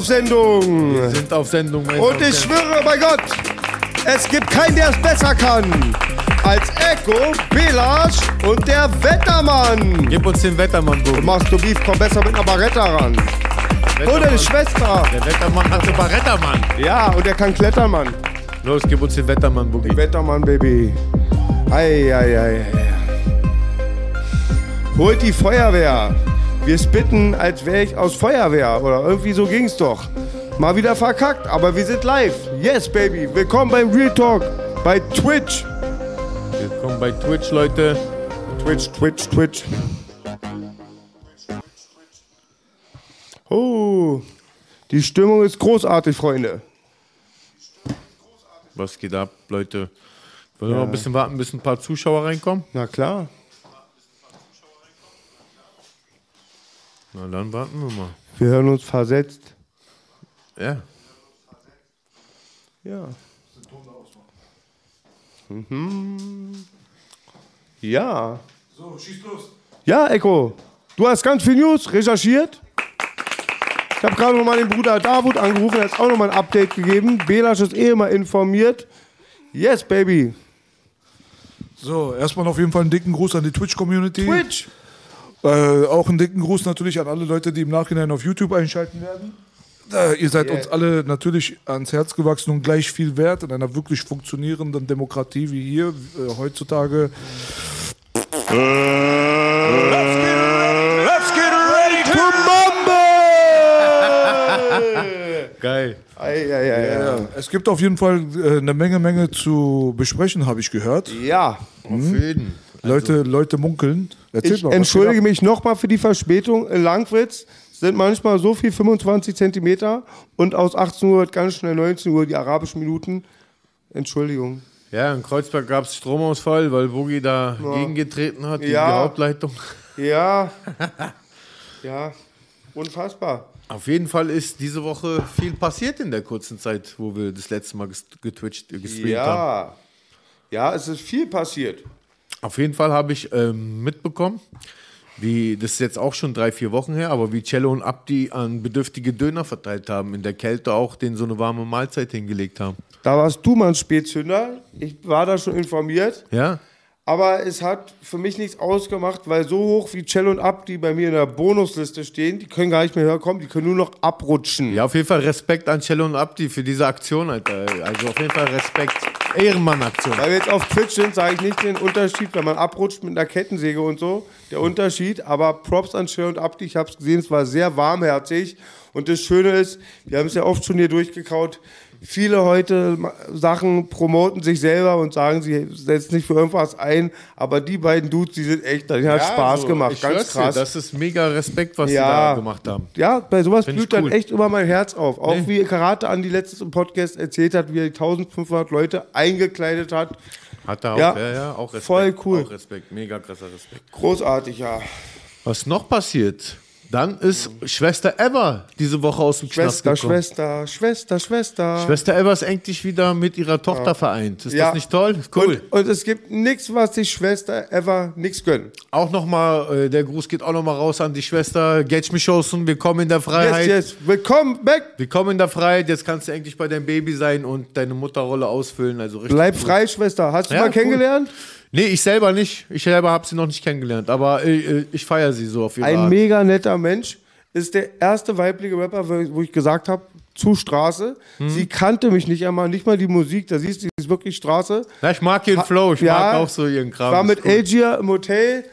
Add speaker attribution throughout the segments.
Speaker 1: auf Sendung.
Speaker 2: Wir sind auf Sendung.
Speaker 1: Und ich schwöre bei Gott, es gibt keinen, der es besser kann. Als Echo, Belasch und der Wettermann.
Speaker 2: Gib uns den Wettermann,
Speaker 1: Du
Speaker 2: Boogie.
Speaker 1: machst du Beef, komm besser mit einer Barretta ran. Und deine Schwester.
Speaker 2: Der Wettermann hat eine Barrettermann.
Speaker 1: Ja, und der kann klettern, Mann.
Speaker 2: Los, gib uns den Wettermann, Boogie.
Speaker 1: Wettermann, Baby. Ei, ei, ei, ei. Holt die Feuerwehr. Wir spitten, als wäre ich aus Feuerwehr. Oder irgendwie so ging's doch. Mal wieder verkackt, aber wir sind live. Yes, Baby. Willkommen beim Real Talk. Bei Twitch.
Speaker 2: Willkommen bei Twitch, Leute.
Speaker 1: Twitch, Twitch, Twitch. Oh, die Stimmung ist großartig, Freunde.
Speaker 2: Was geht ab, Leute? Wollen wir noch ein bisschen warten, bis ein paar Zuschauer reinkommen?
Speaker 1: Na klar.
Speaker 2: Na, dann warten wir mal.
Speaker 1: Wir hören uns versetzt.
Speaker 2: Ja.
Speaker 1: Ja. Mhm. Ja.
Speaker 3: So, schieß los.
Speaker 1: Ja, Echo. Du hast ganz viel News recherchiert. Ich habe gerade noch mal den Bruder Davut angerufen, er hat auch noch mal ein Update gegeben. Belasch ist eh immer informiert. Yes, baby.
Speaker 3: So, erstmal auf jeden Fall einen dicken Gruß an die Twitch-Community.
Speaker 1: Twitch.
Speaker 3: Äh, auch einen dicken Gruß natürlich an alle Leute, die im Nachhinein auf YouTube einschalten werden. Äh, ihr seid
Speaker 1: Yeah.
Speaker 3: uns alle natürlich ans Herz gewachsen und gleich viel wert in einer wirklich funktionierenden Demokratie wie hier äh, heutzutage. Let's get ready to
Speaker 2: Geil.
Speaker 1: Ei, ei, ei, ei.
Speaker 3: Ja, es gibt auf jeden Fall äh, eine Menge, Menge zu besprechen, habe ich gehört.
Speaker 1: Ja.
Speaker 2: Auf jeden.
Speaker 3: Leute, Leute munkeln.
Speaker 1: Ich
Speaker 3: mal,
Speaker 1: entschuldige
Speaker 3: geht ab?
Speaker 1: mich nochmal für die Verspätung. In Langwitz sind manchmal so viel 25 Zentimeter und aus 18 Uhr wird ganz schnell 19 Uhr die arabischen Minuten. Entschuldigung.
Speaker 2: Ja, in Kreuzberg gab es Stromausfall, weil Boogie da gegengetreten hat, gegen
Speaker 1: Ja.
Speaker 2: die Hauptleitung.
Speaker 1: Ja. ja. Unfassbar.
Speaker 2: Auf jeden Fall ist diese Woche viel passiert in der kurzen Zeit, wo wir das letzte Mal getwitcht, äh, gestreamt haben.
Speaker 1: Ja. Ja, es ist viel passiert.
Speaker 2: Auf jeden Fall habe ich ähm, mitbekommen, wie, das ist jetzt auch schon drei, vier Wochen her, aber wie Cello und Abdi an bedürftige Döner verteilt haben, in der Kälte auch denen so eine warme Mahlzeit hingelegt haben.
Speaker 1: Da warst du mal ein Spätzünder. Ich war da schon informiert.
Speaker 2: Ja?
Speaker 1: Aber es hat für mich nichts ausgemacht, weil so hoch wie Cello und Abdi bei mir in der Bonusliste stehen, die können gar nicht mehr herkommen, die können nur noch abrutschen.
Speaker 2: Ja, auf jeden Fall Respekt an Cello und Abdi für diese Aktion, Alter. Also auf jeden Fall Respekt. Ehrenmann-Aktion.
Speaker 1: Weil wir jetzt auf Twitch sind, sage ich nicht den Unterschied, wenn man abrutscht mit einer Kettensäge und so. Der Unterschied, aber Props an Cello und Abdi, ich habe es gesehen, es war sehr warmherzig. Und das Schöne ist, wir haben es ja oft schon hier durchgekaut, viele heute Sachen promoten sich selber und sagen, sie setzen sich für irgendwas ein, aber die beiden Dudes, die sind echt, die hat Spaß
Speaker 2: so,
Speaker 1: gemacht,
Speaker 2: ich
Speaker 1: ganz krass.
Speaker 2: Dir, das ist mega Respekt, was
Speaker 1: Ja.
Speaker 2: sie da gemacht haben.
Speaker 1: Ja, bei sowas
Speaker 2: Find
Speaker 1: blüht dann
Speaker 2: cool.
Speaker 1: echt immer mein Herz auf. Auch
Speaker 2: Nee.
Speaker 1: wie Karate Andi letztens im Podcast erzählt hat, wie er die 1500 Leute eingekleidet hat.
Speaker 2: Hat er auch,
Speaker 1: Ja,
Speaker 2: ja, ja, auch Respekt.
Speaker 1: voll cool.
Speaker 2: Auch Respekt, mega krasser Respekt.
Speaker 1: Großartig, ja.
Speaker 2: Was noch passiert? Dann ist Schwester Eva diese Woche aus dem Knast
Speaker 1: Schwester,
Speaker 2: gekommen.
Speaker 1: Schwester, Schwester, Schwester.
Speaker 2: Schwester Eva ist endlich wieder mit ihrer Tochter vereint. Ist
Speaker 1: Ja.
Speaker 2: das nicht toll? Cool.
Speaker 1: Und, und es gibt nichts, was die Schwester ever nichts gönnen.
Speaker 2: auch nochmal, äh, der Gruß geht auch nochmal raus an die Schwester. Getsch mich willkommen in der Freiheit.
Speaker 1: Yes, yes. Willkommen back.
Speaker 2: Willkommen in der Freiheit. Jetzt kannst du endlich bei deinem Baby sein und deine Mutterrolle ausfüllen. Also richtig
Speaker 1: Bleib frei, Schwester. Hast du
Speaker 2: Ja,
Speaker 1: mal
Speaker 2: cool. Nee, ich selber nicht. Ich selber habe sie noch nicht kennengelernt. Aber äh, äh, ich feiere sie so auf ihre
Speaker 1: Ein
Speaker 2: Art.
Speaker 1: mega netter Mensch. Ist der erste weibliche Rapper, wo ich gesagt habe, zu Straße.
Speaker 2: Hm.
Speaker 1: Sie kannte mich nicht einmal, nicht mal die Musik. Da siehst du, sie ist wirklich Straße.
Speaker 2: Ja, ich mag ihren Flow. Ich
Speaker 1: Ja,
Speaker 2: mag auch so ihren Kram.
Speaker 1: war mit
Speaker 2: cool.
Speaker 1: Algier im Hotel,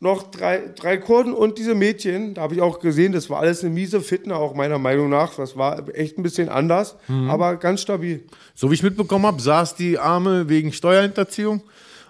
Speaker 1: noch drei, drei Kurden und diese Mädchen. Da habe ich auch gesehen, das war alles eine miese Fitne, auch meiner Meinung nach. Das war echt ein bisschen anders,
Speaker 2: Mhm.
Speaker 1: aber ganz stabil.
Speaker 2: So wie ich mitbekommen habe, saß die Arme wegen Steuerhinterziehung.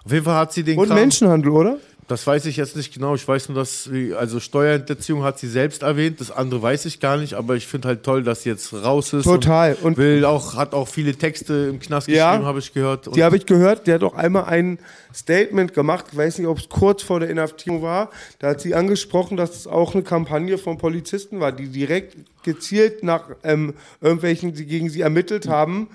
Speaker 2: Auf jeden Fall hat sie den
Speaker 1: Und
Speaker 2: Kram.
Speaker 1: Menschenhandel, oder?
Speaker 2: Das weiß ich jetzt nicht genau. Ich weiß nur, dass sie, also Steuerhinterziehung hat sie selbst erwähnt. Das andere weiß ich gar nicht. Aber ich finde halt toll, dass sie jetzt raus ist.
Speaker 1: Total.
Speaker 2: Und,
Speaker 1: Und-
Speaker 2: will auch, hat auch viele Texte im Knast
Speaker 1: Ja.
Speaker 2: geschrieben, habe ich gehört. Und
Speaker 1: Die habe ich gehört, der hat auch einmal ein Statement gemacht, ich weiß nicht, ob es kurz vor der Inhaftierung war, da hat sie angesprochen, dass es auch eine Kampagne von Polizisten war, die direkt gezielt nach ähm, irgendwelchen, die gegen sie ermittelt haben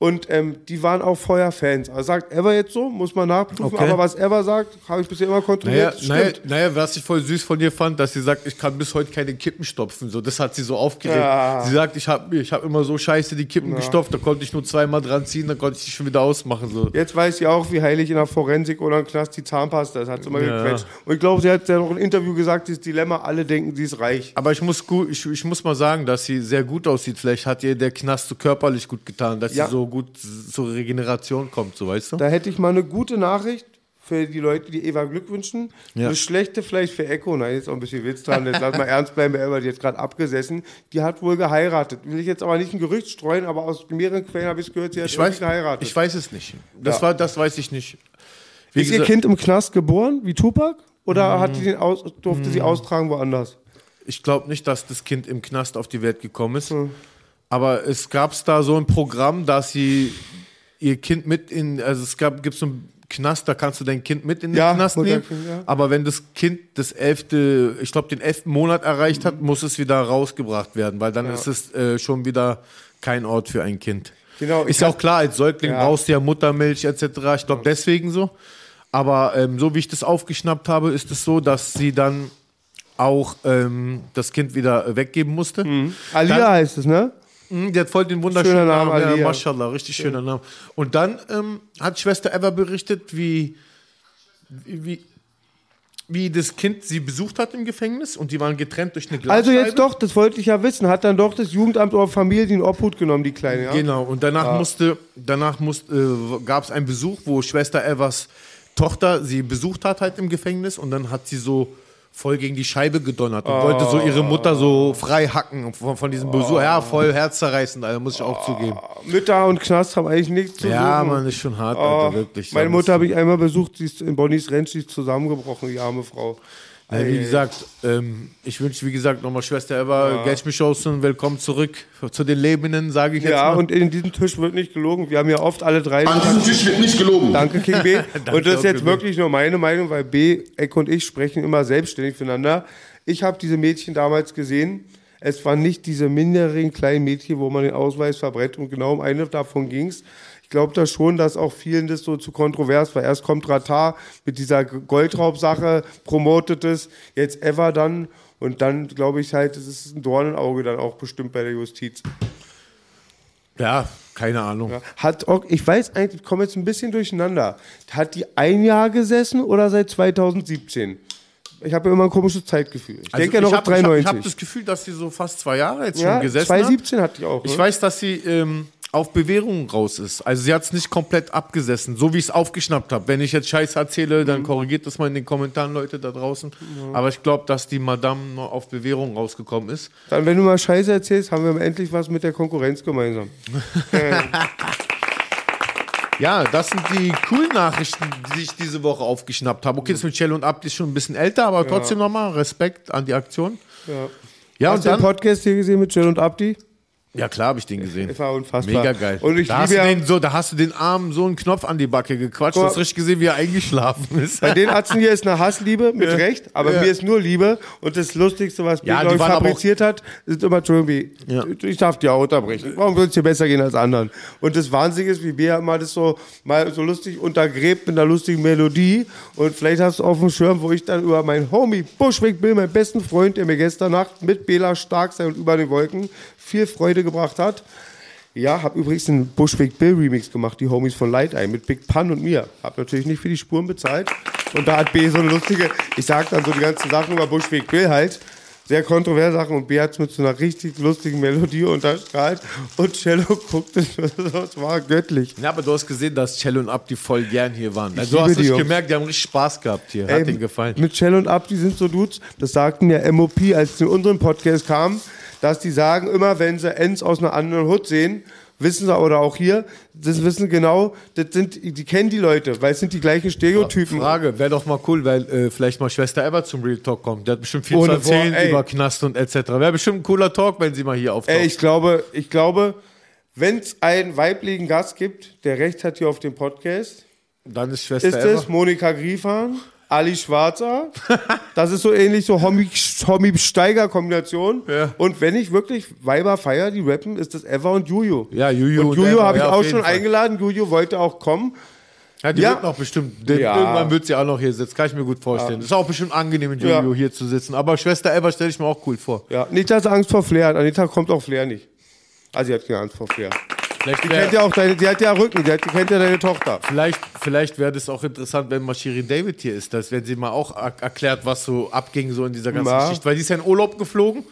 Speaker 1: und ähm, die waren auch Feuerfans. Also sagt Ever jetzt so, muss man nachprüfen,
Speaker 2: Okay.
Speaker 1: aber was Ever sagt, habe ich bisher immer
Speaker 2: naja,
Speaker 1: kontrolliert,
Speaker 2: naja,
Speaker 1: stimmt.
Speaker 2: naja, was ich voll süß von dir fand, dass sie sagt, ich kann bis heute keine Kippen stopfen. So, das hat sie so aufgeregt.
Speaker 1: Ja.
Speaker 2: Sie sagt, ich habe ich hab immer so scheiße die Kippen gestopft, da konnte ich nur zweimal dran ziehen, dann konnte ich die schon wieder ausmachen. So.
Speaker 1: Jetzt weiß sie auch, wie heilig in der Forensik oder im Knast die Zahnpasta ist, hat sie immer
Speaker 2: Ja.
Speaker 1: gequetscht. Und ich glaube, sie hat ja noch ein Interview gesagt, dieses Dilemma, alle denken, sie ist reich.
Speaker 2: Aber ich muss, gut, ich, ich muss mal sagen, dass sie sehr gut aussieht. Vielleicht hat ihr der Knast so körperlich gut getan, dass
Speaker 1: Ja.
Speaker 2: sie so gut zur Regeneration kommt, so weißt du?
Speaker 1: Da hätte ich mal eine gute Nachricht für die Leute, die Eva Glück wünschen.
Speaker 2: Ja.
Speaker 1: Eine schlechte vielleicht für Echo. Nein, jetzt auch ein bisschen Witz dran. Jetzt lass mal ernst bleiben, Eva, die hat gerade abgesessen. Die hat wohl geheiratet. Will ich jetzt aber nicht ein Gerücht streuen, aber aus mehreren Quellen habe ich gehört, sie hat
Speaker 2: Ich weiß,
Speaker 1: geheiratet.
Speaker 2: ich weiß es nicht. Das,
Speaker 1: Ja.
Speaker 2: war, das weiß ich nicht. Wie
Speaker 1: ist ihr Kind im Knast geboren, wie Tupac? Oder hat die den aus, durfte sie austragen woanders?
Speaker 2: Ich glaube nicht, dass das Kind im Knast auf die Welt gekommen ist.
Speaker 1: Hm.
Speaker 2: Aber es gab da so ein Programm, dass sie ihr Kind mit in, also es gab, gibt so einen Knast, da kannst du dein Kind mit in den
Speaker 1: Ja,
Speaker 2: Knast nehmen.
Speaker 1: Ja.
Speaker 2: Aber wenn das Kind das elfte, ich glaube den elften Monat erreicht hat, muss es wieder rausgebracht werden, weil dann ist es äh, schon wieder kein Ort für ein Kind.
Speaker 1: Genau,
Speaker 2: Ist ja auch klar, als Säugling
Speaker 1: Ja.
Speaker 2: brauchst du ja Muttermilch etc. Ich glaube deswegen so. Aber ähm, so wie ich das aufgeschnappt habe, ist es so, dass sie dann auch ähm, das Kind wieder weggeben musste.
Speaker 1: Alia
Speaker 2: Dann-
Speaker 1: heißt es, ne?
Speaker 2: Mhm, Die hat voll den wunderschönen
Speaker 1: Schöner Name,
Speaker 2: Namen. ja. Maschallah, richtig schöner Name. Und dann ähm, hat Schwester Eva berichtet, wie, wie, wie, das Kind sie besucht hat im Gefängnis und die waren getrennt durch eine
Speaker 1: Also
Speaker 2: Glasscheibe.
Speaker 1: jetzt doch, das wollte ich ja wissen, hat dann doch das Jugendamt oder Familie die in Obhut genommen, die Kleine, ja?
Speaker 2: Genau, und danach musste, danach musste, äh, gab es einen Besuch, wo Schwester Evas Tochter sie besucht hat halt im Gefängnis und dann hat sie so voll gegen die Scheibe gedonnert und wollte so ihre Mutter so frei hacken von, von diesem Besuch. Ja, voll herzzerreißend, Alter, muss ich auch zugeben.
Speaker 1: Mütter und Knast haben eigentlich nichts zu
Speaker 2: Ja,
Speaker 1: suchen.
Speaker 2: man, ist schon hart,
Speaker 1: Oh,
Speaker 2: Alter, wirklich.
Speaker 1: Meine Mutter habe ich einmal besucht, sie ist in Bonnies Ranch, sie ist zusammengebrochen, die arme Frau.
Speaker 2: Ja, wie gesagt, ähm, ich wünsche, wie gesagt, nochmal Schwester Eva, ja. Gelschmischhausen, willkommen zurück zu den Lebenden, sage ich jetzt
Speaker 1: Ja,
Speaker 2: mal.
Speaker 1: und in diesem Tisch wird nicht gelogen. Wir haben ja oft alle drei.
Speaker 4: An diesem Tisch wird nicht gelogen.
Speaker 1: Danke, King B. und das ist jetzt wirklich nur meine Meinung, weil B, Eck und ich sprechen immer selbstständig füreinander. Ich habe diese Mädchen damals gesehen. Es waren nicht diese minderjährigen kleinen Mädchen, wo man den Ausweis verbrennt. Und genau um eine davon ging es. Ich glaube da schon, dass auch vielen das so zu kontrovers war. Erst kommt Ratar mit dieser Goldraubsache, promotet es, jetzt Ever dann. Und dann glaube ich halt, es ist ein Dornenauge dann auch bestimmt bei der Justiz.
Speaker 2: Ja, keine Ahnung.
Speaker 1: Hat auch, ich weiß eigentlich, ich komme jetzt ein bisschen durcheinander. Hat die ein Jahr gesessen oder seit 2017? Ich habe ja immer ein komisches Zeitgefühl. Ich denke ja noch
Speaker 2: hab- ich hab-
Speaker 1: 93.
Speaker 2: Ich habe das Gefühl, dass sie so fast zwei Jahre jetzt
Speaker 1: ja,
Speaker 2: schon gesessen
Speaker 1: 2017 hatte ich auch.
Speaker 2: hat. Ich
Speaker 1: ne?
Speaker 2: weiß, dass sie ähm, auf Bewährung raus ist. Also sie hat es nicht komplett abgesessen, so wie ich es aufgeschnappt habe. Wenn ich jetzt Scheiße erzähle, dann korrigiert das mal in den Kommentaren, Leute da draußen. Aber ich glaube, dass die Madame nur auf Bewährung rausgekommen ist.
Speaker 1: Dann, wenn du mal Scheiße erzählst, haben wir endlich was mit der Konkurrenz gemeinsam.
Speaker 2: Ja, das sind die coolen Nachrichten, die ich diese Woche aufgeschnappt habe. Okay, das mit Cello und Abdi ist schon ein bisschen älter, aber trotzdem nochmal Respekt an die Aktion.
Speaker 1: Ja.
Speaker 2: Ja,
Speaker 1: Hast
Speaker 2: und
Speaker 1: du den Podcast hier gesehen mit Jill und Abdi?
Speaker 2: Ja klar, habe ich den gesehen.
Speaker 1: Das war unfassbar.
Speaker 2: Mega geil.
Speaker 1: Und ich
Speaker 2: da, hast
Speaker 1: liebe
Speaker 2: du
Speaker 1: ja-
Speaker 2: den, so, da hast du den Arm so einen Knopf an die Backe gequatscht. Du hast richtig gesehen, wie er eingeschlafen ist.
Speaker 1: Bei den Atzen hier ist eine Hassliebe, mit Recht, aber
Speaker 2: Ja.
Speaker 1: mir ist nur Liebe. Und das Lustigste, was
Speaker 2: Ja, aber
Speaker 1: fabriziert hat, ist immer, Entschuldigung, wie,
Speaker 2: Ja.
Speaker 1: ich darf dir auch unterbrechen. Warum soll es dir besser gehen als anderen? Und das Wahnsinnige ist, wie Bea immer das so mal so lustig untergräbt mit einer lustigen Melodie. Und vielleicht hast du auf dem Schirm, wo ich dann über meinen Homie Bushwick Bill, meinen besten Freund, der mir gestern Nacht mit Bela stark sein und über den Wolken viel Freude gebracht hat. Ja, hab übrigens einen Bushwick Bill Remix gemacht, die Homies von Light Eye mit Big Pun und mir. Hab natürlich nicht für die Spuren bezahlt. Und da hat B so eine lustige, ich sag dann so die ganzen Sachen über Bushwick Bill halt. Sehr kontroverse Sachen und B hat es mit so einer richtig lustigen Melodie unterstrahlt und Cello guckte, das war göttlich.
Speaker 2: Ja, aber du hast gesehen, dass Cello und Abdi voll gern hier waren. Also du hast dich
Speaker 1: Jungs.
Speaker 2: gemerkt, die haben richtig Spaß gehabt hier. Hat
Speaker 1: Ey,
Speaker 2: denen gefallen.
Speaker 1: Mit Cello und Abdi sind so Dudes, das sagten ja MOP, als sie in unseren Podcast kamen, dass die sagen, immer wenn sie Ends aus einer anderen Hut sehen, wissen sie, oder auch hier, das wissen genau, das sind, die kennen die Leute, weil es sind die gleichen Stereotypen.
Speaker 2: Frage, wäre doch mal cool, weil äh, vielleicht mal Schwester Eva zum Real Talk kommt. Der hat bestimmt viel
Speaker 1: Ohne
Speaker 2: zu erzählen
Speaker 1: Vor-
Speaker 2: über Knast und etc. Wäre bestimmt ein cooler Talk, wenn sie mal hier auftaucht.
Speaker 1: Ey, ich glaube, ich glaube, wenn es einen weiblichen Gast gibt, der Recht hat hier auf dem Podcast,
Speaker 2: Dann ist Schwester
Speaker 1: ist
Speaker 2: Eva.
Speaker 1: es Monika Griefahn, Ali Schwarzer. Das ist so ähnlich so Homie-Steiger-Kombination.
Speaker 2: Ja.
Speaker 1: Und wenn ich wirklich Weiber feier, die rappen, ist das Eva und Juju.
Speaker 2: Ja, Juju
Speaker 1: Und
Speaker 2: und
Speaker 1: Juju habe ich
Speaker 2: ja,
Speaker 1: auch schon
Speaker 2: Fall.
Speaker 1: eingeladen. Juju wollte auch kommen.
Speaker 2: Ja, die
Speaker 1: Ja.
Speaker 2: wird noch bestimmt. Den,
Speaker 1: Ja.
Speaker 2: Irgendwann wird sie auch noch hier sitzen. Kann ich mir gut vorstellen. Ist auch bestimmt angenehm, mit Jojo
Speaker 1: Ja.
Speaker 2: hier zu sitzen. Aber Schwester Eva stelle ich mir auch cool vor.
Speaker 1: Ja, nicht, dass sie Angst vor Flair hat. Anita kommt auch Flair nicht. Also, sie hat keine Angst vor Flair.
Speaker 2: Vielleicht
Speaker 1: Die kennt ja auch deine, die hat ja Rücken, die, hat, die kennt ja deine Tochter.
Speaker 2: Vielleicht, vielleicht wäre das auch interessant, wenn mal Shirin David hier ist, dass wenn sie mal auch er erklärt, was so abging so in dieser ganzen
Speaker 1: Ja.
Speaker 2: Geschichte. Weil die ist ja in Urlaub geflogen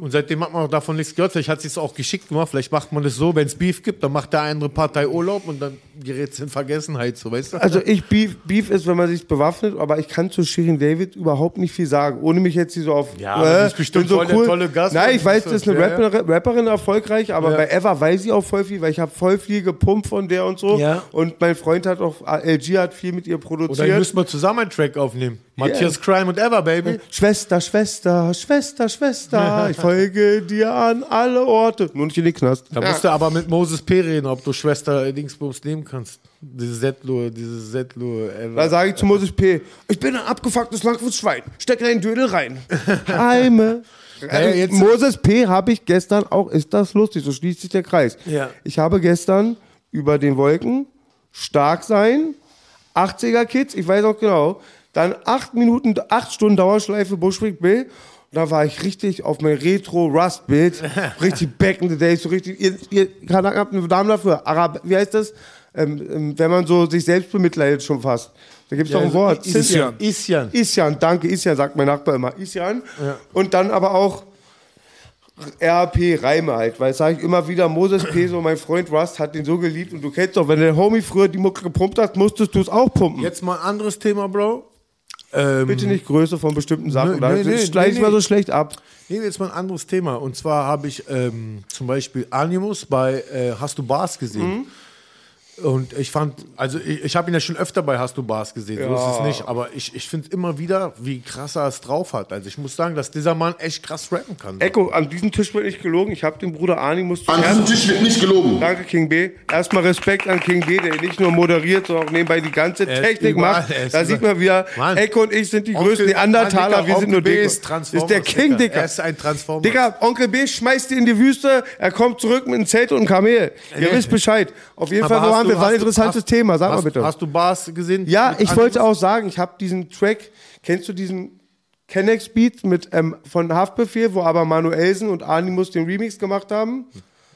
Speaker 2: und seitdem hat man auch davon nichts gehört. Vielleicht hat sie es auch geschickt gemacht. Vielleicht macht man das so, wenn es Beef gibt, dann macht der andere Partei Urlaub und dann gerät es in Vergessenheit, so weißt du?
Speaker 1: Also ich Beef, Beef ist, wenn man sich bewaffnet, aber ich kann zu Shirin David überhaupt nicht viel sagen, ohne mich jetzt hier so auf.
Speaker 2: Ja, aber die ist bestimmt
Speaker 1: bin
Speaker 2: voll der tolle Gast
Speaker 1: Nein, ich weiß,
Speaker 2: so.
Speaker 1: das ist eine
Speaker 2: Ja.
Speaker 1: Rapperin, Rapperin erfolgreich, aber
Speaker 2: Ja.
Speaker 1: bei Eva weiß ich auch voll viel, weil ich habe voll viel gepumpt von der und so.
Speaker 2: Ja.
Speaker 1: Und mein Freund hat auch, LG hat viel mit ihr
Speaker 2: Oder
Speaker 1: produziert.
Speaker 2: müsst mal zusammen einen Track aufnehmen. Matthias Crime und Eva, Baby.
Speaker 1: Schwester, Schwester, Schwester, Schwester, ich folge dir an alle Orte. Nur nicht in den Knast.
Speaker 2: Da musst du aber mit Moses P. reden, ob du Schwester Dingsbums nehmen kannst. Diese Settler, diese Settler.
Speaker 1: Da sage ich zu Moses P., ich bin ein abgefucktes Langfußschwein, steck deinen Dödel rein. Heime. Also,
Speaker 2: Ja, jetzt-
Speaker 1: Moses P. habe ich gestern auch, ist das lustig, so schließt sich der Kreis.
Speaker 2: Ja.
Speaker 1: Ich habe gestern über den Wolken, stark sein, 80er Kids, ich weiß auch genau, dann acht Minuten, acht Stunden Dauerschleife Bushwick Bill. Und da war ich richtig auf mein Retro-Rust-Bild, richtig back in the days, so richtig, ihr, ihr kann, habt einen Namen dafür, Arab, wie heißt das? Ähm, ähm, wenn man so sich selbst bemitleidet schon fast. Da gibt es doch ein Wort.
Speaker 2: Isjan. Isjan.
Speaker 1: Isjan, danke, Isjan, sagt mein Nachbar immer. Isjan. Und dann aber auch RP Reime halt, weil sage ich immer wieder, Moses P., so mein Freund Rust, hat den so geliebt und du kennst doch, wenn der Homie früher die Mucke gepumpt hat, musstest du es auch pumpen.
Speaker 2: Jetzt mal ein anderes Thema, Bro. Ähm,
Speaker 1: Bitte nicht Größe von bestimmten Sachen.
Speaker 2: Nee, nee, nee,
Speaker 1: schleich ich
Speaker 2: nee,
Speaker 1: mal so
Speaker 2: nee.
Speaker 1: schlecht ab.
Speaker 2: Nehmen wir jetzt mal ein anderes Thema. Und zwar habe ich ähm, zum Beispiel Animus bei äh, Hast du Bars gesehen. Und ich fand, also ich, ich habe ihn ja schon öfter bei Hast du Bars gesehen, so ist es nicht. Aber ich, ich finde immer wieder, wie krass er es drauf hat. Also ich muss sagen, dass dieser Mann echt krass rappen kann.
Speaker 1: Echo, an diesem Tisch wird nicht gelogen. Ich habe den Bruder Arni, musst du
Speaker 4: An diesem Tisch wird nicht gelogen.
Speaker 1: Danke, King B. Erstmal Respekt an King B, der nicht nur moderiert, sondern auch nebenbei die ganze
Speaker 2: Er
Speaker 1: Technik
Speaker 2: überall,
Speaker 1: macht.
Speaker 2: ist
Speaker 1: Da
Speaker 2: überall.
Speaker 1: sieht man wieder,
Speaker 2: Mann.
Speaker 1: Echo und ich sind die
Speaker 2: Onkel-
Speaker 1: größten Neandertaler,
Speaker 2: Mann,
Speaker 1: wir sind nur
Speaker 2: B
Speaker 1: Dicker.
Speaker 2: ist
Speaker 1: Ist der King,
Speaker 2: Digga.
Speaker 1: Dicker.
Speaker 2: Er ist ein Transformer.
Speaker 1: Digga, Onkel B schmeißt die in die Wüste, er kommt zurück mit einem Zelt und einem Kamel. Ihr wisst Bescheid. Auf jeden Fall,
Speaker 2: Aber
Speaker 1: wo
Speaker 2: du-
Speaker 1: wir? War ein interessantes
Speaker 2: hast-
Speaker 1: Thema, sag
Speaker 2: hast,
Speaker 1: mal bitte.
Speaker 2: Hast du Bars gesehen?
Speaker 1: Ja, ich wollte auch sagen, ich habe diesen Track, kennst du diesen Kennex Beat mit ähm, von Haftbefehl, wo aber Manuelsen und Animus den Remix gemacht haben?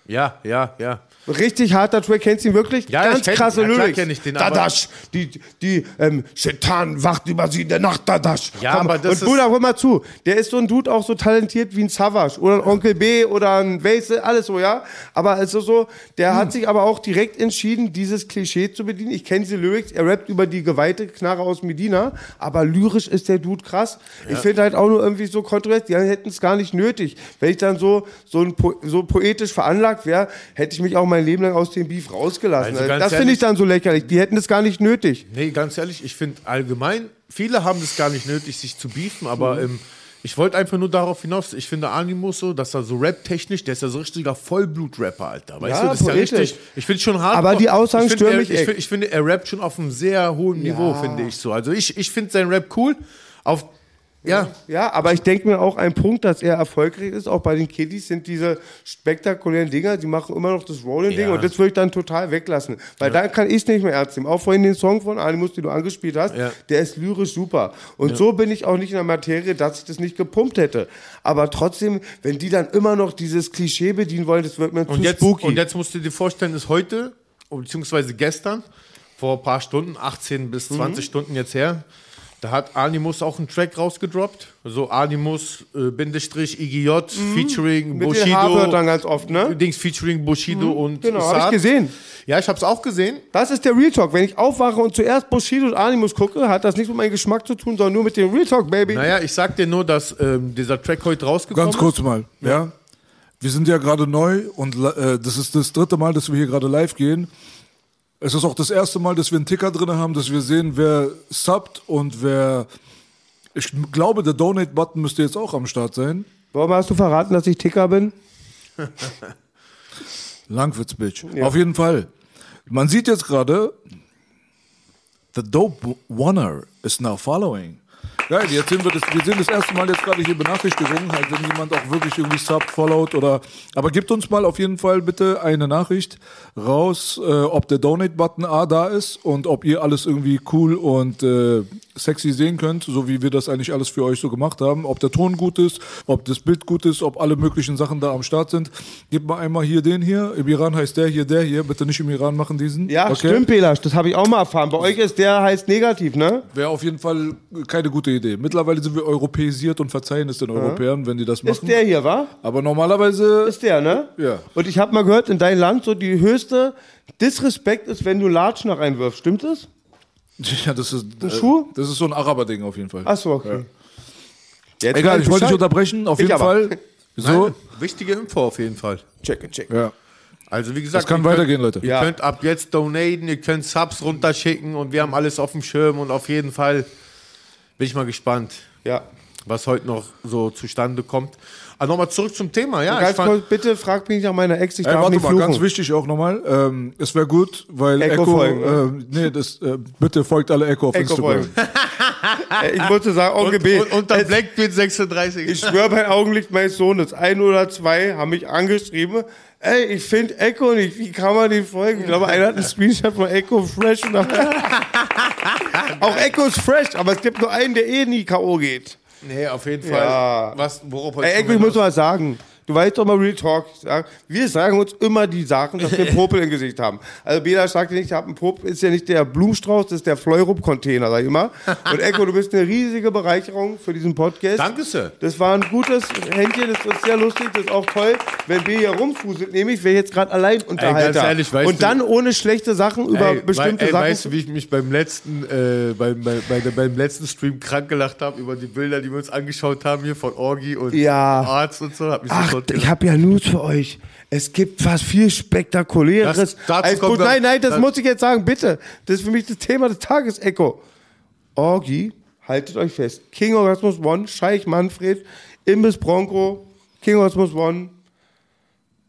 Speaker 2: Ja, ja, ja.
Speaker 1: Richtig harter Track, kennst du ihn wirklich?
Speaker 2: Ja,
Speaker 1: Ganz
Speaker 2: ich kenn-
Speaker 1: krasse
Speaker 2: ja,
Speaker 1: Lyrics.
Speaker 2: kenn ich den,
Speaker 1: Dadasch, die, die, ähm, Shetan wacht über sie in der Nacht, Dadasch.
Speaker 2: Ja, aber das
Speaker 1: Und Bruder, hör mal zu, der ist so ein Dude auch so talentiert wie ein Savage oder ein Onkel B oder ein Weise, alles so, ja. Aber es ist so, der
Speaker 2: Hm.
Speaker 1: hat sich aber auch direkt entschieden, dieses Klischee zu bedienen. Ich kenne diese Lyrics, er rappt über die geweihte Knarre aus Medina, aber lyrisch ist der Dude krass. Ich finde halt auch nur irgendwie so kontrovers, die hätten es gar nicht nötig. Wenn ich dann so, so, ein po so poetisch veranlagt wäre, hätte ich mich auch mein Leben lang aus dem Beef rausgelassen.
Speaker 2: Also
Speaker 1: das finde ich dann so lächerlich. Die hätten es gar nicht nötig.
Speaker 2: Nee, ganz ehrlich, ich finde allgemein, viele haben es gar nicht nötig, sich zu beefen, aber
Speaker 1: Mhm.
Speaker 2: ähm, ich wollte einfach nur darauf hinaus, ich finde Animus so, dass er so rap-technisch, der ist ja so richtiger Vollblut-Rapper, Alter. Weißt
Speaker 1: Ja,
Speaker 2: du, das ist ja richtig. Ich finde schon hart.
Speaker 1: Aber die Aussagen
Speaker 2: ich
Speaker 1: stören mich
Speaker 2: ich, finde, ich finde, er rappt schon auf einem sehr hohen Niveau, finde ich so. Also ich, ich finde seinen Rap cool. Auf, ja,
Speaker 1: Ja, aber ich denke mir auch ein Punkt, dass er erfolgreich ist, auch bei den Kiddies sind diese spektakulären Dinger, die machen immer noch das Rolling-Ding
Speaker 2: Ja.
Speaker 1: und das würde ich dann total weglassen. Weil dann kann ich es nicht mehr ernst nehmen. Auch vorhin den Song von Animus, den du angespielt hast,
Speaker 2: Ja.
Speaker 1: der ist lyrisch super. Und so bin ich auch nicht in der Materie, dass ich das nicht gepumpt hätte. Aber trotzdem, wenn die dann immer noch dieses Klischee bedienen wollen, das wird mir zu
Speaker 2: Und jetzt,
Speaker 1: spooky.
Speaker 2: und jetzt musst du dir vorstellen, ist heute, beziehungsweise gestern, vor ein paar Stunden, 18 bis 20 Stunden jetzt her, da hat Animus auch einen Track rausgedroppt. So Animus, äh, Bindestrich, IGJ, featuring
Speaker 1: Mit den
Speaker 2: Bushido.
Speaker 1: Haarwörtern ganz oft, ne?
Speaker 2: Dings featuring Bushido und
Speaker 1: Genau, hab ich gesehen.
Speaker 2: Ja, ich hab's auch gesehen.
Speaker 1: Das ist der Real Talk. Wenn ich aufwache und zuerst Bushido und Animus gucke, hat das nichts mit meinem Geschmack zu tun, sondern nur mit dem Real Talk, Baby.
Speaker 2: Naja, ich sag dir nur, dass ähm, dieser Track heute rausgekommen
Speaker 3: Ganz kurz mal, ja. Wir sind ja gerade neu und äh, das ist das dritte Mal, dass wir hier gerade live gehen. Es ist auch das erste Mal, dass wir einen Ticker drin haben, dass wir sehen, wer subbt und wer. Ich glaube, der Donate-Button müsste jetzt auch am Start sein.
Speaker 1: Warum hast du verraten, dass ich Ticker bin?
Speaker 3: Langwitz, Bitch. Auf jeden Fall. Man sieht jetzt gerade, the dope oner is now following. Geil, jetzt sehen wir das, wir sehen das erste Mal jetzt gerade hier Benachrichtigungen, halt, wenn jemand auch wirklich irgendwie subt, followed oder, aber gebt uns mal auf jeden Fall bitte eine Nachricht raus, äh, ob der Donate-Button A da ist und ob ihr alles irgendwie cool und äh, sexy sehen könnt, so wie wir das eigentlich alles für euch so gemacht haben, ob der Ton gut ist, ob das Bild gut ist, ob alle möglichen Sachen da am Start sind. Gebt mal einmal hier den hier, im Iran heißt der hier, der hier, bitte nicht im Iran machen diesen.
Speaker 1: Ja,
Speaker 3: okay?
Speaker 1: stimmt, Belasch. Das habe ich auch mal erfahren. Bei euch ist der heißt negativ, ne?
Speaker 3: Wäre auf jeden Fall keine gute Idee. Mittlerweile sind wir europäisiert und verzeihen es den Europäern, wenn die das machen.
Speaker 1: Ist der hier, wa?
Speaker 3: Aber normalerweise.
Speaker 1: Ist der, ne?
Speaker 3: Ja.
Speaker 1: Und ich habe mal gehört, in deinem Land so die höchste Disrespekt ist, wenn du Latsch nach einwirfst. Stimmt das?
Speaker 3: Ja, das ist.
Speaker 1: Ein Schuh?
Speaker 3: Das ist so ein Araber-Ding auf jeden Fall.
Speaker 1: Ach so, okay. Jetzt
Speaker 3: Egal, ich wollte dich unterbrechen, auf
Speaker 1: Ich
Speaker 3: jeden
Speaker 1: aber.
Speaker 3: Fall. So.
Speaker 2: Nein, wichtige Info auf jeden Fall.
Speaker 1: Check, check.
Speaker 3: Ja.
Speaker 2: Also wie gesagt,
Speaker 3: Das kann
Speaker 2: ihr könnt-
Speaker 3: weitergehen, Leute.
Speaker 2: Ihr
Speaker 1: Ja.
Speaker 2: könnt ab jetzt donaten, ihr könnt Subs runterschicken und wir haben alles auf dem Schirm und auf jeden Fall bin ich mal gespannt,
Speaker 1: Ja.
Speaker 2: was heute noch so zustande kommt. Aber nochmal zurück zum Thema, ja.
Speaker 1: Ganz
Speaker 2: ich fand,
Speaker 1: kurz, bitte frag mich nach meiner Ex, ich
Speaker 3: Ey,
Speaker 1: darf
Speaker 3: warte
Speaker 1: nicht
Speaker 3: mal,
Speaker 1: fluchen.
Speaker 3: ganz wichtig auch nochmal. Ähm, es wäre gut, weil
Speaker 1: Echo
Speaker 3: Echo.
Speaker 1: folgen,
Speaker 3: ähm, nee, das, äh, bitte folgt alle Echo auf
Speaker 1: Echo
Speaker 3: Instagram.
Speaker 1: ich wollte sagen, Onkel
Speaker 2: und, unter
Speaker 1: es-
Speaker 2: Blackbeard 36.
Speaker 1: Ich schwöre bei Augenlicht meines Sohnes, ein oder zwei haben mich angeschrieben. Ey, ich finde Echo nicht. Wie kann man den folgen? Ich glaube, einer hat einen Screenshot von Echo Fresh. Und auch Echo ist fresh, aber es gibt nur einen, der eh nie K.O. geht.
Speaker 2: nee, auf jeden Fall.
Speaker 1: Ja.
Speaker 2: Was, worauf
Speaker 1: Ey, Echo, ich muss mal sagen, du weißt doch mal Real Talk. Wir sagen uns immer die Sachen, dass wir einen Popel im Gesicht haben. Also Bela sagt nicht, ich habe einen Popel, ist ja nicht der Blumenstrauß, das ist der Fleurup-Container, sag ich immer. Und Echo, du bist eine riesige Bereicherung für diesen Podcast.
Speaker 2: Danke, Sir.
Speaker 1: Das war ein gutes Händchen, das ist sehr lustig, das ist auch toll. Wenn wir hier rumfuseln, nämlich wäre jetzt gerade allein Unterhalter.
Speaker 2: ehrlich, weißt
Speaker 1: Und dann ohne schlechte Sachen über
Speaker 2: Ey,
Speaker 1: bestimmte
Speaker 2: ey,
Speaker 1: Sachen.
Speaker 2: Weißt du, wie ich mich beim letzten, äh, beim, bei, bei, der- beim letzten Stream krank gelacht habe über die Bilder, die wir uns angeschaut haben hier von Orgi und
Speaker 1: Ja.
Speaker 2: Arzt und so?
Speaker 1: Ach,
Speaker 2: sofort
Speaker 1: ich habe ja News für euch. Es gibt was viel spektakuläres.
Speaker 2: Das-
Speaker 1: als
Speaker 2: wir-
Speaker 1: nein, nein, das
Speaker 2: das-
Speaker 1: muss ich jetzt sagen, bitte. Das ist für mich das Thema des Tages, Echo. Orgi, haltet euch fest. King Orgasmus One, Scheich Manfred, Imbiss Bronco, King Orgasmus One,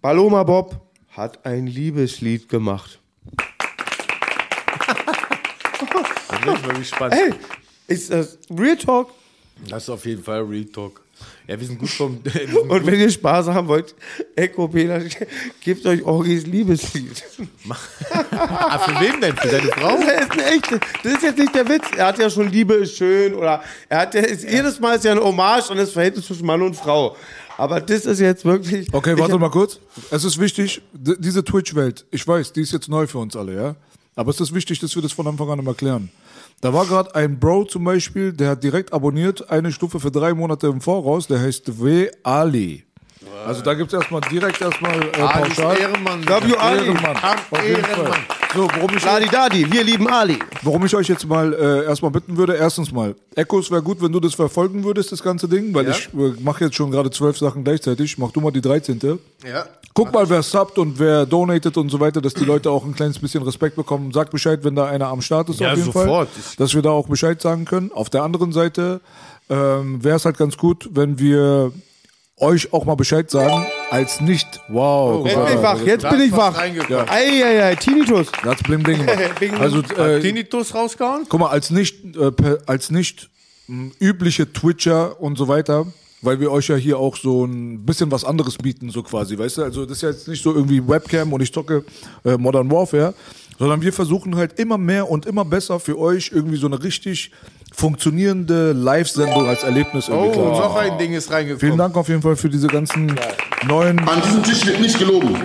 Speaker 1: Paloma Bob hat ein Liebeslied gemacht.
Speaker 2: Dann bin ich mal gespannt.
Speaker 1: Ey, ist das Real Talk?
Speaker 2: Das ist auf jeden Fall Real Talk. Ja, wir sind gut vom. Sind
Speaker 1: Und wenn ihr Spaß haben wollt, Echo Peter, gebt euch Orgis Liebeslied.
Speaker 2: ah, für wen denn? Für deine Frau?
Speaker 1: Das ist, ein echte, das ist jetzt nicht der Witz. Er hat ja schon Liebe ist schön oder er hat ja, ist, jedes Mal ist ja eine Hommage an das Verhältnis zwischen Mann und Frau. Aber das ist jetzt wirklich.
Speaker 3: Okay, warte mal kurz. Es ist wichtig, diese Twitch-Welt, ich weiß, die ist jetzt neu für uns alle, ja? Aber es ist wichtig, dass wir das von Anfang an immer klären. Da war gerade ein Bro zum Beispiel, der hat direkt abonniert, eine Stufe für drei Monate im Voraus, der heißt W. Ali. Also da gibt es erstmal direkt erstmal äh,
Speaker 2: Ali ist
Speaker 3: pauschal.
Speaker 2: Ehrenmann.
Speaker 1: W. Ali.
Speaker 3: Ehrenmann. Auf jeden Fall.
Speaker 2: Ehrenmann.
Speaker 3: So, worum ich,
Speaker 1: Ladi Dadi, wir lieben Ali.
Speaker 3: worum ich euch jetzt mal äh, erstmal bitten würde, erstens mal, Echos wäre gut, wenn du das verfolgen würdest, das ganze Ding, weil
Speaker 2: Ja.
Speaker 3: ich äh, mache jetzt schon gerade zwölf Sachen gleichzeitig. Mach du mal die 13.
Speaker 2: Ja.
Speaker 3: Guck mal, wer subbt und wer donatet und so weiter, dass die Leute auch ein kleines bisschen Respekt bekommen. Sag Bescheid, wenn da einer am Start ist
Speaker 2: Ja,
Speaker 3: auf jeden
Speaker 2: sofort.
Speaker 3: Fall. Dass wir da auch Bescheid sagen können. Auf der anderen Seite ähm, wäre es halt ganz gut, wenn wir euch auch mal Bescheid sagen, als nicht, wow,
Speaker 1: Jetzt
Speaker 3: guck
Speaker 1: bin ich wach, jetzt bin ich wach.
Speaker 2: reingekommen.
Speaker 1: Eieiei, Tinnitus.
Speaker 3: da hat's bling bling gemacht.
Speaker 1: Bing.
Speaker 3: Also,
Speaker 2: Hat
Speaker 3: äh,
Speaker 2: Tinnitus rausgehauen?
Speaker 3: guck mal, als nicht, äh, als nicht mh, übliche Twitcher und so weiter, weil wir euch ja hier auch so ein bisschen was anderes bieten, so quasi, weißt du? Also das ist ja jetzt nicht so irgendwie Webcam und ich zocke äh, Modern Warfare, sondern wir versuchen halt immer mehr und immer besser für euch irgendwie so eine richtig funktionierende Live-Sendung als Erlebnis irgendwie
Speaker 2: Oh,
Speaker 3: klar zu
Speaker 2: noch ein Ding ist reingekommen.
Speaker 3: Vielen Dank auf jeden Fall für diese ganzen neuen
Speaker 4: An diesem Tisch wird nicht gelogen.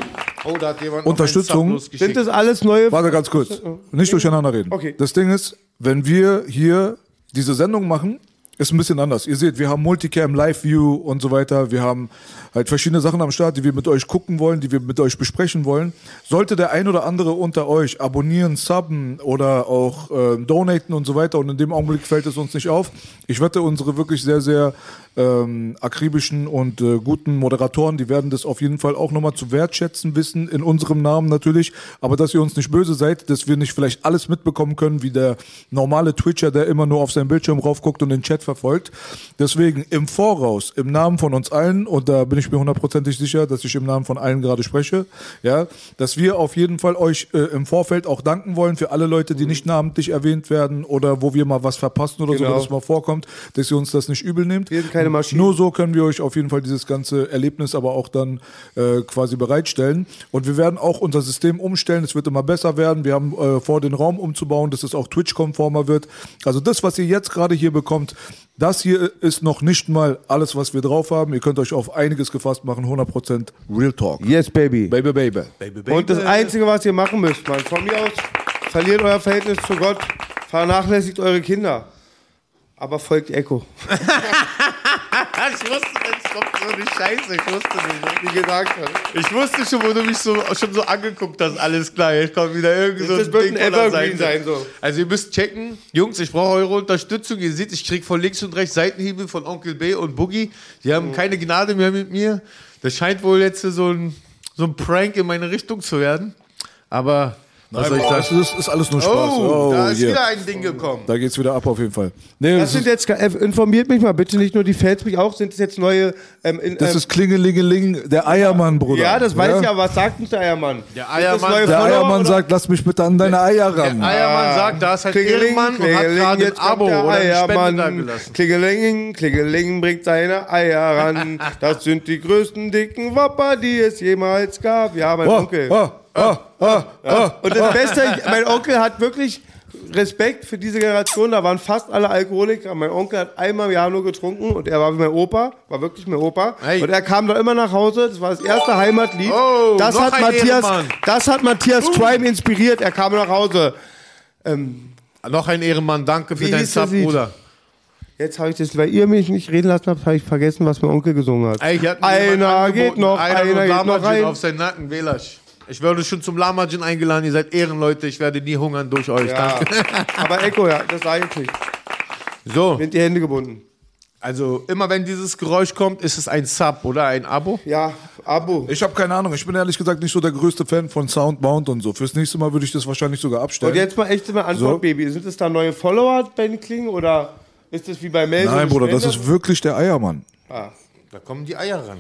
Speaker 2: Oh, da hat jemand
Speaker 3: Unterstützung.
Speaker 2: noch einen losgeschickt.
Speaker 1: Sind das alles neue?
Speaker 3: Warte ganz kurz. Nicht durcheinander reden.
Speaker 1: Okay.
Speaker 3: Das Ding ist, wenn wir hier diese Sendung machen, ist ein bisschen anders. Ihr seht, wir haben Multicam, Live-View und so weiter. Wir haben halt verschiedene Sachen am Start, die wir mit euch gucken wollen, die wir mit euch besprechen wollen. Sollte der ein oder andere unter euch abonnieren, subben oder auch äh, donaten und so weiter und in dem Augenblick fällt es uns nicht auf. Ich wette, unsere wirklich sehr, sehr ähm, akribischen und äh, guten Moderatoren, die werden das auf jeden Fall auch nochmal zu wertschätzen wissen, in unserem Namen natürlich, aber dass ihr uns nicht böse seid, dass wir nicht vielleicht alles mitbekommen können, wie der normale Twitcher, der immer nur auf seinen Bildschirm raufguckt und den Chat verfolgt. Deswegen im Voraus, im Namen von uns allen, und da bin ich mir hundertprozentig sicher, dass ich im Namen von allen gerade spreche, ja, dass wir auf jeden Fall euch äh, im Vorfeld auch danken wollen für alle Leute, die nicht namentlich erwähnt werden oder wo wir mal was verpassen oder so,
Speaker 1: Genau.
Speaker 3: wenn es mal vorkommt, dass ihr uns das nicht übel nehmt.
Speaker 1: Wir sind keine Maschinen.
Speaker 3: Nur so können wir euch auf jeden Fall dieses ganze Erlebnis aber auch dann äh, quasi bereitstellen. Und wir werden auch unser System umstellen. Es wird immer besser werden. Wir haben äh, vor, den Raum umzubauen, dass es auch Twitch-konformer wird. Also das, was ihr jetzt gerade hier bekommt, das hier ist noch nicht mal alles, was wir drauf haben. Ihr könnt euch auf einiges gefasst machen. 100% Real Talk.
Speaker 1: Yes, baby.
Speaker 3: Baby, baby.
Speaker 1: Und das Einzige, was ihr machen müsst, man, von mir aus, verliert euer Verhältnis zu Gott, vernachlässigt eure Kinder. Aber folgt Echo.
Speaker 2: Ich wusste, jetzt kommt so eine Scheiße. Ich wusste nicht.
Speaker 1: Wie gesagt hat.
Speaker 2: Ich wusste schon, wo du mich so, schon so angeguckt hast. Alles klar, jetzt kommt wieder irgend so
Speaker 1: Das
Speaker 2: ein
Speaker 1: wird
Speaker 2: Ding
Speaker 1: ein Evergreen sein, so.
Speaker 2: Also ihr müsst checken. Jungs, ich brauche eure Unterstützung. Ihr seht, ich krieg von links und rechts Seitenhiebe von Onkel B und Boogie. Die haben keine Gnade mehr mit mir. Das scheint wohl jetzt so ein, so ein Prank in meine Richtung zu werden. Aber was soll ich
Speaker 3: das
Speaker 2: sagen?
Speaker 3: ist, alles nur Spaß.
Speaker 2: Oh, da ist
Speaker 3: yeah.
Speaker 2: wieder ein Ding gekommen.
Speaker 3: Da geht's wieder ab auf jeden Fall. Nee,
Speaker 1: Das
Speaker 3: das,
Speaker 1: sind
Speaker 3: ist,
Speaker 1: jetzt, informiert mich mal bitte nicht nur die Fans, mich auch, sind das jetzt neue. Ähm, in,
Speaker 3: das
Speaker 1: ähm,
Speaker 3: ist Klingelingeling, der Eiermann, Bruder.
Speaker 1: ja, das weiß ich, aber was sagt uns der Eiermann?
Speaker 2: Der
Speaker 1: das
Speaker 2: Eiermann-
Speaker 1: neue
Speaker 3: Der Eiermann
Speaker 1: oder-
Speaker 3: sagt, lass mich bitte an deine Eier ran.
Speaker 2: Der Eiermann sagt, da ist halt
Speaker 1: Klingeling,
Speaker 2: hat
Speaker 1: Klingeling,
Speaker 2: gerade ein
Speaker 1: jetzt kommt
Speaker 2: Abo
Speaker 1: der Eiermann.
Speaker 2: gelassen.
Speaker 1: Klingeling, Klingeling bringt seine Eier ran. Das sind die größten dicken Wopper, die es jemals gab. Ja, mein
Speaker 3: Oh,
Speaker 1: Onkel.
Speaker 3: oh, oh, oh, oh.
Speaker 1: Und das Beste, mein Onkel hat wirklich Respekt für diese Generation. Da waren fast alle Alkoholiker. Mein Onkel hat einmal im Jahr nur getrunken und er war wie mein Opa, war wirklich mein Opa.
Speaker 2: Hey.
Speaker 1: Und er kam da immer nach Hause. Das war das erste Heimatlied.
Speaker 2: Oh,
Speaker 1: das, hat Matthias, das hat Matthias Crime inspiriert. Er kam nach Hause.
Speaker 2: Noch ein Ehrenmann, danke für
Speaker 1: Wie
Speaker 2: dein
Speaker 1: hieß das
Speaker 2: Sub? Bruder.
Speaker 1: Jetzt habe ich das, weil ihr mich nicht reden lassen habt, habe ich vergessen, was mein Onkel gesungen hat.
Speaker 2: Ey, hat
Speaker 1: einer geht noch,
Speaker 2: einer,
Speaker 1: einer geht noch rein.
Speaker 2: auf seinen Nacken, Wählers. Ich werde schon zum Lamajin eingeladen, ihr seid Ehrenleute, ich werde nie hungern durch euch.
Speaker 1: Ja.
Speaker 2: Danke.
Speaker 1: Aber Echo, ja, das sage ich nicht.
Speaker 2: So,
Speaker 1: Sind die Hände gebunden.
Speaker 2: also immer wenn dieses Geräusch kommt, ist es ein Sub oder ein Abo.
Speaker 1: Ja, Abo.
Speaker 3: Ich habe keine Ahnung. Ich bin ehrlich gesagt nicht so der größte Fan von Soundmount und so. Fürs nächste Mal würde ich das wahrscheinlich sogar abstellen.
Speaker 1: Und jetzt mal echt mal Antwort,
Speaker 3: So.
Speaker 1: Baby. Sind es da neue Follower bei den Klingen oder ist das wie bei Mel? so
Speaker 3: Nein, Bruder, das ist wirklich der Eiermann.
Speaker 1: Ah.
Speaker 2: Da kommen die Eier ran.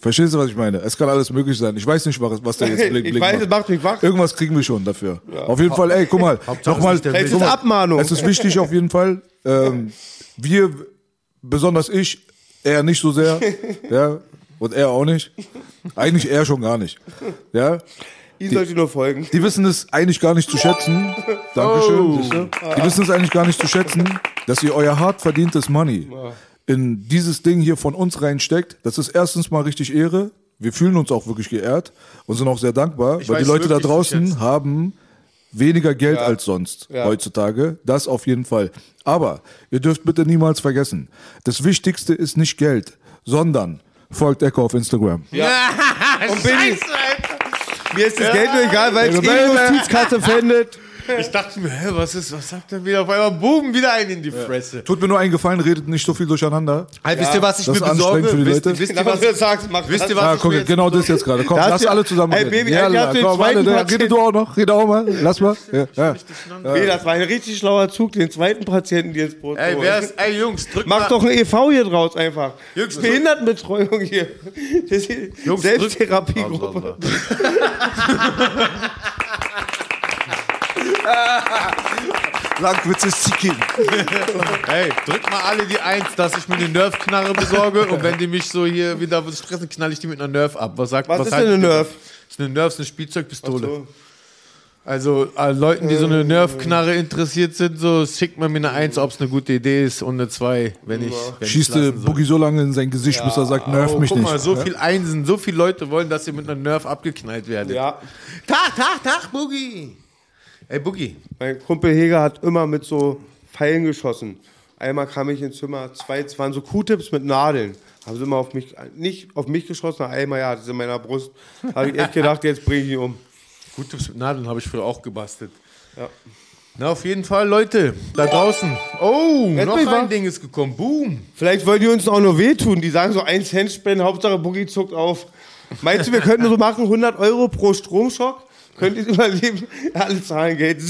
Speaker 3: Verstehst du, was ich meine? Es kann alles möglich sein. Ich weiß nicht, was, was da jetzt blink,
Speaker 1: Ich weiß,
Speaker 3: macht.
Speaker 1: es macht mich wach.
Speaker 3: Irgendwas kriegen wir schon dafür. Auf jeden Fall, ey, guck mal, nochmal.
Speaker 2: es ist
Speaker 1: Abmahnung.
Speaker 3: Es ist wichtig auf jeden Fall. Ähm, wir besonders ich, er nicht so sehr, ja, und er auch nicht. Eigentlich er schon gar nicht, ja.
Speaker 1: Ihr solltet nur folgen.
Speaker 3: Die wissen es eigentlich gar nicht zu schätzen. Dankeschön. siehst du? Die wissen es eigentlich gar nicht zu schätzen, dass ihr euer hart verdientes Money in dieses Ding hier von uns reinsteckt. Das ist erstens mal richtig Ehre. Wir fühlen uns auch wirklich geehrt und sind auch sehr dankbar,
Speaker 2: Ich
Speaker 3: weil die Leute da draußen haben weniger Geld als sonst
Speaker 1: Ja.
Speaker 3: heutzutage. Das auf jeden Fall. Aber ihr dürft bitte niemals vergessen, das Wichtigste ist nicht Geld, sondern folgt Echo auf Instagram.
Speaker 1: Und Baby, mir ist das Geld nur egal, weil es eh
Speaker 3: Baby.
Speaker 1: Justizkarte findet.
Speaker 2: Ich dachte mir, hä, was ist, was sagt er wieder? Auf einmal boom, wieder einen in die Fresse.
Speaker 3: Tut mir nur einen Gefallen, redet nicht so viel durcheinander.
Speaker 2: Hey, wisst ihr, was ich
Speaker 3: das
Speaker 2: mir
Speaker 3: ist
Speaker 2: besorge?
Speaker 3: für die
Speaker 2: Wisst,
Speaker 3: Leute.
Speaker 2: wisst,
Speaker 1: Ja,
Speaker 2: ihr, was,
Speaker 1: du sagst, mach
Speaker 2: wisst ihr,
Speaker 1: das.
Speaker 2: was
Speaker 3: Ah,
Speaker 2: ich
Speaker 3: guck,
Speaker 2: mir jetzt
Speaker 3: genau das jetzt gerade. Komm, lass alle zusammen
Speaker 1: Ey,
Speaker 3: reden.
Speaker 1: Baby,
Speaker 3: ja,
Speaker 1: den
Speaker 3: komm, alle, da, rede du auch noch, rede auch mal. Lass mal. Ja, ja.
Speaker 1: Nee, das war ein richtig schlauer Zug, den zweiten Patienten dir ins Brot zu
Speaker 2: Ey, wer ist, ey, Jungs, drückt
Speaker 1: Mach
Speaker 2: mal,
Speaker 1: doch ein EV hier draus einfach.
Speaker 2: Jungs,
Speaker 1: Behindertenbetreuung hier. Die
Speaker 2: Jungs,
Speaker 1: Selbsttherapiegruppe.
Speaker 3: Langwitz ist Zikin.
Speaker 2: Ey, drückt mal alle die Eins, dass ich mir eine Nerf-Knarre besorge und wenn die mich so hier wieder stressen, knall ich die mit einer Nerf ab. Was sagt
Speaker 1: Was ist
Speaker 2: haltet
Speaker 1: denn eine Nerf?
Speaker 2: Das ist eine Nerf, ist eine Spielzeugpistole.
Speaker 1: So.
Speaker 2: Also äh, Leuten, die so eine Nerf-Knarre interessiert sind, so schickt man mir eine Eins, ob es eine gute Idee ist und eine Zwei, wenn ich wenn
Speaker 3: Schießt der. Boogie so lange in sein Gesicht, bis er sagt, nerv
Speaker 2: Oh,
Speaker 3: mich
Speaker 2: guck
Speaker 3: nicht.
Speaker 2: mal, so
Speaker 3: Ja?
Speaker 2: viel Einsen, so viele Leute wollen, dass ihr mit einer Nerf abgeknallt werdet.
Speaker 1: Ja,
Speaker 2: Tag, Tag, Tag, Boogie. Ey, Boogie.
Speaker 1: mein Kumpel Heger hat immer mit so Pfeilen geschossen. Einmal kam ich ins Zimmer, zwei, es waren so Q-Tips mit Nadeln. Haben sie immer auf mich, nicht auf mich geschossen, einmal ja, das ist in meiner Brust. Habe ich echt gedacht, jetzt bringe ich ihn um.
Speaker 2: Gute Nadeln habe ich früher auch gebastelt.
Speaker 1: Ja.
Speaker 2: Na, auf jeden Fall, Leute, da draußen. Oh,
Speaker 1: Jetzt
Speaker 2: noch ein
Speaker 1: wach.
Speaker 2: Ding ist gekommen. Boom.
Speaker 1: Vielleicht wollen die uns auch nur wehtun. Die sagen so, ein Cent spenden, Hauptsache Boogie zuckt auf. Meinst du, wir könnten so machen, 100 Euro pro Stromschock? Könnt ihr überleben? Alle zahlen Geld.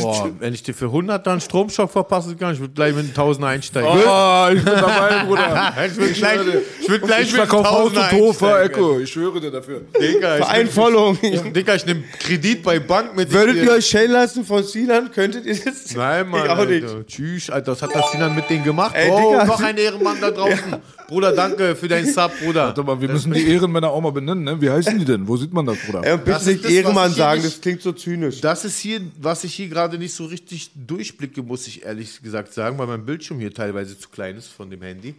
Speaker 2: Boah, wenn ich dir für 100 dann Stromschock verpassen kann, ich würde gleich mit 1000 einsteigen.
Speaker 3: Oh, ich bin dabei, Bruder.
Speaker 2: ich würde gleich, ich würd gleich
Speaker 3: Ich
Speaker 2: mit
Speaker 3: verkaufe Haus
Speaker 2: 1000
Speaker 3: und Hof,
Speaker 2: einsteigen.
Speaker 3: Echo. Ich schwöre dir dafür.
Speaker 2: Digga,
Speaker 1: Für
Speaker 2: ich nehm- Digga, nehme Kredit bei Bank mit.
Speaker 1: Würdet ihr euch schellen lassen von Sinan? Könntet ihr das?
Speaker 2: Nein, Mann.
Speaker 1: Ich auch nicht.
Speaker 2: Alter. Tschüss, Alter. Was hat das Sinan mit denen gemacht?
Speaker 1: Ey,
Speaker 2: oh,
Speaker 1: Digga.
Speaker 2: noch ein Ehrenmann da draußen. Bruder, danke für deinen Sub, Bruder.
Speaker 3: Warte mal, wir müssen die Ehrenmänner auch mal benennen, ne? Wie heißen die denn? Wo sieht man das, Bruder?
Speaker 1: Ey, und bitte nicht Ehrenmann sagen,
Speaker 2: nicht-
Speaker 1: das klingt so zynisch.
Speaker 2: Das ist hier, was ich hier gerade nicht so richtig durchblicke, muss ich ehrlich gesagt sagen, weil mein Bildschirm hier teilweise zu klein ist von dem Handy.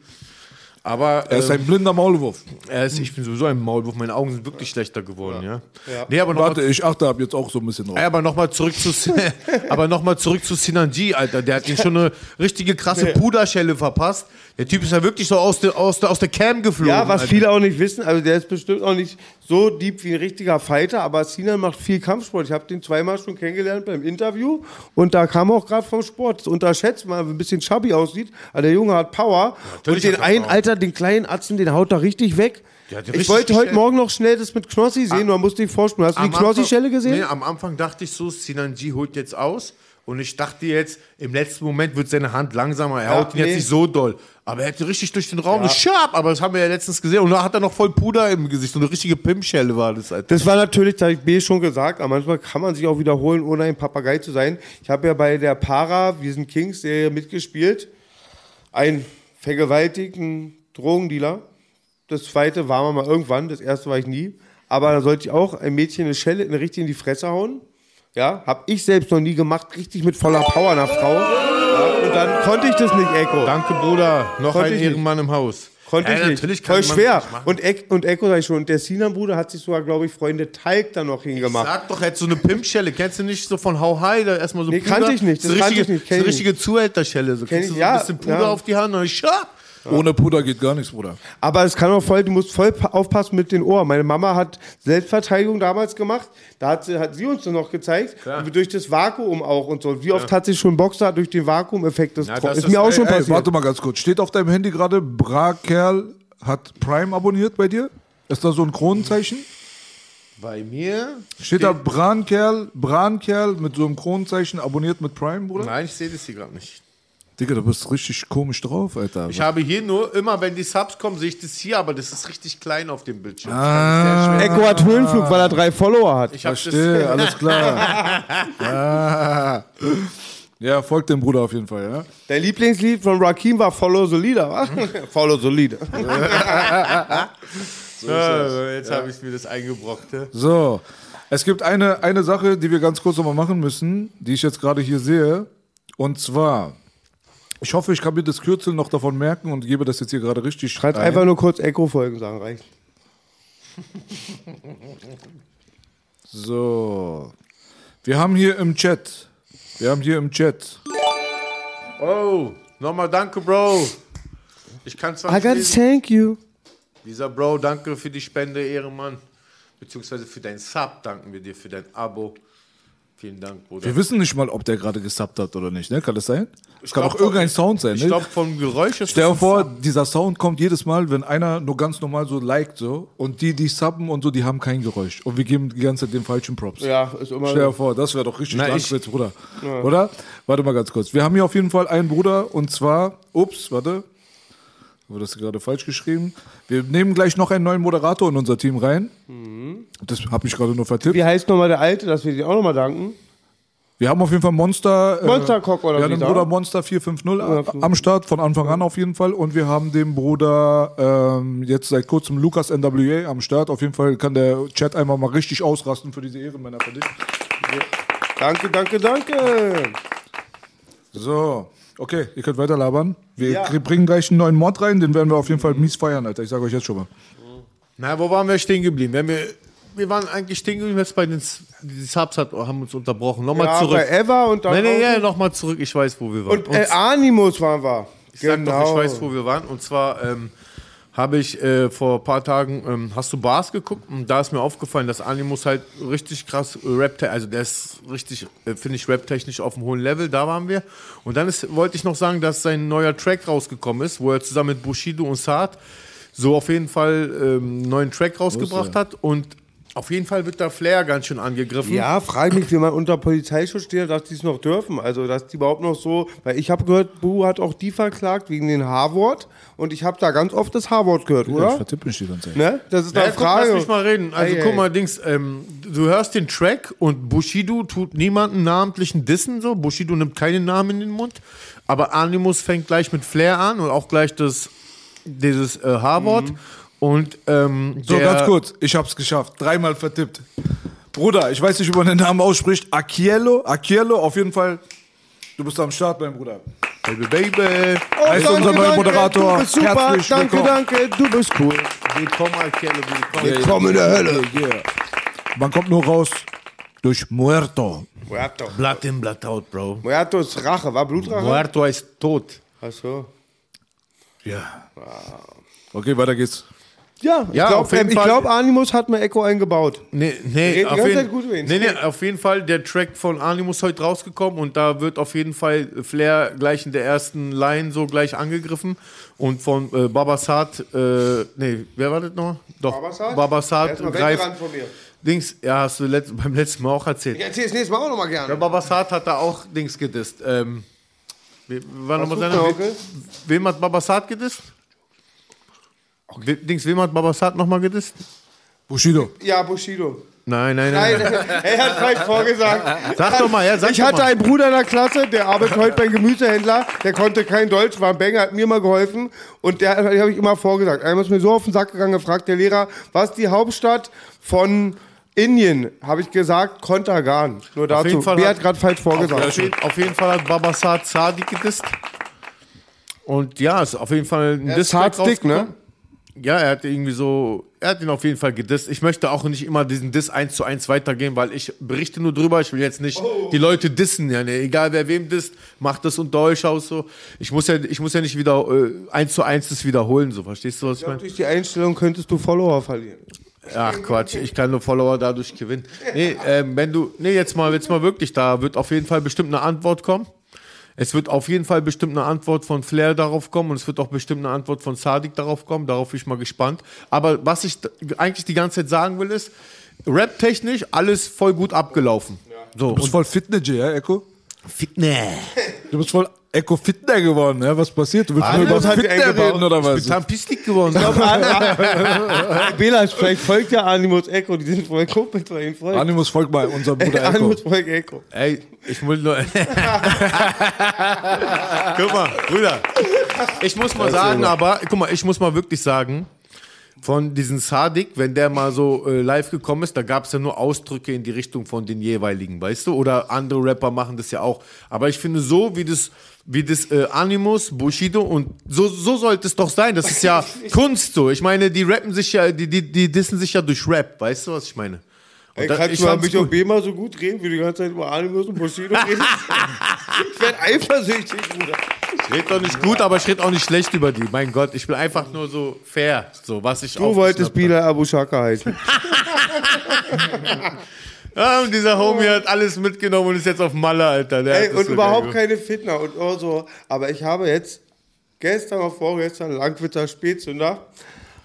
Speaker 2: Aber
Speaker 3: Er ist
Speaker 2: ähm,
Speaker 3: ein blinder Maulwurf.
Speaker 2: er ist, ich bin sowieso ein Maulwurf, meine Augen sind wirklich schlechter geworden, ja. Nee, aber noch
Speaker 3: Warte,
Speaker 2: mal,
Speaker 3: ich achte ab jetzt auch so ein bisschen drauf.
Speaker 2: aber nochmal zurück zu aber noch mal zurück zu Sinanji, Alter. Der hat ihn schon eine richtige krasse Puderschelle verpasst. Der Typ ist ja wirklich so aus der, aus der, aus der Cam geflogen.
Speaker 1: Ja, was
Speaker 2: Alter.
Speaker 1: viele auch nicht wissen, also der ist bestimmt auch nicht so deep wie ein richtiger Fighter, aber Sinan macht viel Kampfsport. Ich habe den zweimal schon kennengelernt beim Interview und da kam er auch gerade vom Sport. Das unterschätzt, er ein bisschen chubby aussieht, aber der Junge hat Power. und
Speaker 2: natürlich
Speaker 1: den einen,
Speaker 2: Power.
Speaker 1: Alter, den kleinen Atzen, den haut er richtig weg. Ich wollte heute. Morgen noch schnell das mit Knossi sehen, man musste dich vorspielen. Hast du die Knossi-Schelle gesehen?
Speaker 2: Nee, am Anfang dachte ich so, Sinanji holt jetzt aus. Und ich dachte jetzt, im letzten Moment wird seine Hand langsamer. Er
Speaker 1: Ja,
Speaker 2: haut ihn jetzt
Speaker 1: nee.
Speaker 2: nicht so doll. Aber er hätte richtig durch den Raum ja. Sharp, aber das haben wir ja letztens gesehen. Und da hat er noch voll Puder im Gesicht. So eine richtige Pimpschelle war das, Alter.
Speaker 1: Das war natürlich, das habe ich B schon gesagt, aber manchmal kann man sich auch wiederholen, ohne ein Papagei zu sein. Ich habe ja bei der Para, wir sind Kings, Serie mitgespielt. Ein vergewaltigten Drogendealer. Das zweite war man mal irgendwann, das erste war ich nie. Aber da sollte ich auch ein Mädchen eine Schelle in, richtig in die Fresse hauen. Ja, habe ich selbst noch nie gemacht, richtig mit voller Power einer Frau. Dann konnte ich das nicht, Echo.
Speaker 2: Danke, Bruder. Noch
Speaker 1: Konnte
Speaker 2: ein
Speaker 1: ich.
Speaker 2: Ehrenmann im Haus.
Speaker 1: Konnte
Speaker 2: Ja,
Speaker 1: ich nicht.
Speaker 2: Natürlich kann
Speaker 1: Voll schwer.
Speaker 2: das nicht.
Speaker 1: Und, Ek, und Echo sag ich schon. Und der Sinan-Bruder hat sich sogar, glaube ich, Freunde Teig da noch hingemacht.
Speaker 2: Sag doch jetzt so eine Pimpschelle. Kennst du nicht so von How High? Da erstmal so
Speaker 1: Nee, kannte ich nicht. Das kannte
Speaker 2: richtige,
Speaker 1: ich nicht. Kenn
Speaker 2: so eine
Speaker 1: ich
Speaker 2: richtige Zuhälterschelle. So
Speaker 1: Kenn
Speaker 2: kriegst du
Speaker 1: ich,
Speaker 2: so ein
Speaker 1: ja,
Speaker 2: bisschen Puder
Speaker 1: ja.
Speaker 2: auf die Hand und dann sharp.
Speaker 3: Ohne Puder geht gar nichts, Bruder.
Speaker 1: Aber es kann auch voll, du musst voll pa- aufpassen mit den Ohren. Meine Mama hat Selbstverteidigung damals gemacht. Da hat sie, hat sie uns noch gezeigt. Und durch das Vakuum auch und so. Wie oft hat sich schon ein Boxer durch den Vakuumeffekt das,
Speaker 2: Ja, das
Speaker 1: ist,
Speaker 2: ist-
Speaker 1: mir auch
Speaker 2: ey,
Speaker 1: schon
Speaker 3: Ey,
Speaker 1: passiert.
Speaker 3: warte mal ganz kurz. Steht auf deinem Handy gerade, Bra-Kerl hat Prime abonniert bei dir? Ist da so ein Kronenzeichen?
Speaker 2: Bei mir?
Speaker 3: Steht da Bran-Kerl, Bran-Kerl mit so einem Kronenzeichen abonniert mit Prime, Bruder?
Speaker 2: Nein, ich sehe das hier gerade nicht.
Speaker 3: Digga, du bist richtig komisch drauf, Alter.
Speaker 2: Ich habe hier nur, immer wenn die Subs kommen, sehe ich das hier, aber das ist richtig klein auf dem Bildschirm.
Speaker 3: Ah,
Speaker 1: Echo hat Höhenflug, weil er drei Follower hat.
Speaker 2: Ich
Speaker 3: verstehe,
Speaker 2: das.
Speaker 3: alles klar. ah. Ja, Ja, folgt dem Bruder auf jeden Fall, ja.
Speaker 1: Der Lieblingslied von Rakim war Follow Solida, was? Follow Solida.
Speaker 2: Ja, jetzt habe ich mir das eingebrockt. ja.
Speaker 3: So, es gibt eine, eine Sache, die wir ganz kurz nochmal machen müssen, die ich jetzt gerade hier sehe. Und zwar, ich hoffe, ich kann mir das Kürzel noch davon merken und gebe das jetzt hier gerade richtig
Speaker 1: Schreibt
Speaker 3: ein.
Speaker 1: einfach nur kurz Echo-Folgen sagen, reicht.
Speaker 3: So, wir haben hier im Chat, wir haben hier im Chat,
Speaker 2: Oh, nochmal danke, Bro. Ich kann zwar
Speaker 1: I gotta
Speaker 2: lesen.
Speaker 1: thank you.
Speaker 2: Dieser Bro, danke für die Spende, Ehrenmann. Beziehungsweise für dein Sub danken wir dir, für dein Abo. Vielen Dank, Bruder.
Speaker 3: wir wissen nicht mal, ob der gerade gesubbt hat oder nicht, ne? Kann das sein? Es kann
Speaker 2: glaub,
Speaker 3: auch irgendein Sound sein,
Speaker 2: Ich
Speaker 3: ne?
Speaker 2: glaube, vom Geräusch ist
Speaker 3: Stell dir vor,
Speaker 2: Sub.
Speaker 3: dieser Sound kommt jedes Mal, wenn einer nur ganz normal so liked so und die, die subben und so, die haben kein Geräusch. Und wir geben die ganze Zeit den falschen Props.
Speaker 1: Ja, ist immer
Speaker 3: Stell dir vor, das wäre doch richtig
Speaker 2: Na,
Speaker 3: lang
Speaker 2: ich-
Speaker 3: jetzt, Bruder. Oder? Warte mal ganz kurz. Wir haben hier auf jeden Fall einen Bruder und zwar, ups, warte. Wurde das gerade falsch geschrieben? Wir nehmen gleich noch einen neuen Moderator in unser Team rein. Das habe ich gerade nur vertippt.
Speaker 1: Wie heißt nochmal der Alte, dass wir dir auch nochmal danken?
Speaker 3: Wir haben auf jeden Fall Monster. äh,
Speaker 1: Monstercock oder
Speaker 3: Wir haben den? Bruder Monster 450 a- am Start, von Anfang an auf jeden Fall. Und wir haben den Bruder ähm, jetzt seit kurzem Lukas NWA am Start. Auf jeden Fall kann der Chat einmal mal richtig ausrasten für diese Ehrenmänner für dich.
Speaker 1: Danke, danke, danke.
Speaker 3: So, okay, ihr könnt weiter labern. Wir
Speaker 1: Ja.
Speaker 3: bringen gleich einen neuen Mod rein, den werden wir auf jeden Fall mies feiern, Alter. Ich sage euch jetzt schon mal.
Speaker 2: Na, wo waren wir stehen geblieben? Wir, haben wir, wir waren eigentlich stehen geblieben, jetzt bei den die Subs hat, haben uns unterbrochen. Nochmal
Speaker 1: Ja,
Speaker 2: zurück.
Speaker 1: bei Eva und dann.
Speaker 2: Nein, nein, ja, nochmal zurück. Ich weiß, wo wir waren.
Speaker 1: Und äh, Animus waren wir.
Speaker 2: Ich sag
Speaker 1: genau.
Speaker 2: doch, ich weiß, wo wir waren. Und zwar ähm, habe ich äh, vor ein paar Tagen, ähm, hast du Bars geguckt? Und da ist mir aufgefallen, dass Animus halt richtig krass rap also der ist richtig, äh, finde ich, rap-technisch auf einem hohen Level. Da waren wir. Und dann ist, wollte ich noch sagen, dass sein neuer Track rausgekommen ist, wo er zusammen mit Bushido und Saad so auf jeden Fall ähm, einen neuen Track rausgebracht hat. Und auf jeden Fall wird da Flair ganz schön angegriffen.
Speaker 1: Ja, frage mich, wie man unter Polizeischutz steht, dass die es noch dürfen. Also, dass die überhaupt noch so. Weil ich habe gehört, Bu hat auch die verklagt wegen den H-Wort. Und ich habe da ganz oft das H-Wort gehört,
Speaker 3: Ich
Speaker 1: oder?
Speaker 3: vertippe mich die ganze Zeit.
Speaker 1: Ne? Das ist
Speaker 2: Ja,
Speaker 1: eine
Speaker 2: guck, lass
Speaker 1: Frage.
Speaker 2: mich mal reden. Also
Speaker 1: Ey,
Speaker 2: guck mal, Dings, ähm, du hörst den Track und Bushido tut niemanden namentlichen Dissen so. Bushido nimmt keinen Namen in den Mund. Aber Animus fängt gleich mit Flair an und auch gleich das, dieses äh, H-Wort. Und ähm,
Speaker 3: So, ganz kurz, ich hab's geschafft. Dreimal vertippt. Bruder, ich weiß nicht, wie man den Namen ausspricht. Akielo, Akielo, auf jeden Fall. Du bist am Start, mein Bruder.
Speaker 2: Baby, Baby.
Speaker 1: Oh,
Speaker 3: Er ist unser neuer Moderator.
Speaker 1: Du bist super.
Speaker 3: Herzlich
Speaker 1: danke,
Speaker 3: willkommen.
Speaker 1: danke. Du bist cool.
Speaker 2: Willkommen, Alkele, willkommen.
Speaker 1: Willkommen in der Hölle.
Speaker 3: Yeah. Man kommt nur raus durch Muerto.
Speaker 1: Muerto.
Speaker 2: Blatt in, Blatt out, Bro.
Speaker 1: Muerto ist Rache, war Blutrache?
Speaker 2: Muerto ist tot.
Speaker 1: Ach so.
Speaker 3: Ja. Okay, weiter geht's.
Speaker 1: Ja, ich
Speaker 2: Ja,
Speaker 1: glaube, glaub, Animus hat mir Echo eingebaut.
Speaker 2: Nee, nee, auf jeden,
Speaker 1: gut
Speaker 2: nee, nee, auf jeden Fall der Track von Animus heute rausgekommen und da wird auf jeden Fall Flair gleich in der ersten Line so gleich angegriffen und von äh, Babasat, äh, nee, wer war das noch? Doch,
Speaker 1: Babasat?
Speaker 2: Greift,
Speaker 1: von mir.
Speaker 2: Dings, ja, hast du letzt, beim letzten Mal auch erzählt.
Speaker 1: Ich erzähl's nächstes Mal auch nochmal gerne.
Speaker 2: Der Babasat hat da auch Dings gedisst. Ähm, war noch mal
Speaker 1: sucht
Speaker 2: seine, wem hat Babasat gedisst? We, Dings, wem hat Babasat nochmal gedisst?
Speaker 3: Bushido.
Speaker 1: Ja, Bushido.
Speaker 2: Nein, nein, nein.
Speaker 1: Nein, er hat falsch vorgesagt.
Speaker 2: Sag doch mal, ja, sag
Speaker 1: Ich
Speaker 2: doch
Speaker 1: hatte
Speaker 2: mal.
Speaker 1: einen Bruder in der Klasse, der arbeitet heute beim Gemüsehändler, der konnte kein Deutsch, war ein Banger, hat mir mal geholfen und der habe ich immer vorgesagt. Einmal ist mir so auf den Sack gegangen, gefragt der Lehrer, was ist die Hauptstadt von Indien? Habe ich gesagt, Kontergan. Nur dazu.
Speaker 2: jeden Fall
Speaker 1: Wer
Speaker 2: hat-
Speaker 1: hat gerade falsch vorgesagt?
Speaker 2: Auf, jeden, auf jeden Fall hat Babasat Sadi gedisst. Und ja, ist auf jeden Fall ein
Speaker 1: ist
Speaker 2: Diss-Track
Speaker 1: hart dick, ne?
Speaker 2: Ja, er hat irgendwie so, er hat ihn auf jeden Fall gedisst. Ich möchte auch nicht immer diesen Diss eins zu eins weitergehen, weil ich berichte nur drüber. Ich will jetzt nicht die Leute dissen. Ja, ne, egal wer wem disst, macht das unter euch aus so. Ich muss ja, ich muss ja nicht wieder äh, eins zu eins das wiederholen. So, verstehst du, was ich meine?
Speaker 1: Durch die Einstellung könntest du Follower verlieren.
Speaker 2: Ach Quatsch, ich kann nur Follower dadurch gewinnen. Nee, ähm, wenn du, nee, jetzt mal, jetzt mal wirklich, da wird auf jeden Fall bestimmt eine Antwort kommen. Es wird auf jeden Fall bestimmt eine Antwort von Flair darauf kommen und es wird auch bestimmt eine Antwort von Sadik darauf kommen. Darauf bin ich mal gespannt. Aber was ich eigentlich die ganze Zeit sagen will, ist, rap-technisch alles voll gut abgelaufen. So,
Speaker 3: Du bist voll Fitness, ja, Echo?
Speaker 2: Fitness.
Speaker 3: Du bist voll Echo Fitner geworden, ja? Was passiert? Du willst nur über Fitner
Speaker 1: eingebaut.
Speaker 3: reden oder was?
Speaker 2: Mit Tampistik gewonnen.
Speaker 1: Bela, vielleicht folgt ja Animus Echo, die sind voll Kumpel bei ihnen folgt.
Speaker 3: Animus folgt mal unser Bruder Echo.
Speaker 1: Animus folgt Echo.
Speaker 2: Ey, ich will nur. guck mal, Brüder. Ich muss mal sagen, aber, guck mal, ich muss mal wirklich sagen, von diesem Sadik, wenn der mal so äh, live gekommen ist, da gab es ja nur Ausdrücke in die Richtung von den jeweiligen, weißt du? Oder andere Rapper machen das ja auch. Aber ich finde so, wie das, wie das äh, Animus, Bushido und so, so sollte es doch sein. Das ist ja Kunst so. Ich meine, die rappen sich ja, die, die, die dissen sich ja durch Rap, weißt du, was ich meine?
Speaker 1: Ey,
Speaker 2: da-
Speaker 1: kannst
Speaker 2: ich
Speaker 1: du mich und
Speaker 2: gut.
Speaker 1: B mal so gut reden, wie du die ganze Zeit über Animus und Bushido redest? ich werde eifersüchtig, Bruder.
Speaker 2: Ich rede doch nicht gut, aber ich rede auch nicht schlecht über die. Mein Gott, ich bin einfach nur so fair, so was ich
Speaker 1: Du wolltest Bilal Abu Shaka heißen.
Speaker 2: Ja, und dieser Homie hat alles mitgenommen und ist jetzt auf Malle, Alter. Der
Speaker 1: Ey, und überhaupt keine Fitner und auch so. Aber ich habe jetzt gestern oder vorgestern, Langwitzer Spätsünder,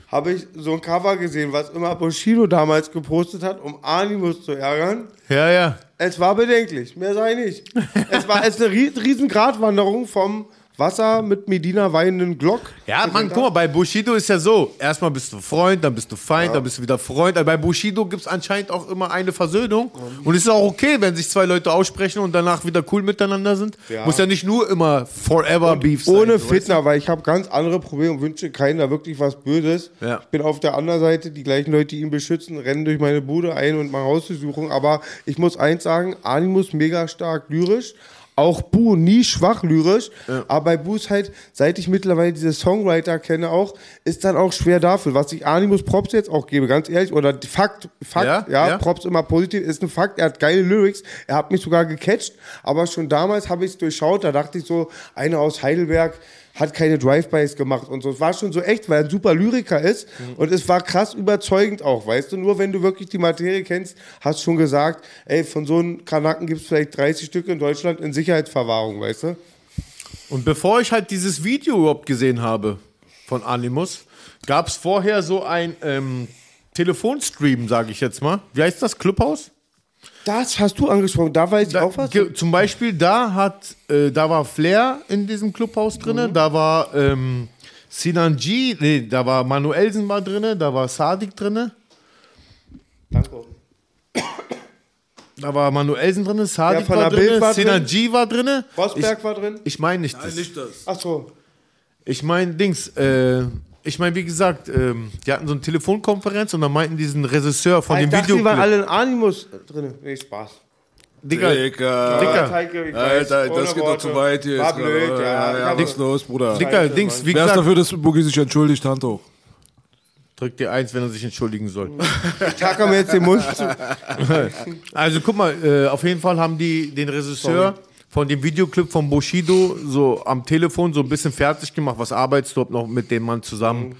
Speaker 1: habe ich so ein Cover gesehen, was immer Bushido damals gepostet hat, um Animus zu ärgern.
Speaker 2: Ja, ja.
Speaker 1: Es war bedenklich, mehr sei nicht. es war es eine rie- riesen Gratwanderung vom Wasser mit Medina weinenden Glock.
Speaker 2: Ja, Mann, guck mal, bei Bushido ist ja so, erstmal bist du Freund, dann bist du Feind, dann bist du wieder Freund. Aber bei Bushido gibt es anscheinend auch immer eine Versöhnung. Und es ist auch okay, wenn sich zwei Leute aussprechen und danach wieder cool miteinander sind.
Speaker 1: Ja.
Speaker 2: Muss ja nicht nur immer forever Beef sein.
Speaker 1: Ohne
Speaker 2: weißt
Speaker 1: Fitner, weil ich habe ganz andere Probleme und wünsche keiner wirklich was Böses.
Speaker 2: Ja.
Speaker 1: Ich bin auf der anderen Seite, die gleichen Leute, die ihn beschützen, rennen durch meine Bude ein und machen Hausbesuchung. Aber ich muss eins sagen, Animus mega stark lyrisch. Auch Bu nie schwach lyrisch, aber bei Bu ist halt, seit ich mittlerweile diese Songwriter kenne auch, ist dann auch schwer dafür, was ich Animus Props jetzt auch gebe, ganz ehrlich, oder Fakt, Fakt,
Speaker 2: Ja,
Speaker 1: ja,
Speaker 2: ja.
Speaker 1: Props immer positiv, ist ein Fakt, er hat geile Lyrics, er hat mich sogar gecatcht, aber schon damals habe ich es durchschaut, da dachte ich so, einer aus Heidelberg hat keine Drive-Bys gemacht und so. Es war schon so echt, weil er ein super Lyriker ist und es war krass überzeugend auch, weißt du, nur wenn du wirklich die Materie kennst, hast schon gesagt, ey, von so einem Kanaken gibt es vielleicht 30 Stück in Deutschland in Sicherheitsverwahrung, weißt du?
Speaker 2: Und bevor ich halt dieses Video überhaupt gesehen habe von Animus, gab es vorher so ein ähm, Telefonstream, sage ich jetzt mal. Wie heißt das? Clubhouse?
Speaker 1: Das hast du angesprochen, da weiß ich
Speaker 2: Da,
Speaker 1: auch was.
Speaker 2: zum Beispiel, da hat, äh, da war Flair in diesem Clubhaus drinne,
Speaker 1: Mhm.
Speaker 2: da war ähm, Sinan G, nee, da war Manuelsen war drinne, da war Sadik drinne,
Speaker 1: Danke.
Speaker 2: da war Manuelsen drinne, Sadik war drinne,
Speaker 1: war
Speaker 2: Sinan
Speaker 1: drin.
Speaker 2: G war drinne.
Speaker 1: Rosberg
Speaker 2: ich,
Speaker 1: war drin.
Speaker 2: Ich meine nicht das.
Speaker 3: das.
Speaker 1: Ach so.
Speaker 2: Ich meine Dings, äh, ich meine, wie gesagt, ähm, die hatten so eine Telefonkonferenz und dann meinten diesen Regisseur von
Speaker 1: ich
Speaker 2: dem
Speaker 1: dachte,
Speaker 2: Video.
Speaker 1: die waren alle in Animus drin. Nee, Spaß.
Speaker 2: Digga,
Speaker 3: Dicker.
Speaker 2: Dicker.
Speaker 1: Heike, ich weiß,
Speaker 3: Alter, das geht doch zu weit hier.
Speaker 1: War
Speaker 3: jetzt
Speaker 1: blöd, ja.
Speaker 3: ja, ja,
Speaker 1: Ich
Speaker 3: was ist los, Bruder?
Speaker 2: Dicker, Dings, wie
Speaker 3: Wer ist
Speaker 2: gesagt,
Speaker 3: dafür, dass Boogie sich entschuldigt? Hand hoch.
Speaker 2: drückt dir eins, wenn er sich entschuldigen soll.
Speaker 1: Tacker mir jetzt den Mund zu.
Speaker 2: Also guck mal, äh, auf jeden Fall haben die den Regisseur von dem Videoclip von Bushido so am Telefon so ein bisschen fertig gemacht. Was arbeitest du noch mit dem Mann zusammen?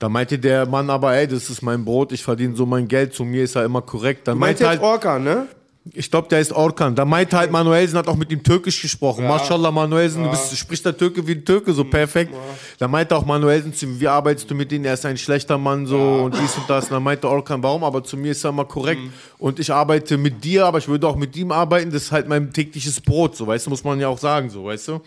Speaker 2: Da meinte der Mann aber, ey, das ist mein Brot, ich verdiene so mein Geld, zu mir ist er immer korrekt. Dann meinte halt,
Speaker 1: Orca, ne?
Speaker 2: Ich glaube, der ist Orkan. Da meinte halt Manuelsen hat auch mit ihm Türkisch gesprochen. Mashallah, Manuelsen, du, bist, du sprichst der Türke wie ein Türke, so perfekt. Da meinte auch Manuelsen zu ihm, wie arbeitest du mit ihm? Er ist ein schlechter Mann, so und dies und das. Und dann meinte Orkan, warum? Aber zu mir ist er immer korrekt. Und ich arbeite mit dir, aber ich würde auch mit ihm arbeiten. Das ist halt mein tägliches Brot, so weißt du, muss man ja auch sagen, so weißt du.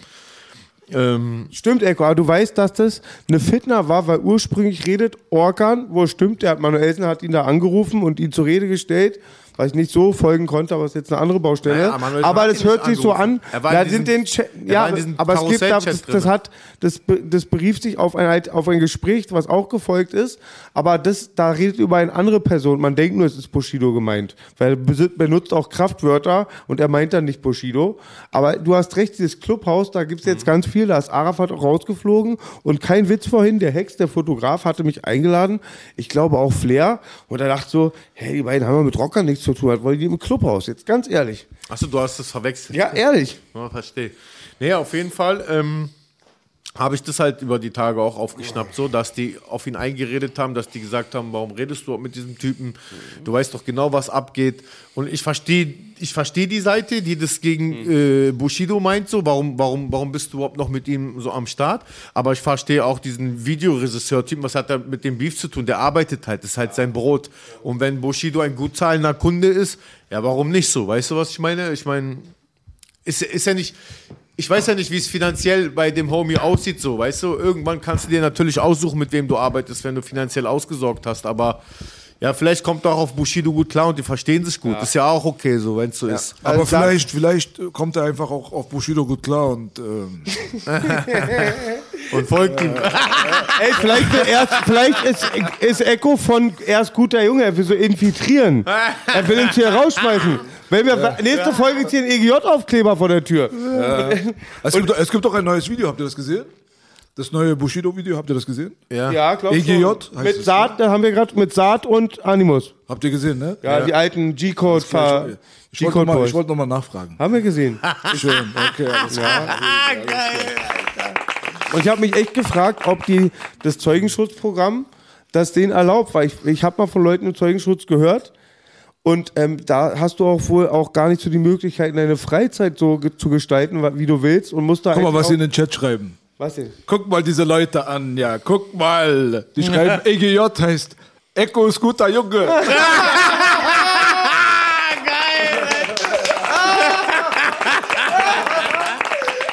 Speaker 2: Ähm,
Speaker 1: Stimmt, Eko, aber du weißt, dass das eine Fitner war, weil ursprünglich redet Orkan, wo es stimmt, der hat Manuelsen hat ihn da angerufen und ihn zur Rede gestellt, was ich nicht so folgen konnte, aber es ist jetzt eine andere Baustelle.
Speaker 2: Naja,
Speaker 1: aber das hört sich so an.
Speaker 2: Er
Speaker 1: da
Speaker 2: diesem-
Speaker 1: sind den Cha-
Speaker 2: er
Speaker 1: ja, aber es gibt da, das, das hat das, das berief sich auf ein, halt auf ein Gespräch, was auch gefolgt ist, aber das da redet über eine andere Person. Man denkt nur, es ist Bushido gemeint, weil er benutzt auch Kraftwörter und er meint dann nicht Bushido. Aber du hast recht, dieses Clubhaus, da gibt's jetzt ganz viel, da ist Arafat auch rausgeflogen. Und kein Witz vorhin, der Hex, der Fotograf, hatte mich eingeladen, ich glaube auch Flair. Und er dachte so, hey, die beiden haben ja mit Rockern nichts zu tun, was wollen die im Clubhaus? Jetzt ganz ehrlich.
Speaker 2: achso, du hast das verwechselt.
Speaker 1: Ja, ehrlich.
Speaker 2: Ja, verstehe. Nee, auf jeden Fall ähm, habe ich das halt über die Tage auch aufgeschnappt, so, dass die auf ihn eingeredet haben, dass die gesagt haben, warum redest du mit diesem Typen? Du weißt doch genau, was abgeht. Und ich verstehe ich verstehe die Seite, die das gegen äh, Bushido meint, so, warum, warum, warum bist du überhaupt noch mit ihm so am Start? Aber ich verstehe auch diesen Videoregisseur-Typen, was hat er mit dem Beef zu tun? Der arbeitet halt, das ist halt sein Brot. Und wenn Bushido ein gut zahlender Kunde ist, ja, warum nicht so? Weißt du, was ich meine? Ich meine, ist, ist ja nicht. ich weiß ja nicht, wie es finanziell bei dem Homie aussieht, so, weißt du? Irgendwann kannst du dir natürlich aussuchen, mit wem du arbeitest, wenn du finanziell ausgesorgt hast, aber ja, vielleicht kommt auch auf Bushido gut klar und die verstehen sich gut. Ist ja auch okay, so, wenn es so ist.
Speaker 3: Aber
Speaker 1: Also
Speaker 3: vielleicht, vielleicht kommt er einfach auch auf Bushido gut klar und ähm,
Speaker 2: Und folgt ihm.
Speaker 1: Ey, vielleicht, will er, vielleicht ist, ist Echo von er ist guter Junge, er will so infiltrieren. Er will uns hier rausschmeißen. Wenn wir, nächste Folge ist hier ein EGJ-Aufkleber vor der Tür.
Speaker 3: es, gibt, es gibt doch ein neues Video, habt ihr das gesehen? Das neue Bushido-Video, habt ihr das gesehen?
Speaker 1: Ja, glaub
Speaker 3: EGJ
Speaker 1: schon.
Speaker 3: heißt
Speaker 1: Mit
Speaker 3: es,
Speaker 1: Saat, da haben wir gerade mit Saat und Animus.
Speaker 3: Habt ihr gesehen, ne?
Speaker 1: Ja, die alten G-Code
Speaker 3: Ich wollte noch mal-
Speaker 1: Boys.
Speaker 3: ich wollte nochmal nachfragen.
Speaker 1: Haben wir gesehen.
Speaker 3: Schön, okay. Alles klar.
Speaker 1: Und ich habe mich echt gefragt, ob die das Zeugenschutzprogramm das denen erlaubt, weil ich, ich habe mal von Leuten im Zeugenschutz gehört und ähm, da hast du auch wohl auch gar nicht so die Möglichkeit, deine Freizeit so ge zu gestalten, wie du willst und musst da
Speaker 3: Guck mal, was sie in den Chat schreiben.
Speaker 1: Was denn?
Speaker 3: Guck mal diese Leute an, ja. Guck mal. Die schreiben, EGJ heißt Echo ist guter Junge.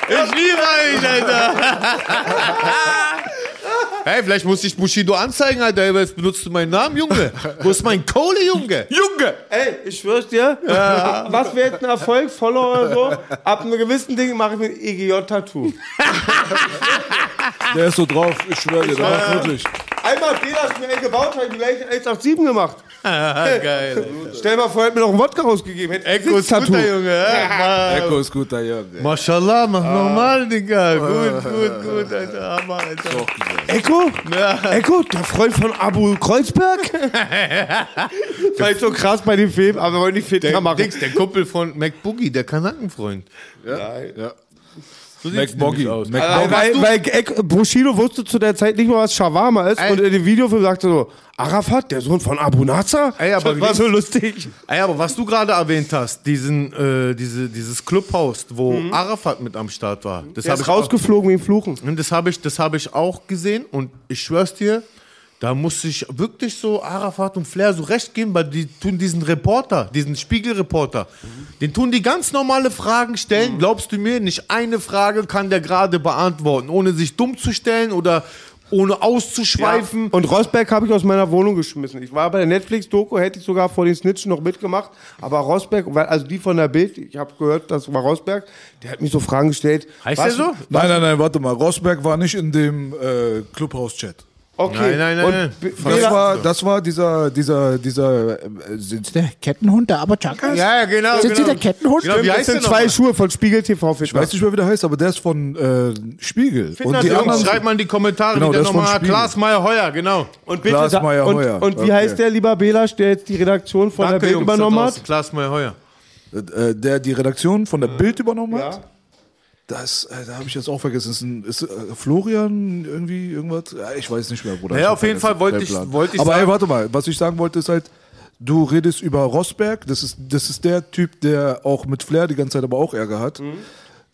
Speaker 2: Ich liebe euch, Alter. Hey, vielleicht muss ich Bushido anzeigen, Alter. Jetzt benutzt du meinen Namen, Junge. Wo ist mein Kohle, Junge?
Speaker 3: Junge!
Speaker 1: Ey, ich schwör's dir, was wäre jetzt ein Erfolg, Follower oder so? Ab einem gewissen Ding mache ich mir ein EGJ-Tattoo.
Speaker 3: Der ist so drauf, ich schwöre dir, der macht wirklich.
Speaker 1: Einmal den du mir gebaut, habe ich gleich einen 187 gemacht.
Speaker 2: Geil.
Speaker 1: Stell mal vor, er hätte mir noch ein Wodka rausgegeben. Hätte
Speaker 2: Echo ist
Speaker 1: Tattoo.
Speaker 2: guter Junge. Ja,
Speaker 3: Echo ist guter Junge.
Speaker 2: Mashallah, mach normal, Digga. Gut, gut, gut, Alter. Hammer, Alter.
Speaker 1: Echo? Echo, der Freund von Abu Kreuzberg? Vielleicht so krass bei dem Film, aber wir wollen nicht Fitner
Speaker 2: Der,
Speaker 1: machen.
Speaker 2: Der Kumpel von McBoogie, der Kanakenfreund.
Speaker 3: Ja. Mac
Speaker 2: sieht's
Speaker 3: Boggy.
Speaker 2: nämlich aus.
Speaker 3: Mac
Speaker 1: Weil, weil, weil Echo- Bushido wusste zu der Zeit nicht mal, was Shawarma ist.
Speaker 2: Ey.
Speaker 1: Und in dem Videofilm sagte so, Arafat, der Sohn von Abu Nazar?
Speaker 2: Ey, aber
Speaker 1: das war so lustig.
Speaker 2: Ey, aber was du gerade erwähnt hast, diesen, äh, diese, dieses Clubhaus, wo
Speaker 1: Mhm.
Speaker 2: Arafat mit am Start war, das
Speaker 1: Der
Speaker 2: habe
Speaker 1: ist
Speaker 2: ich, auch-
Speaker 1: rausgeflogen wie ein Fluchen.
Speaker 2: und das habe ich, das hab ich auch gesehen und ich schwör's dir, da muss ich wirklich so Arafat und Flair so recht geben, weil die tun diesen Reporter, diesen Spiegelreporter, den tun die ganz normale Fragen stellen. Glaubst du mir, nicht eine Frage kann der gerade beantworten, ohne sich dumm zu stellen oder ohne auszuschweifen.
Speaker 1: Und Rosberg habe ich aus meiner Wohnung geschmissen. Ich war bei der Netflix-Doku, hätte ich sogar vor den Snitchen noch mitgemacht. Aber Rosberg, also die von der Bild, ich habe gehört, das war Rosberg, der hat mich so Fragen gestellt.
Speaker 2: Heißt
Speaker 1: was-
Speaker 2: der so?
Speaker 3: Nein, nein, nein, warte mal. Rosberg war nicht in dem äh, Clubhouse-Chat.
Speaker 1: Okay.
Speaker 2: Nein, nein, nein,
Speaker 1: Und
Speaker 3: Das war, das war dieser, dieser, dieser, äh, sind der Kettenhund, der aber Chakas?
Speaker 2: Ja, ja, genau.
Speaker 3: Sind Sie
Speaker 2: genau.
Speaker 3: der Kettenhund?
Speaker 2: Genau, wie
Speaker 1: das
Speaker 2: heißt der
Speaker 1: sind zwei? Schuhe von Spiegel TV
Speaker 3: Ich weiß nicht mehr, wie der heißt, aber der ist von äh, Spiegel. Und die
Speaker 1: Jungs,
Speaker 3: anderen,
Speaker 2: Schreibt mal in die Kommentare,
Speaker 3: Genau,
Speaker 2: wie der
Speaker 3: das von
Speaker 2: nochmal
Speaker 3: Spiegel.
Speaker 2: Klaas Meyer Heuer, genau.
Speaker 1: Und bitte,
Speaker 3: Klaas Meyer
Speaker 1: und,
Speaker 3: Heuer.
Speaker 1: und wie
Speaker 3: Okay.
Speaker 1: heißt der, lieber Belasch, der jetzt die Redaktion von der Bild übernommen hat?
Speaker 2: Klaas Meyer Heuer.
Speaker 3: äh, der die Redaktion von der Bild übernommen
Speaker 1: Ja.
Speaker 3: hat. Das, äh, da habe ich jetzt auch vergessen. Ist, ein, ist äh, Florian irgendwie irgendwas? Ja, ich weiß nicht mehr, Bruder.
Speaker 2: Naja, auf jeden. Fall wollte ich- wollte ich
Speaker 3: Aber ey, warte mal, was ich sagen wollte ist halt, du redest über Rosberg. Das ist, das ist der Typ, der auch mit Flair die ganze Zeit aber auch Ärger hat.
Speaker 2: Mhm.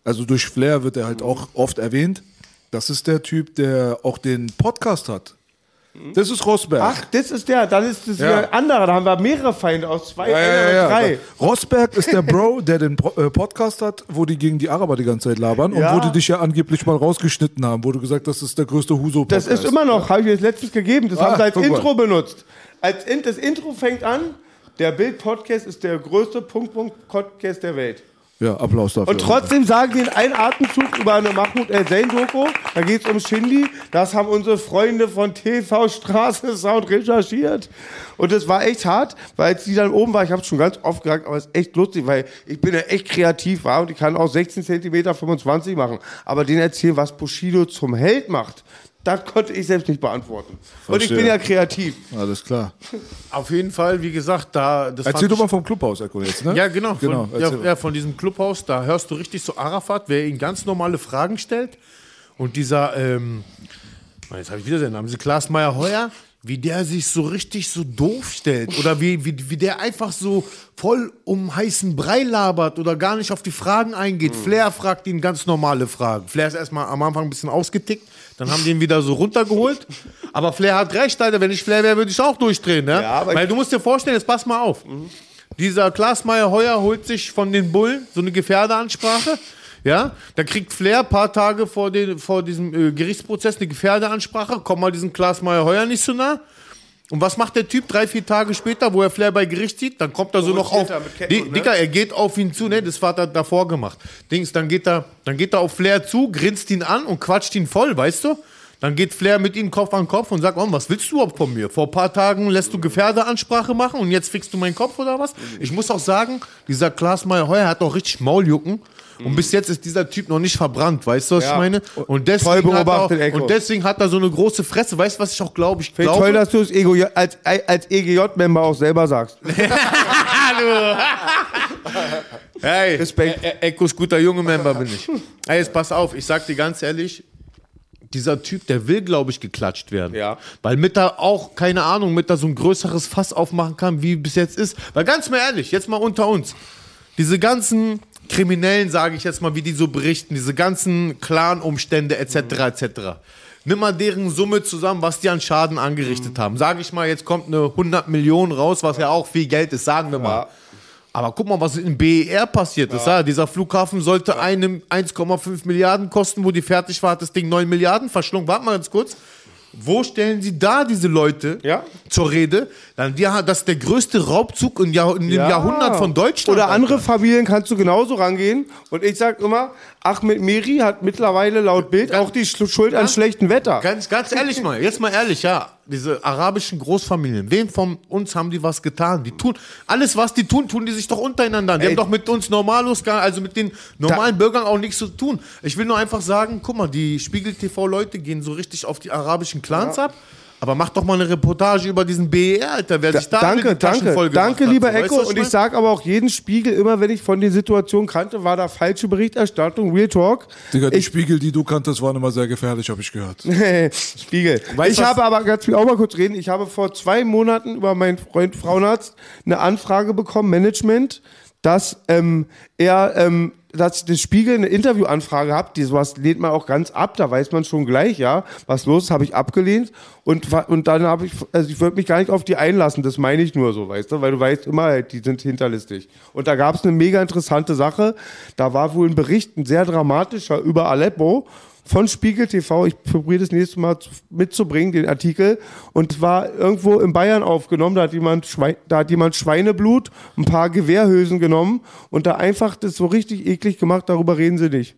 Speaker 3: Also durch Flair wird er halt auch oft erwähnt. Das ist der Typ, der auch den Podcast hat. Das ist Rosberg.
Speaker 1: Ach, das ist der, dann ist das
Speaker 3: Ja.
Speaker 1: anderer, da haben wir mehrere Feinde aus zwei,
Speaker 3: Ja, ja, ja,
Speaker 1: drei.
Speaker 3: Rosberg ist der Bro, der den äh, Podcast hat, wo die gegen die Araber die ganze Zeit labern und wo die dich ja angeblich mal rausgeschnitten haben, wo du gesagt hast, das ist der größte huso
Speaker 1: Das ist immer noch, habe ich das letztens gegeben, das
Speaker 3: Ah,
Speaker 1: haben sie als
Speaker 3: guck mal.
Speaker 1: Intro benutzt. Als in, das Intro fängt an, der Bild-Podcast ist der größte Punkt-Punkt-Podcast der Welt.
Speaker 3: Ja, Applaus dafür.
Speaker 1: Und trotzdem sagen die in einem Atemzug über eine Mahmoud El-Zain-Doku, da geht es um Shindy, das haben unsere Freunde von TV Straße Sound recherchiert. Und das war echt hart, weil als die dann oben war, ich habe schon ganz oft gesagt, aber es ist echt lustig, weil ich bin ja echt kreativ war und ich kann auch 16 cm 25 machen. Aber denen erzählen, was Bushido zum Held macht, das konnte ich selbst nicht beantworten. Und ich
Speaker 3: Verstehe.
Speaker 1: bin ja kreativ.
Speaker 3: Alles klar.
Speaker 2: Auf jeden Fall, wie gesagt, da. Das
Speaker 3: Erzähl doch mal vom Clubhaus, Eko, jetzt, ne?
Speaker 2: Ja, genau.
Speaker 3: genau
Speaker 2: Von, ja, ja, von diesem Clubhaus, da hörst du richtig so Arafat, wer ihn ganz normale Fragen stellt. Und dieser, ähm, jetzt habe ich wieder seinen Namen, dieser Klaas Meyer Heuer, wie der sich so richtig so doof stellt. Oder wie, wie, wie der einfach so voll um heißen Brei labert oder gar nicht auf die Fragen eingeht.
Speaker 3: Mhm.
Speaker 2: Flair fragt ihn ganz normale Fragen. Flair ist erstmal am Anfang ein bisschen ausgetickt. Dann haben die ihn wieder so runtergeholt. Aber Flair hat recht, Alter. Wenn ich Flair wäre, würde ich auch durchdrehen. Ne?
Speaker 1: Ja,
Speaker 2: Weil du musst dir vorstellen, jetzt pass mal auf. Dieser Klaas Meyer Heuer holt sich von den Bullen so eine Gefährderansprache. Ja, da kriegt Flair ein paar Tage vor, den, vor diesem äh, Gerichtsprozess eine Gefährdeansprache. Komm mal diesen Klaas Meyer Heuer nicht so nah. Und was macht der Typ drei, vier Tage später, wo er Flair bei Gericht sieht? Dann kommt er so noch auf.
Speaker 1: Er Ketten, ne?
Speaker 2: Dicker, er geht auf ihn zu, ne? Das hat er davor gemacht. Dings, dann geht er, dann geht er auf Flair zu, grinst ihn an und quatscht ihn voll, weißt du? Dann geht Flair mit ihm Kopf an Kopf und sagt, oh, was willst du überhaupt von mir? Vor ein paar Tagen lässt du Gefährdeansprache machen und jetzt fickst du meinen Kopf oder was? Ich muss auch sagen, dieser Klaas Meyer Heuer hat auch richtig Mauljucken. Und bis jetzt ist dieser Typ noch nicht verbrannt, weißt du, was
Speaker 1: Ja.
Speaker 2: ich meine? Und
Speaker 1: Toll
Speaker 2: deswegen, hat er auch, und deswegen hat er so eine große Fresse. Weißt du, was ich auch glaube? Ich glaube,
Speaker 1: toll, dass du es Ego, als, als EGJ-Member auch selber sagst.
Speaker 2: Hey,
Speaker 1: Respekt.
Speaker 2: E- E- Ecos guter Junge Member bin ich. Ey, jetzt pass auf, ich sag dir ganz ehrlich, dieser Typ, der will, glaube ich, geklatscht werden.
Speaker 1: Ja.
Speaker 2: Weil mit da auch, keine Ahnung, mit da so ein größeres Fass aufmachen kann, wie bis jetzt ist. Weil ganz mal ehrlich, jetzt mal unter uns, diese ganzen Kriminellen, sage ich jetzt mal, wie die so berichten, diese ganzen Clan-Umstände etc. etc. Nimm mal deren Summe zusammen, was die an Schaden angerichtet haben. Sage ich mal, jetzt kommt eine 100 Millionen raus, was ja auch viel Geld ist, sagen wir mal. Aber guck mal, was in BER passiert ist. Ja. Dieser Flughafen sollte einem 1,5 Milliarden kosten, wo die fertig war, hat das Ding 9 Milliarden verschlungen. Warte mal ganz kurz. Wo stellen Sie da diese Leute
Speaker 1: Ja.
Speaker 2: zur Rede? Dann, ja, das ist der größte Raubzug in, Jahr, in dem
Speaker 1: Ja.
Speaker 2: Jahrhundert von Deutschland.
Speaker 1: Oder
Speaker 2: Alter.
Speaker 1: andere Familien kannst du genauso rangehen. Und ich sag immer, Ahmed Meri hat mittlerweile laut Bild auch die Sch- Schuld an schlechtem Wetter.
Speaker 2: Ganz, ganz ehrlich mal, jetzt mal ehrlich, ja. Diese arabischen Großfamilien, wem von uns haben die was getan? Die tun, alles was die tun, tun die sich doch untereinander. Die
Speaker 1: Ey.
Speaker 2: haben doch mit uns Normalos, also mit den normalen Bürgern auch nichts zu tun. Ich will nur einfach sagen, guck mal, die Spiegel-TV-Leute gehen so richtig auf die arabischen Clans ab. Aber mach doch mal eine Reportage über diesen BER, Alter, wer sich da
Speaker 1: danke, danke,
Speaker 2: voll gemacht
Speaker 1: danke,
Speaker 2: hat.
Speaker 1: lieber
Speaker 2: So, weißt
Speaker 1: Echo.
Speaker 2: du,
Speaker 1: Und ich
Speaker 2: meine?
Speaker 1: sage aber auch jeden Spiegel immer, wenn ich von der Situation kannte, war da falsche Berichterstattung, Real Talk.
Speaker 3: Digga, die
Speaker 1: Ich,
Speaker 3: Spiegel, die du kanntest, waren immer sehr gefährlich, habe ich gehört.
Speaker 1: Spiegel.
Speaker 2: Weißt
Speaker 1: ich
Speaker 2: was-
Speaker 1: habe aber, ganz auch mal kurz reden, ich habe vor zwei Monaten über meinen Freund Frauenarzt eine Anfrage bekommen, Management, dass ähm, er, ähm, dass das Spiegel eine Interviewanfrage hat, die sowas lehnt man auch ganz ab, da weiß man schon gleich, ja, was los ist, habe ich abgelehnt und, und dann habe ich, also ich würde mich gar nicht auf die einlassen, das meine ich nur so, weißt du, weil du weißt immer, halt, die sind hinterlistig. Und da gab es eine mega interessante Sache, da war wohl ein Bericht, ein sehr dramatischer über Aleppo, von Spiegel TV. Ich probiere das nächste Mal zu- mitzubringen, den Artikel. Und war irgendwo in Bayern aufgenommen. Da hat jemand, Schwein, da hat jemand Schweineblut, ein paar Gewehrhülsen genommen und da einfach das so richtig eklig gemacht. Darüber reden sie nicht.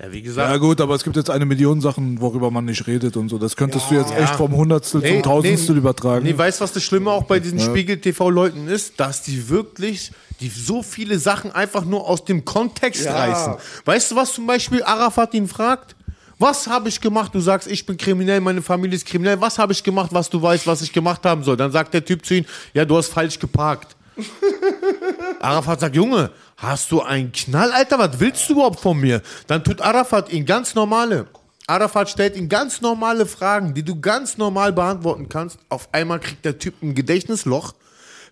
Speaker 2: Ja, wie gesagt,
Speaker 3: Ja gut, aber es gibt jetzt eine Million Sachen, worüber man nicht redet und so. Das könntest du jetzt echt vom Hundertstel zum Tausendstel übertragen.
Speaker 2: Nee, weißt du, was das Schlimme auch bei diesen Spiegel-TV-Leuten ist? Dass die wirklich, die so viele Sachen einfach nur aus dem Kontext
Speaker 1: Ja.
Speaker 2: reißen. Weißt du, was zum Beispiel Arafat ihn fragt? Was habe ich gemacht? Du sagst, ich bin kriminell, meine Familie ist kriminell. Was habe ich gemacht, was du weißt, was ich gemacht haben soll? Dann sagt der Typ zu ihm, ja, du hast falsch geparkt. Arafat sagt, Junge, hast du einen Knall, Alter? Was willst du überhaupt von mir? Dann tut Arafat ihn ganz normale. Arafat stellt ihn ganz normale Fragen, die du ganz normal beantworten kannst. Auf einmal kriegt der Typ ein Gedächtnisloch,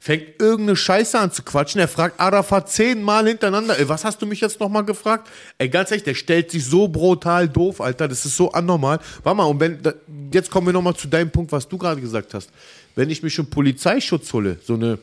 Speaker 2: fängt irgendeine Scheiße an zu quatschen. Er fragt Arafat zehnmal hintereinander, ey, was hast du mich jetzt nochmal gefragt? Ey, ganz ehrlich, der stellt sich so brutal doof, Alter. Das ist so anormal. Warte mal, und wenn, jetzt kommen wir nochmal zu deinem Punkt, was du gerade gesagt hast. Wenn ich mich schon Polizeischutz hole, so eine,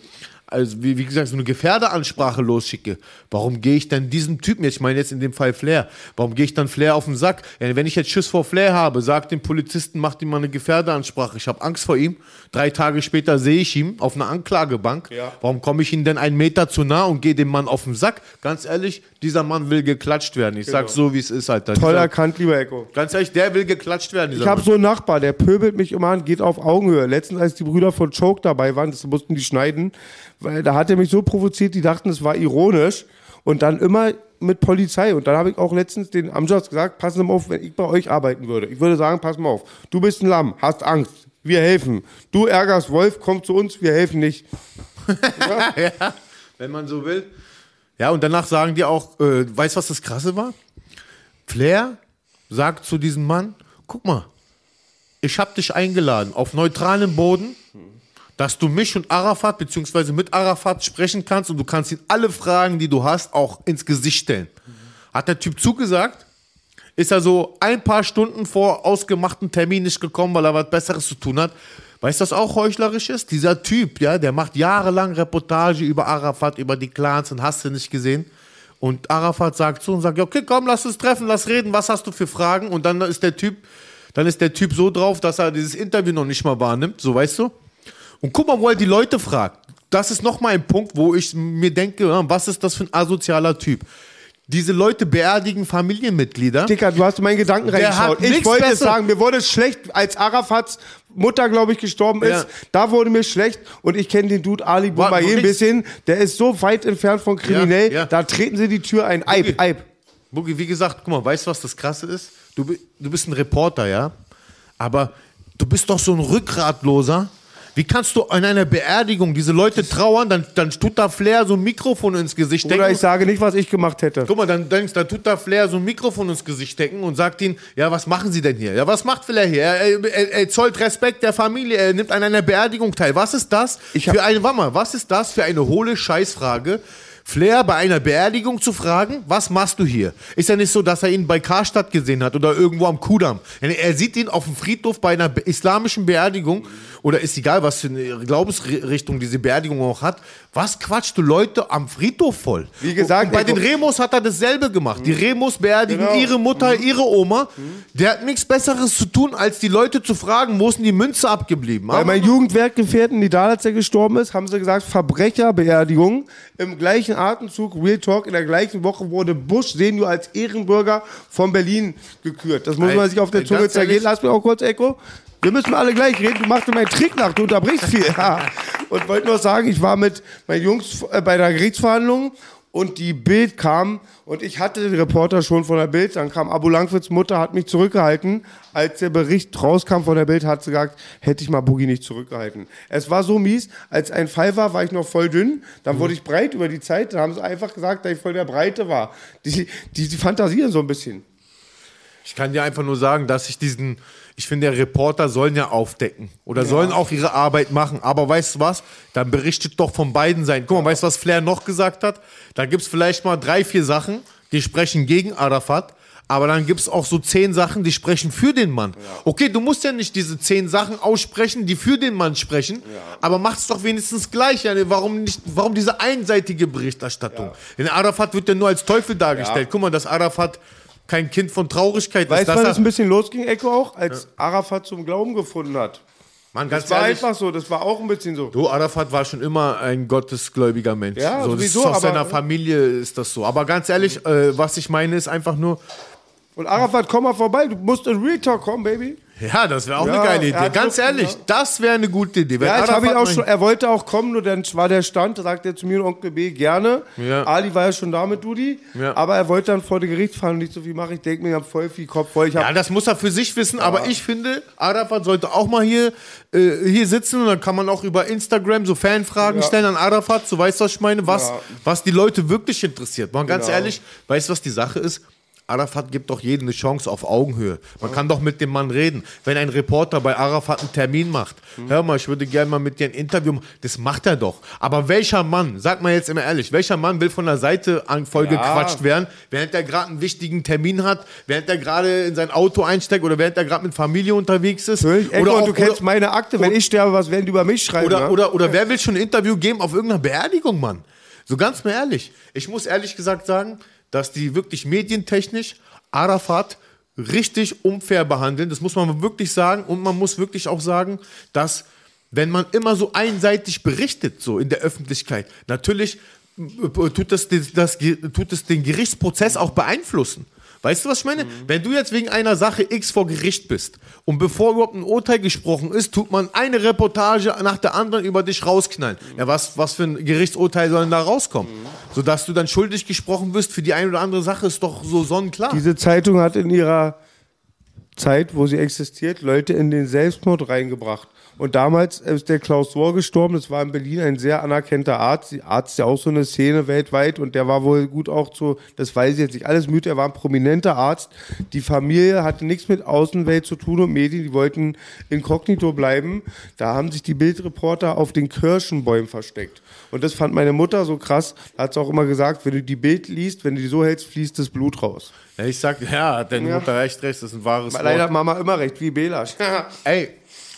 Speaker 2: also wie, wie gesagt, so eine Gefährdeansprache losschicke, warum gehe ich dann diesem Typen, jetzt, ich meine jetzt in dem Fall Flair, warum gehe ich dann Flair auf den Sack? Wenn ich jetzt Schiss vor Flair habe, sagt dem Polizisten, macht ihm mal eine Gefährdeansprache, ich habe Angst vor ihm, drei Tage später sehe ich ihn auf einer Anklagebank, warum komme ich ihm denn einen Meter zu nah und gehe dem Mann auf den Sack? Ganz ehrlich, dieser Mann will geklatscht werden, ich sag so, wie es ist, Alter.
Speaker 1: Toll
Speaker 2: Dieser,
Speaker 1: erkannt, lieber Echo.
Speaker 2: ganz ehrlich, der will geklatscht werden,
Speaker 1: Ich habe so einen Nachbar, der pöbelt mich immer an, geht auf Augenhöhe. Letztens, als die Brüder von Choke dabei waren, das mussten die schneiden, weil da hat er mich so provoziert, die dachten, es war ironisch. Und dann immer mit Polizei. Und dann habe ich auch letztens den Amjas gesagt, passen Sie mal auf, wenn ich bei euch arbeiten würde. Ich würde sagen, pass mal auf, du bist ein Lamm, hast Angst, wir helfen. Du ärgerst Wolf, komm zu uns, wir helfen nicht.
Speaker 2: ja, wenn man so will. Ja, und danach sagen die auch, äh, weißt du, was das Krasse war? Flair sagt zu diesem Mann, guck mal, ich habe dich eingeladen auf neutralem Boden, dass du mich und Arafat, beziehungsweise mit Arafat sprechen kannst und du kannst ihm alle Fragen, die du hast, auch ins Gesicht stellen. Hat der Typ zugesagt, ist er so ein paar Stunden vor ausgemachten Termin nicht gekommen, weil er was Besseres zu tun hat. Weißt du, was auch heuchlerisch ist? Dieser Typ, ja, der macht jahrelang Reportage über Arafat, über die Clans und hast du nicht gesehen. Und Arafat sagt so und sagt, okay, komm, lass uns treffen, lass reden, was hast du für Fragen? Und dann ist der Typ, dann ist der Typ so drauf, dass er dieses Interview noch nicht mal wahrnimmt, so weißt du? Und guck mal, wo er die Leute fragt. Das ist nochmal ein Punkt, wo ich mir denke, was ist das für ein asozialer Typ? Diese Leute beerdigen Familienmitglieder.
Speaker 1: Dicker, du hast meinen Gedanken
Speaker 2: Der
Speaker 1: reingeschaut.
Speaker 2: hat
Speaker 1: Ich
Speaker 2: nichts
Speaker 1: wollte
Speaker 2: Besseres-
Speaker 1: sagen, mir wurde schlecht, als Arafats Mutter, glaube ich, gestorben ist.
Speaker 2: Ja.
Speaker 1: Da wurde mir schlecht und ich kenne den Dude Ali Boumaier ein
Speaker 2: nix.
Speaker 1: bisschen. Der ist so weit entfernt von kriminell.
Speaker 2: Ja, ja.
Speaker 1: Da treten sie die Tür ein. Eib, Eib.
Speaker 2: Boogie, wie gesagt, guck mal, weißt du, was das Krasse ist? Du, bi- du bist ein Reporter, ja? Aber du bist doch so ein Rückgratloser. Wie kannst du an einer Beerdigung diese Leute trauern, dann, dann tut da Flair so ein Mikrofon ins Gesicht
Speaker 1: Oder
Speaker 2: stecken.
Speaker 1: ich sage nicht, was ich gemacht hätte.
Speaker 2: Guck mal, dann denkst, dann tut da Flair so ein Mikrofon ins Gesicht stecken und sagt ihnen, ja, was machen Sie denn hier? Ja, was macht Flair hier? Er, er, er zollt Respekt der Familie, er nimmt an einer Beerdigung teil. Was ist das für eine, warte mal, was ist das für eine hohle Scheißfrage? Flair bei einer Beerdigung zu fragen, was machst du hier? Ist ja nicht so, dass er ihn bei Karstadt gesehen hat oder irgendwo am Kudamm. Er sieht ihn auf dem Friedhof bei einer islamischen Beerdigung oder ist egal, was für eine Glaubensrichtung diese Beerdigung auch hat. Was quatscht du Leute am Friedhof voll?
Speaker 1: Wie gesagt,
Speaker 2: Und bei den Remos hat er dasselbe gemacht. Die Remos beerdigen
Speaker 1: Genau.
Speaker 2: ihre Mutter, ihre Oma. Der hat nichts Besseres zu tun, als die Leute zu fragen, wo ist denn die Münze abgeblieben?
Speaker 1: Bei meinem Jugendwerkgefährten, die da, als er gestorben ist, haben sie gesagt, Verbrecherbeerdigung. Im gleichen Atemzug, Real Talk, in der gleichen Woche wurde Bush Senior als Ehrenbürger von Berlin gekürt. Das muss
Speaker 2: Ey,
Speaker 1: man sich auf der Zunge zergehen. Lass mich auch kurz, Echo. Wir müssen alle gleich reden. Du machst mir meinen Trick nach, du unterbrichst viel. Ja. Und wollte nur sagen, ich war mit meinen Jungs äh, bei der Gerichtsverhandlung und die Bild kam und ich hatte den Reporter schon von der Bild. Dann kam Abu Langwitz Mutter, hat mich zurückgehalten. Als der Bericht rauskam von der Bild, hat sie gesagt, hätte ich mal Boogie nicht zurückgehalten. Es war so mies, als ein Fall war, war ich noch voll dünn. Dann wurde ich breit über die Zeit. Dann haben sie einfach gesagt, dass ich voll der Breite war. Die, die, die fantasieren so ein bisschen.
Speaker 2: Ich kann dir einfach nur sagen, dass ich diesen, ich finde, der Reporter sollen ja aufdecken oder sollen auch ihre Arbeit machen. Aber weißt du was? Dann berichtet doch von beiden Seiten. Guck mal, weißt du, was Flair noch gesagt hat? Da gibt es vielleicht mal drei, vier Sachen, die sprechen gegen Arafat. Aber dann gibt es auch so zehn Sachen, die sprechen für den Mann. Okay, du musst ja nicht diese zehn Sachen aussprechen, die für den Mann sprechen, aber mach es doch wenigstens gleich. Ja, warum, nicht, warum diese einseitige Berichterstattung? Denn Arafat wird ja nur als Teufel dargestellt. Guck mal, dass Arafat kein Kind von Traurigkeit
Speaker 1: Weißt
Speaker 2: ist.
Speaker 1: du, wann
Speaker 2: er-
Speaker 1: es ein bisschen losging, Echo auch? Als Arafat zum Glauben gefunden hat.
Speaker 2: Mann, ganz
Speaker 1: Das war
Speaker 2: ehrlich,
Speaker 1: einfach so, das war auch ein bisschen so.
Speaker 2: du, Arafat war schon immer ein gottesgläubiger Mensch.
Speaker 1: Ja,
Speaker 2: so, das
Speaker 1: sowieso,
Speaker 2: ist aus seiner Familie ist das so. Aber ganz ehrlich, äh, was ich meine, ist einfach nur,
Speaker 1: Und Arafat, komm mal vorbei, du musst in Real Talk kommen, Baby.
Speaker 2: Ja, das wäre auch
Speaker 1: Ja,
Speaker 2: eine geile Idee. Ganz
Speaker 1: Lust,
Speaker 2: ehrlich,
Speaker 1: ja.
Speaker 2: das wäre eine gute Idee.
Speaker 1: Ja, ich habe ihn auch schon, er wollte auch kommen, nur dann war der Stand, sagt er zu mir und Onkel B, gerne.
Speaker 2: Ja.
Speaker 1: Ali war ja schon da mit Dudi, aber er wollte dann vor der Gerichtsverhandlung nicht so viel machen. Ich denke mir, ich habe voll viel Kopf voll.
Speaker 2: Ja, das muss er für sich wissen, aber ich finde, Arafat sollte auch mal hier, äh, hier sitzen und dann kann man auch über Instagram so Fanfragen stellen an Arafat, so weißt du, was ich meine, was, was die Leute wirklich interessiert. Man, ganz
Speaker 1: Genau.
Speaker 2: ehrlich, weißt du, was die Sache ist? Arafat gibt doch jedem eine Chance auf Augenhöhe. Man kann doch mit dem Mann reden. Wenn ein Reporter bei Arafat einen Termin macht, hör mal, ich würde gerne mal mit dir ein Interview machen. Das macht er doch. Aber welcher Mann, sag mal jetzt immer ehrlich, welcher Mann will von der Seite vollgequatscht werden, während er gerade einen wichtigen Termin hat, während er gerade in sein Auto einsteigt oder während er gerade mit Familie unterwegs ist?
Speaker 1: Echo,
Speaker 2: oder
Speaker 1: und
Speaker 2: auch-
Speaker 1: du kennst
Speaker 2: oder-
Speaker 1: meine Akte. Wenn ich sterbe, was werden die über mich schreiben?
Speaker 2: oder,
Speaker 1: ne?
Speaker 2: oder, oder wer will schon ein Interview geben auf irgendeiner Beerdigung, Mann? So ganz mal ehrlich. Ich muss ehrlich gesagt sagen, dass die wirklich medientechnisch Arafat richtig unfair behandeln. Das muss man wirklich sagen. Und man muss wirklich auch sagen, dass wenn man immer so einseitig berichtet, so in der Öffentlichkeit, natürlich äh, tut das, das, tut das den Gerichtsprozess auch beeinflussen. Weißt du, was ich meine? Wenn du jetzt wegen einer Sache X vor Gericht bist und bevor überhaupt ein Urteil gesprochen ist, tut man eine Reportage nach der anderen über dich rausknallen. Ja, was, was für ein Gerichtsurteil soll denn da rauskommen? Sodass du dann schuldig gesprochen wirst für die eine oder andere Sache, ist doch so sonnenklar.
Speaker 1: Diese Zeitung hat in ihrer Zeit, wo sie existiert, Leute in den Selbstmord reingebracht. Und damals ist der Klaus Rohr gestorben, das war in Berlin ein sehr anerkannter Arzt. Die Arzt ist ja auch so eine Szene weltweit und der war wohl gut auch zu, das weiß ich jetzt nicht alles müde, er war ein prominenter Arzt. Die Familie hatte nichts mit Außenwelt zu tun und Medien, die wollten inkognito bleiben. Da haben sich die Bildreporter auf den Kirschenbäumen versteckt. Und das fand meine Mutter so krass, da hat sie auch immer gesagt, wenn du die Bild liest, wenn du die so hältst, fließt das Blut raus.
Speaker 2: Ja, ich sag, ja, hat deine
Speaker 1: Ja.
Speaker 2: Mutter recht, recht, das ist ein wahres
Speaker 1: Leider
Speaker 2: Wort.
Speaker 1: Mama immer recht, wie Bela.
Speaker 2: Ey,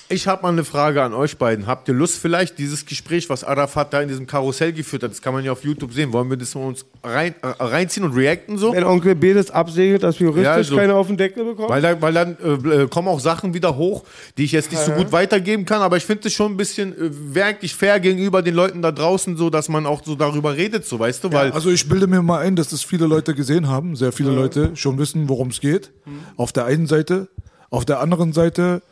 Speaker 2: Ich habe mal eine Frage an euch beiden. Habt ihr Lust vielleicht, dieses Gespräch, was Arafat da in diesem Karussell geführt hat, das kann man ja auf YouTube sehen, wollen wir das mal uns rein, äh, reinziehen und reacten so?
Speaker 1: Wenn Onkel B das absegelt, dass wir juristisch
Speaker 2: Ja, also-
Speaker 1: keine auf den Deckel bekommen?
Speaker 2: Weil, da, weil dann äh, äh, kommen auch Sachen wieder hoch, die ich jetzt nicht so gut weitergeben kann, aber ich finde es schon ein bisschen, äh, wäre eigentlich fair gegenüber den Leuten da draußen, so dass man auch so darüber redet, so weißt du, weil
Speaker 3: Also ich bilde mir mal ein, dass das viele Leute gesehen haben, sehr viele Leute schon wissen, worum es geht. Auf der einen Seite, auf der anderen Seite,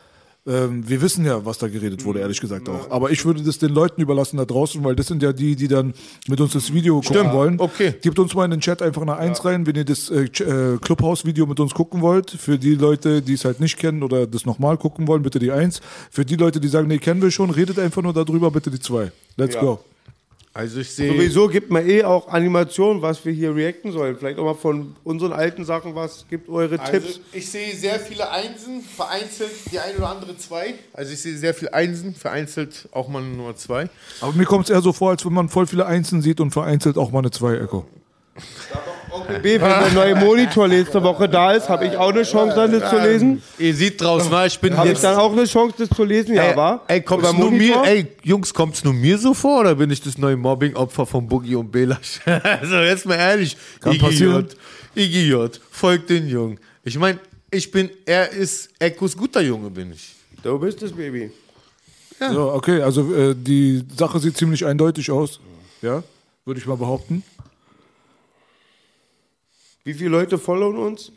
Speaker 3: ähm, wir wissen ja, was da geredet wurde, ehrlich gesagt auch. Aber ich würde das den Leuten überlassen da draußen, weil das sind ja die, die dann mit uns das Video gucken wollen.
Speaker 2: okay.
Speaker 3: Gebt uns mal in den Chat einfach eine Eins rein, wenn ihr das äh, äh, Clubhouse-Video mit uns gucken wollt. Für die Leute, die es halt nicht kennen oder das nochmal gucken wollen, bitte die Eins. Für die Leute, die sagen, nee, kennen wir schon, redet einfach nur darüber, bitte die Zwei. Let's go.
Speaker 2: Also ich sehe
Speaker 1: Sowieso gibt man eh auch Animationen, was wir hier reacten sollen. Vielleicht auch mal von unseren alten Sachen was. Gibt eure
Speaker 2: Also
Speaker 1: Tipps.
Speaker 2: ich sehe sehr viele Einsen, vereinzelt die ein oder andere zwei. Also ich sehe sehr viel Einsen, vereinzelt auch mal nur zwei.
Speaker 3: Aber mir kommt es eher so vor, als wenn man voll viele Einsen sieht und vereinzelt auch mal eine Zwei, Echo.
Speaker 1: Onkel B, wenn der neue Monitor nächste Woche da ist, habe ich auch eine Chance, dann das zu lesen.
Speaker 2: Ihr seht draußen, na, ich bin
Speaker 1: Habe ich
Speaker 2: jetzt...
Speaker 1: dann auch eine Chance, das zu lesen? Ja,
Speaker 2: Ey,
Speaker 1: war?
Speaker 2: ey, kommt's
Speaker 1: Über
Speaker 2: nur mir,
Speaker 1: Monitor?
Speaker 2: ey, Jungs, kommt's nur mir so vor oder bin ich das neue Mobbing-Opfer von Boogie und Belasch? also jetzt mal ehrlich,
Speaker 3: Kann
Speaker 2: Iggy
Speaker 3: passieren.
Speaker 2: J, Iggy J, folgt den Jungen. Ich meine, ich bin, er ist Echos guter Junge, bin ich.
Speaker 1: Du bist es, Baby.
Speaker 3: So, okay, also äh, die Sache sieht ziemlich eindeutig aus. Ja, würde ich mal behaupten.
Speaker 1: Wie viele Leute followen uns?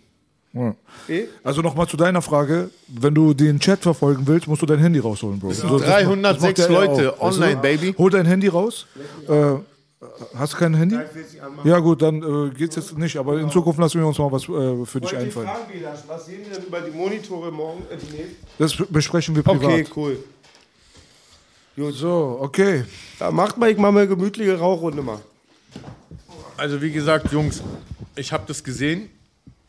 Speaker 3: Ja.
Speaker 1: Eh?
Speaker 3: Also nochmal zu deiner Frage, wenn du den Chat verfolgen willst, musst du dein Handy rausholen, Bro. So, das-
Speaker 2: 306
Speaker 3: das macht
Speaker 2: Leute
Speaker 3: auch, weißt
Speaker 2: online,
Speaker 3: du?
Speaker 2: baby.
Speaker 3: Hol dein Handy raus. Äh, hast du kein Handy? Ja gut, dann äh, geht's jetzt nicht, aber in Zukunft lassen wir uns mal was äh, für dich einfallen.
Speaker 1: was sehen wir denn über die Monitore morgen? Äh?
Speaker 3: Das besprechen wir privat.
Speaker 1: Okay, cool.
Speaker 3: So, okay.
Speaker 1: Da macht mal, ich mal eine gemütliche Rauchrunde mal.
Speaker 2: Also wie gesagt, Jungs, ich habe das gesehen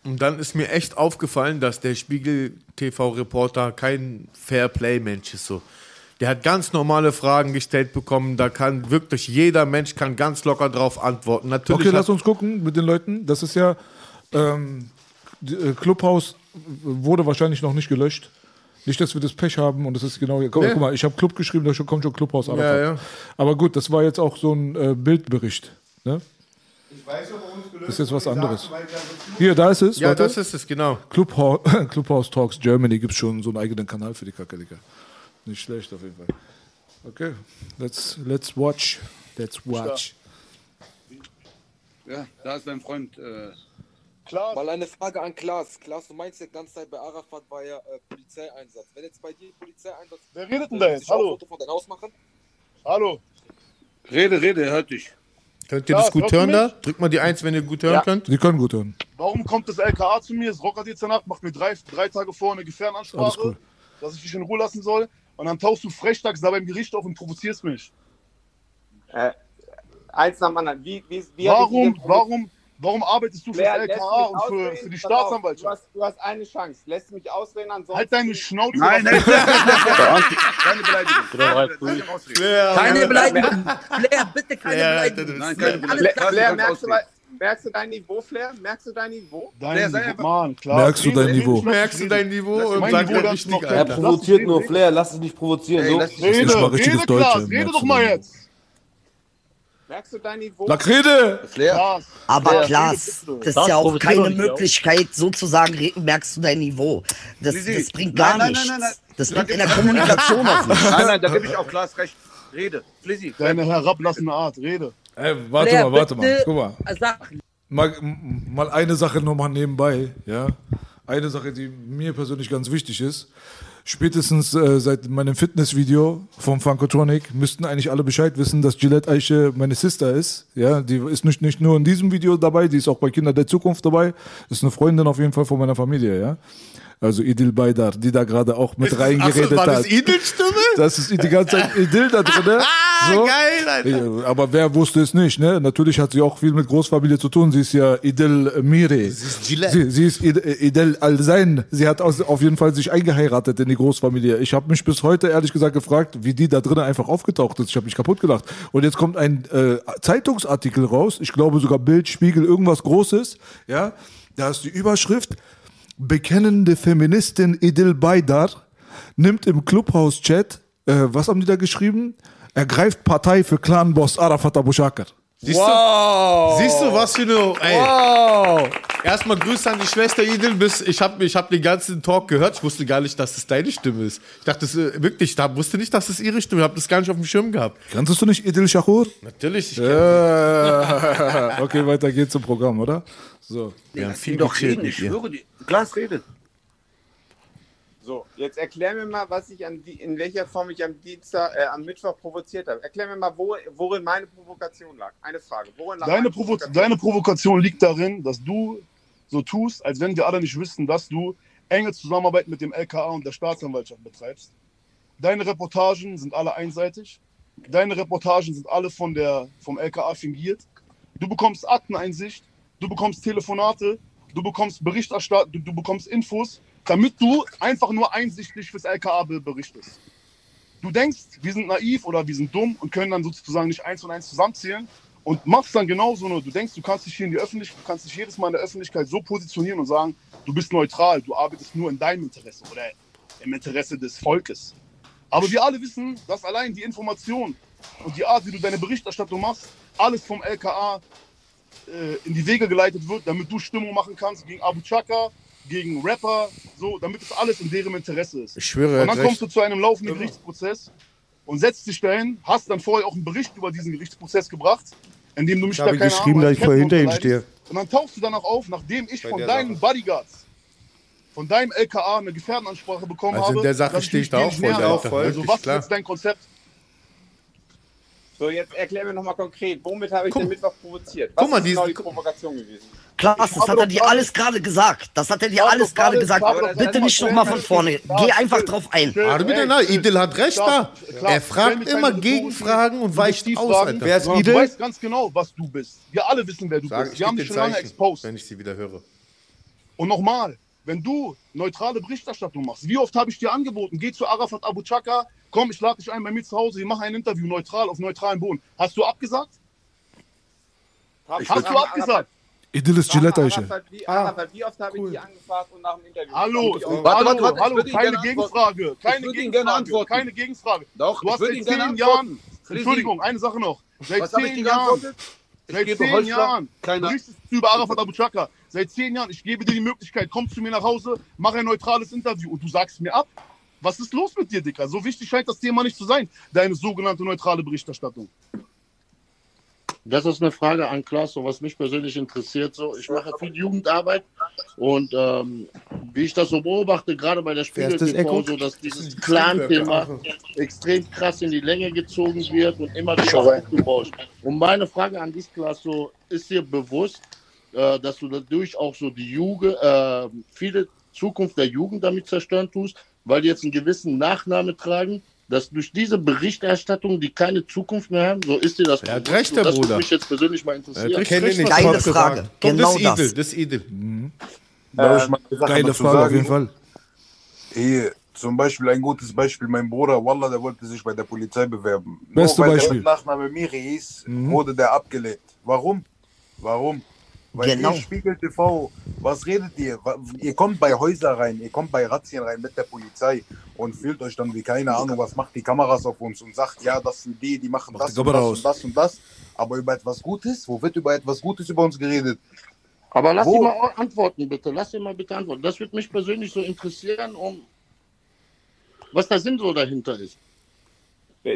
Speaker 2: und dann ist mir echt aufgefallen, dass der Spiegel TV-Reporter kein Fair-Play-Mensch ist. So. Der hat ganz normale Fragen gestellt bekommen. Da kann wirklich jeder Mensch kann ganz locker drauf antworten. Natürlich
Speaker 3: Okay, lass uns gucken mit den Leuten. Das ist ja ähm, äh, Clubhouse wurde wahrscheinlich noch nicht gelöscht. Nicht, dass wir das Pech haben und das ist genau. Guck,
Speaker 2: Nee.
Speaker 3: guck mal, ich habe Club geschrieben, da kommt schon Clubhouse. Arafat.
Speaker 2: Ja, ja.
Speaker 3: Aber gut, das war jetzt auch so ein äh, Bildbericht. Ne?
Speaker 1: Weiß
Speaker 3: Das ist jetzt was anderes. Hier, da ist es.
Speaker 2: Ja,
Speaker 3: warte.
Speaker 2: das ist es, genau.
Speaker 3: Clubhouse, Clubhouse Talks Germany gibt schon so einen eigenen Kanal für die Kacke, Digga. Nicht schlecht auf jeden Fall. Okay, let's, let's watch. Let's watch.
Speaker 4: Ja, da ist dein Freund. Äh,
Speaker 5: Klar,
Speaker 4: mal eine Frage an Klaas. Klaas, du meinst ja die ganze Zeit bei Arafat war ja äh, Polizeieinsatz. Wenn jetzt bei dir Polizeieinsatz.
Speaker 5: wer redet denn da jetzt? Hallo, hallo.
Speaker 4: Rede, rede, er hört dich.
Speaker 2: Könnt ihr
Speaker 5: Ja,
Speaker 2: das gut hören da? Drückt mal die Eins, wenn ihr gut hören
Speaker 4: Ja.
Speaker 2: könnt.
Speaker 3: Die können gut hören.
Speaker 5: Warum kommt das LKA zu mir? Es rockert jetzt danach, macht mir drei, drei Tage vor eine Gefährdenansprache,
Speaker 3: cool.
Speaker 5: dass ich dich in Ruhe lassen soll. Und dann tauchst du frechtags da beim Gericht auf und provozierst mich.
Speaker 6: Eins nach dem anderen. Wie, wie, wie
Speaker 5: Warum, warum, warum arbeitest du für das LKA und für,
Speaker 6: ausreden?
Speaker 5: für die
Speaker 6: auf, Du
Speaker 5: Staatsanwaltschaft?
Speaker 6: hast, du hast eine Chance. Lässt mich ausreden, ansonsten.
Speaker 5: Halt deine Schnauze.
Speaker 4: Nein, nein, keine Beleidigung.
Speaker 7: Keine Beleidigung. Flair, bitte keine Beleidigung.
Speaker 4: Nein, keine
Speaker 6: Flair,
Speaker 4: Beleidigung.
Speaker 6: Flair, merkst, du, merkst du dein Niveau, Flair? Merkst du dein Niveau?
Speaker 5: Dein
Speaker 4: sei
Speaker 5: Niveau,
Speaker 4: einfach-
Speaker 5: Mann, klar.
Speaker 3: Merkst du dein Niveau?
Speaker 2: Merkst du dein Niveau und
Speaker 5: mein
Speaker 2: sag
Speaker 5: Niveau
Speaker 2: richtig,
Speaker 5: noch-
Speaker 8: Er
Speaker 2: Alter.
Speaker 8: provoziert nur Flair, lass dich nicht provozieren.
Speaker 4: Ey,
Speaker 8: so.
Speaker 4: lass
Speaker 5: Rede,
Speaker 3: richtiges
Speaker 5: rede,
Speaker 3: Deutsch,
Speaker 5: rede doch mal jetzt.
Speaker 6: Merkst du dein Niveau?
Speaker 3: Lakrede!
Speaker 7: Aber
Speaker 5: Klaas,
Speaker 7: das ist ja auch keine Möglichkeit, sozusagen merkst du dein Niveau. Das, das bringt gar
Speaker 4: Nein, nein,
Speaker 7: nichts.
Speaker 4: nein, nein, nein.
Speaker 7: Das bringt in der Kommunikation auch nichts.
Speaker 4: Nein, nein, da gebe ich auch Klaas recht. Rede. Flizzy.
Speaker 5: Deine herablassende Art, rede.
Speaker 3: Ey, warte
Speaker 7: Flair,
Speaker 3: mal, warte mal. Guck mal. Mal. Mal eine Sache nochmal nebenbei, ja. Eine Sache, die mir persönlich ganz wichtig ist. Spätestens äh, seit meinem Fitnessvideo vom Funkotronic müssten eigentlich alle Bescheid wissen, dass Gillette Eiche meine Sister ist. Ja, die ist nicht, nicht nur in diesem Video dabei, die ist auch bei Kinder der Zukunft dabei. Ist eine Freundin auf jeden Fall von meiner Familie, ja. Also Idil Baydar, die da gerade auch mit reingeredet
Speaker 2: Achso, war das
Speaker 3: hat.
Speaker 2: Idels Stimme?
Speaker 3: Das ist die ganze Zeit Idyll da drin. So.
Speaker 2: geil, Alter.
Speaker 3: Aber wer wusste es nicht, ne? Natürlich hat sie auch viel mit Großfamilie zu tun. Sie ist ja Idel Mire. Sie
Speaker 2: ist Gillette.
Speaker 3: Sie, sie ist Id- Idel Al-Zain. Sie hat aus, auf jeden Fall sich eingeheiratet in die Großfamilie. Ich habe mich bis heute ehrlich gesagt gefragt, wie die da drinnen einfach aufgetaucht ist. Ich habe mich kaputt gelacht. Und jetzt kommt ein äh, Zeitungsartikel raus. Ich glaube sogar Bild, Spiegel, irgendwas Großes. Ja, da ist die Überschrift. Bekennende Feministin Idil Baydar nimmt im Clubhouse-Chat, äh, was haben die da geschrieben? Ergreift Partei für Clanboss Arafat Abu Shakr.
Speaker 2: Siehst
Speaker 3: Wow.
Speaker 2: du? Siehst du, was für eine. Ey.
Speaker 3: Wow!
Speaker 2: Erstmal Grüße an die Schwester Idil. Bis, ich habe ich hab den ganzen Talk gehört. Ich wusste gar nicht, dass es deine Stimme ist. Ich dachte es, äh, wirklich, ich wusste nicht, dass es ihre Stimme ist. Ich habe das gar nicht auf dem Schirm gehabt.
Speaker 3: Kanntest du nicht Idil Shahur?
Speaker 2: Natürlich. Ich
Speaker 3: Ja. okay, weiter geht's zum Programm, oder? So.
Speaker 2: Wir haben viel
Speaker 9: doch reden, ich schwöre dir. Glas redet.
Speaker 6: So, jetzt erklär mir mal, was ich an die, in welcher Form ich am Dienstag, äh, am Mittwoch provoziert habe. Erklär mir mal, wo, worin meine Provokation lag. Eine Frage. Worin lag
Speaker 5: Deine, Provo deine Provokation liegt darin, dass du so tust, als wenn wir alle nicht wüssten, dass du enge Zusammenarbeit mit dem LKA und der Staatsanwaltschaft betreibst. Deine Reportagen sind alle einseitig. Deine Reportagen sind alle von der, vom LKA fingiert. Du bekommst Akteneinsicht, du bekommst Telefonate, du bekommst Berichterstattung, du, du bekommst Infos, damit du einfach nur einsichtlich fürs LKA be- berichtest. Du denkst, wir sind naiv oder wir sind dumm und können dann sozusagen nicht eins und eins zusammenzählen und machst dann genauso nur. Du denkst, du kannst dich hier in die Öffentlichkeit, du kannst dich jedes Mal in der Öffentlichkeit so positionieren und sagen, du bist neutral, du arbeitest nur in deinem Interesse oder im Interesse des Volkes. Aber wir alle wissen, dass allein die Information und die Art, wie du deine Berichterstattung machst, alles vom LKA in die Wege geleitet wird, damit du Stimmung machen kannst gegen Abu Chaka, gegen Rapper, so, damit es alles in deren Interesse ist.
Speaker 2: Ich schwöre,
Speaker 5: Und dann kommst du zu einem laufenden Gerichtsprozess und setzt dich dahin, hast dann vorher auch einen Bericht über diesen Gerichtsprozess gebracht, in dem du mich
Speaker 1: Ich habe
Speaker 5: da keine
Speaker 1: geschrieben,
Speaker 5: Ahnung,
Speaker 1: dass ich voll hinter ihm stehe.
Speaker 5: Und dann tauchst du dann auch auf, nachdem ich
Speaker 2: Bei
Speaker 5: von deinen
Speaker 2: Sache.
Speaker 5: Bodyguards, von deinem LKA eine Gefährdenansprache bekommen
Speaker 2: Also in
Speaker 5: habe.
Speaker 2: der Sache stehe ich da auch voll.
Speaker 5: Also was ist jetzt dein Konzept?
Speaker 6: So, jetzt erklär mir nochmal konkret, womit habe ich
Speaker 2: Guck-
Speaker 6: den Mittwoch provoziert? Was
Speaker 2: guck mal,
Speaker 6: ist genau
Speaker 2: diese-
Speaker 6: die Provokation gewesen?
Speaker 7: Klaas, das hat er dir alles gerade gesagt. Das hat er dir alles gerade gesagt. Bitte nicht nochmal von vorne. Geh einfach drauf ein.
Speaker 2: Bist ja Idil hat recht da. Er fragt immer Gegenfragen und weicht aus, Alter.
Speaker 5: Wer ist Du weißt ganz genau, was du bist. Wir alle wissen, wer du bist.
Speaker 2: ich
Speaker 5: Wir haben dich schon lange
Speaker 2: Zeichen,
Speaker 5: exposed.
Speaker 2: wenn ich sie wieder höre.
Speaker 5: Und nochmal, wenn du neutrale Berichterstattung machst, wie oft habe ich dir angeboten, geh zu Arafat Abu Chaka, komm, ich lade dich ein bei mir zu Hause, wir machen ein Interview neutral auf neutralem Boden. Hast du abgesagt?
Speaker 6: Ich
Speaker 5: Hast du abgesagt?
Speaker 3: Idil ist Gillette.
Speaker 6: Arafat, wie, Arafat, wie oft habe ich die angefragt und nach dem Interview?
Speaker 5: Hallo, hallo,
Speaker 6: warte, warte,
Speaker 5: hallo, keine Gegenfrage, keine Gegenfrage,
Speaker 6: antworten.
Speaker 5: keine Gegenfrage.
Speaker 6: Doch,
Speaker 5: du
Speaker 6: ich
Speaker 5: hast seit zehn. Jahren. Entschuldigung, eine Sache noch, seit
Speaker 6: Was
Speaker 5: zehn Jahren?
Speaker 6: Ich
Speaker 5: seit
Speaker 6: gebe
Speaker 5: zehn
Speaker 6: Holzschlag,
Speaker 5: Jahren berichtest du über Arafat Abu Chaka, seit zehn Jahren, ich gebe dir die Möglichkeit, komm zu mir nach Hause, mach ein neutrales Interview und du sagst mir ab. Was ist los mit dir, Dicker? So wichtig scheint das Thema nicht zu sein, deine sogenannte neutrale Berichterstattung.
Speaker 9: Das ist eine Frage an Klaas, so was mich persönlich interessiert. So, ich mache viel Jugendarbeit und ähm, wie ich das so beobachte, gerade bei der Spiegel? TV, so dass dieses Clan-Thema extrem krass in die Länge gezogen wird und immer wieder aufgebauscht. Und meine Frage an dich, Klaas, so ist dir bewusst, äh, dass du dadurch auch so die Jugend, äh, viele Zukunft der Jugend damit zerstören tust, weil die jetzt einen gewissen Nachname tragen, dass durch diese Berichterstattung die keine Zukunft mehr haben, so ist dir das
Speaker 2: Er hat recht, der
Speaker 9: das würde mich jetzt persönlich mal
Speaker 2: Er
Speaker 9: interessieren.
Speaker 2: richtig recht, was
Speaker 7: Geile Frage.
Speaker 2: Komm,
Speaker 7: Genau
Speaker 2: das ist
Speaker 7: das.
Speaker 10: Ich mal eine Sache
Speaker 3: Geile Frage auf
Speaker 10: sagen?
Speaker 3: jeden Fall.
Speaker 10: Hier, zum Beispiel ein gutes Beispiel, mein Bruder, Wallah, der wollte sich bei der Polizei bewerben.
Speaker 3: Beste
Speaker 10: Nur weil
Speaker 3: Beispiel.
Speaker 10: der Nachname Miri hieß,
Speaker 3: Mhm.
Speaker 10: wurde der abgelehnt. Warum? Warum? Weil
Speaker 7: Genau.
Speaker 10: ihr Spiegel TV, was redet ihr? Ihr kommt bei Häuser rein, ihr kommt bei Razzien rein mit der Polizei und fühlt euch dann wie keine Ahnung, was macht die Kameras auf uns und sagt, ja, das sind die, die machen das
Speaker 3: die
Speaker 10: und das und das und das. Aber über etwas Gutes, wo wird über etwas Gutes über uns geredet?
Speaker 9: Aber lass
Speaker 10: Wo-
Speaker 9: ihn mal antworten, bitte. Lass ihn mal bitte antworten. Das würde mich persönlich so interessieren, um was der Sinn so dahinter ist.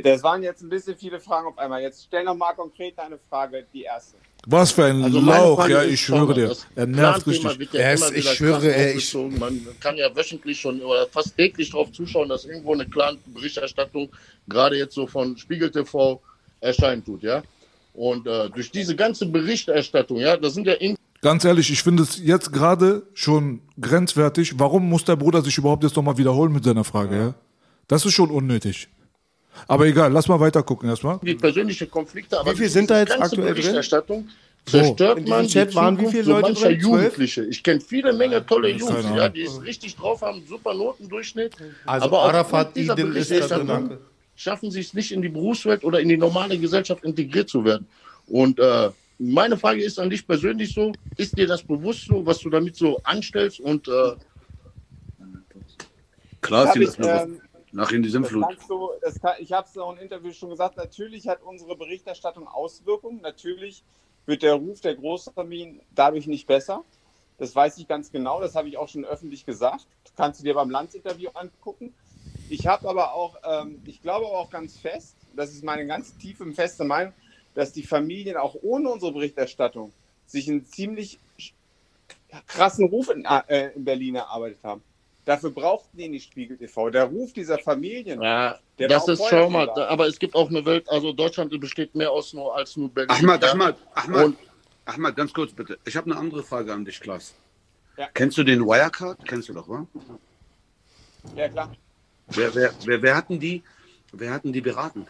Speaker 6: Das waren jetzt ein bisschen viele Fragen auf einmal. Jetzt stell noch mal konkret eine Frage, die erste.
Speaker 3: Was für ein
Speaker 9: Also
Speaker 3: Lauch, ja, ich schwöre dir. Er nervt richtig.
Speaker 9: ja
Speaker 2: Er ist- ich schwöre, ey, ich-.
Speaker 9: Man kann ja wöchentlich schon oder fast täglich darauf zuschauen, dass irgendwo eine Clan-Berichterstattung gerade jetzt so von Spiegel TV erscheinen tut, ja. Und äh, durch diese ganze Berichterstattung, ja, das sind ja in
Speaker 3: Ganz ehrlich, ich finde es jetzt gerade schon grenzwertig. Warum muss der Bruder sich überhaupt jetzt nochmal wiederholen mit seiner Frage? Ja. Das ist schon unnötig. Aber egal, lass mal weiter gucken erstmal.
Speaker 9: die persönliche Konflikte, aber
Speaker 1: Wie viel sind da jetzt aktuell drin?
Speaker 9: Berichterstattung
Speaker 3: So.
Speaker 9: zerstört
Speaker 1: In diesem
Speaker 9: man die
Speaker 1: Chat waren wie viele
Speaker 9: so
Speaker 1: Leute? Zwölf?
Speaker 9: Jugendliche. Ich kenne viele Menge tolle Jungs,
Speaker 3: Ahnung.
Speaker 9: ja, die es richtig drauf haben, super Notendurchschnitt.
Speaker 2: Also
Speaker 9: aber
Speaker 2: Arafat,
Speaker 9: dieser
Speaker 2: Idil ist
Speaker 9: Berichterstattung schaffen sie es nicht in die Berufswelt oder in die normale Gesellschaft integriert zu werden. Und äh, meine Frage ist an dich persönlich so, ist dir das bewusst so, was du damit so anstellst und äh,
Speaker 11: Klar, ziehen
Speaker 6: hab
Speaker 11: das mir
Speaker 6: ähm,
Speaker 11: nach in die Sinnflut.
Speaker 6: ich habe es auch im Interview schon gesagt, natürlich hat unsere Berichterstattung Auswirkungen. Natürlich wird der Ruf der Großfamilien dadurch nicht besser. Das weiß ich ganz genau, das habe ich auch schon öffentlich gesagt. Das kannst du dir beim Landsinterview angucken. Ich habe aber auch, ähm, ich glaube aber auch ganz fest, das ist meine ganz tiefe und feste Meinung, dass die Familien auch ohne unsere Berichterstattung sich einen ziemlich krassen Ruf in, äh, in Berlin erarbeitet haben. Dafür brauchten die nicht Spiegel TV. Der Ruf dieser Familien,
Speaker 9: Ja,
Speaker 6: der
Speaker 9: das ist, mal,
Speaker 6: schon da.
Speaker 9: da, aber es gibt auch eine Welt, also Deutschland besteht mehr aus nur als nur Berlin.
Speaker 11: Ahmad,
Speaker 9: ja?
Speaker 11: Ahmad, Ahmad,
Speaker 9: Und
Speaker 11: Ahmad, ganz kurz bitte. Ich habe eine andere Frage an dich, Klaas.
Speaker 6: Ja.
Speaker 11: Kennst du den Wirecard? Kennst du doch, wa?
Speaker 6: Ja, klar.
Speaker 11: Wer, wer, wer, wer, hatten die, wer hatten die beraten?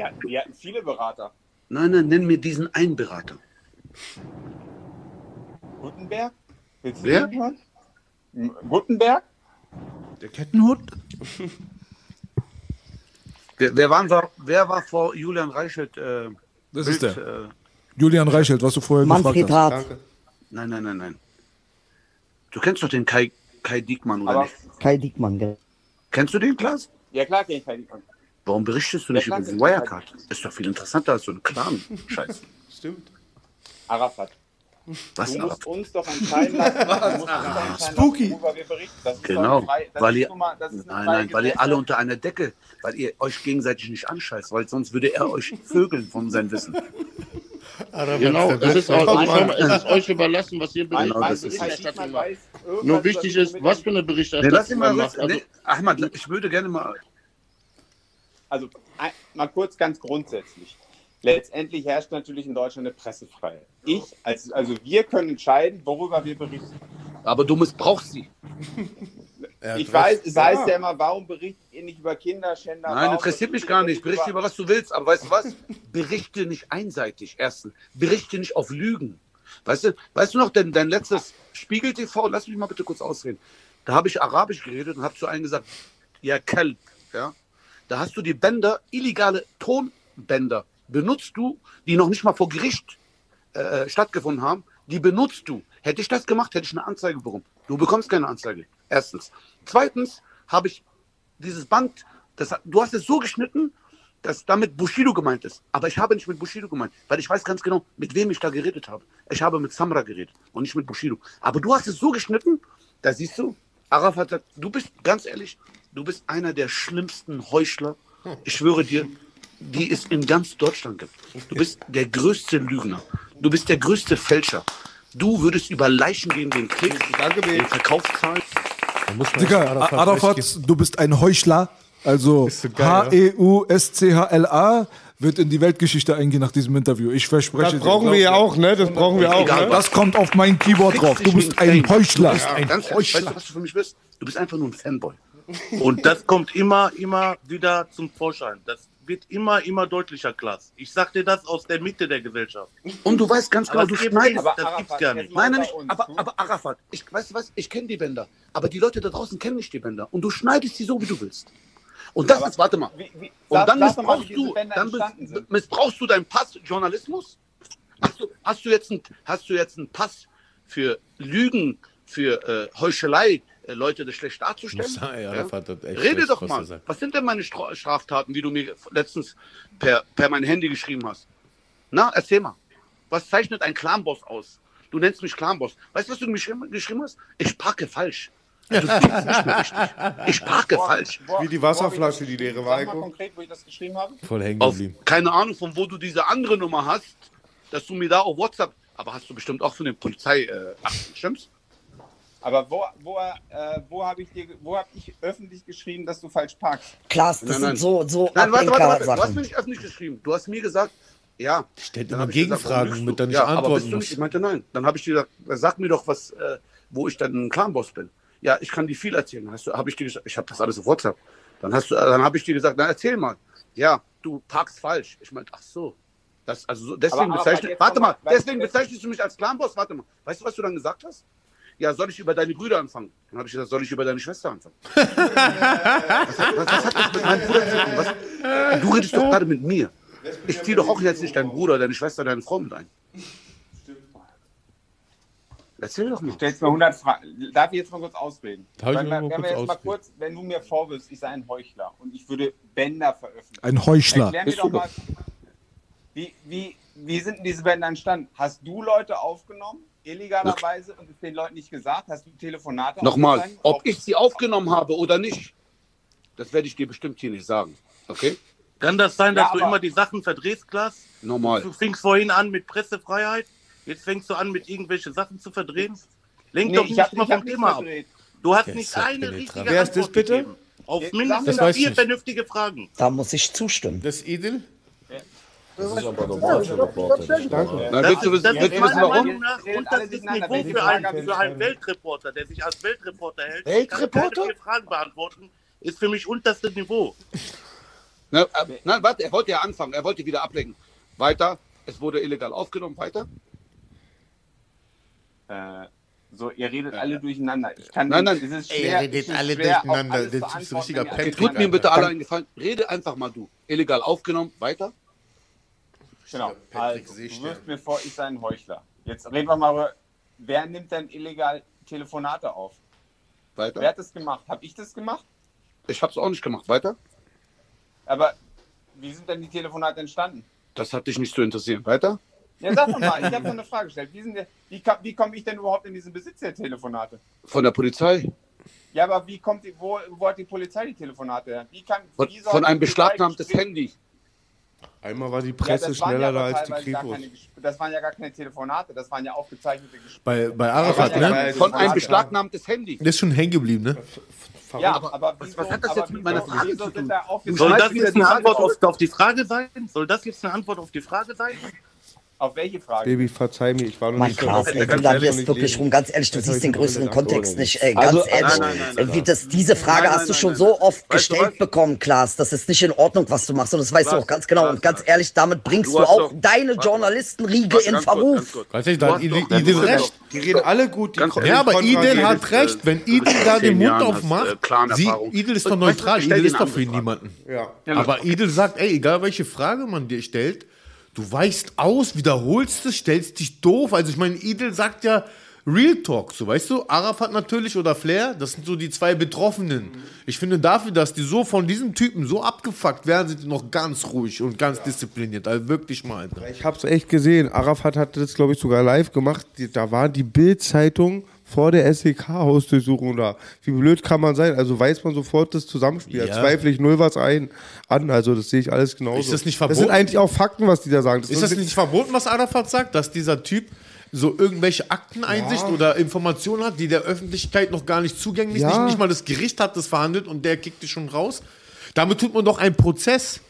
Speaker 6: Hatten, die hatten viele Berater.
Speaker 11: Nein, nein, nenn mir diesen einen Berater.
Speaker 6: Gutenberg? Willst du
Speaker 11: Wer?
Speaker 6: hören? Gutenberg?
Speaker 3: Der Kettenhut?
Speaker 11: Wer, wer, waren, wir- wer war vor Julian Reichelt? Äh,
Speaker 3: Das ist
Speaker 11: Bild,
Speaker 3: der.
Speaker 11: Äh,
Speaker 3: Julian Reichelt, was du vorher
Speaker 7: Manfred
Speaker 3: gefragt
Speaker 7: Hart.
Speaker 3: hast.
Speaker 11: nein, nein, nein, nein. Du kennst doch den Kai, Kai Diekmann, oder
Speaker 6: Aber-
Speaker 11: nicht?
Speaker 7: Kai Diekmann, gell?
Speaker 11: Kennst du den, Klaas?
Speaker 6: Ja, klar, kenn ich keinen Diekmann.
Speaker 11: Warum berichtest du
Speaker 6: Ja,
Speaker 11: nicht
Speaker 6: klar,
Speaker 11: über
Speaker 6: ich
Speaker 11: Wirecard? Ist doch viel interessanter als so ein Clan-Scheiß.
Speaker 1: Stimmt.
Speaker 6: Arafat.
Speaker 11: Was,
Speaker 6: du musst uns doch entscheiden lassen. Du musst uns doch entscheiden
Speaker 1: Spooky.
Speaker 6: Lassen, worüber wir berichten. Das
Speaker 11: Genau,
Speaker 6: frei,
Speaker 11: weil ihr,
Speaker 6: mal,
Speaker 11: nein, nein, weil ihr alle unter einer Decke, weil ihr euch gegenseitig nicht anscheißt, weil sonst würde er euch vögeln von seinem Wissen.
Speaker 9: genau, es ist, euch überlassen, was ihr
Speaker 11: Genau,
Speaker 9: berichtet.
Speaker 11: das ist
Speaker 6: weiß
Speaker 9: Nur wichtig ist, was für eine
Speaker 11: Nee,
Speaker 9: Berichterstattung
Speaker 11: lass ihn mal
Speaker 9: man macht. Also,
Speaker 11: Nee, Ahmad, ich würde gerne mal.
Speaker 6: Also mal kurz ganz grundsätzlich. Letztendlich herrscht natürlich in Deutschland eine Pressefreiheit. Ich, als, also wir können entscheiden, worüber wir berichten.
Speaker 11: Aber du missbrauchst sie.
Speaker 6: Ich weiß, es heißt ja immer, warum berichtet ihr nicht über Kinderschänder?
Speaker 11: Nein, interessiert mich gar nicht. Berichte über was du willst. Aber weißt du was? Berichte nicht einseitig. Erstens. Berichte nicht auf Lügen. Weißt du, weißt du noch, dein, dein letztes Spiegel TV, lass mich mal bitte kurz ausreden. Da habe ich Arabisch geredet und habe zu einem gesagt, ja, Kelb. Ja? Da hast du die Bänder, illegale Tonbänder, benutzt du, die noch nicht mal vor Gericht äh, stattgefunden haben, die benutzt du. Hätte ich das gemacht, hätte ich eine Anzeige bekommen. Du bekommst keine Anzeige. Erstens. Zweitens habe ich dieses Band, das, du hast es so geschnitten, dass damit Bushido gemeint ist. Aber ich habe nicht mit Bushido gemeint, weil ich weiß ganz genau, mit wem ich da geredet habe. Ich habe mit Samra geredet und nicht mit Bushido. Aber du hast es so geschnitten, da siehst du, Arafat sagt, du bist, ganz ehrlich, du bist einer der schlimmsten Heuchler. Ich schwöre dir, die es in ganz Deutschland gibt. Du bist der größte Lügner. Du bist der größte Fälscher. Du würdest über Leichen gehen, den Klick, den Verkaufszahlen.
Speaker 3: Digga, Arafat, du bist ein Heuchler. Also H-E-U-S-C-H-L-A wird in die Weltgeschichte eingehen nach diesem Interview. Ich verspreche
Speaker 1: Das brauchen wir ja auch, ne? Das brauchen wir auch.
Speaker 11: Egal,
Speaker 1: Ne?
Speaker 3: Das kommt auf mein Keyboard drauf. Du bist ein Heuchler.
Speaker 11: Du bist ein Ganz ehrlich, weißt du, was du für mich bist? Du bist einfach nur ein Fanboy.
Speaker 12: Und das kommt immer, immer wieder zum Vorschein. Das wird immer, immer deutlicher, Klaas. Ich sag dir das aus der Mitte der Gesellschaft.
Speaker 11: Und du weißt ganz genau,
Speaker 12: Aber
Speaker 11: du schneidest.
Speaker 12: das gibt's gar nicht.
Speaker 11: Nein, nein, nicht. Aber, aber Arafat, ich, weißt du was, ich kenne die Bänder. Aber die Leute da draußen kennen nicht die Bänder. Und du schneidest sie so, wie du willst. Und das
Speaker 6: Aber
Speaker 11: ist, warte mal.
Speaker 6: wie- wie-
Speaker 11: Und dann missbrauchst du, dann missbrauchst du deinen Pass Journalismus? Hast du, hast du jetzt einen, hast du jetzt einen Pass für Lügen, für äh, Heuchelei, Leute das schlecht darzustellen?
Speaker 2: Arafat hat echt
Speaker 11: Rede doch
Speaker 2: was
Speaker 11: mal. Was sind denn meine Stra Straftaten, wie du mir letztens per, per mein Handy geschrieben hast? Na, erzähl mal. Was zeichnet ein Clanboss aus? Du nennst mich Clanboss. Weißt du, was du mir geschrieben, geschrieben hast? Ich parke falsch. Also, das gibt's nicht mehr richtig. Ich parke falsch.
Speaker 1: Wie die Wasserflasche, die leere war.
Speaker 6: Sag mal
Speaker 1: Heiko.
Speaker 6: konkret, wo ich das geschrieben habe.
Speaker 2: Voll hängen
Speaker 11: Auf,
Speaker 2: geblieben.
Speaker 11: keine Ahnung, von wo du diese andere Nummer hast, dass du mir da auf WhatsApp, aber hast du bestimmt auch von der Polizei, äh, stimmt's?
Speaker 6: Aber wo, wo, äh, wo habe ich dir, wo habe ich öffentlich geschrieben, dass du falsch parkst?
Speaker 7: Klaas, das
Speaker 11: Nein, nein.
Speaker 7: sind so, so
Speaker 11: Nein, warte, warte, warte. Du hast mir nicht öffentlich geschrieben. Du hast mir gesagt, ja.
Speaker 2: Stellt
Speaker 11: Dann
Speaker 2: immer
Speaker 11: gesagt,
Speaker 2: Gegenfragen,
Speaker 11: lügst
Speaker 2: damit er nicht
Speaker 11: ja, aber
Speaker 2: antworten
Speaker 11: bist du
Speaker 2: muss.
Speaker 11: nicht? Ich meinte, nein. Dann habe ich dir gesagt, sag mir doch, was, äh, wo ich dann ein Clanboss bin. Ja, ich kann dir viel erzählen. Hast du, habe ich dir gesagt, ich habe das alles auf WhatsApp. Dann hast du, äh, dann habe ich dir gesagt, na erzähl mal. Ja, du parkst falsch. Ich meinte, ach so. Das, also so, deswegen
Speaker 6: Aber- aber
Speaker 11: bezeichnet, warte
Speaker 6: mal,
Speaker 11: deswegen bezeichnest du mich als Clanboss. Warte mal. Weißt du, was du dann gesagt hast? Ja, soll ich über deine Brüder anfangen? Dann habe ich gesagt, soll ich über deine Schwester anfangen? was, hat- was, was hat das mit meinem Bruder zu tun? Was? Du redest doch gerade mit mir. Ich ziehe doch auch jetzt nicht deinen Bruder, deine Schwester, deine Frau mit ein. Erzähl doch mal.
Speaker 6: Du stellst mir 100 Fragen. Darf ich jetzt mal kurz ausreden?
Speaker 2: Darf ich
Speaker 6: Wenn,
Speaker 2: mal
Speaker 6: wenn,
Speaker 2: kurz
Speaker 6: wir jetzt mal
Speaker 2: ausreden?
Speaker 6: kurz, wenn du mir vorwirfst, ich sei ein Heuchler und ich würde Bänder veröffentlichen.
Speaker 3: Ein Heuchler.
Speaker 6: Erklär mir doch. mal, wie, wie, wie sind denn diese Bänder entstanden? Hast du Leute aufgenommen, illegalerweise, und es den Leuten nicht gesagt? Hast du Telefonate
Speaker 11: Nochmal, ob ich sie aufgenommen habe oder nicht, das werde ich dir bestimmt hier nicht sagen. Okay?
Speaker 12: Kann das sein, dass
Speaker 11: Ja,
Speaker 12: du immer die Sachen verdrehst, Klaas?
Speaker 11: Normal.
Speaker 12: Du fingst vorhin an mit Pressefreiheit, jetzt fängst du an mit irgendwelche Sachen zu verdrehen. Lenk
Speaker 6: Nee,
Speaker 12: doch
Speaker 6: ich
Speaker 12: nicht
Speaker 6: hab-
Speaker 12: mal vom Thema ab. Du hast nicht eine richtige
Speaker 7: Wer ist
Speaker 12: Antwort
Speaker 7: das bitte?
Speaker 12: gegeben. Auf
Speaker 6: Das
Speaker 12: mindestens vier
Speaker 7: nicht.
Speaker 12: vernünftige Fragen.
Speaker 7: Da muss ich zustimmen.
Speaker 2: Das Edel?
Speaker 8: Das ist aber normal für Reporter.
Speaker 1: Danke.
Speaker 11: Na, willst du wissen, willst du warum?
Speaker 12: Meinung nach
Speaker 6: Redet
Speaker 12: und das ist. Niveau für einen, für einen? Weltreporter, der sich als Weltreporter hält.
Speaker 11: Weltreporter?
Speaker 12: Keine vier Fragen beantworten, ist für mich unterste Niveau.
Speaker 11: Na, äh, nein, warte, er wollte ja anfangen, er wollte wieder ablenken. Weiter, es wurde illegal aufgenommen, weiter.
Speaker 6: Äh, so, ihr redet alle durcheinander. Ich kann
Speaker 11: Nein, nein.
Speaker 6: es ist
Speaker 2: Ey,
Speaker 6: schwer,
Speaker 2: ihr redet alle durcheinander. Das ist ein richtiger.
Speaker 11: Tut mir bitte alle einen Gefallen, rede einfach mal du. Illegal aufgenommen, weiter.
Speaker 6: Genau.
Speaker 2: Patrick
Speaker 6: Also, du wirfst mir vor, ich sei ein Heuchler. Jetzt reden wir mal über, wer nimmt denn illegal Telefonate auf?
Speaker 11: Weiter.
Speaker 6: Wer hat das gemacht? Habe ich das gemacht?
Speaker 11: Ich habe es auch nicht gemacht, weiter.
Speaker 6: Aber wie sind denn die Telefonate entstanden?
Speaker 11: Das hat dich nicht zu interessieren, weiter.
Speaker 6: Ja, sag doch mal, ich habe noch eine Frage gestellt. Wie, wie, wie komme ich denn überhaupt in diesen Besitz der Telefonate?
Speaker 11: Von der Polizei,
Speaker 6: Ja, aber wie kommt die, wo, wo hat die Polizei die Telefonate her? Wie kann,
Speaker 11: von,
Speaker 6: wie
Speaker 11: von
Speaker 6: die
Speaker 11: einem beschlagnahmtes
Speaker 6: Gespräche-
Speaker 11: Handy.
Speaker 1: Einmal war die Presse
Speaker 6: das ja
Speaker 1: schneller da als die
Speaker 6: teilweise gar
Speaker 1: Kripo.
Speaker 6: keine Ges- Das waren ja gar keine Telefonate, das waren ja aufgezeichnete Gespräche.
Speaker 2: Bei, bei Arafat,
Speaker 6: Ja,
Speaker 2: ne?
Speaker 6: ja,
Speaker 11: Von einem beschlagnahmtes Handy.
Speaker 2: Der ist schon hängen geblieben, ne?
Speaker 6: Ja, aber, wieso,
Speaker 11: was hat das jetzt mit meiner Frage zu tun?
Speaker 6: da
Speaker 12: Soll das jetzt eine Antwort auf, auf die Frage sein? Soll das jetzt eine Antwort auf die Frage sein?
Speaker 6: Auf welche Frage?
Speaker 1: Baby, verzeih mir, ich war noch
Speaker 7: Mann,
Speaker 1: nicht so
Speaker 7: Klaas,
Speaker 1: drauf.
Speaker 7: ey, du lavierst wirklich rum. Ganz ehrlich, du siehst den größeren Kontext nicht. Ey, ganz
Speaker 8: Also,
Speaker 7: ehrlich.
Speaker 11: nein, nein, nein,
Speaker 7: Wie das, diese Frage
Speaker 11: Nein, nein,
Speaker 7: hast du schon
Speaker 11: nein,
Speaker 7: so oft
Speaker 11: Weißt du
Speaker 7: gestellt
Speaker 11: was?
Speaker 7: bekommen, Klaas. Das ist nicht in Ordnung, was du machst. Und das weißt du
Speaker 11: Klaas,
Speaker 7: auch ganz genau.
Speaker 11: Klaas,
Speaker 7: Und ganz ehrlich, damit bringst
Speaker 11: Du
Speaker 7: du auch
Speaker 11: doch-
Speaker 7: deine Journalistenriege in Verruf.
Speaker 2: Ganz ehrlich,
Speaker 11: Du
Speaker 2: da hat
Speaker 11: du bist
Speaker 2: recht.
Speaker 1: Die reden alle gut.
Speaker 2: Ja, aber
Speaker 1: die-
Speaker 2: hat recht. Wenn
Speaker 11: du seit
Speaker 2: da den Mund aufmacht,
Speaker 11: äh.
Speaker 2: Idil ist doch
Speaker 11: du,
Speaker 2: neutral. Idil
Speaker 11: dir
Speaker 2: ist doch für niemanden. Aber Idil sagt, ey, egal welche Frage man dir stellt, du weichst aus, wiederholst es, stellst dich doof. Also ich meine, Idil sagt ja Real Talk, so weißt du, Arafat natürlich oder Flair, das sind so die zwei Betroffenen. Ich finde dafür, dass die so von diesem Typen so abgefuckt werden, sind die noch ganz ruhig und ganz diszipliniert. Also wirklich mal, Alter.
Speaker 1: Ich hab's echt gesehen. Arafat hat das, glaube ich, sogar live gemacht. Da war die Bild-Zeitung vor der SEK-Hausdurchsuchung da. Wie blöd kann man sein? Also weiß man sofort das Zusammenspiel. Da
Speaker 2: Ja.
Speaker 1: zweifle ich null was ein an. Also das sehe ich alles genauso.
Speaker 2: Ist das nicht
Speaker 1: Das sind
Speaker 2: verboten?
Speaker 1: eigentlich auch Fakten, was die da sagen.
Speaker 2: Ist das nicht verboten, was Arafat sagt, dass dieser Typ so irgendwelche Akteneinsicht
Speaker 1: Ja.
Speaker 2: oder Informationen hat, die der Öffentlichkeit noch gar nicht zugänglich
Speaker 1: Ja.
Speaker 2: sind? Nicht mal das Gericht hat das verhandelt und der kickt die schon raus. Damit tut man doch einen Prozess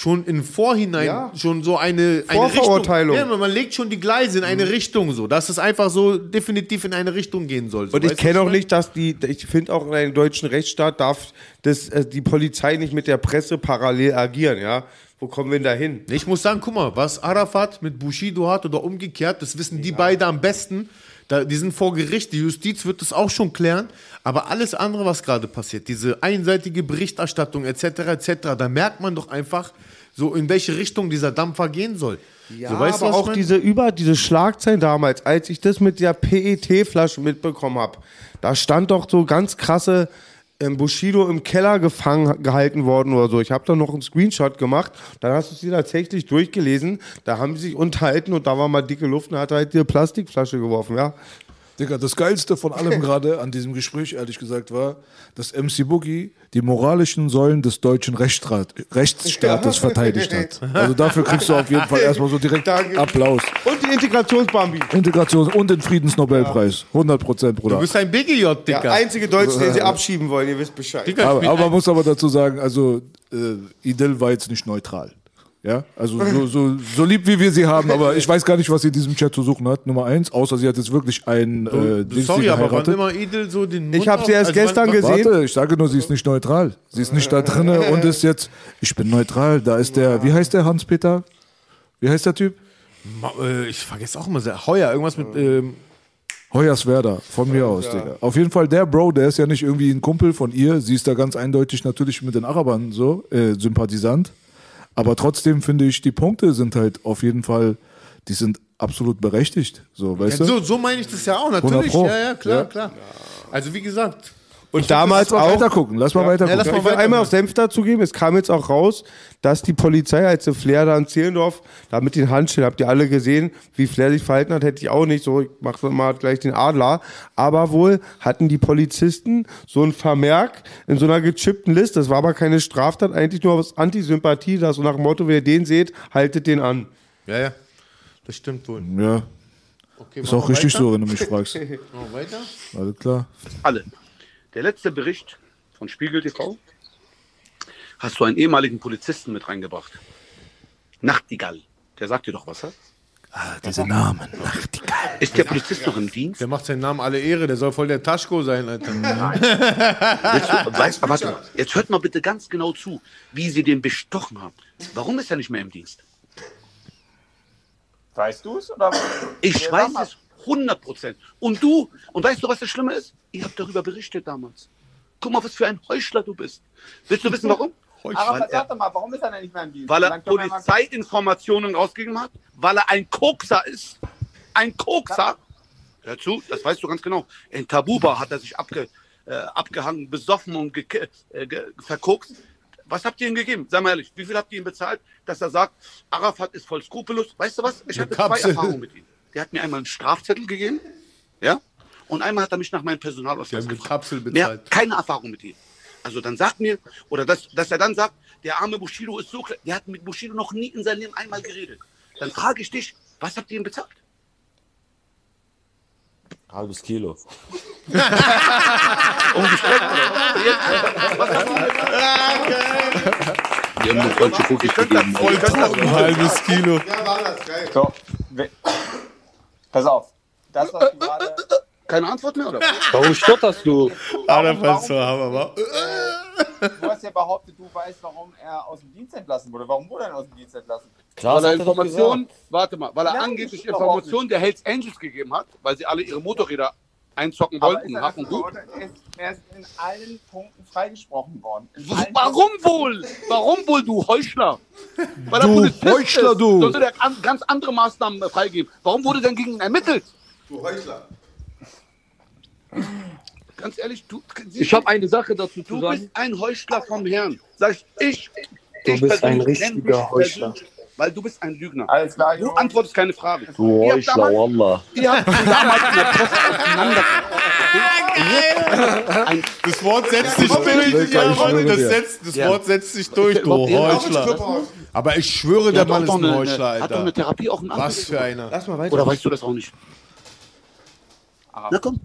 Speaker 2: schon im Vorhinein
Speaker 1: Ja.
Speaker 2: schon so eine, eine
Speaker 1: Vorverurteilung.
Speaker 2: Richtung. Ja, man legt schon die Gleise in eine Richtung so, dass es einfach so definitiv in eine Richtung gehen soll. So,
Speaker 1: Und ich kenne auch nicht, dass die, ich finde auch in einem deutschen Rechtsstaat darf das, äh, die Polizei nicht mit der Presse parallel agieren, ja. Wo kommen wir denn da hin?
Speaker 2: Ich muss sagen, guck mal, was Arafat mit Bushido hat oder umgekehrt, das wissen die beide am besten. Da, die sind vor Gericht, die Justiz wird das auch schon klären. Aber alles andere, was gerade passiert, diese einseitige Berichterstattung etc. etc., da merkt man doch einfach, so in welche Richtung dieser Dampfer gehen soll.
Speaker 1: Ja,
Speaker 2: so, weißt du,
Speaker 1: aber
Speaker 2: ich
Speaker 1: auch
Speaker 2: mein?
Speaker 1: diese über diese Schlagzeilen damals, als ich das mit der PET-Flasche mitbekommen habe, da stand doch so ganz krasse ähm, Bushido im Keller gefangen gehalten worden oder so. Ich habe da noch einen Screenshot gemacht. Dann hast du sie tatsächlich durchgelesen. Da haben sie sich unterhalten und da war mal dicke Luft und er hat halt die Plastikflasche geworfen, ja.
Speaker 3: Digga, das Geilste von allem gerade an diesem Gespräch, ehrlich gesagt, war, dass MC Boogie die moralischen Säulen des deutschen Rechtsstaat, Rechtsstaates
Speaker 1: Ja.
Speaker 3: verteidigt hat. Also dafür kriegst du auf jeden Fall erstmal so direkt Applaus.
Speaker 1: Und die Integrationsbambi.
Speaker 3: Integration und den Friedensnobelpreis. 100 Prozent, Bruder.
Speaker 2: Du bist ein BGJ, Dicker.
Speaker 1: Der einzige Deutsche, den sie abschieben wollen, ihr wisst Bescheid.
Speaker 3: Aber, aber man muss aber dazu sagen, also äh, Idil war jetzt nicht neutral. Ja, also so, so, so lieb wie wir sie haben, aber ich weiß gar nicht, was sie in diesem Chat zu suchen hat. Nummer eins, außer sie hat jetzt wirklich ein äh,
Speaker 2: Sorry, aber wann immer Idel so den Mund
Speaker 1: Ich hab sie erst
Speaker 2: also
Speaker 1: gestern
Speaker 2: wann-
Speaker 1: gesehen.
Speaker 3: Warte, ich sage nur, sie ist nicht neutral. Sie ist nicht da drinne und ist jetzt, ich bin neutral. Da ist der, wie heißt der Hans-Peter? Wie heißt der Typ?
Speaker 2: Ma- äh, Ich vergesse auch immer sehr. Heuer, irgendwas mit. Ähm,
Speaker 3: Hoyerswerda, von mir aus, Digga. Auf jeden Fall der Bro, der ist ja nicht irgendwie ein Kumpel von ihr. Sie ist da ganz eindeutig natürlich mit den Arabern so, äh, sympathisant. Aber trotzdem finde ich, die Punkte sind halt auf jeden Fall, die sind absolut berechtigt. So, weißt
Speaker 2: Ja,
Speaker 3: du?
Speaker 2: so, so meine ich das ja auch,
Speaker 3: 100
Speaker 2: natürlich. Ja, ja, klar,
Speaker 3: Ja.
Speaker 2: klar. Also wie gesagt.
Speaker 1: Und
Speaker 2: ich
Speaker 1: damals
Speaker 3: Lass mal
Speaker 1: auch.
Speaker 3: weiter gucken, lass mal
Speaker 1: Ja.
Speaker 3: weiter
Speaker 2: Ja, lass
Speaker 3: gucken.
Speaker 2: mal
Speaker 1: Ich will einmal
Speaker 2: machen.
Speaker 1: auf Senf dazugeben, es kam jetzt auch raus, dass die Polizei, als der Flair da in Zehlendorf, da mit den Handschellen, habt ihr alle gesehen, wie Flair sich verhalten hat, hätte ich auch nicht so, ich mach mal gleich den Adler. Aber wohl hatten die Polizisten so ein Vermerk in so einer gechippten Liste, das war aber keine Straftat, eigentlich nur aus Antisympathie, das so nach dem Motto, wenn ihr den seht, haltet den an.
Speaker 2: Ja, ja. Das stimmt wohl.
Speaker 3: Ja.
Speaker 2: Okay,
Speaker 3: Ist auch richtig
Speaker 2: weiter?
Speaker 3: so, wenn du mich fragst.
Speaker 2: Machen wir weiter?
Speaker 3: Alles klar.
Speaker 11: Alle. Der letzte Bericht von Spiegel TV hast du einen ehemaligen Polizisten mit reingebracht. Nachtigall. Der sagt dir doch was, hä?
Speaker 3: Ah, diese Namen, Nachtigall.
Speaker 11: Ist der Polizist noch im Dienst?
Speaker 2: Der macht seinen Namen alle Ehre, der soll voll der Taschko sein, Alter.
Speaker 11: Jetzt, weißt, warte mal, jetzt hört mal bitte ganz genau zu, wie sie den bestochen haben. Warum ist er nicht mehr im Dienst?
Speaker 6: Weißt du es? Oder?
Speaker 11: Ich weiß es 100 Prozent. Und du, und weißt du, was das Schlimme ist? Ihr habt darüber berichtet damals. Guck mal, was für ein Heuchler du bist. Willst du wissen, warum?
Speaker 6: Aber
Speaker 11: Weil
Speaker 6: sag doch mal, warum ist er denn nicht mehr im Dienst?
Speaker 11: weil er Polizeiinformationen rausgegeben hat, weil er ein Kokser ist. Ein Kokser. Hör zu, das weißt du ganz genau. In Tabuba hat er sich abge, äh, abgehangen, besoffen und äh, ge verkokst. Was habt ihr ihm gegeben? Sag mal ehrlich, wie viel habt ihr ihm bezahlt, dass er sagt, Arafat ist voll skrupellos? Weißt du was? Ich hatte zwei. Erfahrungen mit ihm. Der hat mir einmal einen Strafzettel gegeben, ja, und einmal hat er mich nach meinem Personalausweis
Speaker 2: mit
Speaker 11: gefragt.
Speaker 2: Kapsel
Speaker 11: Mehr,
Speaker 2: bezahlt.
Speaker 11: keine Erfahrung mit ihm. Also dann sagt mir, oder dass, dass er dann sagt, der arme Bushido ist so klein, der hat mit Bushido noch nie in seinem Leben einmal geredet. Dann frage ich dich, was habt ihr ihm bezahlt?
Speaker 8: Halbes Kilo.
Speaker 11: Umgestellt, oder? Die haben mir deutsche Cookies gegeben.
Speaker 2: Ein halbes Kilo.
Speaker 6: So, we- pass auf. Das, was du gerade.
Speaker 11: Keine Antwort mehr, oder?
Speaker 8: Warum stotterst du?
Speaker 2: Der fand's so hammer?
Speaker 6: Du hast ja behauptet, du weißt, warum er aus dem Dienst entlassen wurde. Warum wurde er aus dem Dienst entlassen?
Speaker 8: Klar,
Speaker 11: weil er
Speaker 8: er
Speaker 11: Informationen, warte mal, weil er
Speaker 6: Ja,
Speaker 11: angeblich Informationen der Hells Angels gegeben hat, weil sie alle ihre Motorräder einzocken
Speaker 6: Aber
Speaker 11: wollten.
Speaker 6: ist er,
Speaker 11: Hab und
Speaker 6: dafür,
Speaker 11: gut.
Speaker 6: Er, ist, er ist in allen Punkten freigesprochen worden.
Speaker 11: Warum wohl? Warum wohl, du Heuchler? Weil
Speaker 3: Du
Speaker 11: Polizist
Speaker 3: Heuchler,
Speaker 11: ist,
Speaker 3: du.
Speaker 11: Sollte der an, ganz andere Maßnahmen äh, freigeben. Warum wurde denn gegen ihn ermittelt?
Speaker 1: Du Heuchler.
Speaker 11: Ganz ehrlich, du,
Speaker 8: Ich habe eine Sache dazu zu
Speaker 11: du
Speaker 8: sagen.
Speaker 11: bist ein Heuchler vom Herrn. Sag ich, ich.
Speaker 8: Du
Speaker 11: ich
Speaker 8: bist ein richtiger Heuchler.
Speaker 11: persönlich, Weil du bist ein Lügner.
Speaker 6: Alles klar,
Speaker 11: Du antwortest keine Fragen.
Speaker 8: Du Heuchler, Wallah.
Speaker 11: Ihr habt damals in der Post auseinander. Ein,
Speaker 2: Das Wort setzt sich durch. Ja, das, setzt. Wort setzt sich durch, du Heuchler. Aber ich schwöre,
Speaker 11: Der
Speaker 2: Mann ist ein
Speaker 11: eine-
Speaker 2: Heuchler,
Speaker 11: Hat doch eine
Speaker 2: Alter.
Speaker 11: Therapie auch einen
Speaker 2: Was für einer.
Speaker 1: Lass mal weiter.
Speaker 11: Oder weißt du das auch nicht? Na komm.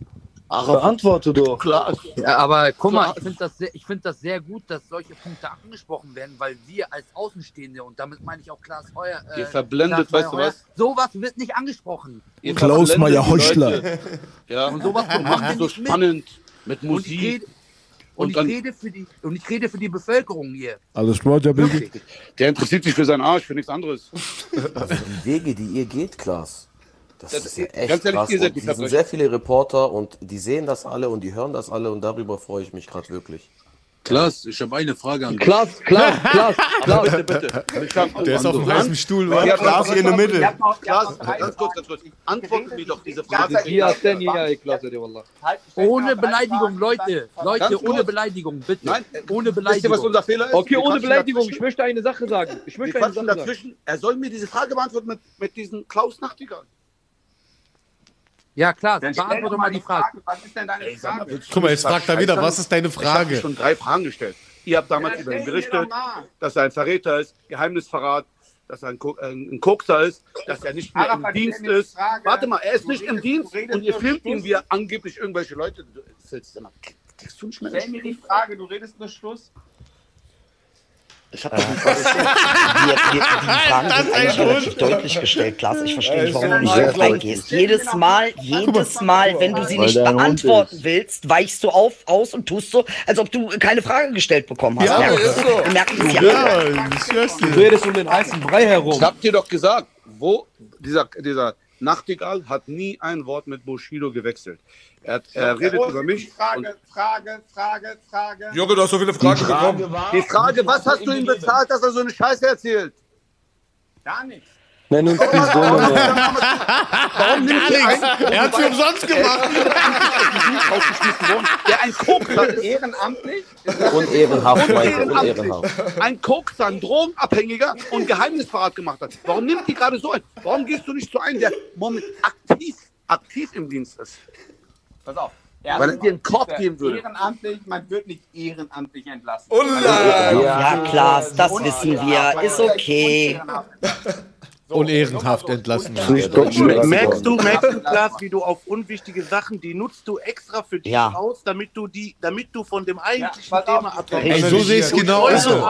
Speaker 8: Beantworte doch.
Speaker 11: Klar.
Speaker 13: Ja, aber guck mal, ich finde das, sehr- ich find das sehr gut, dass solche Punkte angesprochen werden, weil wir als Außenstehende, und damit meine ich auch Klaas Heuer. Äh,
Speaker 11: Ihr verblendet,
Speaker 13: Klaas
Speaker 11: weißt du was?
Speaker 13: Sowas wird nicht angesprochen.
Speaker 11: Ihr
Speaker 3: Klaus Meyer Heuchler.
Speaker 11: Ja.
Speaker 13: Und sowas
Speaker 11: Und macht es so
Speaker 13: mit.
Speaker 11: spannend mit
Speaker 13: Und ich,
Speaker 11: Musik.
Speaker 13: rede, und, ich
Speaker 11: dann-
Speaker 13: rede für die, und ich rede für die Bevölkerung hier.
Speaker 3: Alles klar, Jabil.
Speaker 13: Wirklich.
Speaker 11: Der interessiert sich für seinen Arsch, für nichts anderes.
Speaker 8: Also die Wege, die ihr geht, Klaas. Das,
Speaker 11: Das-
Speaker 8: ist ja echt
Speaker 11: ganz ehrlich,
Speaker 8: krass.
Speaker 11: ihr seid
Speaker 8: Und
Speaker 11: die
Speaker 8: sind sehr viele Reporter und die sehen das alle und die hören das alle und darüber freue ich mich gerade wirklich.
Speaker 14: Klaas, ich habe eine Frage an dich.
Speaker 8: Klaas, Klaas, Klaas,
Speaker 11: Klaas. Bitte, bitte. Ich hab-
Speaker 2: Der ist auf dem weißen Stuhl, wa?
Speaker 1: Ja, Klaas hier in der Mitte.
Speaker 11: Klaas, ganz kurz, ganz kurz. Antworten mir doch diese Frage.
Speaker 6: Halt,
Speaker 13: Ohne Beleidigung, Leute. Leute, ohne. Beleidigung, bitte.
Speaker 11: Nein,
Speaker 13: ohne
Speaker 11: Wisst ihr, was
Speaker 13: Beleidigung.
Speaker 11: unser Fehler ist?
Speaker 14: Okay, ohne Beleidigung. Ich möchte eine Sache sagen. Ich möchte eine Sache sagen.
Speaker 11: dazwischen. Er soll mir diese Frage beantworten mit, mit diesem Klaus Nachtigall.
Speaker 13: Ja, klar,
Speaker 6: Dann
Speaker 13: beantworte
Speaker 6: doch
Speaker 13: mal die Frage.
Speaker 6: Was ist denn deine
Speaker 11: Ey, mal,
Speaker 6: Frage?
Speaker 11: du
Speaker 2: Guck mal, jetzt fragt er wieder, was ist deine
Speaker 11: Ich habe
Speaker 2: Frage?
Speaker 11: schon drei Fragen gestellt. Ihr habt damals
Speaker 6: Ja,
Speaker 11: über ihn berichtet,
Speaker 6: mal.
Speaker 11: dass er ein Verräter ist, Geheimnisverrat, dass er ein, Ko äh, ein Kokser ist, dass er nicht mehr im
Speaker 6: Arafat,
Speaker 11: Dienst
Speaker 6: stell mir die
Speaker 11: ist.
Speaker 6: Frage.
Speaker 11: Warte mal, er ist
Speaker 6: Du
Speaker 11: nicht im
Speaker 6: redest-
Speaker 11: Dienst
Speaker 6: du redest
Speaker 11: und ihr filmt ihn, wie er angeblich irgendwelche Leute. Mal, mehr?
Speaker 6: Stell mir die Frage, du redest nur Schluss.
Speaker 7: Ich habe verstanden. Die, die, sind eigentlich relativ deutlich gestellt, Klaas. Ich verstehe nicht, warum du nicht darauf eingehst. Jedes Mal, jedes Mal, wenn du sie nicht beantworten willst, weichst du auf, aus und tust so, als ob du keine Frage gestellt bekommen hast.
Speaker 2: Ja,
Speaker 7: Merken-
Speaker 2: ist so.
Speaker 7: Wir merken es ja.
Speaker 2: Ja,
Speaker 14: Du redest um den heißen Brei herum.
Speaker 11: Ich hab dir doch gesagt, wo dieser, dieser Nachtigall hat nie ein Wort mit Bushido gewechselt. Er, hat, er redet über mich.
Speaker 6: die
Speaker 11: Und
Speaker 6: Frage, Frage, Frage, Frage.
Speaker 3: Junge, du hast so viele Fragen bekommen.
Speaker 11: die Frage, was hast du ihm bezahlt, dass er so eine Scheiße erzählt?
Speaker 6: Gar nichts.
Speaker 8: Nenn uns die Sonne.
Speaker 11: Warum nimmt ihr einen,
Speaker 2: Er hat's für umsonst gemacht.
Speaker 11: der ein Kokser ist?
Speaker 6: Ehrenamtlich?
Speaker 8: Unehrenhaft, Maike,
Speaker 11: Unehrenamtlich.
Speaker 8: unehrenhaft.
Speaker 11: Ein Kokser, ein Drogenabhängiger und Geheimnisverrat gemacht hat. Warum nimmt die gerade so ein? Warum gehst du nicht zu einem, der moment aktiv, aktiv im Dienst ist?
Speaker 6: Pass auf.
Speaker 11: Weil er dir einen Korb geben würde.
Speaker 6: Ehrenamtlich, man wird nicht ehrenamtlich entlassen.
Speaker 7: Ja, Klaas, das wissen wir. Ist okay.
Speaker 2: Unehrenhaft entlassen.
Speaker 12: Merkst du, merkst du, Klaas, wie du auf unwichtige Sachen, die nutzt du extra für dich
Speaker 7: Ja.
Speaker 12: aus, damit du die, damit du von dem eigentlichen
Speaker 6: auf.
Speaker 12: Thema abkommst.
Speaker 2: Ey, so sehe ich es genau. Ist so.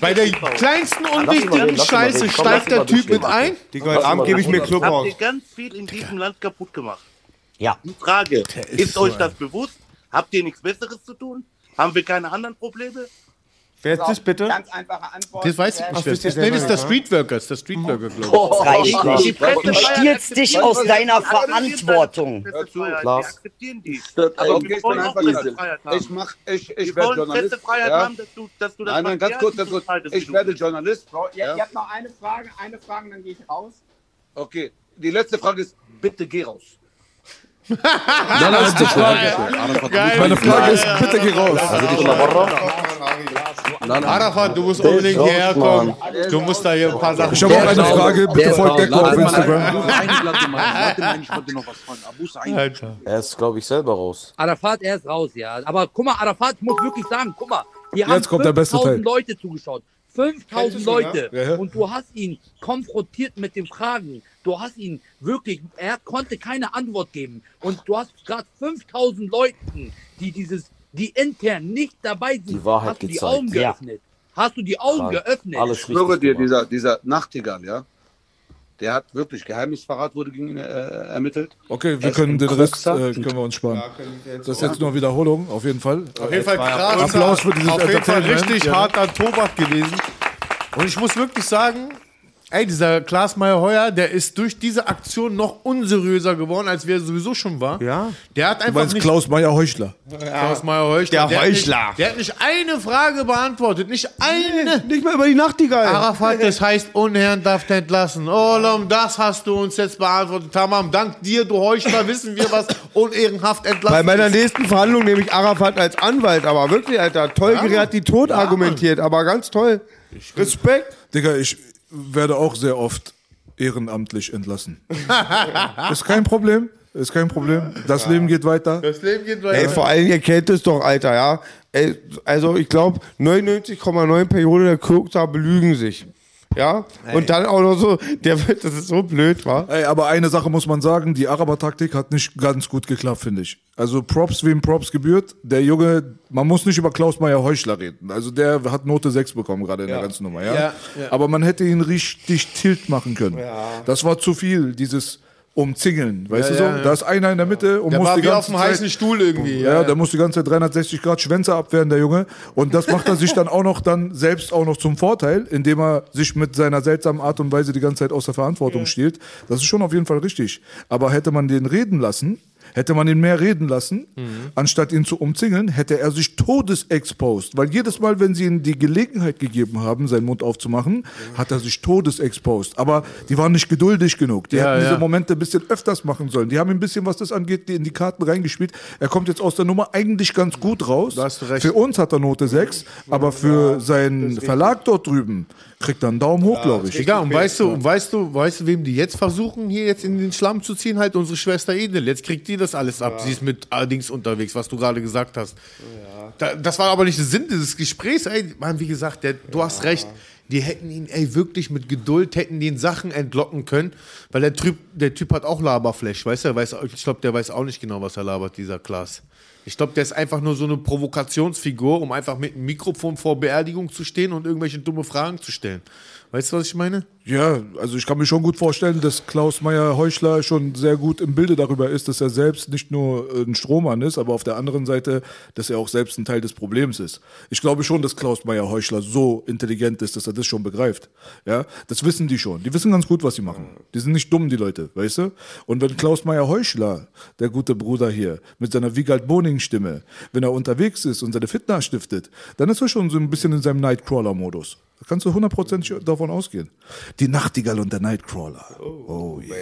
Speaker 2: Bei der kleinsten unwichtigen Scheiße steigt der Typ mit ein.
Speaker 1: Digga, heute Abend gebe ich mir Club
Speaker 12: Habt
Speaker 1: aus.
Speaker 12: ihr ganz viel in diesem Land kaputt gemacht.
Speaker 7: Ja.
Speaker 12: Die Frage,
Speaker 2: ist
Speaker 12: ist,
Speaker 2: so
Speaker 12: euch das bewusst? Habt ihr nichts Besseres zu tun? Haben wir keine anderen Probleme?
Speaker 1: Wer ist das bitte?
Speaker 6: Ganz einfache Antwort.
Speaker 2: Das weiß ich nicht. es ist. Nee, das ist der Streetworker. Das ist der Streetworker, glaube
Speaker 7: Das reicht
Speaker 12: Die
Speaker 7: nicht.
Speaker 12: Presse-
Speaker 7: Du stiehlst dich aus deiner Verantwortung.
Speaker 12: Wir akzeptieren die.
Speaker 11: Aber
Speaker 12: Aber
Speaker 11: okay, ich bin einfach. Ich mach, ich, ich werde Journalist. Ja?
Speaker 12: haben, dass du, dass du das
Speaker 11: Nein, nein, ganz kurz, ganz kurz. Ich werde Journalist. Ja.
Speaker 6: ihr habt noch eine Frage, eine Frage, dann gehe ich raus.
Speaker 11: Okay, die letzte Frage ist, bitte geh raus.
Speaker 14: Nein, nein, ist die Frage.
Speaker 3: Meine Frage ist, bitte geh raus.
Speaker 2: Arafat, du musst unbedingt hierher kommen. Du musst da hier ein paar Sachen
Speaker 3: Ich habe auch eine Frage, bitte folgt Gecko auf Instagram.
Speaker 8: Er ist, glaube ich, selber raus.
Speaker 13: Arafat, er ist raus, ja. Aber guck mal, Arafat, ich muss wirklich sagen, guck mal, hier haben
Speaker 3: Jetzt kommt der beste
Speaker 13: 5000
Speaker 3: Teil.
Speaker 13: Leute zugeschaut. 5000 Leute.
Speaker 3: Ja, ja.
Speaker 13: Und du hast ihn konfrontiert mit den Fragen. Du hast ihn wirklich, er konnte keine Antwort geben. Und du hast gerade 5000 Leuten, die dieses, die intern nicht dabei sind,
Speaker 8: Die Wahrheit
Speaker 13: hast du die
Speaker 8: gezeigt.
Speaker 13: Augen
Speaker 7: Ja.
Speaker 13: geöffnet. Hast du die Augen
Speaker 8: Krank.
Speaker 13: geöffnet?
Speaker 8: Alles
Speaker 11: Ich schwöre dir, dieser, dieser Nachtigall, ja, der hat wirklich Geheimnisverrat wurde gegen ihn äh, ermittelt.
Speaker 3: Okay, wir können den Rest äh, können wir uns sparen. Das ist jetzt nur Wiederholung, auf jeden Fall.
Speaker 2: Auf jeden Fall krass.
Speaker 3: Applaus für dieses
Speaker 2: Auf jeden Fall richtig
Speaker 3: Ja.
Speaker 2: harter Tobak gewesen. Und ich muss wirklich sagen, ey, dieser Klaas Meyer-Heuer, der ist durch diese Aktion noch unseriöser geworden, als wir sowieso schon war.
Speaker 1: Ja.
Speaker 2: Der hat
Speaker 3: Du
Speaker 2: einfach
Speaker 3: meinst
Speaker 2: nicht
Speaker 3: Klaus Meyer Heuchler.
Speaker 2: Klaus Meyer-Heuchler.
Speaker 1: Der
Speaker 2: hat
Speaker 1: Heuchler.
Speaker 2: Nicht, der hat nicht eine Frage beantwortet, nicht eine.
Speaker 1: Nicht mal über die Nachtigall.
Speaker 2: Arafat, das heißt unehrenhaft entlassen. Olam, das hast du uns jetzt beantwortet. Tamam, dank dir, du Heuchler, wissen wir, was unehrenhaft entlassen
Speaker 1: Bei meiner
Speaker 2: ist.
Speaker 1: nächsten Verhandlung nehme ich Arafat als Anwalt, aber wirklich, Alter, toll,
Speaker 2: Ja,
Speaker 1: hat die tot argumentiert, aber ganz toll. Respekt.
Speaker 3: Digga, ich werde auch sehr oft ehrenamtlich entlassen. ist kein Problem. Ist kein Problem. Das Leben geht weiter.
Speaker 2: Das Leben geht weiter.
Speaker 1: Ey, vor allem, ihr kennt es doch, Alter, ja. Ey, also, ich glaube, 99,9 Perioden der Kokser belügen sich. Ja? Und dann auch noch so, der wird, das ist so blöd, wa?
Speaker 3: Ey, aber eine Sache muss man sagen, die Araber-Taktik hat nicht ganz gut geklappt, finde ich. Also Props, wem Props gebührt. Der Junge, man muss nicht über Klaus Meyer Heuchler reden. Also der hat Note 6 bekommen gerade in der ganzen Nummer, ja?
Speaker 2: Ja, ja.
Speaker 3: Aber man hätte ihn richtig tilt machen können. Das war zu viel, dieses Umzingeln, weißt
Speaker 2: Ja,
Speaker 3: du so?
Speaker 2: ja.
Speaker 3: Da ist einer in der Mitte und
Speaker 2: Der
Speaker 3: muss
Speaker 2: war
Speaker 3: die ganze
Speaker 2: auf dem
Speaker 3: Zeit,
Speaker 2: heißen Stuhl irgendwie.
Speaker 3: Ja, der muss die ganze Zeit 360 Grad Schwänze abwehren, der Junge. Und das macht er sich dann auch noch dann selbst auch noch zum Vorteil, indem er sich mit seiner seltsamen Art und Weise die ganze Zeit aus der Verantwortung stiehlt. Das ist schon auf jeden Fall richtig. Aber hätte man den reden lassen, hätte man ihn mehr reden lassen, anstatt ihn zu umzingeln, hätte er sich todesexposed. Weil jedes Mal, wenn sie ihm die Gelegenheit gegeben haben, seinen Mund aufzumachen, hat er sich todesexposed. Aber die waren nicht geduldig genug. Die
Speaker 2: Ja,
Speaker 3: hätten diese
Speaker 2: ja.
Speaker 3: Momente ein bisschen öfters machen sollen. Die haben ein bisschen, was das angeht, die in die Karten reingespielt. Er kommt jetzt aus der Nummer eigentlich ganz gut raus.
Speaker 2: hast du recht.
Speaker 3: Für uns hat er Note 6, aber für seinen Verlag dort drüben kriegt er einen Daumen hoch, glaube ich.
Speaker 2: Egal, und weißt du, und weißt du, weißt du, wem die jetzt versuchen, hier jetzt in den Schlamm zu ziehen? Halt unsere Schwester Edel. Jetzt kriegt die das alles ab. Sie ist mit allerdings unterwegs, was du gerade gesagt hast. Da, das war aber nicht der Sinn dieses Gesprächs. Ey, Mann, wie gesagt, der, du hast recht. Die hätten ihn, ey, wirklich mit Geduld, hätten den Sachen entlocken können, weil der Typ, der Typ hat auch Laberflash, weißt du? Er Weiß, ich glaube, der weiß auch nicht genau, was er labert, dieser Klaas. Ich glaube, der ist einfach nur so eine Provokationsfigur, um einfach mit einem Mikrofon vor Beerdigung zu stehen und irgendwelche dumme Fragen zu stellen. Weißt du, was ich meine?
Speaker 3: Ja, also ich kann mir schon gut vorstellen, dass Klaus Meyer Heuchler schon sehr gut im Bilde darüber ist, dass er selbst nicht nur äh, ein Strohmann ist, aber auf der anderen Seite, dass er auch selbst ein Teil des Problems ist. Ich glaube schon, dass Klaus Meyer Heuchler so intelligent ist, dass er das schon begreift. Ja, das wissen die schon. Die wissen ganz gut, was sie machen. Die sind nicht dumm, die Leute, weißt du? Und wenn Klaus Meyer Heuchler, der gute Bruder hier, mit seiner Wiegald Boning-Stimme, wenn er unterwegs ist und seine Fitness stiftet, dann ist er schon so ein bisschen in seinem Nightcrawler-Modus. Da kannst du hundertprozentig davon ausgehen. Die Nachtigall und der Nightcrawler. Oh, yeah.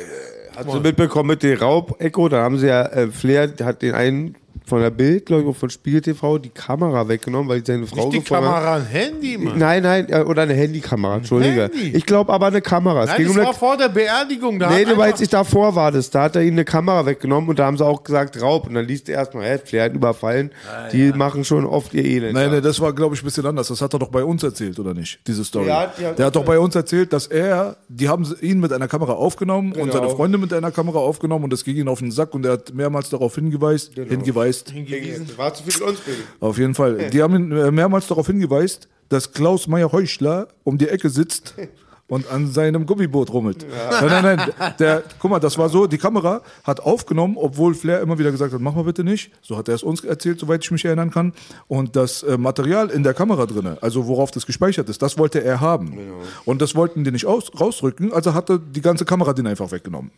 Speaker 1: Hast du mitbekommen mit dem Raub-Echo? Da haben sie ja, äh, Flair hat den einen von der Bild, glaube ich, auch von Spiegel TV, die Kamera weggenommen, weil seine Frau
Speaker 2: Nicht die Kamera,
Speaker 1: hat.
Speaker 2: ein Handy, Mann.
Speaker 1: Nein, nein, äh, oder eine Handykamera, entschuldige.
Speaker 2: Handy?
Speaker 1: Ich glaube aber eine Kamera. Es
Speaker 2: Nein,
Speaker 1: ging
Speaker 2: das
Speaker 1: um
Speaker 2: war vor der Beerdigung. Da
Speaker 1: nee, du weißt, ich davor war das. Da hat er ihm eine Kamera weggenommen und da haben sie auch gesagt Raub. Und dann liest er erstmal, hä, Flair hat überfallen.
Speaker 2: Ah,
Speaker 1: die machen schon oft ihr Elend.
Speaker 3: Nein, nein, das war, glaube ich, ein bisschen anders. Das hat er doch bei uns erzählt, oder nicht? Diese Story.
Speaker 1: Ja, die hat-
Speaker 3: der hat doch bei uns erzählt, dass er, die haben ihn mit einer Kamera aufgenommen und
Speaker 1: Genau.
Speaker 3: seine Freundin mit einer Kamera aufgenommen und das ging ihm auf den Sack und er hat mehrmals darauf hingeweist,
Speaker 1: Genau.
Speaker 3: hingeweist.
Speaker 1: War zu viel mit uns, Baby.
Speaker 3: Auf jeden Fall. Die haben ihn äh, mehrmals darauf hingeweist, dass Klaus Meyer Heuchler um die Ecke sitzt und an seinem Gummiboot rummelt. Nein, nein, nein. Der, guck mal, das war so, die Kamera hat aufgenommen, obwohl Flair immer wieder gesagt hat, mach mal bitte nicht. So hat er es uns erzählt, soweit ich mich erinnern kann. Und das äh, Material in der Kamera drinne, also worauf das gespeichert ist, das wollte er haben. Und das wollten die nicht aus, rausrücken, also hatte die ganze Kamera den einfach weggenommen.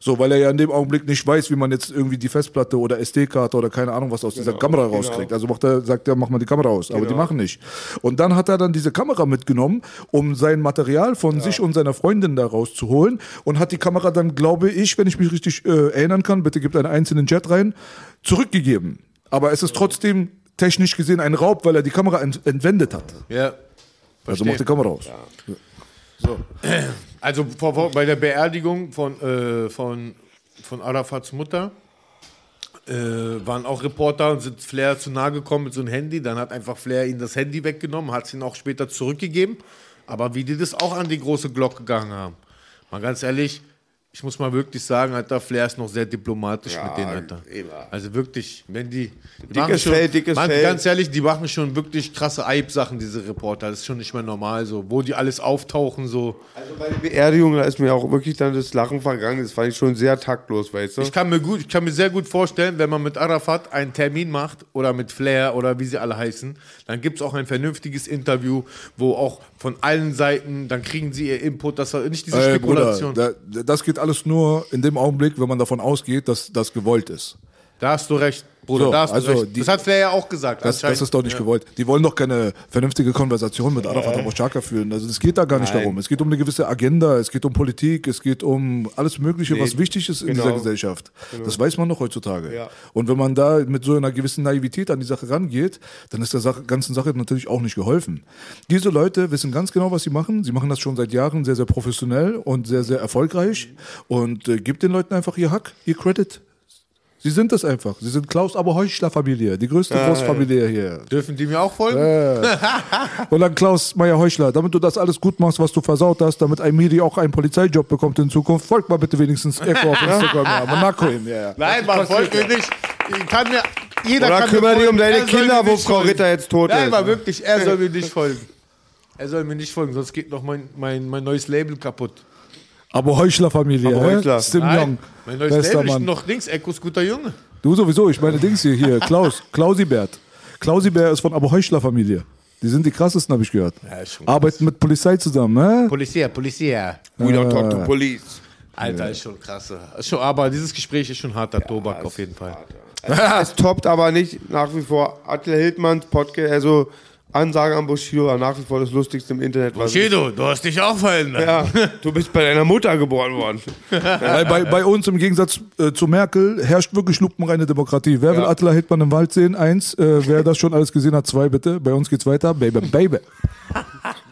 Speaker 3: So, weil er ja in dem Augenblick nicht weiß, wie man jetzt irgendwie die Festplatte oder SD-Karte oder keine Ahnung was aus dieser Kamera rauskriegt. Also macht er, sagt er, mach mal die Kamera aus. Aber die
Speaker 1: Genau.
Speaker 3: machen nicht. Und dann hat er dann diese Kamera mitgenommen, um sein Material von sich und seiner Freundin da rauszuholen und hat die Kamera dann, glaube ich, wenn ich mich richtig äh, erinnern kann, bitte gebt einen einzelnen Chat rein, zurückgegeben. Aber es ist trotzdem technisch gesehen ein Raub, weil er die Kamera ent entwendet hat.
Speaker 2: Ja.
Speaker 3: Also
Speaker 2: Verstehe.
Speaker 3: macht die Kamera aus.
Speaker 2: So. Also vor, vor, bei der Beerdigung von, äh, von, von Arafats Mutter äh, waren auch Reporter und sind Flair zu nahe gekommen mit so einem Handy. Dann hat einfach Flair ihnen das Handy weggenommen, hat es ihnen auch später zurückgegeben. Aber wie die das auch an die große Glocke gegangen haben. Mal ganz ehrlich, ich muss mal wirklich sagen, Alter, Flair ist noch sehr diplomatisch
Speaker 1: Ja,
Speaker 2: mit denen, Alter.
Speaker 1: immer.
Speaker 2: Also wirklich, wenn die. die
Speaker 1: Dickes
Speaker 2: machen schon,
Speaker 1: Fell, dickes
Speaker 2: man,
Speaker 1: Fell.
Speaker 2: Ganz ehrlich, die machen schon wirklich krasse Eib-Sachen, diese Reporter. Das ist schon nicht mehr normal so. Wo die alles auftauchen, so.
Speaker 1: Also bei der Beerdigung, da ist mir auch wirklich dann das Lachen vergangen. Das fand ich schon sehr taktlos, weißt du?
Speaker 2: Ich kann, mir gut, ich kann mir sehr gut vorstellen, wenn man mit Arafat einen Termin macht oder mit Flair oder wie sie alle heißen, dann gibt es auch ein vernünftiges Interview, wo auch von allen Seiten, dann kriegen sie ihr Input, dass nicht diese
Speaker 3: Ey,
Speaker 2: Spekulation.
Speaker 3: Bruder, da, das geht alles nur in dem Augenblick, wenn man davon ausgeht, dass das gewollt ist.
Speaker 2: Da hast du recht, Bruder,
Speaker 3: So,
Speaker 2: da hast
Speaker 3: also
Speaker 2: du recht.
Speaker 3: die-
Speaker 2: das hat Flair ja auch gesagt.
Speaker 3: Das, das ist doch nicht
Speaker 2: Ja.
Speaker 3: gewollt. Die wollen doch keine vernünftige Konversation mit Arafat
Speaker 2: Äh.
Speaker 3: Abu Chaka führen. Also es geht da gar nicht
Speaker 1: Nein.
Speaker 3: darum. Es geht um eine gewisse Agenda, es geht um Politik, es geht um alles Mögliche,
Speaker 1: Nee,
Speaker 3: was wichtig ist in
Speaker 1: genau.
Speaker 3: dieser Gesellschaft.
Speaker 1: Genau.
Speaker 3: Das weiß man doch heutzutage.
Speaker 1: Ja.
Speaker 3: Und wenn man da mit so einer gewissen Naivität an die Sache rangeht, dann ist der Sache, ganzen Sache natürlich auch nicht geholfen. Diese Leute wissen ganz genau, was sie machen. Sie machen das schon seit Jahren sehr, sehr professionell und sehr, sehr erfolgreich. Und äh, gibt den Leuten einfach ihr Hack, ihr Credit. Sie sind das einfach. Sie sind Klaus Aber Heuchler Familie, die größte
Speaker 2: Ja,
Speaker 3: Großfamilie hier.
Speaker 2: Dürfen die mir auch folgen?
Speaker 3: Und dann Klaus Meyer Heuchler, damit du das alles gut machst, was du versaut hast, damit ein Miri auch einen Polizeijob bekommt in Zukunft, folgt mal bitte wenigstens Echo auf Instagram. Ja, Monaco ihm, ja.
Speaker 2: Nein, man folgt mir nicht. Ich kann mir, jeder
Speaker 1: Oder
Speaker 2: kann
Speaker 1: kümmere dich um deine
Speaker 2: Er
Speaker 1: Kinder, wo Frau
Speaker 2: folgen.
Speaker 1: Ritter jetzt tot
Speaker 2: Nein,
Speaker 1: ist.
Speaker 2: mal wirklich, er soll mir nicht folgen. Er soll mir nicht folgen, sonst geht noch mein, mein, mein neues Label kaputt.
Speaker 3: Aber Heuchler Familie,
Speaker 2: Aber? Heuchler.
Speaker 3: Stim Young,
Speaker 2: Mein neues
Speaker 3: bester Mann.
Speaker 2: noch Dings, Echos guter Junge.
Speaker 3: Du sowieso, ich meine Dings hier, hier, Klaus, Klausibert. Klausibert ist von Abo Heuchler Familie. Die sind die krassesten, habe ich gehört. Arbeiten mit Polizei zusammen, ne?
Speaker 2: Polizia, Polizia.
Speaker 3: We don't talk to
Speaker 1: police.
Speaker 2: Alter, ist schon krass. Ist Schon, aber dieses Gespräch ist schon harter Tobak auf jeden Fall.
Speaker 1: es toppt aber nicht nach wie vor Attila Hildmanns Podcast, also Ansage an Bushido war nach wie vor das Lustigste im Internet. was
Speaker 2: Bushido, du hast dich auch verändert.
Speaker 1: Ja, du bist bei deiner Mutter geboren worden.
Speaker 3: bei, bei, bei uns im Gegensatz äh, zu Merkel herrscht wirklich lupenreine Demokratie. Wer will
Speaker 1: Ja.
Speaker 3: Attila Hildmann im Wald sehen? Eins. Äh, wer das schon alles gesehen hat? Zwei, bitte. Bei uns geht's weiter. Baby, baby.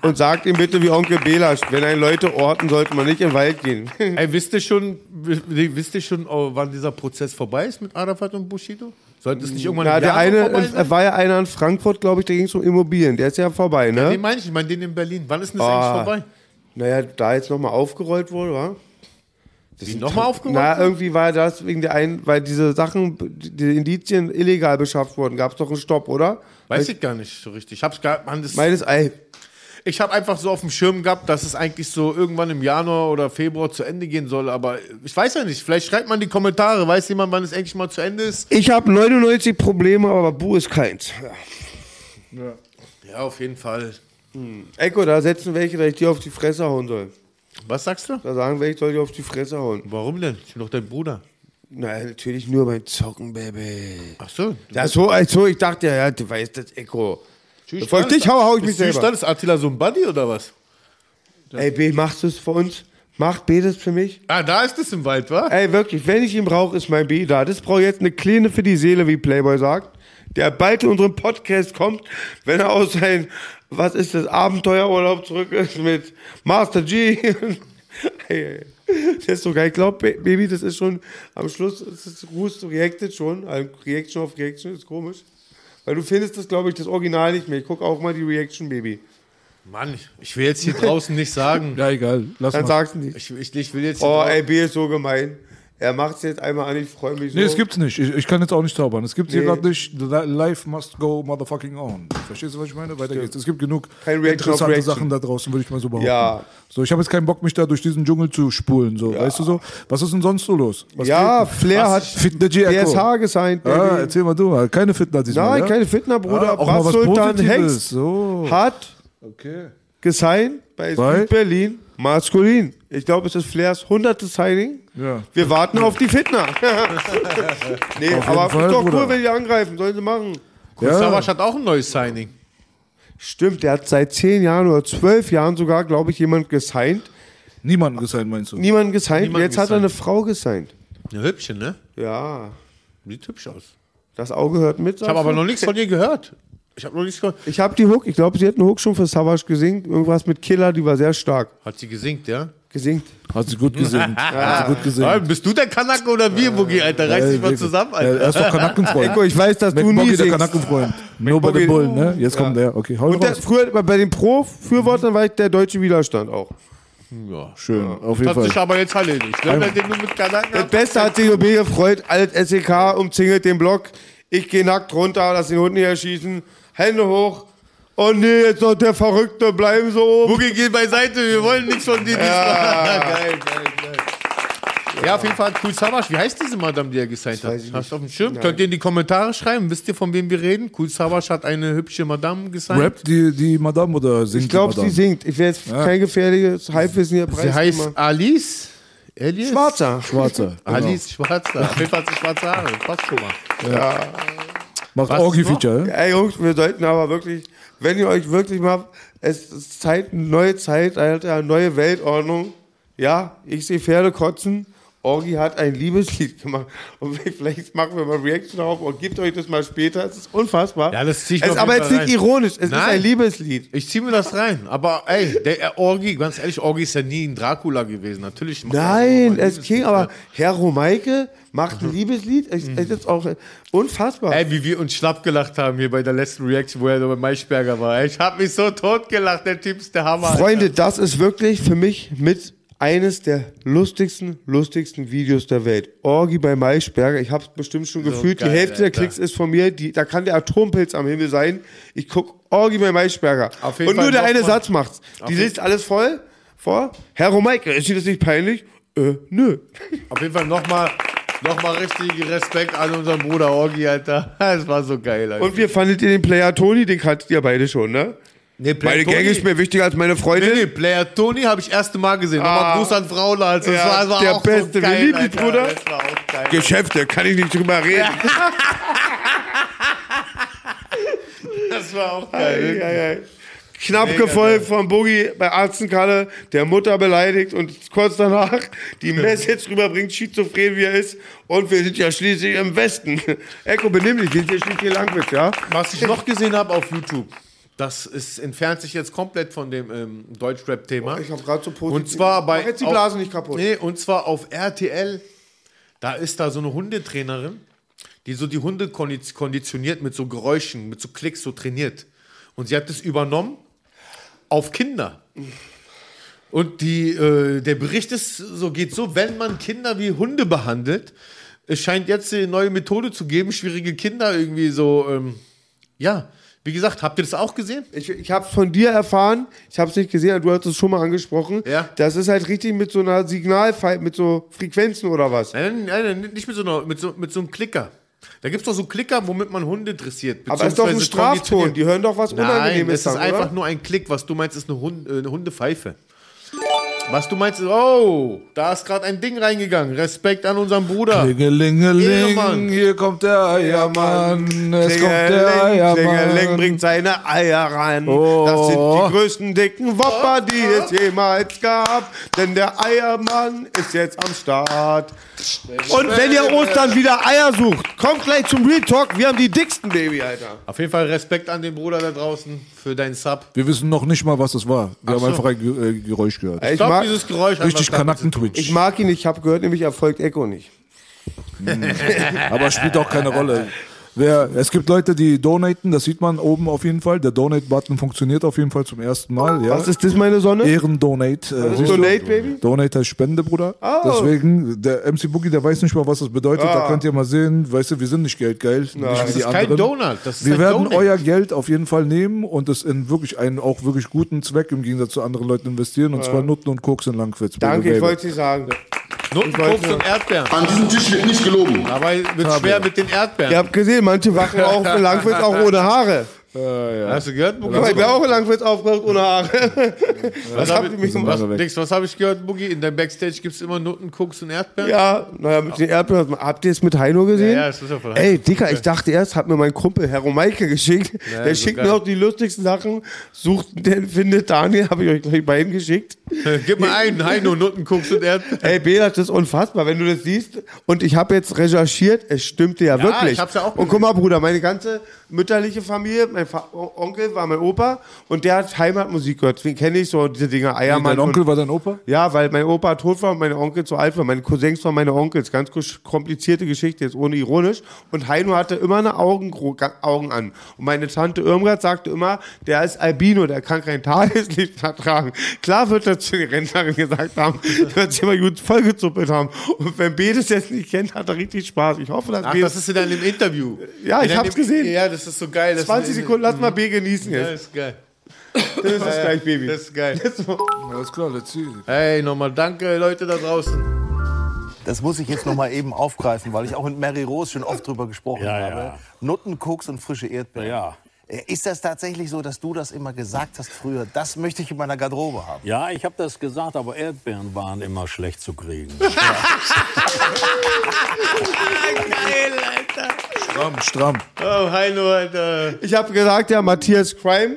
Speaker 1: Und sagt ihm bitte wie Onkel Belasch, wenn ein Leute orten, sollte man nicht in den Wald gehen.
Speaker 2: Ey, wisst ihr schon, wi- wisst ihr schon, oh, wann dieser Prozess vorbei ist mit Arafat und Bushido? Sollte es nicht irgendwann
Speaker 1: Na,
Speaker 2: im
Speaker 1: der eine,
Speaker 2: vorbei sein?
Speaker 1: war ja einer in Frankfurt, glaube ich, da ging es um Immobilien. Der ist ja vorbei, ne?
Speaker 2: Den meine ich, ich meine den in Berlin. Wann ist denn das
Speaker 1: Ah.
Speaker 2: eigentlich vorbei?
Speaker 1: Naja, da jetzt nochmal aufgerollt wurde, wa? Das
Speaker 2: Wie,
Speaker 1: sind
Speaker 2: nochmal aufgerollt
Speaker 1: Na,
Speaker 2: wurde?
Speaker 1: irgendwie war das wegen der ein, weil diese Sachen, die Indizien illegal beschafft wurden. Gab es doch einen Stopp, oder?
Speaker 2: Weiß ich gar nicht so richtig. Ich hab's gar, Mann, das
Speaker 1: Meines Ei.
Speaker 2: Ich habe einfach so auf dem Schirm gehabt, dass es eigentlich so irgendwann im Januar oder Februar zu Ende gehen soll. Aber ich weiß ja nicht. Vielleicht schreibt man in die Kommentare. Weiß jemand, wann es endlich mal zu Ende ist?
Speaker 1: Ich habe 99 Probleme, aber Bu ist keins. Ja.
Speaker 2: Ja, auf jeden Fall.
Speaker 1: Echo, da setzen welche, dass ich dir auf die Fresse hauen soll.
Speaker 2: Was sagst du?
Speaker 1: Da sagen welche, ich soll dir auf die Fresse hauen.
Speaker 2: Warum denn? Ich bin doch dein Bruder.
Speaker 1: Nein, natürlich nur beim Zocken, Baby.
Speaker 2: Ach so.
Speaker 1: Ja, so, also ich dachte ja, ja, du weißt das, Echo. Bevor ich dich hau, hau ich mich selber.
Speaker 2: Ist Attila so ein Buddy oder was?
Speaker 1: Ey, B, machst du es für uns? Mach B das für mich?
Speaker 2: Ah, da ist es im Wald, wa?
Speaker 1: Ey, wirklich, wenn ich ihn brauche, ist mein B da. Das braucht jetzt eine Kleine für die Seele, wie Playboy sagt. Der bald in unserem Podcast kommt, wenn er aus sein, was ist das, Abenteuerurlaub zurück ist mit Master G. ey, ey. Das ist so geil. Ich glaube, Baby, das ist schon am Schluss, das ist Ruß reacted schon. Reaction auf Reaction ist komisch. Weil du findest das, glaube ich, das Original nicht mehr. Ich guck auch mal die Reaction, Baby.
Speaker 2: Mann, ich will jetzt hier draußen nicht sagen.
Speaker 3: Ja, egal. Lass
Speaker 1: Dann
Speaker 3: mal.
Speaker 1: sagst du nicht.
Speaker 2: Ich, ich, ich will jetzt.
Speaker 1: Oh, ey, B ist so gemein. Er macht es jetzt einmal an, ich freue mich so.
Speaker 3: Nee, es gibt's nicht. Ich, ich kann jetzt auch nicht zaubern. Es gibt hier
Speaker 1: Nee.
Speaker 3: gerade nicht. Life must go motherfucking on. Verstehst du, was ich meine? Weiter geht's. Es gibt genug interessante. Sachen da draußen, würde ich mal so behaupten.
Speaker 1: Ja.
Speaker 3: So, ich habe jetzt keinen Bock, mich da durch diesen Dschungel zu spulen. So, weißt du so? Was ist denn sonst so los? Was
Speaker 1: Ja,
Speaker 3: geht?
Speaker 1: Flair
Speaker 3: Was?
Speaker 1: hat
Speaker 3: Echo.
Speaker 1: PSH gesigned, Baby.
Speaker 3: Ah, erzähl mal du mal. Keine Fitner diesmal.
Speaker 1: Nein,
Speaker 3: ja?
Speaker 1: keine Fitner, Bruder.
Speaker 3: Ah, auch mal was
Speaker 1: Sultan. Hengst
Speaker 3: So.
Speaker 1: hat
Speaker 3: Okay.
Speaker 1: gesigned bei,
Speaker 3: Bei?
Speaker 1: Berlin maskulin. Ich glaube, es ist Flairs 100. Signing.
Speaker 3: Ja.
Speaker 1: Wir warten auf die Fitner. nee,
Speaker 3: Auf
Speaker 1: aber
Speaker 3: Fall,
Speaker 1: ist doch
Speaker 3: Bruder.
Speaker 1: cool, wenn die angreifen. Sollen sie machen.
Speaker 2: Kusawasch hat auch ein neues Signing.
Speaker 1: Stimmt, der hat seit 10 Jahren oder 12 Jahren sogar, glaube ich, jemand gesigned.
Speaker 3: Niemanden gesigned, meinst du?
Speaker 1: Niemand gesigned.
Speaker 2: Niemand
Speaker 1: Jetzt hat er
Speaker 2: gesigned.
Speaker 1: eine Frau gesigned.
Speaker 2: Eine hübsche, ne?
Speaker 1: Ja.
Speaker 2: Sieht hübsch aus.
Speaker 1: Das Auge hört mit.
Speaker 2: Ich habe aber noch nichts von ihr gehört. Ich habe noch nichts gehört.
Speaker 1: Ich habe die Hook, ich glaube, sie hat einen Hook schon für Savage gesingt. Irgendwas mit Killer, die war sehr stark.
Speaker 2: Hat sie gesingt, ja?
Speaker 1: Gesingt.
Speaker 3: Hat sie gut gesungen. Hat sie gut gesungen.
Speaker 2: Ah, Bist du der Kanake oder wir, Boogie, Alter? Reiß dich mal zusammen,
Speaker 3: Ja,
Speaker 2: Alter.
Speaker 3: er ist doch Kanackenfreund.
Speaker 1: Eko, ich weiß, dass
Speaker 3: Mit
Speaker 1: du nie
Speaker 3: Boggy der. Kanackenfreund. Nur bei den Bullen, ne? Jetzt kommt der. Okay, hau
Speaker 1: Und der, früher bei den Pro-Fürwortern war ich der deutsche Widerstand auch.
Speaker 2: Ja.
Speaker 3: Schön, auf
Speaker 2: Das
Speaker 3: jeden
Speaker 2: hat sich
Speaker 3: Fall.
Speaker 2: aber jetzt alle nicht. Ne? Du mit Kanaken
Speaker 1: Das Beste hat sich OB gefreut. Alt SEK umzingelt den Block. Ich gehe nackt runter, lass den Hund nicht erschießen. Hände hoch. Oh nee, jetzt noch der Verrückte, bleiben so oben.
Speaker 2: Boogie, geh beiseite, wir wollen nichts von dir.
Speaker 1: Ja.
Speaker 2: geil, geil, geil. Ja, auf jeden Fall Cool Savage. Wie heißt diese Madame, die er gesigned hat? Hast du auf dem Schirm?
Speaker 1: Nein.
Speaker 2: Könnt ihr in die Kommentare schreiben? Wisst ihr, von wem wir reden? Cool Savage hat eine hübsche Madame gesigned.
Speaker 3: Rap die, die Madame oder singt
Speaker 1: Ich glaube,
Speaker 3: die Madame?
Speaker 1: sie singt. Ich will jetzt
Speaker 3: Ja.
Speaker 1: kein gefährliches Halbwissen hier
Speaker 2: Sie heißt
Speaker 1: preisgeben.
Speaker 2: Alice. Alice?
Speaker 1: Schwarzer.
Speaker 3: Schwarzer. genau.
Speaker 2: Alice Schwarzer. Auf jeden Fall hat sie schwarze Haare. Passt schon mal.
Speaker 1: Ja.
Speaker 3: Macht Orgi-Feature, ja?
Speaker 1: Ey Jungs, wir sollten aber wirklich, wenn ihr euch wirklich mal, es ist Zeit, eine neue Zeit, Alter, eine neue Weltordnung. Ja, ich sehe Pferde kotzen. Orgi hat ein Liebeslied gemacht. Und vielleicht machen wir mal Reaction darauf und gebt euch das mal später. Es ist unfassbar.
Speaker 2: Ja, das zieh ich
Speaker 1: es ist
Speaker 2: auf
Speaker 1: aber jetzt nicht ironisch, es ist
Speaker 2: Nein.
Speaker 1: ein Liebeslied.
Speaker 2: Ich zieh mir das rein. Aber ey, der äh, Orgi, ganz ehrlich, Orgi ist ja nie ein Dracula gewesen. Natürlich.
Speaker 1: Nein,
Speaker 2: mal
Speaker 1: es ging, aber Herr Romeike macht
Speaker 2: Mhm.
Speaker 1: ein Liebeslied. Es es ist auch äh, unfassbar.
Speaker 2: Ey, wie wir uns schlapp gelacht haben hier bei der letzten Reaction, wo er bei Maischberger war. Ich hab mich so tot gelacht, der Typ ist der Hammer.
Speaker 1: Freunde, das ist wirklich für mich mit eines der lustigsten, lustigsten Videos der Welt. Orgi bei Maischberger. Ich hab's bestimmt schon
Speaker 2: So
Speaker 1: gefühlt.
Speaker 2: geil,
Speaker 1: die Hälfte der
Speaker 2: Alter.
Speaker 1: Klicks ist von mir. Die, da kann der Atompilz am Himmel sein. Ich guck Orgi bei Maischberger.
Speaker 2: Auf jeden
Speaker 1: Und nur
Speaker 2: Fall
Speaker 1: der
Speaker 2: noch
Speaker 1: eine
Speaker 2: mal-
Speaker 1: Satz macht's.
Speaker 2: Auf
Speaker 1: Die liest alles voll vor. Herr Romeike, ist dir das nicht peinlich? Äh, nö.
Speaker 2: Auf jeden Fall nochmal noch mal richtig Respekt an unseren Bruder Orgi, Alter. Das war so geil, Alter.
Speaker 1: Und wie fandet ihr den Player Toni? Den kanntet ihr beide schon, ne?
Speaker 2: Nee,
Speaker 1: Meine Gang ist mir wichtiger als meine Freundin.
Speaker 2: Nee, nee, Player Tony habe ich erste Mal gesehen.
Speaker 1: Ah.
Speaker 2: Nochmal Gruß an Fraula. Also das
Speaker 1: Ja,
Speaker 2: war, das war
Speaker 1: der
Speaker 2: auch
Speaker 1: Beste.
Speaker 2: So
Speaker 1: Wir
Speaker 2: geil,
Speaker 1: lieben dich. Bruder.
Speaker 2: Das war geil.
Speaker 1: Geschäfte, kann ich nicht drüber reden.
Speaker 2: Das war auch
Speaker 1: Ei,
Speaker 2: geil.
Speaker 1: ei, ei. Knapp
Speaker 2: Mega
Speaker 1: gefolgt von Boogie bei Arzenkalle, der Mutter beleidigt und kurz danach die Message rüberbringt, schizophren wie er ist. Und wir sind ja schließlich im Westen. Eko, benimm dich, wir sind ja schließlich Langwitz, ja?
Speaker 2: Was ich noch gesehen habe auf YouTube, das ist, entfernt sich jetzt komplett von dem ähm, Deutschrap-Thema.
Speaker 1: Ich habe gerade so positiv.
Speaker 2: Und zwar bei.
Speaker 1: Mach jetzt die
Speaker 2: auf-
Speaker 1: Blase nicht kaputt.
Speaker 2: Nee, und zwar auf RTL. Da ist da so eine Hundetrainerin, die so die Hunde kondi- konditioniert mit so Geräuschen, mit so Klicks so trainiert. Und sie hat das übernommen auf Kinder. Und die, äh, der Bericht ist so, geht so, wenn man Kinder wie Hunde behandelt, es scheint jetzt eine neue Methode zu geben, schwierige Kinder irgendwie so, ähm, ja. Wie gesagt, habt ihr das auch gesehen?
Speaker 1: Ich, ich habe von dir erfahren, ich habe es nicht gesehen, du hast es schon mal angesprochen.
Speaker 2: Ja.
Speaker 1: Das ist halt richtig mit so einer Signalfall, mit so Frequenzen oder was?
Speaker 2: Nein, nein, nein, nicht mit so, einer, mit so, mit so einem Klicker. Da gibt es doch so Klicker, womit man Hunde dressiert.
Speaker 1: Aber es ist doch ein Strafton, die hören doch was
Speaker 2: Nein,
Speaker 1: Unangenehmes
Speaker 2: es ist
Speaker 1: dann,
Speaker 2: einfach
Speaker 1: oder?
Speaker 2: nur ein Klick. Was du meinst, ist eine, Hund, äh, eine Hundepfeife. Was du meinst, oh, da ist gerade ein Ding reingegangen. Respekt an unseren Bruder.
Speaker 3: Klingelingeling, hier kommt der Eiermann. Es kommt der
Speaker 1: Klingeling, Klingeling
Speaker 3: Eiermann.
Speaker 1: bringt seine Eier ran.
Speaker 3: Oh.
Speaker 1: Das sind die größten dicken Wopper, die es jemals gab. Denn der Eiermann ist jetzt am Start. Und wenn ihr Ostern wieder Eier sucht, kommt gleich zum Real Talk. Wir haben die dicksten, Baby, Alter.
Speaker 2: Auf jeden Fall Respekt an den Bruder da draußen für deinen Sub.
Speaker 3: Wir wissen noch nicht mal, was es war. Wir
Speaker 2: Ach
Speaker 3: haben
Speaker 2: so.
Speaker 3: einfach ein Ge- äh, Geräusch gehört.
Speaker 1: Ich glaub, mag-
Speaker 2: dieses Geräusch hat
Speaker 3: Richtig Kanacken-Twitch.
Speaker 1: Ich mag ihn, ich habe gehört, nämlich erfolgt Echo nicht.
Speaker 3: Aber spielt auch keine Rolle. Wer, es gibt Leute, die donaten, das sieht man oben auf jeden Fall. Der Donate-Button funktioniert auf jeden Fall zum ersten Mal. Ja.
Speaker 1: Was ist das, meine Sonne?
Speaker 3: Ehren-Donate. Äh,
Speaker 1: Was ist
Speaker 3: siehst du?
Speaker 1: Donate, Baby?
Speaker 3: Donate heißt Spende, Bruder.
Speaker 1: Oh.
Speaker 3: Deswegen, der MC Boogie, der weiß nicht mal, was das bedeutet.
Speaker 1: Ah.
Speaker 3: Da könnt ihr mal sehen, weißt du, wir sind nicht geldgeil.
Speaker 1: Nein.
Speaker 3: Nicht wie
Speaker 1: Das
Speaker 3: die
Speaker 2: ist kein
Speaker 3: anderen.
Speaker 2: Donut, das ist
Speaker 3: wir werden
Speaker 2: Donate.
Speaker 3: euer Geld auf jeden Fall nehmen und es in wirklich einen auch wirklich guten Zweck im Gegensatz zu anderen Leuten investieren. Und
Speaker 1: Ja.
Speaker 3: zwar Nutten und Koks in Langwitz.
Speaker 1: Danke,
Speaker 3: Baby,
Speaker 1: ich wollte es sagen.
Speaker 2: Nutten,
Speaker 1: Ich wollte
Speaker 2: Koks
Speaker 1: nur-
Speaker 2: und Erdbeeren.
Speaker 5: An diesem Tisch wird nicht gelogen.
Speaker 2: Dabei wird
Speaker 3: Habe.
Speaker 2: schwer mit den Erdbeeren.
Speaker 1: Ihr habt gesehen, manche wachen in Langwitz auch ohne Haare.
Speaker 2: Hast du gehört, Boogie?
Speaker 1: Ich bin auch in Langwitz aufgewacht ohne Haare.
Speaker 2: Was
Speaker 1: Was
Speaker 2: hab
Speaker 1: habt ihr
Speaker 2: ich,
Speaker 1: mich gemacht?
Speaker 2: was, Dings, was habe ich gehört, Boogie? In deinem Backstage gibt es immer Nutten, Koks und Erdbeeren?
Speaker 1: Ja, naja, mit den Erdbeeren. Habt ihr es mit Heino gesehen?
Speaker 2: Ja, ja, das ist ja von Heino.
Speaker 1: Ey, Dicker, ich dachte erst, hat mir mein Kumpel Herr Maike geschickt.
Speaker 2: Ja,
Speaker 1: der
Speaker 2: so
Speaker 1: schickt
Speaker 2: geil.
Speaker 1: mir auch die lustigsten Sachen. Sucht, den findet Daniel, habe ich euch gleich beiden geschickt.
Speaker 2: Gib mal einen, Heino, Nutten, Koks und Erdbeeren.
Speaker 1: Ey, Bela, das ist unfassbar, wenn du das siehst. Und ich habe jetzt recherchiert, es stimmte ja,
Speaker 2: Ja,
Speaker 1: wirklich.
Speaker 2: ich hab's ja auch
Speaker 1: und guck mal, Bruder, meine ganze mütterliche Familie, mein Fa Onkel war mein Opa und der hat Heimatmusik gehört. Deswegen kenne ich so diese Dinger, Eiermann.
Speaker 3: Dein Onkel
Speaker 1: und,
Speaker 3: war dein Opa?
Speaker 1: Ja, weil mein Opa tot war und meine Onkel zu alt war. Meine Cousins waren meine Onkels. Ganz komplizierte Geschichte, jetzt ohne ironisch. Und Heino hatte immer eine Augen, Augen an. Und meine Tante Irmgard sagte immer, der ist Albino, der kann kein Tageslicht vertragen. Klar wird er zu den Rentnerin gesagt haben, wird sie immer gut vollgezuppelt haben. Und wenn B das jetzt nicht kennt, hat er richtig Spaß. Ich hoffe, dass
Speaker 2: Ach,
Speaker 1: B
Speaker 2: das ist in deinem Interview.
Speaker 1: Ja,
Speaker 2: In
Speaker 1: ich hab's
Speaker 2: deinem-
Speaker 1: gesehen.
Speaker 2: Ja, das ist so geil. Das
Speaker 1: 20
Speaker 2: ist-
Speaker 1: Lass mal B genießen
Speaker 2: Ja,
Speaker 1: jetzt.
Speaker 2: ist geil.
Speaker 1: Das ist das gleich, Baby.
Speaker 2: Das ist geil.
Speaker 3: Alles klar, let's see.
Speaker 2: Hey, nochmal danke, Leute da draußen.
Speaker 15: Das muss ich jetzt noch mal eben aufgreifen, weil ich auch mit Mary Rose schon oft drüber gesprochen
Speaker 16: Ja,
Speaker 15: habe.
Speaker 16: ja.
Speaker 15: Nutten, Koks und frische Erdbeeren.
Speaker 16: Ja.
Speaker 15: Äh, Ist das tatsächlich so, dass du das immer gesagt hast früher? Das möchte ich in meiner Garderobe haben.
Speaker 16: Ja, ich habe das gesagt, aber Erdbeeren waren immer schlecht zu kriegen.
Speaker 2: Geil, Alter.
Speaker 3: Stramm, stramm.
Speaker 2: Oh, Heino, Alter.
Speaker 1: Ich habe gesagt, ja, Matthias Crime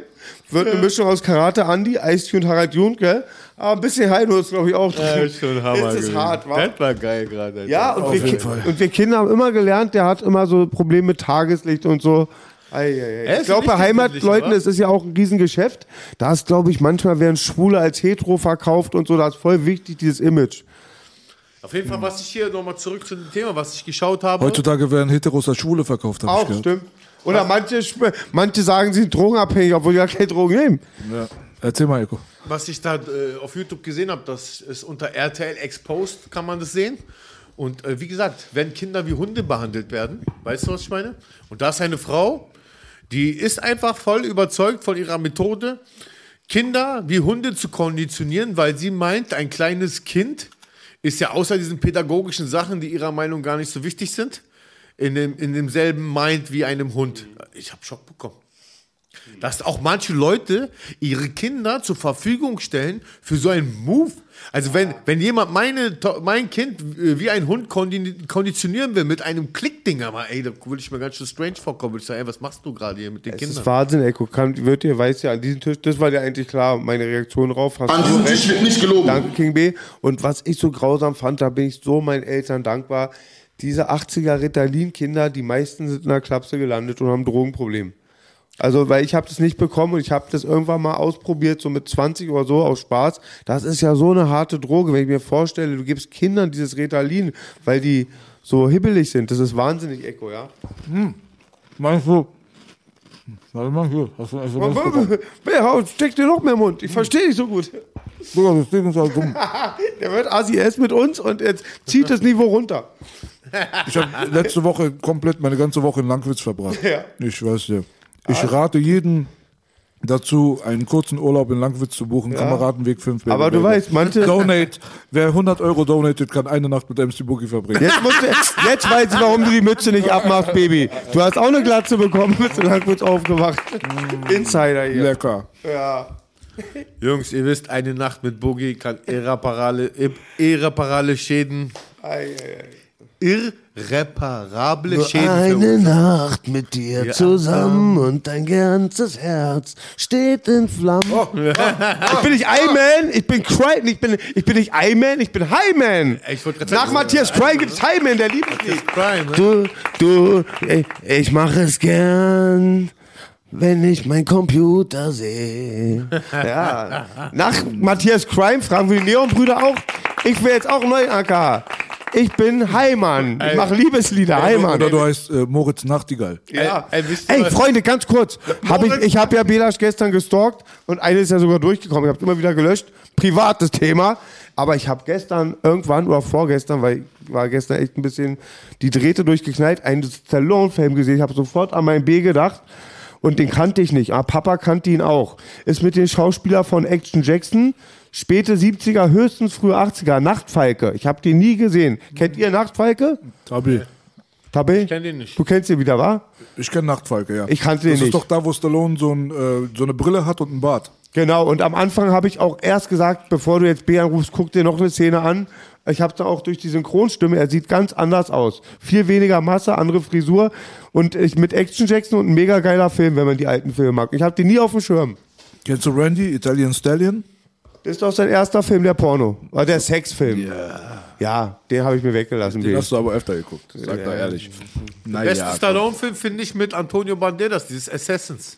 Speaker 1: wird eine Mischung aus Karate Andy, Ice und Harald Junke. Aber ein bisschen Heino ist, glaube ich, auch
Speaker 2: Ja,
Speaker 1: drin.
Speaker 2: ist schon Hammer.
Speaker 1: Das ist hart, wa?
Speaker 2: Das war geil gerade.
Speaker 1: Ja, und
Speaker 2: Auf
Speaker 1: wir,
Speaker 2: jeden
Speaker 1: Ki-
Speaker 2: Fall.
Speaker 1: und wir Kinder haben immer gelernt, der hat immer so Probleme mit Tageslicht und so. Ei, ei, ei. Ich glaube, bei Heimatleuten ist es ja auch ein Riesengeschäft. Da ist, glaube ich, manchmal werden Schwule als hetero verkauft und so. Da ist voll wichtig, dieses Image.
Speaker 2: Auf jeden Fall, was ich hier nochmal zurück zu dem Thema, was ich geschaut habe.
Speaker 3: Heutzutage werden Heteros als Schwule verkauft, hab ich
Speaker 1: Auch,
Speaker 3: gehört.
Speaker 1: stimmt. Oder manche, manche sagen, sie sind drogenabhängig, obwohl sie gar keine Drogen nehmen.
Speaker 3: Ja. Erzähl mal, Eko.
Speaker 2: was ich da äh, auf YouTube gesehen habe, das ist unter RTL Exposed, kann man das sehen. Und äh, wie gesagt, wenn Kinder wie Hunde behandelt werden, weißt du, was ich meine? Und da ist eine Frau, die ist einfach voll überzeugt von ihrer Methode, Kinder wie Hunde zu konditionieren, weil sie meint, ein kleines Kind ist ja außer diesen pädagogischen Sachen, die ihrer Meinung gar nicht so wichtig sind, in, dem, in demselben Mind wie einem Hund. Ich habe Schock bekommen dass auch manche Leute ihre Kinder zur Verfügung stellen für so einen Move. Also wenn, wenn jemand meine, mein Kind äh, wie ein Hund kondi konditionieren will mit einem Klickdinger, mal, ey, da würde ich mir ganz schön strange vorkommen. Würde ich sagen, ey, was machst du gerade hier mit den
Speaker 1: Das
Speaker 2: Kindern?
Speaker 1: ist Wahnsinn, Eko. Kann, wird dir, weißt ja, an diesem Tisch, das war dir eigentlich klar, meine Reaktion drauf. Hast
Speaker 5: An
Speaker 1: du
Speaker 5: diesem
Speaker 1: recht.
Speaker 5: Tisch wird nicht gelogen.
Speaker 1: Danke, King B. Und was ich so grausam fand, da bin ich so meinen Eltern dankbar. Diese 80er Ritalin-Kinder, die meisten sind in der Klapse gelandet und haben Drogenprobleme. Also, weil ich habe das nicht bekommen und ich habe das irgendwann mal ausprobiert, so mit 20 oder so, aus Spaß. Das ist ja so eine harte Droge, wenn ich mir vorstelle, du gibst Kindern dieses Ritalin, weil die so hibbelig sind. Das ist wahnsinnig, Echo, ja?
Speaker 3: Hm. Meinst du? Warte mal hier. Hast du SMS bekommen?
Speaker 1: Ja, steck dir noch mehr im Mund. Ich verstehe dich so gut.
Speaker 3: Bruder, das Ding ist halt dumm.
Speaker 1: Der wird Asi S mit uns und jetzt zieht das Niveau runter.
Speaker 3: Ich habe letzte Woche komplett meine ganze Woche in Langwitz verbracht.
Speaker 1: Ja.
Speaker 3: Ich weiß ja. Ich rate jeden dazu, einen kurzen Urlaub in Langwitz zu buchen.
Speaker 1: Ja.
Speaker 3: Kameradenweg 5. Baby,
Speaker 1: Aber du
Speaker 3: Baby.
Speaker 1: weißt, manche-
Speaker 3: Donate. Wer 100 Euro donatet, kann eine Nacht mit MC Boogie verbringen.
Speaker 1: Jetzt, musst du, jetzt weiß ich, warum du die Mütze nicht abmachst, Baby. Du hast auch eine Glatze bekommen, bist in Langwitz aufgewacht. Insider hier.
Speaker 3: Lecker.
Speaker 1: Ja.
Speaker 2: Jungs, ihr wisst, eine Nacht mit Boogie kann irreparable, irreparable Schäden. Irreparable
Speaker 1: Nur
Speaker 2: Schäden
Speaker 1: eine. Nacht mit dir
Speaker 2: Ja.
Speaker 1: zusammen und dein ganzes Herz steht in Flammen. Ich bin nicht Iman, ich bin Crichton, ich bin, ich bin nicht Iman, ich bin Highman. Nach Matthias Crichton gibt es Highman, der Lieblingslied.
Speaker 2: Crime, ne?
Speaker 1: Du, du, ich, ich mache es gern, wenn ich mein Computer sehe. Ja. Nach Matthias Crime fragen wir die Neonbrüder auch. Ich will jetzt auch neu AK. Ich bin Heimann. Ich mache Liebeslieder. Heimann.
Speaker 3: Oder du heißt äh, Moritz Nachtigall.
Speaker 1: Ja.
Speaker 2: Ey,
Speaker 1: Ey,
Speaker 2: was?
Speaker 1: Freunde, ganz kurz. Hab ich ich habe ja Belasch gestern gestalkt und eine ist ja sogar durchgekommen. Ich habe immer wieder gelöscht. Privates Thema. Aber ich habe gestern irgendwann oder vorgestern, weil ich war gestern echt ein bisschen die Drähte durchgeknallt, einen Stallone-Film gesehen. Ich habe sofort an mein B gedacht. Und den kannte ich nicht. Aber Papa kannte ihn auch. Ist mit dem Schauspieler von Action Jackson. Späte 70er, höchstens frühe 80er. Nachtfalke. Ich habe den nie gesehen. Kennt ihr Nachtfalke?
Speaker 3: Tabi.
Speaker 1: Tabi?
Speaker 2: Ich kenn den nicht.
Speaker 1: Du kennst ihn wieder, wa?
Speaker 3: Ich kenne Nachtfalke, ja.
Speaker 1: Ich kannte den
Speaker 3: das
Speaker 1: nicht.
Speaker 3: ist doch da, wo Stallone so, ein, äh, so eine Brille hat und einen Bart.
Speaker 1: Genau, und am Anfang habe ich auch erst gesagt, bevor du jetzt B anrufst, guck dir noch eine Szene an. Ich habe da auch durch die Synchronstimme, er sieht ganz anders aus. Viel weniger Masse, andere Frisur und ich mit Action Jackson und ein mega geiler Film, wenn man die alten Filme mag. Ich habe den nie auf dem Schirm.
Speaker 3: Kennst du Randy, Italian Stallion?
Speaker 1: Das ist doch sein erster Film, der Porno. Oder der Sexfilm. Ja. Ja, den habe ich mir weggelassen.
Speaker 3: Den
Speaker 1: B.
Speaker 3: hast du aber öfter geguckt, sag da
Speaker 1: Ja.
Speaker 3: ehrlich.
Speaker 2: Besten
Speaker 3: Naja,
Speaker 2: Stallone-Film finde ich mit Antonio Banderas, dieses Assassins.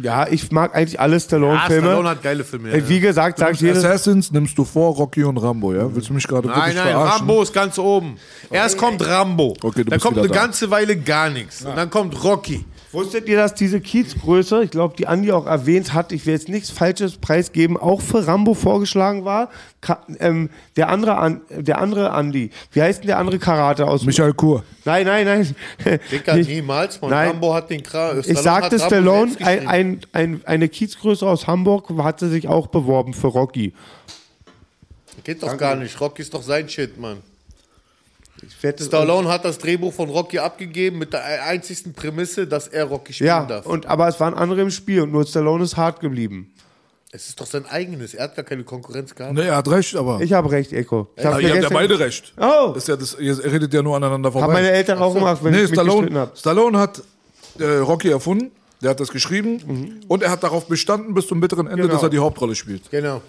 Speaker 1: Ja, ich mag eigentlich alle Stallone-Filme.
Speaker 2: Ja, Stallone hat geile Filme, ja,
Speaker 1: Wie gesagt, sag ich jedes...
Speaker 3: Assassins nimmst du vor Rocky und Rambo, ja? Willst du mich gerade
Speaker 2: Nein,
Speaker 3: wirklich
Speaker 2: nein,
Speaker 3: verarschen?
Speaker 2: Rambo ist ganz oben. Erst kommt Rambo.
Speaker 3: Okay, du
Speaker 2: dann
Speaker 3: bist
Speaker 2: kommt eine
Speaker 3: da.
Speaker 2: ganze Weile gar nichts. Und dann kommt Rocky.
Speaker 1: Wusstet ihr, dass diese Kiezgröße, ich glaube, die Andi auch erwähnt hat, ich will jetzt nichts Falsches preisgeben, auch für Rambo vorgeschlagen war? Ka ähm, der, andere An der andere Andi, wie heißt denn der andere Karate aus?
Speaker 3: Michael Kur.
Speaker 1: Nein, nein, nein.
Speaker 2: Dicker,
Speaker 1: Nicht-
Speaker 2: niemals. Man,
Speaker 1: Nein.
Speaker 2: Rambo hat den Kra
Speaker 1: Ich sagte Stallone, ein, ein, ein, eine Kiezgröße aus Hamburg hatte sich auch beworben für Rocky.
Speaker 2: Geht doch gar nicht. Rocky ist doch sein Shit, Mann. Stallone hat das Drehbuch von Rocky abgegeben mit der einzigsten Prämisse, dass er Rocky spielen
Speaker 1: Ja,
Speaker 2: darf.
Speaker 1: und, aber es waren andere im Spiel und nur Stallone ist hart geblieben.
Speaker 2: Es ist doch sein eigenes. Er hat gar keine Konkurrenz gehabt.
Speaker 3: Ne, er hat recht, aber.
Speaker 1: Ich habe recht, Eko. Ich mir
Speaker 3: ihr habt ja beide recht.
Speaker 1: Oh!
Speaker 3: Das ist ja das, ihr redet ja nur aneinander vorbei.
Speaker 1: Haben meine Eltern auch gemacht, wenn
Speaker 3: nee,
Speaker 1: ich mich
Speaker 3: Stallone,
Speaker 1: hab.
Speaker 3: Stallone hat äh, Rocky erfunden, der hat das geschrieben
Speaker 1: Mhm.
Speaker 3: und er hat darauf bestanden bis zum bitteren Ende,
Speaker 1: Genau.
Speaker 3: dass er die Hauptrolle spielt.
Speaker 2: Genau.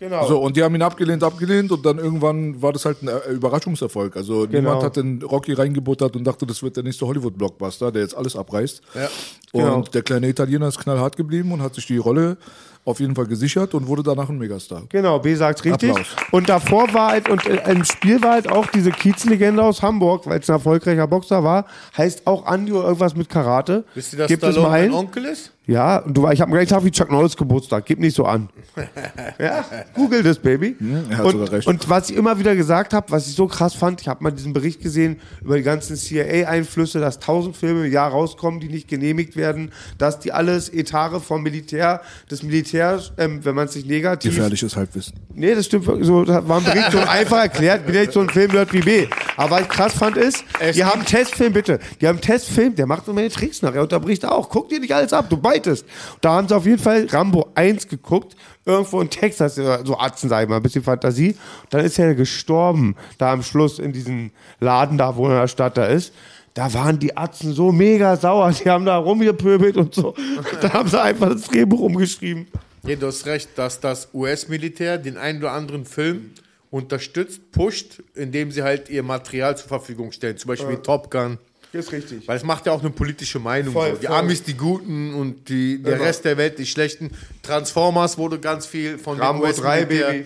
Speaker 1: Genau.
Speaker 3: So, und die haben ihn abgelehnt, abgelehnt und dann irgendwann war das halt ein Überraschungserfolg. Also
Speaker 1: Genau.
Speaker 3: niemand hat den Rocky reingebuttert und dachte, das wird der nächste Hollywood-Blockbuster, der jetzt alles abreißt.
Speaker 2: Ja.
Speaker 3: Und
Speaker 1: Genau.
Speaker 3: der kleine Italiener ist knallhart geblieben und hat sich die Rolle auf jeden Fall gesichert und wurde danach ein Megastar.
Speaker 1: Genau, B sagt richtig.
Speaker 3: Applaus.
Speaker 1: Und davor war halt, und äh, im Spiel war halt auch diese Kiezlegende aus Hamburg, weil es ein erfolgreicher Boxer war, heißt auch Andi oder irgendwas mit Karate.
Speaker 2: Wisst ihr, dass
Speaker 1: Gibt
Speaker 2: Stallone mein? Onkel ist?
Speaker 1: Ja, und du, ich habe gleich Tag wie Chuck Norris Geburtstag. Gib nicht so an. ja, google das, Baby.
Speaker 3: er hat
Speaker 1: und,
Speaker 3: sogar recht.
Speaker 1: und was ich immer wieder gesagt habe, was ich so krass fand, ich habe mal diesen Bericht gesehen über die ganzen CIA-Einflüsse, dass tausend Filme im Jahr rauskommen, die nicht genehmigt werden, dass die alles Etare vom Militär, das Militär, ähm, wenn man es nicht negativ
Speaker 3: Gefährliches Halbwissen.
Speaker 1: Nee, das stimmt. So, das war ein Bericht so einfach erklärt. Bin ja nicht so ein Filmnerd wie B. Aber was ich krass fand ist, die haben einen Testfilm, bitte. Die haben einen Testfilm, der macht immer die Tricks nach. Er unterbricht auch. Guck dir nicht alles ab, du beitest. Da haben sie auf jeden Fall Rambo 1 geguckt. Irgendwo in Texas, äh, so Atzen, sag ich mal, ein bisschen Fantasie. Dann ist er gestorben, da am Schluss in diesem Laden da, wo in der Stadt da ist. Da waren die Atzen so mega sauer. Die haben da rumgepöbelt und so. Da haben sie einfach das Drehbuch umgeschrieben.
Speaker 2: Ja, du hast recht, dass das US-Militär den einen oder anderen Film unterstützt, pusht, indem sie halt ihr Material zur Verfügung stellen. Zum Beispiel
Speaker 1: Ja.
Speaker 2: Top Gun.
Speaker 1: Das ist richtig.
Speaker 2: Weil es macht ja auch eine politische Meinung.
Speaker 1: Voll,
Speaker 2: so. Die
Speaker 1: voll.
Speaker 2: Amis die Guten und die, der
Speaker 1: Immer.
Speaker 2: Rest der Welt die Schlechten. Transformers wurde ganz viel von
Speaker 1: Rambo
Speaker 2: den
Speaker 1: 3,
Speaker 2: US-Militär-
Speaker 1: Baby.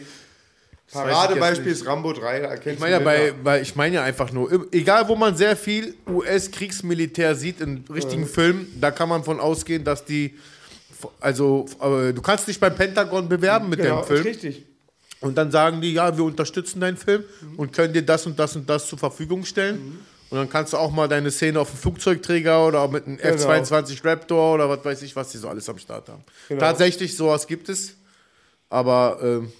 Speaker 1: Paradebeispiel ist Rambo 3, da erkennst
Speaker 2: Ich meine ja, bei, bei, ich meine ja einfach nur, egal wo man sehr viel US-Kriegsmilitär sieht in richtigen
Speaker 1: Mhm.
Speaker 2: Filmen, da kann man von ausgehen, dass die, also äh, du kannst dich beim Pentagon bewerben mit
Speaker 1: Genau,
Speaker 2: dem Film.
Speaker 1: ist richtig.
Speaker 2: Und dann sagen die, ja, wir unterstützen deinen Film und können dir das und das und das zur Verfügung stellen.
Speaker 1: Mhm.
Speaker 2: Und dann kannst du auch mal deine Szene auf dem Flugzeugträger oder mit einem
Speaker 1: Genau.
Speaker 2: F-22 Raptor oder was weiß ich, was die so alles am Start haben.
Speaker 1: Genau.
Speaker 2: Tatsächlich, sowas gibt es. Aber ähm,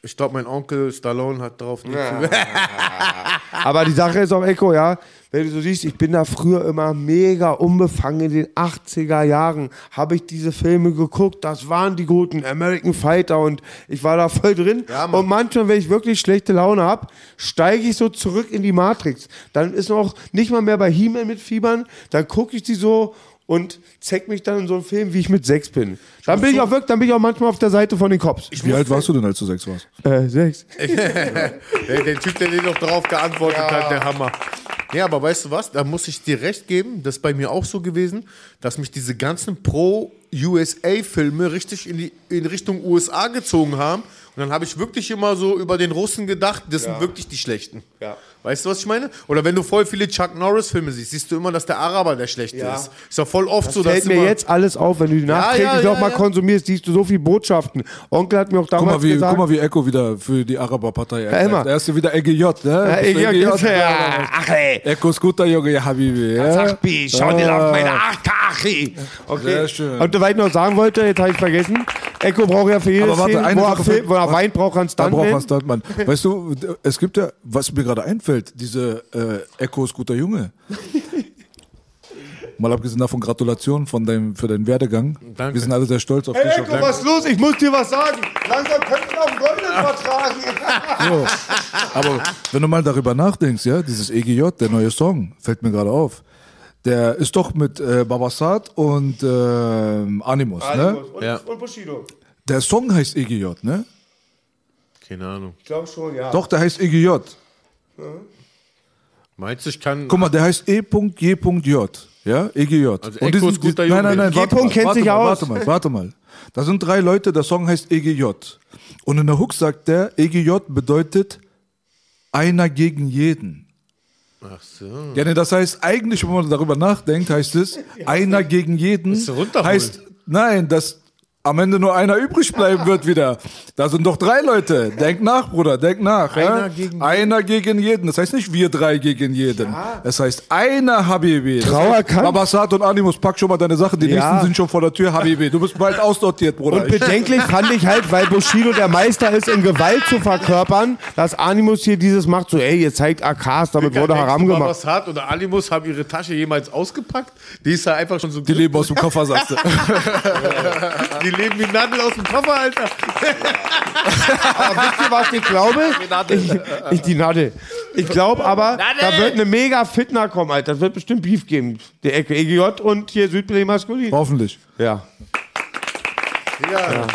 Speaker 2: ich glaube, mein Onkel Stallone hat darauf nicht
Speaker 1: Ja. Aber die Sache ist auch, Echo, ja, wenn du so siehst, ich bin da früher immer mega unbefangen in den 80er Jahren, habe ich diese Filme geguckt, das waren die guten American Fighter und ich war da voll drin. und manchmal, wenn ich wirklich schlechte Laune habe, steige ich so zurück in die Matrix. Dann ist noch nicht mal mehr bei He-Man mit Fiebern, dann gucke ich die so und zeig mich dann in so einem Film, wie ich mit sechs bin. Dann bin ich auch wirklich, dann bin ich auch manchmal auf der Seite von den Cops.
Speaker 3: Wie alt warst du denn, als du sechs warst?
Speaker 1: Äh, sechs.
Speaker 2: der, der Typ, der dir noch drauf geantwortet hat, der Hammer. Ja, aber weißt du was? Da muss ich dir recht geben, das ist bei mir auch so gewesen, dass mich diese ganzen Pro-USA-Filme richtig in, die, in Richtung USA gezogen haben. Und dann habe ich wirklich immer so über den Russen gedacht, das
Speaker 1: Ja.
Speaker 2: sind wirklich die Schlechten.
Speaker 1: Ja.
Speaker 2: Weißt du, was ich meine? Oder wenn du voll viele Chuck Norris-Filme siehst, siehst du immer, dass der Araber der Schlechte
Speaker 1: Ja.
Speaker 2: ist. Ist doch voll oft
Speaker 1: Das
Speaker 2: so, dass
Speaker 1: fällt mir
Speaker 2: immer
Speaker 1: jetzt alles auf, wenn du die
Speaker 2: Ja,
Speaker 1: nachträglich
Speaker 2: ja, ja,
Speaker 1: noch mal
Speaker 2: ja.
Speaker 1: konsumierst, siehst du so viele Botschaften. Onkel hat mir auch
Speaker 3: Guck
Speaker 1: damals
Speaker 3: mal, wie,
Speaker 1: gesagt,
Speaker 3: guck mal, wie Echo wieder für die Araberpartei
Speaker 1: Ja,
Speaker 3: erklärt.
Speaker 1: immer.
Speaker 3: Der erste wieder EGJ, ne?
Speaker 1: Ja,
Speaker 3: Bist du
Speaker 1: EGJ, ja. Ach, ey.
Speaker 3: Echo ist guter Junge, ja, Habibi. Ja?
Speaker 1: Sachbi, schau dir
Speaker 3: Ah.
Speaker 1: auf meine Achtachi. Okay.
Speaker 3: Sehr schön.
Speaker 1: Und was ich noch sagen wollte, jetzt habe ich vergessen. Echo braucht ja für jedes
Speaker 3: Aber warte, eine
Speaker 1: wo er, Film, wo er
Speaker 3: was-
Speaker 1: Wein braucht, er einen
Speaker 3: Da braucht man
Speaker 1: Stuntman.
Speaker 3: Stuntman. Weißt du, es gibt ja, was mir gerade einfällt, diese äh, Echo ist guter Junge. Mal abgesehen davon, Gratulation von deinem, für deinen Werdegang.
Speaker 2: Danke.
Speaker 3: Wir sind alle sehr stolz auf
Speaker 1: Hey
Speaker 3: dich.
Speaker 1: Echo, was ist los? Ich muss dir was sagen. Langsam könnten wir auf den Goldenen vertragen.
Speaker 3: So. Aber wenn du mal darüber nachdenkst, ja, dieses EGJ, der neue Song, fällt mir gerade auf. Der ist doch mit äh, Babasat und ähm, Animus, ne?
Speaker 1: Und,
Speaker 2: Ja.
Speaker 1: und Bushido.
Speaker 3: Der Song heißt EGJ, ne?
Speaker 2: Keine Ahnung.
Speaker 1: Ich glaube schon, ja.
Speaker 3: Doch, der heißt EGJ.
Speaker 2: Meinst du, ich kann.
Speaker 3: Guck mal, der heißt E.J. Ja, EGJ.
Speaker 2: Also
Speaker 3: Und diesen-
Speaker 2: ist guter
Speaker 3: Nein, nein, nein,
Speaker 1: G.
Speaker 3: warte mal,
Speaker 1: kennt
Speaker 3: warte
Speaker 1: sich
Speaker 3: mal,
Speaker 1: aus.
Speaker 3: Warte mal, warte mal. Da sind drei Leute, der Song heißt EGJ. Und in der Hook sagt der, EGJ bedeutet einer gegen jeden.
Speaker 2: Ach so.
Speaker 3: Ja, ne, das heißt, eigentlich, wenn man darüber nachdenkt, heißt es, einer gegen jeden.
Speaker 2: Runterholen.
Speaker 3: Heißt, nein, dass am Ende nur einer übrig bleiben wird wieder. Da sind doch drei Leute. Denk nach, Bruder, denk nach. ja?
Speaker 2: Einer gegen
Speaker 3: einer gegen jeden. Das heißt nicht wir drei gegen jeden. Das heißt einer, Habibi.
Speaker 1: Trauer kann-
Speaker 3: Babasat und Animus, pack schon mal deine Sachen. Die
Speaker 1: Ja.
Speaker 3: nächsten sind schon vor der Tür, Habibi. Du bist bald aussortiert, Bruder.
Speaker 1: Und bedenklich fand ich halt, weil Bushido der Meister ist, in Gewalt zu verkörpern, dass Animus hier dieses macht, so, ey, ihr zeigt AKs, damit wurde Haram gemacht.
Speaker 2: Babasat oder Animus haben ihre Tasche jemals ausgepackt? Die ist ja einfach schon so.
Speaker 3: die leben aus dem Koffer, sagst du.
Speaker 2: Die leben wie Nadel aus dem Koffer, Alter.
Speaker 1: Aber wisst ihr, was ich glaube? Ich, ich die Nadel. Ich glaube aber, da wird eine mega Fitner kommen, Alter. Das wird bestimmt Beef geben. Die Ecke EGJ und hier Südberlin Maskulin.
Speaker 3: Hoffentlich.
Speaker 1: Ja.
Speaker 2: Ja.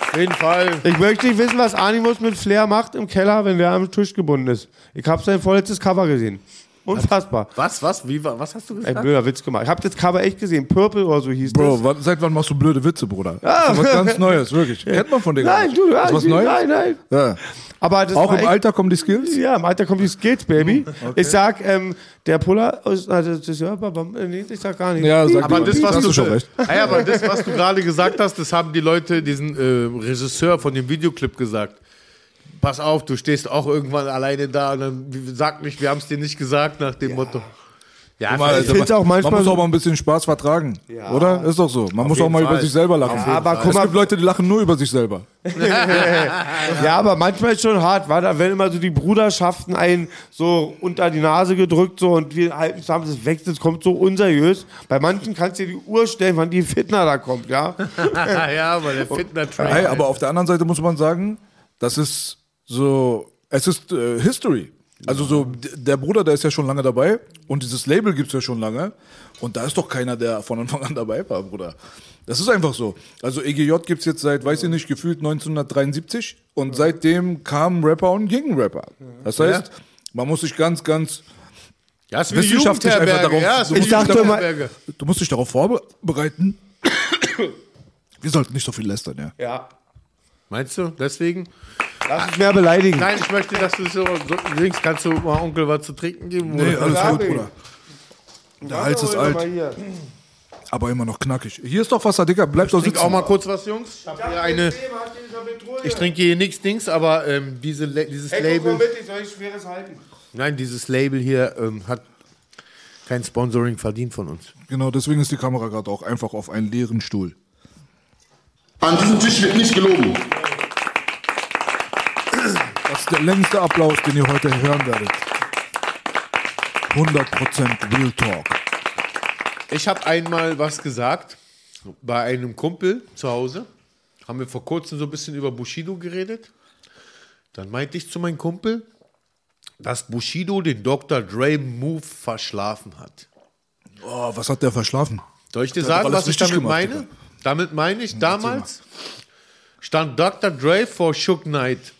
Speaker 2: Auf jeden Fall.
Speaker 1: Ich möchte nicht wissen, was Animus mit Flair macht im Keller, wenn der am Tisch gebunden ist. Ich habe sein vorletztes Cover gesehen. Unfassbar.
Speaker 2: Was, was, wie, wa- was hast du
Speaker 1: Ein
Speaker 2: gesagt?
Speaker 1: blöder Witz gemacht. Ich habe das Cover echt gesehen. Purple oder so hieß
Speaker 3: Bro,
Speaker 1: das.
Speaker 3: wa- seit wann machst du blöde Witze, Bruder?
Speaker 1: Ah.
Speaker 3: Das ist was ganz Neues, wirklich. Kennt man von dir gar
Speaker 1: Nein,
Speaker 3: nicht.
Speaker 1: du,
Speaker 3: ist was
Speaker 1: nein,
Speaker 3: Neues?
Speaker 1: nein, nein.
Speaker 3: Ja.
Speaker 1: Aber das
Speaker 3: Auch im
Speaker 1: echt-
Speaker 3: Alter kommen die Skills?
Speaker 1: Ja, im Alter kommen die Skills, Baby. Ich sag, ähm, der Puller, ist- also das ist, ja, nee, ich sag gar nicht.
Speaker 3: Ja, sag
Speaker 2: Aber das, was du,
Speaker 3: du schon recht.
Speaker 2: Ja, aber das, was du gerade gesagt hast, das haben die Leute, diesen äh, Regisseur von dem Videoclip gesagt. Pass auf, du stehst auch irgendwann alleine da und dann sag nicht, wir haben es dir nicht gesagt, nach dem Motto. Ja,
Speaker 3: mal,
Speaker 1: Ich find's auch manchmal
Speaker 3: man muss
Speaker 1: so-
Speaker 3: auch mal ein bisschen Spaß vertragen, oder? Ist doch so. Man muss auch mal
Speaker 2: Fall.
Speaker 3: über sich selber lachen.
Speaker 1: Jeden Aber guck
Speaker 3: es
Speaker 1: mal-
Speaker 3: gibt Leute, die lachen nur über sich selber.
Speaker 1: Ja, aber manchmal ist schon hart, war da werden immer so die Bruderschaften einen so unter die Nase gedrückt so und wir halten zusammen, das wächst, das kommt so unseriös. Bei manchen kannst du dir die Uhr stellen, wann die Fitner da kommt, ja.
Speaker 2: ja, aber der Fitner-Train.
Speaker 3: Hey, aber auf der anderen Seite muss man sagen, das ist so, es ist äh, History. Also so, der Bruder, der ist ja schon lange dabei und dieses Label gibt's ja schon lange und da ist doch keiner, der von Anfang an dabei war, Bruder. Das ist einfach so. Also EGJ gibt's jetzt seit, weiß ich nicht, gefühlt 1973 und seitdem kamen Rapper und gingen Rapper. Das heißt, man muss sich ganz, ganz
Speaker 2: Ja, ist
Speaker 3: wissenschaftlich einfach darauf,
Speaker 2: ja,
Speaker 3: du musst darauf,
Speaker 2: Jugendherberge.
Speaker 3: du musst dich darauf vorbereiten. Wir sollten nicht so viel lästern, ja.
Speaker 1: Ja.
Speaker 2: Meinst du? Deswegen?
Speaker 1: Lass uns mehr beleidigen.
Speaker 2: Nein, ich möchte, dass du so, so links kannst du mal Onkel was zu trinken geben?
Speaker 3: Nee,
Speaker 2: oder?
Speaker 3: alles gut,
Speaker 1: ich.
Speaker 3: Bruder. Der Hals ist alt, aber immer noch knackig. Hier ist doch Wasser, Digga. Bleib doch sitzen.
Speaker 2: auch mal kurz was, Jungs. Ich, hab hier eine, ich trinke hier nichts Dings, aber ähm, diese, dieses
Speaker 1: Hey,
Speaker 2: Label,
Speaker 1: mit, ich soll ich schweres halten.
Speaker 2: nein, dieses Label hier ähm, hat kein Sponsoring verdient von uns.
Speaker 3: Genau, deswegen ist die Kamera gerade auch einfach auf einen leeren Stuhl.
Speaker 9: An diesem Tisch wird nicht gelogen.
Speaker 3: Ist der längste Applaus, den ihr heute hören werdet. 100% Real Talk.
Speaker 2: Ich habe einmal was gesagt bei einem Kumpel zu Hause. Haben wir vor kurzem so ein bisschen über Bushido geredet. Dann meinte ich zu meinem Kumpel, dass Bushido den Dr. Dre Move verschlafen hat.
Speaker 3: Oh, was hat der verschlafen?
Speaker 2: Soll ich dir
Speaker 3: Der
Speaker 2: sagen, was ich damit
Speaker 3: gemacht,
Speaker 2: meine?
Speaker 3: Digga.
Speaker 2: Damit meine ich, damals stand Dr. Dre vor Shook Knight.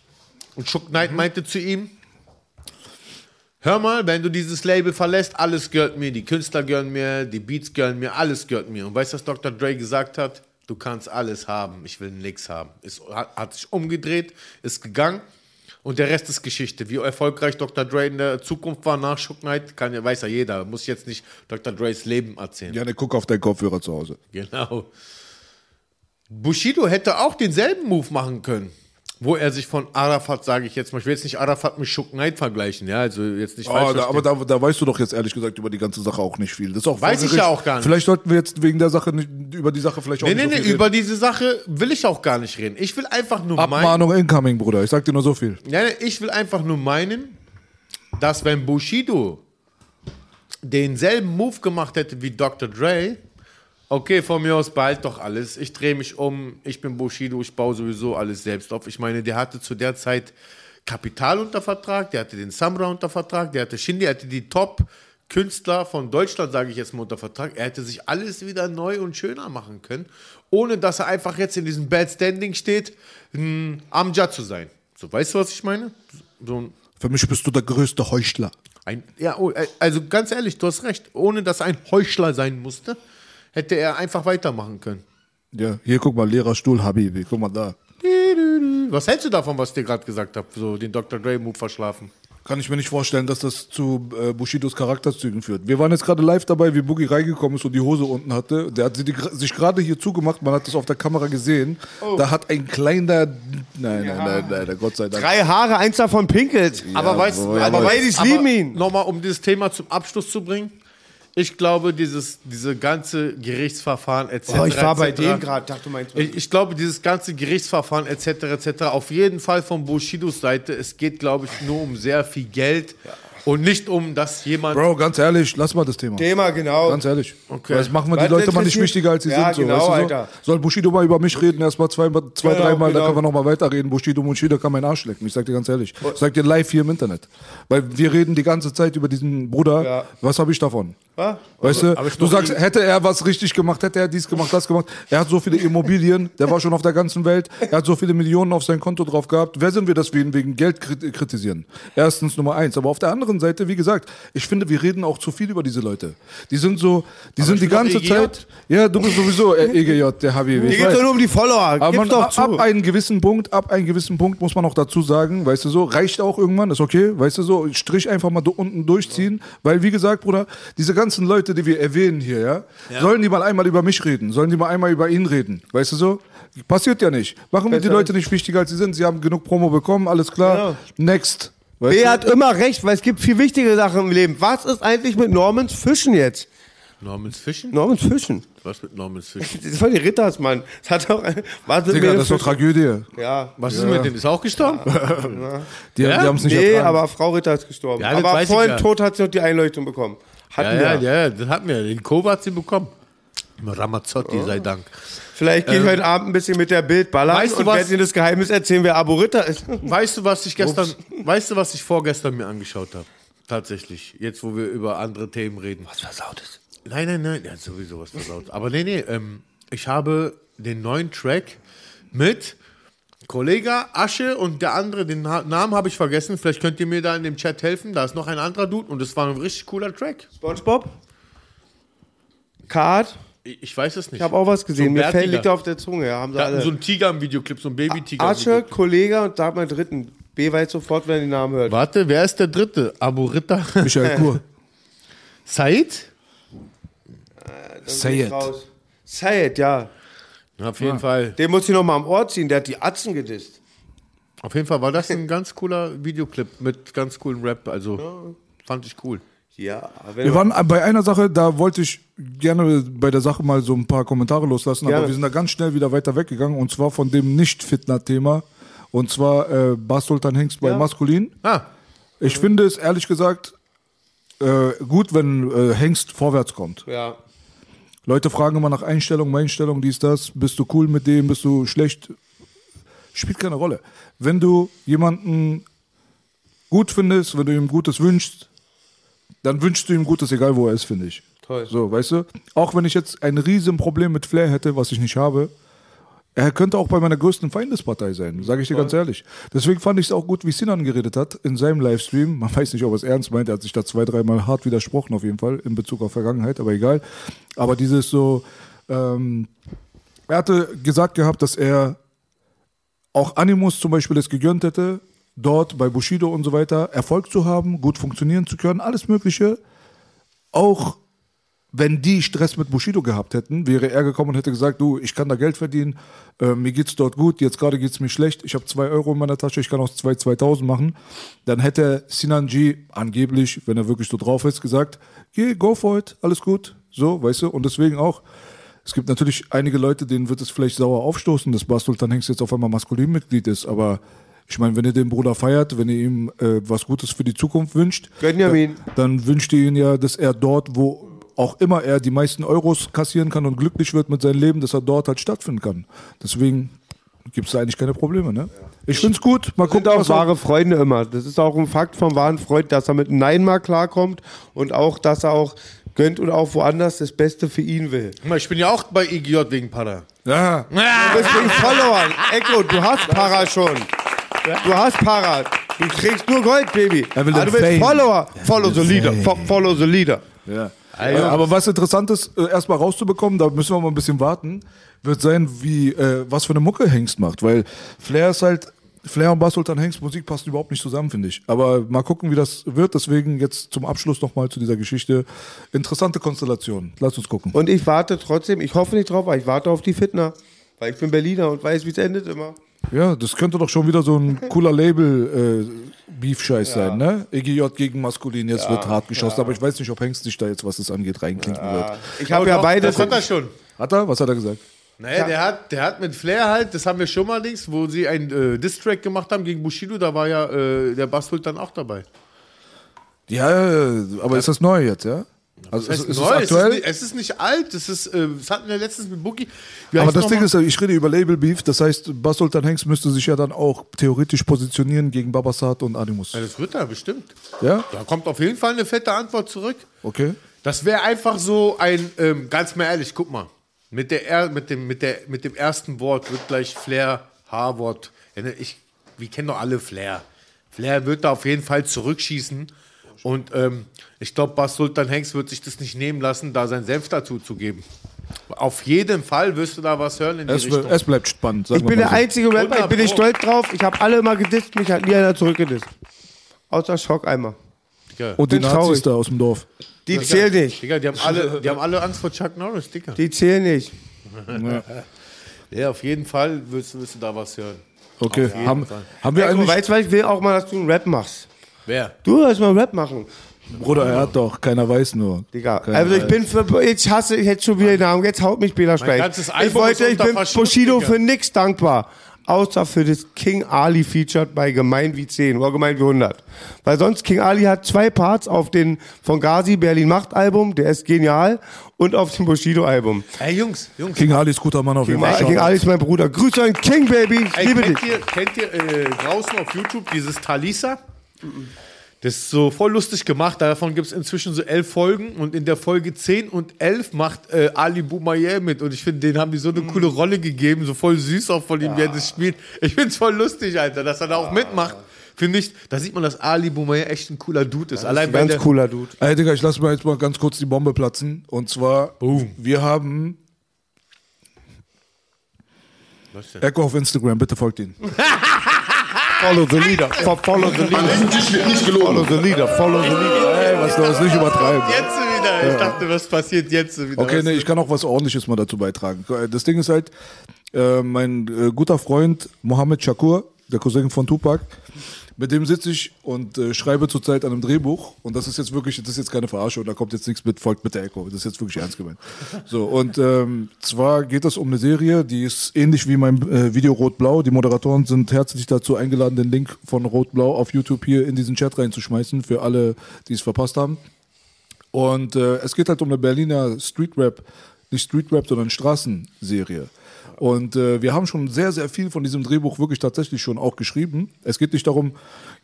Speaker 2: Und
Speaker 3: Mhm.
Speaker 2: Knight meinte zu ihm, hör mal, wenn du dieses Label verlässt, alles gehört mir, die Künstler gehören mir, die Beats gehören mir, alles gehört mir. Und weißt du, was Dr. Dre gesagt hat? Du kannst alles haben, ich will nichts haben. Es hat, hat sich umgedreht, ist gegangen. Und der Rest ist Geschichte. Wie erfolgreich Dr. Dre in der Zukunft war nach Shook Knight, kann, ja- weiß ja jeder. Muss jetzt nicht Dr. Dre's Leben erzählen.
Speaker 3: Ja, ne, guck auf deinen Kopfhörer zu Hause.
Speaker 2: Genau. Bushido hätte auch denselben Move machen können, wo er sich von Arafat, sage ich jetzt mal, ich will jetzt nicht Arafat mit Shook Knight vergleichen, ja, also jetzt nicht
Speaker 3: Oh,
Speaker 2: falsch
Speaker 3: da, aber da, da weißt du doch jetzt ehrlich gesagt über die ganze Sache auch nicht viel. Das ist auch
Speaker 2: Weiß ich ja auch gar nicht.
Speaker 3: Vielleicht sollten wir jetzt wegen der Sache nicht, über die Sache vielleicht auch
Speaker 2: Nee,
Speaker 3: nicht
Speaker 2: nee, nee,
Speaker 3: viel
Speaker 2: über diese Sache will ich auch gar nicht reden. Ich will einfach nur meinen,
Speaker 3: Abmahnung incoming, Bruder. Ich sag dir nur so viel.
Speaker 2: ja, nee, ich will einfach nur meinen, dass wenn Bushido denselben Move gemacht hätte wie Dr. Dre, okay, von mir aus behalt doch alles. Ich drehe mich um, ich bin Bushido, ich baue sowieso alles selbst auf. Ich meine, der hatte zu der Zeit Kapital unter Vertrag, der hatte den Samra unter Vertrag, der hatte Shindy, er hatte die Top-Künstler von Deutschland, sage ich jetzt mal, unter Vertrag. Er hätte sich alles wieder neu und schöner machen können, ohne dass er einfach jetzt in diesem Bad Standing steht, ein Amjad zu sein. So, weißt du, was ich meine? So
Speaker 3: Für mich bist du der größte Heuchler.
Speaker 2: ein, ja, oh, äh, also ganz ehrlich, du hast recht. Ohne dass er ein Heuchler sein musste, hätte er einfach weitermachen können.
Speaker 3: Ja, hier guck mal, Lehrerstuhl, Habibi. Guck mal da.
Speaker 2: Was hältst du davon, was ich dir gerade gesagt habe? So den Dr. Dre-Move verschlafen.
Speaker 3: Kann ich mir nicht vorstellen, dass das zu äh, Bushidos Charakterzügen führt. Wir waren jetzt gerade live dabei, wie Boogie reingekommen ist und die Hose unten hatte. Der hat die, sich gerade hier zugemacht, man hat das auf der Kamera gesehen.
Speaker 1: Oh.
Speaker 3: Da hat ein kleiner. Nein, nein, nein, nein, nein, Gott sei Dank.
Speaker 1: Drei Haare, eins davon pinkelt.
Speaker 2: aber weißt du, aber
Speaker 3: wohl.
Speaker 1: Ladies
Speaker 2: aber
Speaker 1: lieben ihn.
Speaker 2: Nochmal, um dieses Thema zum Abschluss zu bringen. Ich glaube, dieses diese ganze Gerichtsverfahren etc.
Speaker 1: Oh, ich war bei dem gerade, dachte du meinst.
Speaker 2: Ich, ich glaube, dieses ganze Gerichtsverfahren etc. etc. auf jeden Fall von Bushidos Seite. Es geht, glaube ich, nur um sehr viel Geld und nicht um, dass jemand.
Speaker 3: Bro, ganz ehrlich, lass mal das Thema.
Speaker 1: Thema, genau.
Speaker 3: Ganz ehrlich.
Speaker 2: Okay.
Speaker 3: Das machen wir die Leute mal nicht wichtiger, als sie
Speaker 1: Ja,
Speaker 3: sind. So,
Speaker 1: genau,
Speaker 3: weißt du so?
Speaker 1: Alter.
Speaker 3: Soll Bushido mal über mich reden, erst mal zwei, zwei
Speaker 1: Genau,
Speaker 3: dreimal,
Speaker 1: genau.
Speaker 3: dann können wir nochmal weiterreden. Bushido, Bushido kann meinen Arsch lecken. Ich sag dir ganz ehrlich. Ich sag dir live hier im Internet. Weil wir reden die ganze Zeit über diesen Bruder.
Speaker 1: Ja.
Speaker 3: Was habe ich davon?
Speaker 1: Was?
Speaker 3: Weißt
Speaker 2: Aber
Speaker 3: du, du sagst, hätte er was richtig gemacht, hätte er dies gemacht, das gemacht. Er hat so viele Immobilien, der war schon auf der ganzen Welt, er hat so viele Millionen auf sein Konto drauf gehabt. Wer sind wir, dass wir ihn wegen Geld krit- kritisieren? Erstens Nummer eins. Aber auf der anderen Seite, wie gesagt, ich finde, wir reden auch zu viel über diese Leute. Die sind so, die sind
Speaker 2: ich
Speaker 3: die ganze
Speaker 2: EGJ.
Speaker 3: Zeit. Ja, du bist sowieso äh, EGJ, der Habibi.
Speaker 1: Geht's
Speaker 3: weiß.
Speaker 1: doch nur um die Follower.
Speaker 3: Aber man, ab, ab einem gewissen Punkt, ab einem gewissen Punkt muss man auch dazu sagen, weißt du so, reicht auch irgendwann, ist okay, weißt du so, Strich einfach mal unten durchziehen, weil wie gesagt, Bruder, diese ganzen Leute, die wir erwähnen hier, ja, sollen die mal einmal über mich reden, sollen die mal einmal über ihn reden, weißt du so? Passiert ja nicht. Machen wir die Leute nicht wichtiger, als sie sind. Sie haben genug Promo bekommen, alles klar. Next. Weißt
Speaker 1: B
Speaker 3: du?
Speaker 1: hat immer recht, weil es gibt viel wichtige Sachen im Leben. Was ist eigentlich mit Normans Fischen jetzt?
Speaker 2: Normans Fischen?
Speaker 1: Normans Fischen.
Speaker 2: Was mit Normans Fischen?
Speaker 1: Das war die Ritters, Mann. Das hat auch, was mit
Speaker 3: Digga, das ist doch? Tragödie.
Speaker 1: Ja.
Speaker 2: Was ist
Speaker 3: Ja.
Speaker 2: mit denen? Ist er auch gestorben?
Speaker 3: Die,
Speaker 2: Ja?
Speaker 3: die haben es nicht
Speaker 1: Nee,
Speaker 3: ertragen.
Speaker 1: aber Frau Ritter ist gestorben.
Speaker 2: Ja,
Speaker 1: aber vorhin
Speaker 2: ja.
Speaker 1: tot hat sie noch die Einleuchtung bekommen.
Speaker 2: Ja,
Speaker 1: Hatten
Speaker 2: ja,
Speaker 1: wir.
Speaker 2: ja, das hatten wir. Den Kova hat sie bekommen. Ramazzotti sei Dank.
Speaker 1: Vielleicht gehe ich
Speaker 2: Ähm,
Speaker 1: heute Abend ein bisschen mit der Bild ballern
Speaker 2: weißt du
Speaker 1: und
Speaker 2: was?
Speaker 1: werde Ihnen das Geheimnis erzählen, wer Abo Ritter ist.
Speaker 2: Weißt du, was ich gestern, weißt du, was ich vorgestern mir angeschaut habe? Tatsächlich. Jetzt, wo wir über andere Themen reden. Was
Speaker 1: versautes?
Speaker 2: Nein, nein, nein. Ja, sowieso was versaut. Aber nee, nee. Ähm, ich habe den neuen Track mit Kollega Asche und der andere, den Na Namen habe ich vergessen. Vielleicht könnt ihr mir da in dem Chat helfen. Da ist noch ein anderer Dude und es war ein richtig cooler Track.
Speaker 1: SpongeBob? Card?
Speaker 2: Ich, weiß es nicht.
Speaker 1: Ich habe auch was gesehen.
Speaker 2: So ein
Speaker 1: Mir fällt, liegt auf der Zunge. Ja, haben sie
Speaker 2: Da
Speaker 1: alle.
Speaker 2: so ein Tiger im Videoclip, so ein Baby-Tiger.
Speaker 1: Asche, Kollege und da hat mein dritten. B weiß sofort, wenn er den Namen hört.
Speaker 2: Warte, wer ist der dritte? Abu Ritter?
Speaker 3: Michael Kur.
Speaker 2: Said?
Speaker 3: Sayed.
Speaker 1: Sayed, ja.
Speaker 2: Auf jeden Fall.
Speaker 1: Den muss ich noch mal am Ohr ziehen. Der hat die Atzen gedisst.
Speaker 2: Auf jeden Fall war das ein ganz cooler Videoclip mit ganz coolen Rap. Also fand ich cool.
Speaker 1: Ja,
Speaker 3: Wir waren bei einer Sache, da wollte ich gerne bei der Sache mal so ein paar Kommentare loslassen, aber
Speaker 1: Gerne.
Speaker 3: wir sind da ganz schnell wieder weiter weggegangen und zwar von dem Nicht-Fitner-Thema und zwar äh, Bas Sultan Hengst bei
Speaker 1: Ja.
Speaker 3: Maskulin.
Speaker 2: Ah.
Speaker 3: Ich finde es ehrlich gesagt äh, gut, wenn äh, Hengst vorwärts kommt.
Speaker 1: Ja.
Speaker 3: Leute fragen immer nach Einstellung, Einstellung, dies, das. Bist du cool mit dem? Bist du schlecht? Spielt keine Rolle. Wenn du jemanden gut findest, wenn du ihm Gutes wünschst, dann wünschst du ihm Gutes, egal wo er ist, finde ich.
Speaker 1: Toll.
Speaker 3: So, weißt du? Auch wenn ich jetzt ein riesen Problem mit Flair hätte, was ich nicht habe, er könnte auch bei meiner größten Feindespartei sein, sage ich dir ganz ehrlich. Deswegen fand ich es auch gut, wie Sinan geredet hat in seinem Livestream. Man weiß nicht, ob er es ernst meint, er hat sich da zwei, dreimal hart widersprochen auf jeden Fall in Bezug auf Vergangenheit, aber egal. Aber dieses so, ähm, er hatte gesagt gehabt, dass er auch Animus zum Beispiel es gegönnt hätte, dort bei Bushido und so weiter Erfolg zu haben, gut funktionieren zu können, alles Mögliche. Auch wenn die Stress mit Bushido gehabt hätten, wäre er gekommen und hätte gesagt, du, ich kann da Geld verdienen, äh, mir geht's dort gut, jetzt gerade geht's mir schlecht, ich habe zwei Euro in meiner Tasche, ich kann aus zwei 2000 machen. Dann hätte Sinan G angeblich, wenn er wirklich so drauf ist, gesagt, geh, go for it, alles gut, so, weißt du, und deswegen auch, es gibt natürlich einige Leute, denen wird es vielleicht sauer aufstoßen, dass Bas Sultan Hengst jetzt auf einmal Maskulinmitglied ist, aber ich meine, wenn ihr den Bruder feiert, wenn ihr ihm äh, was Gutes für die Zukunft wünscht,
Speaker 1: Benjamin.
Speaker 3: dann, dann wünscht ihr ihn ja, dass er dort, wo auch immer er die meisten Euros kassieren kann und glücklich wird mit seinem Leben, dass er dort halt stattfinden kann. Deswegen gibt es da eigentlich keine Probleme, ne? Ich find's gut. Mal
Speaker 1: Das sind
Speaker 3: gucken,
Speaker 1: auch
Speaker 3: was
Speaker 1: wahre Freunde immer. Das ist auch ein Fakt vom wahren Freund, dass er mit Nein mal klarkommt und auch, dass er auch gönnt und auch woanders das Beste für ihn will.
Speaker 2: Guck mal, Ich bin ja auch bei IGJ wegen Para.
Speaker 3: Ja.
Speaker 1: Du bist wegen Followern. Echo, du hast Para schon. Du hast Para. Du kriegst nur Gold, Baby.
Speaker 3: Er will
Speaker 1: Aber du bist
Speaker 3: Fame.
Speaker 1: Follower. Follow the leader.
Speaker 3: Fame.
Speaker 1: Fo- Follow the leader.
Speaker 3: Ja.
Speaker 1: Also-
Speaker 3: aber was interessant ist, äh, erstmal rauszubekommen, da müssen wir mal ein bisschen warten, wird sein, wie, äh, was für eine Mucke Hengst macht. Weil Flair ist halt, Flair und Bass Sultan Hengst Musik passt überhaupt nicht zusammen, finde ich. Aber mal gucken, wie das wird. Deswegen jetzt zum Abschluss nochmal zu dieser Geschichte. Interessante Konstellation. Lass uns gucken.
Speaker 1: Und ich warte trotzdem, ich hoffe nicht drauf, aber ich warte auf die Fitner. Weil ich bin Berliner und weiß, wie es endet immer.
Speaker 3: Ja, das könnte doch schon wieder so ein cooler Label-Beef-Scheiß sein, ne? EGJ gegen Maskulin, jetzt
Speaker 1: Ja,
Speaker 3: wird hart geschossen,
Speaker 1: ja.
Speaker 3: aber ich weiß nicht, ob Hengst sich da jetzt, was das angeht, reinklinken wird.
Speaker 1: Ich habe ja beides.
Speaker 2: Das hat er schon.
Speaker 3: Hat er? Was hat er gesagt?
Speaker 2: Naja, der hat, der hat mit Flair halt, das haben wir schon mal links, wo sie einen äh, Diss-Track gemacht haben gegen Bushido, da war ja äh, der Bass dann auch dabei.
Speaker 3: Ja, aber ist das neu jetzt, ja? Also ist, ist es
Speaker 2: es, ist
Speaker 3: aktuell?
Speaker 2: nicht, es ist nicht alt, es ist, äh, das hatten wir letztens mit Boogie. Wie
Speaker 3: aber das Ding
Speaker 2: mal?
Speaker 3: ist, ich rede über Label Beef, das heißt, Bas Sultan Hengst müsste sich ja dann auch theoretisch positionieren gegen Babasat und Animus.
Speaker 2: Ja, das wird er bestimmt.
Speaker 3: Ja?
Speaker 2: Da kommt auf jeden Fall eine fette Antwort zurück.
Speaker 3: Okay.
Speaker 2: Das wäre einfach so ein, ähm, ganz mal ehrlich, guck mal, mit, der, er- mit, dem, mit, der, mit dem ersten Wort wird gleich Flair, H-Wort. Ne, Ich, wir kennen doch alle Flair. Flair wird da auf jeden Fall zurückschießen. Und ähm, ich glaube, Bas Sultan Hengst wird sich das nicht nehmen lassen, da sein Senf dazu zu geben. Auf jeden Fall wirst du da was hören in die
Speaker 3: Es,
Speaker 2: Richtung.
Speaker 3: es bleibt spannend. sagen
Speaker 1: Ich
Speaker 3: wir
Speaker 1: bin
Speaker 3: mal
Speaker 1: der
Speaker 3: so.
Speaker 1: einzige Rapper, ich bin nicht
Speaker 2: 100
Speaker 1: stolz drauf. Ich habe alle immer gedisst, mich hat nie einer zurückgedisst. Außer Schock einmal.
Speaker 3: Und die
Speaker 1: Bin
Speaker 3: Nazis
Speaker 1: traurig.
Speaker 3: da aus dem Dorf.
Speaker 1: Die zählen nicht.
Speaker 2: Digga, die haben alle, die haben alle Angst vor Chuck Norris, Digga.
Speaker 1: Die zählen nicht.
Speaker 3: Ja.
Speaker 2: Ja, auf jeden Fall wirst, wirst du da was hören.
Speaker 3: Okay, haben, haben wir
Speaker 1: Echo,
Speaker 3: eigentlich...
Speaker 1: weißt du, ich will auch mal, dass du einen Rap machst.
Speaker 2: Wer?
Speaker 1: Du sollst mal Rap machen.
Speaker 3: Bruder, er hat doch, keiner weiß nur.
Speaker 1: Digga.
Speaker 3: Keiner
Speaker 1: Also ich bin für, jetzt hasse ich jetzt schon wieder den Namen, jetzt haut mich Bela Speich.
Speaker 2: ganzes
Speaker 1: Ich wollte, ich bin Bushido
Speaker 2: Digga.
Speaker 1: für nix dankbar. Außer für das King Ali Featured bei Gemein wie 10 oder Gemein wie 100. Weil sonst King Ali hat zwei Parts auf den von Gazi Berlin Macht Album, der ist genial, und auf dem Bushido Album.
Speaker 2: Ey, Jungs, Jungs.
Speaker 3: King Ali ist guter Mann auf jeden Fall.
Speaker 1: King Ali ist mein Bruder. Grüße an King Baby, ich
Speaker 2: Ey,
Speaker 1: liebe dich.
Speaker 2: kennt ihr, kennt ihr äh, draußen auf YouTube dieses Talisa? Das ist so voll lustig gemacht. Davon gibt es inzwischen so elf Folgen. Und in der Folge 10 und 11 macht äh, Ali Boumaier mit. Und ich finde, den haben die so eine coole Rolle gegeben. So voll süß auch von ihm, wie er das spielt. Ich finde es voll lustig, Alter, dass er da auch mitmacht. Finde ich, da sieht man, dass Ali Boumaier echt ein cooler Dude ist. Allein
Speaker 1: Ein
Speaker 2: weil
Speaker 1: ganz
Speaker 2: der,
Speaker 1: cooler Dude.
Speaker 3: Ey, Digga, ich lasse mir jetzt mal ganz kurz die Bombe platzen. Und zwar, wir haben
Speaker 2: Was denn?
Speaker 3: Echo auf Instagram, bitte folgt ihn.
Speaker 1: Follow the leader. Fo- Follow the leader. Follow the leader. Follow the leader.
Speaker 3: Ey, was los, nicht übertreiben.
Speaker 2: Jetzt wieder. Ich
Speaker 3: Ja.
Speaker 2: dachte, was passiert jetzt wieder?
Speaker 3: Okay, nee, ich kann auch was ordentliches mal dazu beitragen. Das Ding ist halt, äh, mein äh, guter Freund Mohammed Shakur, der Cousin von Tupac, mit dem sitze ich und äh, schreibe zurzeit an einem Drehbuch. Und das ist jetzt wirklich, das ist jetzt keine Verarsche und da kommt jetzt nichts mit, folgt bitte Echo. Das ist jetzt wirklich ernst gemeint. So, und ähm, zwar geht es um eine Serie, die ist ähnlich wie mein äh, Video Rot-Blau. Die Moderatoren sind herzlich dazu eingeladen, den Link von Rot-Blau auf YouTube hier in diesen Chat reinzuschmeißen, für alle, die es verpasst haben. Und äh, es geht halt um eine Berliner Street Rap, nicht Street Rap, sondern Straßenserie. Und äh, wir haben schon sehr, sehr viel von diesem Drehbuch wirklich tatsächlich schon auch geschrieben. Es geht nicht darum,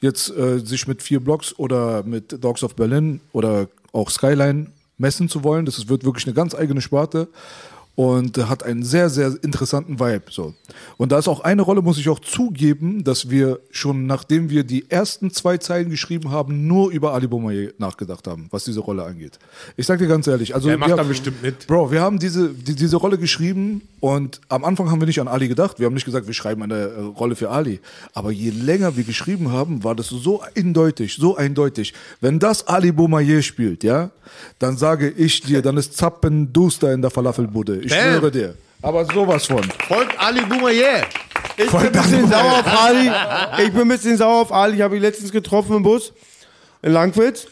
Speaker 3: jetzt äh, sich mit vier Blocks oder mit Dogs of Berlin oder auch Skyline messen zu wollen. Das wird wirklich eine ganz eigene Sparte und hat einen sehr, sehr interessanten Vibe. So. Und da ist auch eine Rolle, muss ich auch zugeben, dass wir schon, nachdem wir die ersten zwei Zeilen geschrieben haben, nur über Ali Boumaier nachgedacht haben, was diese Rolle angeht. Ich sag dir ganz ehrlich, also
Speaker 2: Der macht da bestimmt mit.
Speaker 3: Bro, wir haben diese, die, diese Rolle geschrieben und am Anfang haben wir nicht an Ali gedacht. Wir haben nicht gesagt, wir schreiben eine äh, Rolle für Ali. Aber je länger wir geschrieben haben, war das so eindeutig, so eindeutig. Wenn das Ali Boumaier spielt, ja, dann sage ich dir, dann ist Zappen Duster in der Falafelbude. Ich
Speaker 2: Bam.
Speaker 3: schwöre dir. Aber sowas von.
Speaker 2: Folgt Ali Boumaier.
Speaker 1: Ich bin ein bisschen sauer auf Ali. Ich bin ein bisschen sauer auf Ali. Ich habe ihn letztens getroffen im Bus in Langwitz.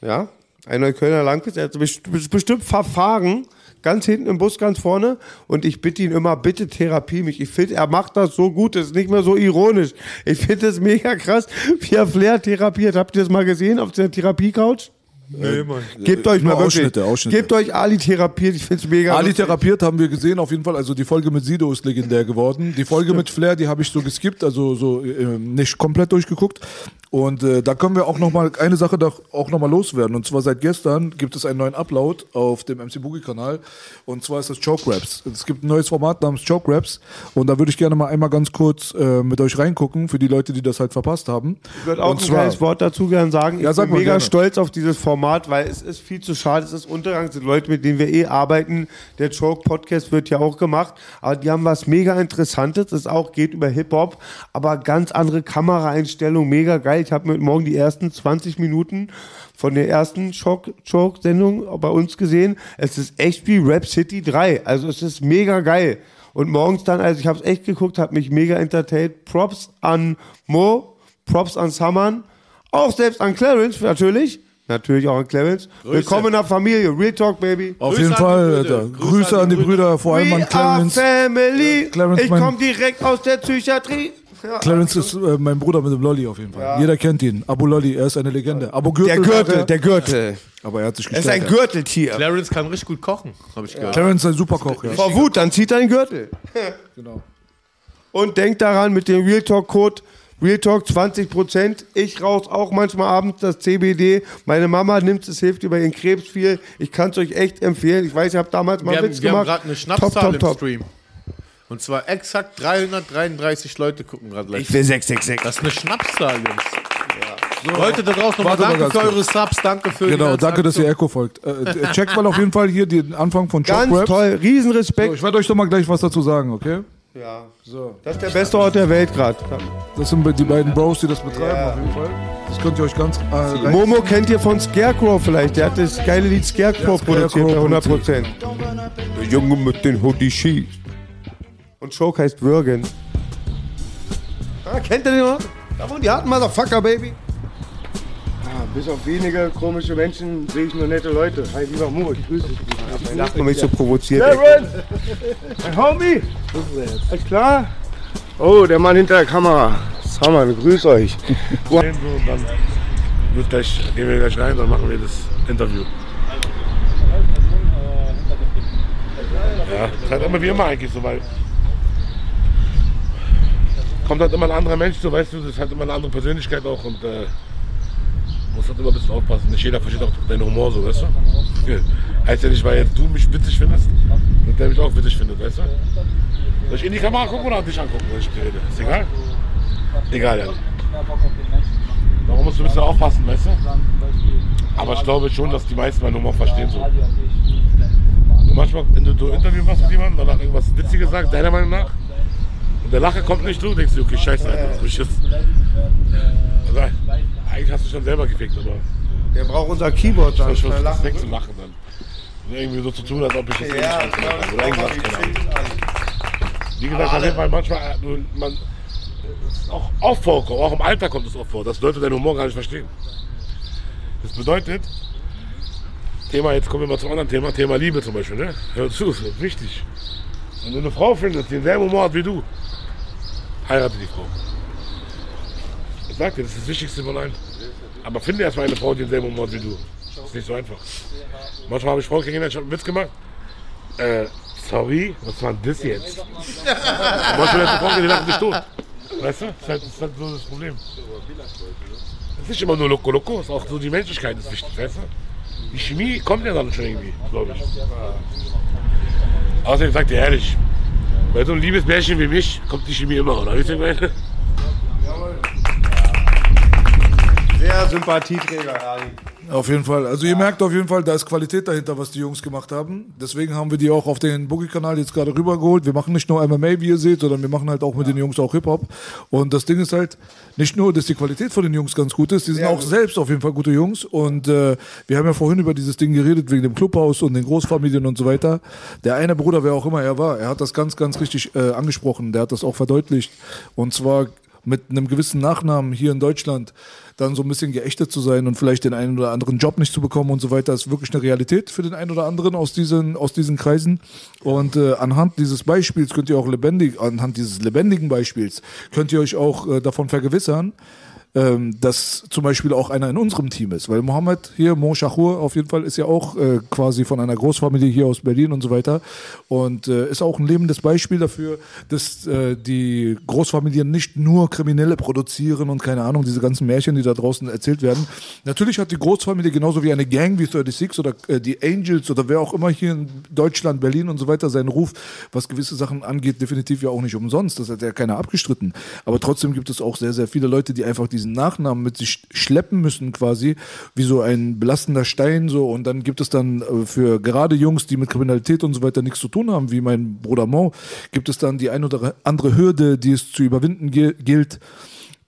Speaker 1: Ja, ein Neuköllner Langwitz. Er hat best- bestimmt verfahren. Ganz hinten im Bus, ganz vorne. Und ich bitte ihn immer, bitte therapie mich. Ich finde, er macht das so gut. Das ist nicht mehr so ironisch. Ich finde es mega krass, wie er Flair therapiert. Habt ihr das mal gesehen auf der Therapie-Couch?
Speaker 2: Nee, Mann.
Speaker 1: Gebt euch mal wirklich.
Speaker 3: Ausschnitte, Ausschnitte.
Speaker 1: Gebt euch Ali therapiert. Ich finde es mega
Speaker 3: Ali therapiert haben wir gesehen, auf jeden Fall. Also die Folge mit Sido ist legendär geworden. Die Folge mit Flair, die habe ich so geskippt, also so äh, nicht komplett durchgeguckt. Und äh, da können wir auch noch mal eine Sache doch auch noch mal loswerden. Und zwar seit gestern gibt es einen neuen Upload auf dem MC Boogie Kanal. Und zwar ist das Choke Raps. Es gibt ein neues Format namens Choke Raps. Und da würde ich gerne mal einmal ganz kurz äh, mit euch reingucken für die Leute, die das halt verpasst haben.
Speaker 1: Ich würde auch
Speaker 3: Und
Speaker 1: ein
Speaker 3: zwar-
Speaker 1: kleines Wort dazu gerne sagen. Ich
Speaker 3: Ja, sag
Speaker 1: bin
Speaker 3: mal
Speaker 1: mega
Speaker 3: gerne.
Speaker 1: stolz auf dieses Format, weil es ist viel zu schade. Es ist Untergang, es sind Leute, mit denen wir eh arbeiten. Der Choke Podcast wird ja auch gemacht. Aber die haben was mega Interessantes. Es auch geht über Hip-Hop, aber ganz andere Kameraeinstellungen. Mega geil. Ich habe heute Morgen die ersten 20 Minuten von der ersten Choke-Sendung bei uns gesehen. Es ist echt wie Rap City 3. Also es ist mega geil. Und morgens dann, also ich habe es echt geguckt, habe mich mega entertained. Props an Mo, Props an Saman, auch selbst an Clarence natürlich. Natürlich auch an Clarence.
Speaker 3: Grüße.
Speaker 1: Willkommen in der Familie. Real Talk, Baby.
Speaker 3: Auf jeden Fall, Alter. Grüße an die Brüder, vor allem
Speaker 1: We
Speaker 3: an Clarence.
Speaker 1: are family.
Speaker 3: Clarence,
Speaker 1: ich komme direkt aus der Psychiatrie. Ja.
Speaker 3: Clarence ist äh, mein Bruder mit dem Lolli auf jeden Fall.
Speaker 1: Ja.
Speaker 3: Jeder kennt ihn. Abu Lolli, er ist eine Legende. Abu
Speaker 1: Der
Speaker 3: Gürtel.
Speaker 1: Gürtel,
Speaker 3: sagt er.
Speaker 1: der Gürtel.
Speaker 3: Aber er hat sich
Speaker 1: Er ist ein Gürteltier.
Speaker 2: Clarence kann richtig gut kochen, habe ich gehört.
Speaker 3: Clarence ist ein super Koch, ja.
Speaker 1: Vor Wut, dann zieht er den Gürtel.
Speaker 3: Genau.
Speaker 1: Und denkt daran mit dem Real Talk Code Real Talk 20%. Ich rauche auch manchmal abends das CBD. Meine Mama nimmt es, hilft über ihren Krebs viel. Ich kann es euch echt empfehlen. Ich weiß, ich habe damals mal
Speaker 2: Wir
Speaker 1: einen
Speaker 2: haben,
Speaker 1: Witz
Speaker 2: wir haben
Speaker 1: gemacht.
Speaker 2: gerade eine
Speaker 1: top,
Speaker 2: Schnapszahl
Speaker 1: top,
Speaker 2: im
Speaker 1: top.
Speaker 2: Stream. Und zwar exakt 333 Leute gucken gerade live.
Speaker 1: Ich will 666.
Speaker 2: Das ist eine Schnapszahl, Jungs. Leute da draußen, nochmal danke für eure Subs, danke für
Speaker 3: Genau, danke, dass ihr. Echo folgt. Äh, checkt mal auf jeden Fall hier den Anfang von
Speaker 1: Ganz
Speaker 3: Raps.
Speaker 1: toll, Riesenrespekt.
Speaker 3: So, ich werde euch doch mal gleich was dazu sagen, okay?
Speaker 1: Ja.
Speaker 3: So.
Speaker 1: Das ist der beste Ort der Welt gerade.
Speaker 3: Das sind die beiden Bros, die das betreiben, auf jeden Fall. Das könnt ihr euch ganz äh,
Speaker 1: Momo kennt ihr von Scarecrow vielleicht. Der hat das geile Lied Scarecrow
Speaker 3: Ja,
Speaker 1: produziert bei
Speaker 3: Scarecrow
Speaker 1: 100%. Der Junge mit den Hoodie Ski. Und Choke heißt Würgen. Ah, kennt ihr den noch? Da die harten Motherfucker, Baby. Ah, bis auf wenige komische Menschen sehe ich nur nette Leute. Hi, lieber Mo, ich grüße dich. Ich lache mich so provoziert.
Speaker 17: Darren! Mein Homie! Alles klar? Oh, der Mann hinter der Kamera. Saman, grüß euch.
Speaker 18: Dann wird gleich, gehen wir gleich rein, dann machen wir das Interview. Ja, das ist halt immer wie immer eigentlich so, weil kommt halt immer ein anderer Mensch, so weißt du, das ist halt immer eine andere Persönlichkeit auch und äh, muss halt immer ein bisschen aufpassen. Nicht jeder versteht auch deinen Humor so, weißt du? Heißt ja nicht, weil jetzt du mich witzig findest, dass der mich auch witzig findet, weißt du? Soll ich in die Kamera gucken oder dich angucken, wenn ich dir rede? Ist egal? Egal, ja. Darum musst du ein bisschen aufpassen, weißt du? Aber ich glaube schon, dass die meisten meinen Humor verstehen so. Manchmal, wenn du ein Interview machst mit jemandem, danach irgendwas Witziges sagst, deiner Meinung nach, und der Lacher kommt nicht, du denkst dir, okay, scheiße, Alter, ist jetzt. Also, eigentlich hast du schon selber gefickt, aber.
Speaker 1: Der braucht unser Keyboard dann.
Speaker 18: Ich versuche das
Speaker 1: lachen.
Speaker 18: wegzumachen dann. Und irgendwie so zu tun, als ob ich das eh
Speaker 1: Ja,
Speaker 18: nicht
Speaker 1: genau, das
Speaker 18: Oder irgendwas, keine Ahnung. Wie gesagt, auf jeden Fall manchmal, äh, du- man, auch oft vorkommt, auch im Alter kommt es oft vor, dass Leute deinen Humor gar nicht verstehen. Das bedeutet, Thema, jetzt kommen wir mal zum anderen Thema, Thema Liebe zum Beispiel, ne? Hör zu, das ist wichtig. Wenn du eine Frau findest, die denselben Humor hat wie du, heirate die Frau. Ich sag dir, das ist das Wichtigste allen. Aber finde erstmal eine Frau, die denselben Humor wie du. Ist nicht so einfach. Manchmal habe ich Frau kennengelernt, ich habe einen Witz gemacht. Äh, sorry, was war denn das jetzt? Manchmal hat die Frau die lachen sich tot. Weißt du? Das ist, halt, das ist halt so das Problem. Es ist nicht immer nur Loco Loco, es ist auch so die Menschlichkeit ist wichtig, weißt du? Die Chemie kommt ja dann schon irgendwie, glaube ich. Außerdem sagt ihr ehrlich, bei so einem liebes Bärchen wie mich kommt die Chemie immer, oder? Wisst ihr, meine?
Speaker 1: Sehr Sympathieträger, Ali.
Speaker 3: Auf jeden Fall. Also ihr merkt auf jeden Fall, da ist Qualität dahinter, was die Jungs gemacht haben. Deswegen haben wir die auch auf den Boogie-Kanal jetzt gerade rübergeholt. Wir machen nicht nur MMA, wie ihr seht, sondern wir machen halt auch mit den Jungs auch Hip-Hop. Und das Ding ist halt, nicht nur, dass die Qualität von den Jungs ganz gut ist, die sind
Speaker 1: Ja.
Speaker 3: auch selbst auf jeden Fall gute Jungs. Und äh, wir haben ja vorhin über dieses Ding geredet, wegen dem Clubhaus und den Großfamilien und so weiter. Der eine Bruder, wer auch immer er war, er hat das ganz, ganz richtig äh, angesprochen. Der hat das auch verdeutlicht. Und zwar mit einem gewissen Nachnamen hier in Deutschland dann so ein bisschen geächtet zu sein und vielleicht den einen oder anderen Job nicht zu bekommen und so weiter, ist wirklich eine Realität für den einen oder anderen aus diesen, aus diesen Kreisen. Und äh, anhand dieses Beispiels könnt ihr auch lebendig, anhand dieses lebendigen Beispiels, könnt ihr euch auch äh, davon vergewissern, ähm, dass zum Beispiel auch einer in unserem Team ist. Weil Mohammed hier, Mo Shahur auf jeden Fall, ist ja auch äh, quasi von einer Großfamilie hier aus Berlin und so weiter. Und äh, ist auch ein lebendes Beispiel dafür, dass äh, die Großfamilien nicht nur Kriminelle produzieren und keine Ahnung, diese ganzen Märchen, die da draußen erzählt werden. Natürlich hat die Großfamilie genauso wie eine Gang wie 36 oder äh, die Angels oder wer auch immer hier in Deutschland, Berlin und so weiter seinen Ruf, was gewisse Sachen angeht, definitiv ja auch nicht umsonst. Das hat ja keiner abgestritten. Aber trotzdem gibt es auch sehr, sehr viele Leute, die einfach diesen Nachnamen mit sich schleppen müssen quasi, wie so ein belastender Stein so. Und dann gibt es dann äh, für gerade Jungs, die mit Kriminalität und so weiter nichts zu tun haben, wie mein Bruder Mo, gibt es dann die ein oder andere Hürde, die es zu überwinden gil- gilt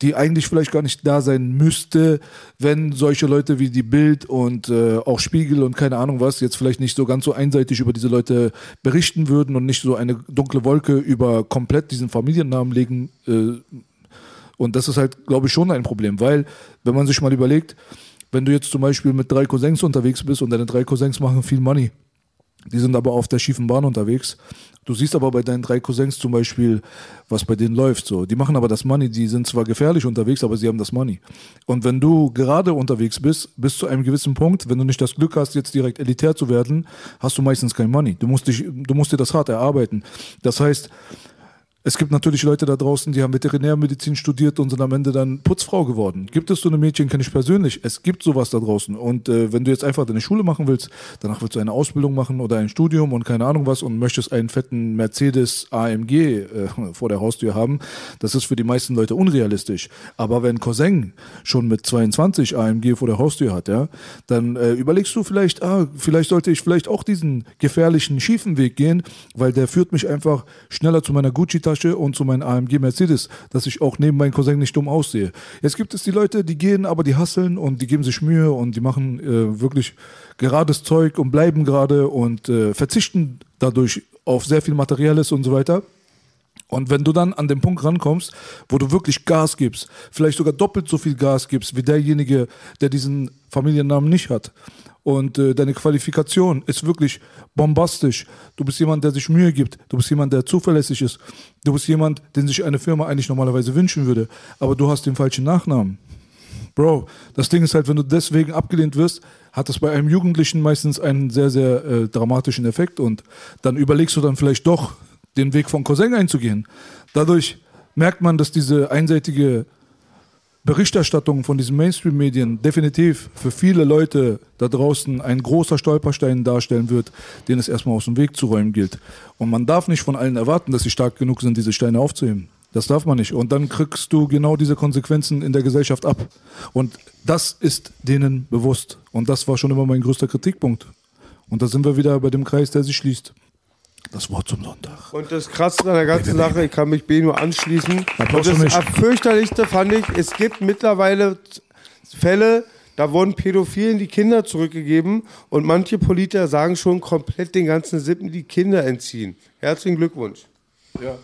Speaker 3: die eigentlich vielleicht gar nicht da sein müsste, wenn solche Leute wie die Bild und äh, auch Spiegel und keine Ahnung was jetzt vielleicht nicht so ganz so einseitig über diese Leute berichten würden und nicht so eine dunkle Wolke über komplett diesen Familiennamen legen. Äh, und das ist halt, glaube ich, schon ein Problem, weil, wenn man sich mal überlegt, wenn du jetzt zum Beispiel mit drei Cousins unterwegs bist und deine drei Cousins machen viel Money, die sind aber auf der schiefen Bahn unterwegs. Du siehst aber bei deinen drei Cousins zum Beispiel, was bei denen läuft. So, die machen aber das Money. Die sind zwar gefährlich unterwegs, aber sie haben das Money. Und wenn du gerade unterwegs bist, bis zu einem gewissen Punkt, wenn du nicht das Glück hast, jetzt direkt elitär zu werden, hast du meistens kein Money. Du musst dich, du musst dir das hart erarbeiten. Das heißt, es gibt natürlich Leute da draußen, die haben Veterinärmedizin studiert und sind am Ende dann Putzfrau geworden. Gibt es so eine Mädchen, kenne ich persönlich. Es gibt sowas da draußen. Und äh, wenn du jetzt einfach deine Schule machen willst, danach willst du eine Ausbildung machen oder ein Studium und keine Ahnung was und möchtest einen fetten Mercedes AMG äh, vor der Haustür haben, das ist für die meisten Leute unrealistisch. Aber wenn Cousin schon mit 22 AMG vor der Haustür hat, ja, dann äh, überlegst du vielleicht, ah, vielleicht sollte ich vielleicht auch diesen gefährlichen, schiefen Weg gehen, weil der führt mich einfach schneller zu meiner Gucci-Tasche und zu meinem AMG Mercedes, dass ich auch neben meinem Cousin nicht dumm aussehe. Jetzt gibt es die Leute, die gehen, aber die hasseln und die geben sich Mühe und die machen äh, wirklich gerades Zeug und bleiben gerade und äh, verzichten dadurch auf sehr viel Materielles und so weiter. Und wenn du dann an den Punkt rankommst, wo du wirklich Gas gibst, vielleicht sogar doppelt so viel Gas gibst wie derjenige, der diesen Familiennamen nicht hat, und äh, deine Qualifikation ist wirklich bombastisch, du bist jemand, der sich Mühe gibt, du bist jemand, der zuverlässig ist, du bist jemand, den sich eine Firma eigentlich normalerweise wünschen würde, aber du hast den falschen Nachnamen. Bro, das Ding ist halt, wenn du deswegen abgelehnt wirst, hat das bei einem Jugendlichen meistens einen sehr, sehr äh, dramatischen Effekt. Und dann überlegst du dann vielleicht doch, den Weg von Cousin einzugehen. Dadurch merkt man, dass diese einseitige Berichterstattung von diesen Mainstream-Medien definitiv für viele Leute da draußen ein großer Stolperstein darstellen wird, den es erstmal aus dem Weg zu räumen gilt. Und man darf nicht von allen erwarten, dass sie stark genug sind, diese Steine aufzuheben. Das darf man nicht. Und dann kriegst du genau diese Konsequenzen in der Gesellschaft ab. Und das ist denen bewusst. Und das war schon immer mein größter Kritikpunkt. Und da sind wir wieder bei dem Kreis, der sich schließt. Das Wort zum Sonntag.
Speaker 1: Und das Krasse an der ganzen Sache, ich kann mich B nur anschließen.
Speaker 3: Applaus
Speaker 1: Und das fürchterlichste fand ich, es gibt mittlerweile Fälle, da wurden Pädophilen die Kinder zurückgegeben und manche Politiker sagen schon komplett den ganzen Sippen die Kinder entziehen. Herzlichen Glückwunsch.
Speaker 3: Ja.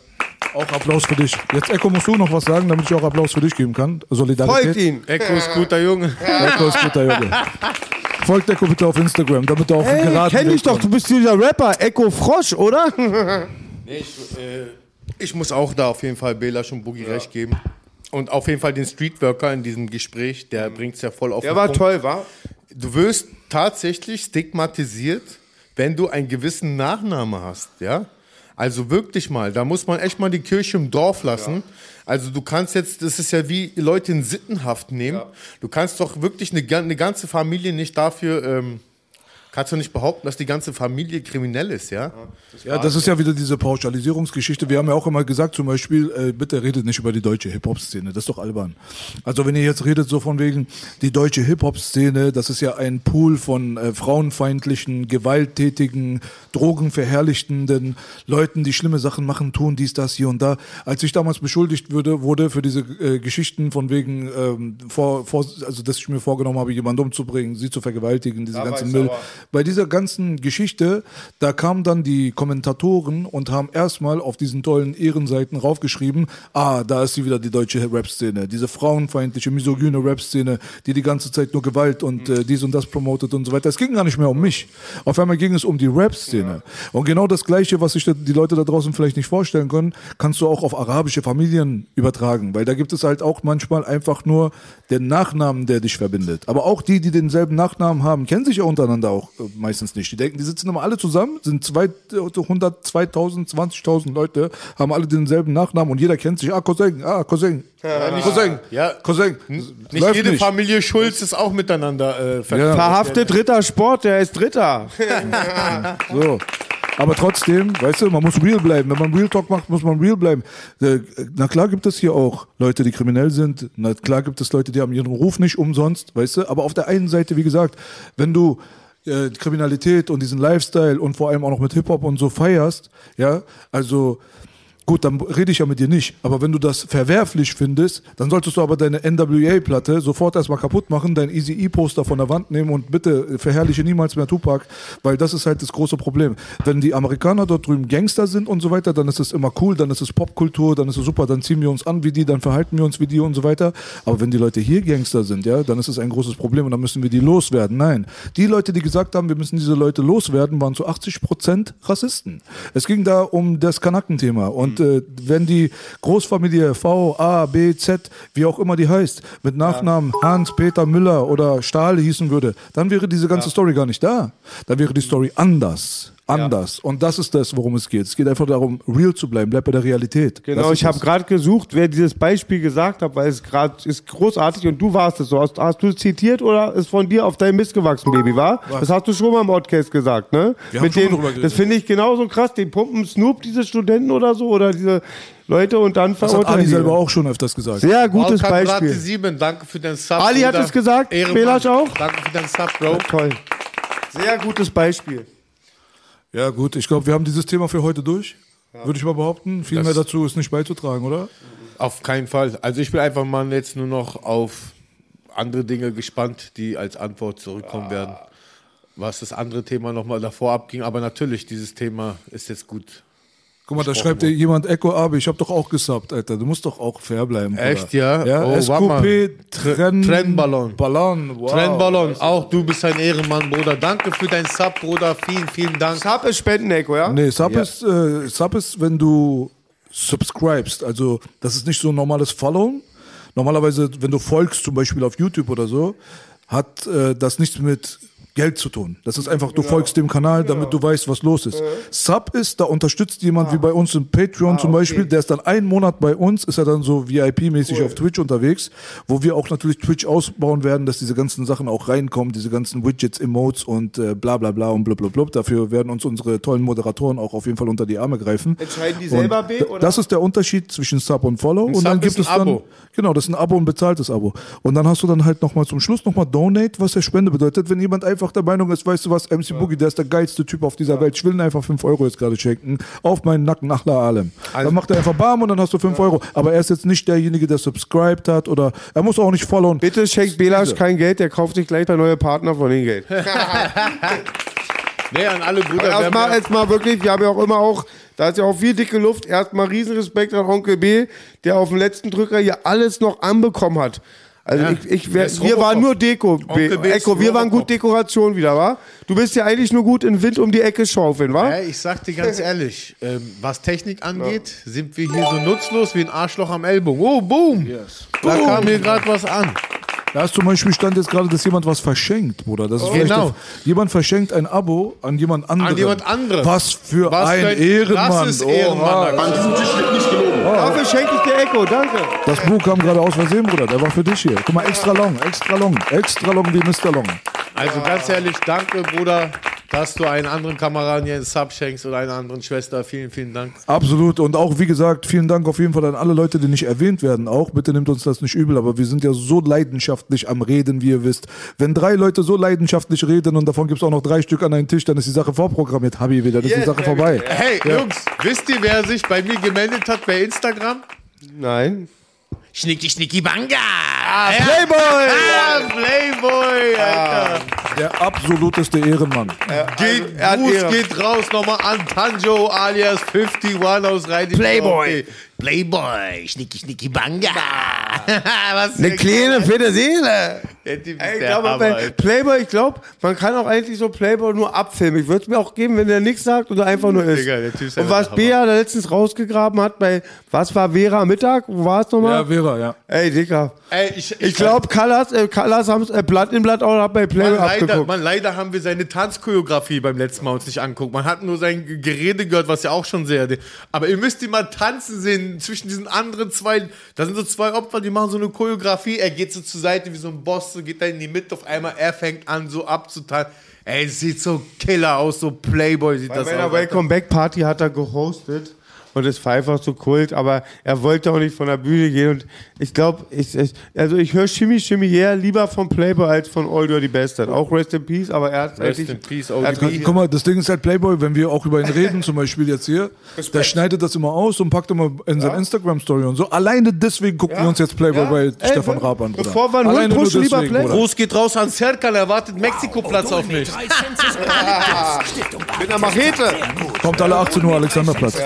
Speaker 3: Auch Applaus für dich. Jetzt, Echo, musst du noch was sagen, damit ich auch Applaus für dich geben kann? Solidarität.
Speaker 1: Folgt ihn.
Speaker 2: Echo ist guter Junge.
Speaker 3: Echo ist guter Junge. Folgt Echo bitte auf Instagram, damit er auf den
Speaker 1: Hey,
Speaker 3: geraden
Speaker 1: kenn dich doch, du bist dieser Rapper, Echo Frosch, oder?
Speaker 2: Nee, ich, äh, ich muss auch da auf jeden Fall Bela schon Boogie recht geben. Und auf jeden Fall den Streetworker in diesem Gespräch, der bringt es ja voll auf
Speaker 1: Der
Speaker 2: den
Speaker 1: war
Speaker 2: Punkt.
Speaker 1: toll, war?
Speaker 2: Du wirst tatsächlich stigmatisiert, wenn du einen gewissen Nachname hast, ja? Also wirklich mal, da muss man echt mal die Kirche im Dorf lassen. Also du kannst jetzt, das ist ja wie Leute in Sittenhaft nehmen. Du kannst doch wirklich eine, eine ganze Familie nicht dafür, ähm, kannst du nicht behaupten, dass die ganze Familie kriminell ist, ja?
Speaker 3: Ja, das ist ja wieder diese Pauschalisierungsgeschichte. Wir haben ja auch immer gesagt, zum Beispiel, äh, bitte redet nicht über die deutsche Hip-Hop-Szene. Das ist doch albern. Also wenn ihr jetzt redet so von wegen, die deutsche Hip-Hop-Szene, das ist ja ein Pool von äh, frauenfeindlichen, gewalttätigen, drogenverherrlichtenden Leuten, die schlimme Sachen machen, tun dies, das, hier und da. Als ich damals beschuldigt würde, wurde für diese äh, Geschichten von wegen, ähm, vor, vor, also dass ich mir vorgenommen habe, jemanden umzubringen, sie zu vergewaltigen, diese ganzen Müll. Bei dieser ganzen Geschichte, da kamen dann die Kommentatoren und haben erstmal auf diesen tollen Ehrenseiten raufgeschrieben, ah, da ist sie wieder die deutsche Rap-Szene, diese frauenfeindliche, misogyne Rap-Szene, die die ganze Zeit nur Gewalt und äh, dies und das promotet und so weiter. Es ging gar nicht mehr um mich. Auf einmal ging es um die Rap-Szene. Und genau das Gleiche, was sich die Leute da draußen vielleicht nicht vorstellen können, kannst du auch auf arabische Familien übertragen, weil da gibt es halt auch manchmal einfach nur den Nachnamen, der dich verbindet. Aber auch die, die denselben Nachnamen haben, kennen sich ja untereinander auch meistens nicht. Die denken, die sitzen immer alle zusammen, sind 200, 2000, 20.000 Leute, haben alle denselben Nachnamen und jeder kennt sich. Ah, Cousin, ah, Cousin.
Speaker 2: Ja, nicht-
Speaker 3: Cousin,
Speaker 2: ja.
Speaker 3: Cousin.
Speaker 2: Nicht
Speaker 3: Läuft
Speaker 2: jede
Speaker 3: nicht.
Speaker 2: Familie Schulz ist auch miteinander äh, ver-
Speaker 1: Verhaftet dritter Sport, der ist Dritter.
Speaker 3: So. Aber trotzdem, weißt du, man muss real bleiben. Wenn man Real Talk macht, muss man real bleiben. Äh, Na klar gibt es hier auch Leute, die kriminell sind. Na klar gibt es Leute, die haben ihren Ruf nicht umsonst, weißt du. Aber auf der einen Seite, wie gesagt, wenn du äh, Kriminalität und diesen Lifestyle und vor allem auch noch mit Hip-Hop und so feierst, ja, also Gut, dann rede ich ja mit dir nicht. Aber wenn du das verwerflich findest, dann solltest du aber deine NWA-Platte sofort erstmal kaputt machen, dein Easy E-Poster von der Wand nehmen und bitte verherrliche niemals mehr Tupac, weil das ist halt das große Problem. Wenn die Amerikaner dort drüben Gangster sind und so weiter, dann ist es immer cool, dann ist es Popkultur, dann ist es super, dann ziehen wir uns an wie die, dann verhalten wir uns wie die und so weiter. Aber wenn die Leute hier Gangster sind, ja, dann ist es ein großes Problem und dann müssen wir die loswerden. Nein, die Leute, die gesagt haben, wir müssen diese Leute loswerden, waren zu 80 Prozent Rassisten. Es ging da um das Kanackenthema und äh, wenn die Großfamilie V, A, B, Z, wie auch immer die heißt, mit Nachnamen Hans, Peter, Müller oder Stahl hießen würde, dann wäre diese ganze Story gar nicht da. Dann wäre die Story anders. Anders. Und das ist das, worum es geht. Es geht einfach darum, real zu bleiben. Bleib bei der Realität.
Speaker 1: Genau, ich habe gerade gesucht, wer dieses Beispiel gesagt hat, weil es gerade ist großartig und du warst es so. Hast, hast du es zitiert oder ist von dir auf dein Mist gewachsen, Baby, war? Das hast du schon mal im Podcast gesagt, ne?
Speaker 3: Wir haben
Speaker 1: Mit
Speaker 3: schon
Speaker 1: den,
Speaker 3: drüber geredet.
Speaker 1: das finde ich genauso krass. Den pumpen Snoop diese Studenten oder so oder diese Leute und dann
Speaker 3: Das hat
Speaker 1: verurteilen
Speaker 3: Ali selber auch schon öfters gesagt.
Speaker 1: Sehr gutes Beispiel.
Speaker 2: Rate 7, danke für den Sub.
Speaker 1: Ali hat es gesagt. Belasch auch?
Speaker 2: Danke für den Sub, Bro.
Speaker 1: Toll. Sehr gutes Beispiel.
Speaker 3: Ja, gut, ich glaube, wir haben dieses Thema für heute durch. Würde ich mal behaupten. Viel
Speaker 2: Das-
Speaker 3: mehr dazu ist nicht beizutragen, oder?
Speaker 2: Auf keinen Fall. Also ich bin einfach mal jetzt nur noch auf andere Dinge gespannt, die als Antwort zurückkommen werden. Was das andere Thema nochmal davor abging. Aber natürlich, dieses Thema ist jetzt gut.
Speaker 3: Guck mal, da schreibt dir jemand Echo Abe, ich habe doch auch gesubbt, Alter. Du musst doch auch fair bleiben. Bruder.
Speaker 2: Echt, ja?
Speaker 3: Ja,
Speaker 2: Oh.
Speaker 3: SQP Trenn
Speaker 2: Trennballon.
Speaker 3: Ballon, wow.
Speaker 2: Trennballon, auch du bist ein Ehrenmann, Bruder. Danke für dein Sub, Bruder. Vielen, vielen Dank.
Speaker 1: Sub ist Spendenecho, ja?
Speaker 3: Nee, Sub,
Speaker 2: Ja.
Speaker 3: ist, äh, Sub ist, wenn du subscribest. Also, das ist nicht so ein normales Followen. Normalerweise, wenn du folgst, zum Beispiel auf YouTube oder so, hat äh, das nichts mit Geld zu tun. Das ist einfach, du folgst dem Kanal, damit du weißt, was los ist. Sub ist, da unterstützt jemand wie bei uns im Patreon zum Beispiel, der ist dann einen Monat bei uns, ist er dann so VIP-mäßig auf Twitch unterwegs, wo wir auch natürlich Twitch ausbauen werden, dass diese ganzen Sachen auch reinkommen, diese ganzen Widgets, Emotes und äh, bla bla bla und blub blub blub. Dafür werden uns unsere tollen Moderatoren auch auf jeden Fall unter die Arme greifen.
Speaker 1: Entscheiden die selber,
Speaker 3: Und
Speaker 1: B, oder?
Speaker 3: Das ist der Unterschied zwischen Sub und Follow.
Speaker 2: Ein
Speaker 3: und dann
Speaker 2: Sub
Speaker 3: gibt
Speaker 2: ist
Speaker 3: es dann,
Speaker 2: Abo.
Speaker 3: genau, das ist ein Abo, ein bezahltes Abo. Und dann hast du dann halt nochmal zum Schluss nochmal Donate, was der Spende bedeutet. Wenn jemand einfach der Meinung ist, weißt du was, MC Boogie, der ist der geilste Typ auf dieser Welt. Ich will ihm einfach 5 Euro jetzt gerade schenken. Auf meinen Nacken, nach La Alem.
Speaker 2: Also
Speaker 3: dann macht er einfach Bam und dann hast du 5 Euro. Aber er ist jetzt nicht derjenige, der subscribed hat oder er muss auch nicht followen.
Speaker 1: Bitte schenkt Belasch kein Geld, der kauft sich gleich der neue Partner von dem Geld.
Speaker 2: Nee, an alle Brüder.
Speaker 1: Erstmal,
Speaker 2: ja-
Speaker 1: erstmal wirklich, wir haben ja auch immer auch, da ist ja auch viel dicke Luft. Erstmal Riesenrespekt an Onkel B, der auf dem letzten Drücker hier alles noch anbekommen hat. Also
Speaker 2: Ja,
Speaker 1: ich, ich, wir, wir waren nur Deko. Echo, wir waren gut Dekoration wieder, wa? Du bist ja eigentlich nur gut in Wind um die Ecke schaufeln, wa?
Speaker 2: Ja, ich sag dir ganz ehrlich, ähm, was Technik angeht, sind wir hier so nutzlos wie ein Arschloch am Ellbogen. Oh, boom! Da
Speaker 1: Boom.
Speaker 2: kam hier gerade was an.
Speaker 3: Da ist zum Beispiel stand jetzt gerade, dass jemand was verschenkt, Bruder. Das ist
Speaker 2: Oh. Genau.
Speaker 3: der- jemand verschenkt ein Abo an jemand anderen.
Speaker 2: jemand anderen.
Speaker 3: Was für
Speaker 2: Was
Speaker 3: ein
Speaker 2: ein
Speaker 3: Ehrenmann.
Speaker 2: krasses Ehrenmann.
Speaker 3: Oha.
Speaker 2: An diesem Tisch wird nicht gelogen.
Speaker 1: Dafür schenke ich dir Echo, danke.
Speaker 3: Das Buch kam gerade aus Versehen, Bruder. Der war für dich hier. Guck mal, extra long, extra long, extra long wie Mr. Long.
Speaker 2: Also ganz ehrlich, danke, Bruder, dass du einen anderen Kameraden hier einen Sub schenkst oder einer anderen Schwester. Vielen, vielen Dank.
Speaker 3: Absolut. Und auch, wie gesagt, vielen Dank auf jeden Fall an alle Leute, die nicht erwähnt werden. Auch bitte nimmt uns das nicht übel, aber wir sind ja so leidenschaftlich am Reden, wie ihr wisst. Wenn drei Leute so leidenschaftlich reden und davon gibt es auch noch drei Stück an einen Tisch, dann ist die Sache vorprogrammiert. Habi wieder, dann ist die Sache vorbei.
Speaker 2: Hey,
Speaker 3: Ja.
Speaker 2: Jungs, wisst ihr, wer sich bei mir gemeldet hat bei Instagram?
Speaker 1: Nein.
Speaker 2: Schnicki Schnicki Banga!
Speaker 1: Ah, Playboy!
Speaker 2: Ah, Playboy, Alter!
Speaker 3: Der absoluteste Ehrenmann.
Speaker 2: Geht,
Speaker 1: er hat
Speaker 2: Gruß
Speaker 1: Ehre.
Speaker 2: geht raus nochmal an Tanjo alias 51 aus Rhein.
Speaker 1: Playboy.
Speaker 2: Playboy, Schnicki Schnicki Banga. Was
Speaker 1: Eine kleine, fette Seele.
Speaker 2: Der Typ ist
Speaker 1: Ey, ich
Speaker 2: der Hammer,
Speaker 1: bei. Playboy, ich glaube, man kann auch eigentlich so Playboy nur abfilmen. Ich würde es mir auch geben, wenn der nichts sagt oder einfach nur ist.
Speaker 2: Digga, der Typ ist
Speaker 1: Und was Bea da letztens rausgegraben hat bei, was war Vera Mittag? Wo war es nochmal?
Speaker 3: Ja, Vera, ja.
Speaker 1: Ey, Dicker.
Speaker 2: Ey, ich,
Speaker 1: Ich glaube, Callas, äh, Callas haben äh, Blatt in Blatt auch bei Playboy
Speaker 2: Man, leider,
Speaker 1: abgeguckt.
Speaker 2: man, leider haben wir seine Tanzchoreografie beim letzten Mal uns nicht angeguckt. Man hat nur sein Gerede gehört, was ja auch schon sehr. Aber ihr müsst ihn mal tanzen sehen zwischen diesen anderen zwei. Da sind so zwei Opfer, die machen so eine Choreografie. Er geht so zur Seite wie so ein Boss, so geht da in die Mitte. Auf einmal er fängt an, so abzutanzen. Ey, sieht so killer aus, so Playboy sieht
Speaker 1: Bei
Speaker 2: das
Speaker 1: meiner
Speaker 2: aus.
Speaker 1: Welcome Back Party hat er gehostet und es war einfach so kult, aber er wollte auch nicht von der Bühne gehen und ich glaube, ich, ich, also ich höre Shimmy Shimmy her lieber von Playboy als von All Dirty Bastard. Auch Rest in Peace, aber er hat
Speaker 2: Rest in Peace,
Speaker 1: hat-
Speaker 3: Guck mal, das Ding ist halt Playboy, wenn wir auch über ihn reden, zum Beispiel jetzt hier, der schneidet das immer aus und packt immer in seine Instagram-Story und so. Alleine deswegen gucken wir uns jetzt Playboy bei Stefan Raab an. Bruder.
Speaker 1: bevor wir einen Hund
Speaker 3: Alleine nur
Speaker 1: pushen, lieber
Speaker 3: deswegen,
Speaker 1: Playboy.
Speaker 2: Gruß geht raus an Serkan, er wartet Mexiko-Platz auf mich.
Speaker 1: Mit einer Machete.
Speaker 3: Kommt alle 18 Uhr Alexanderplatz.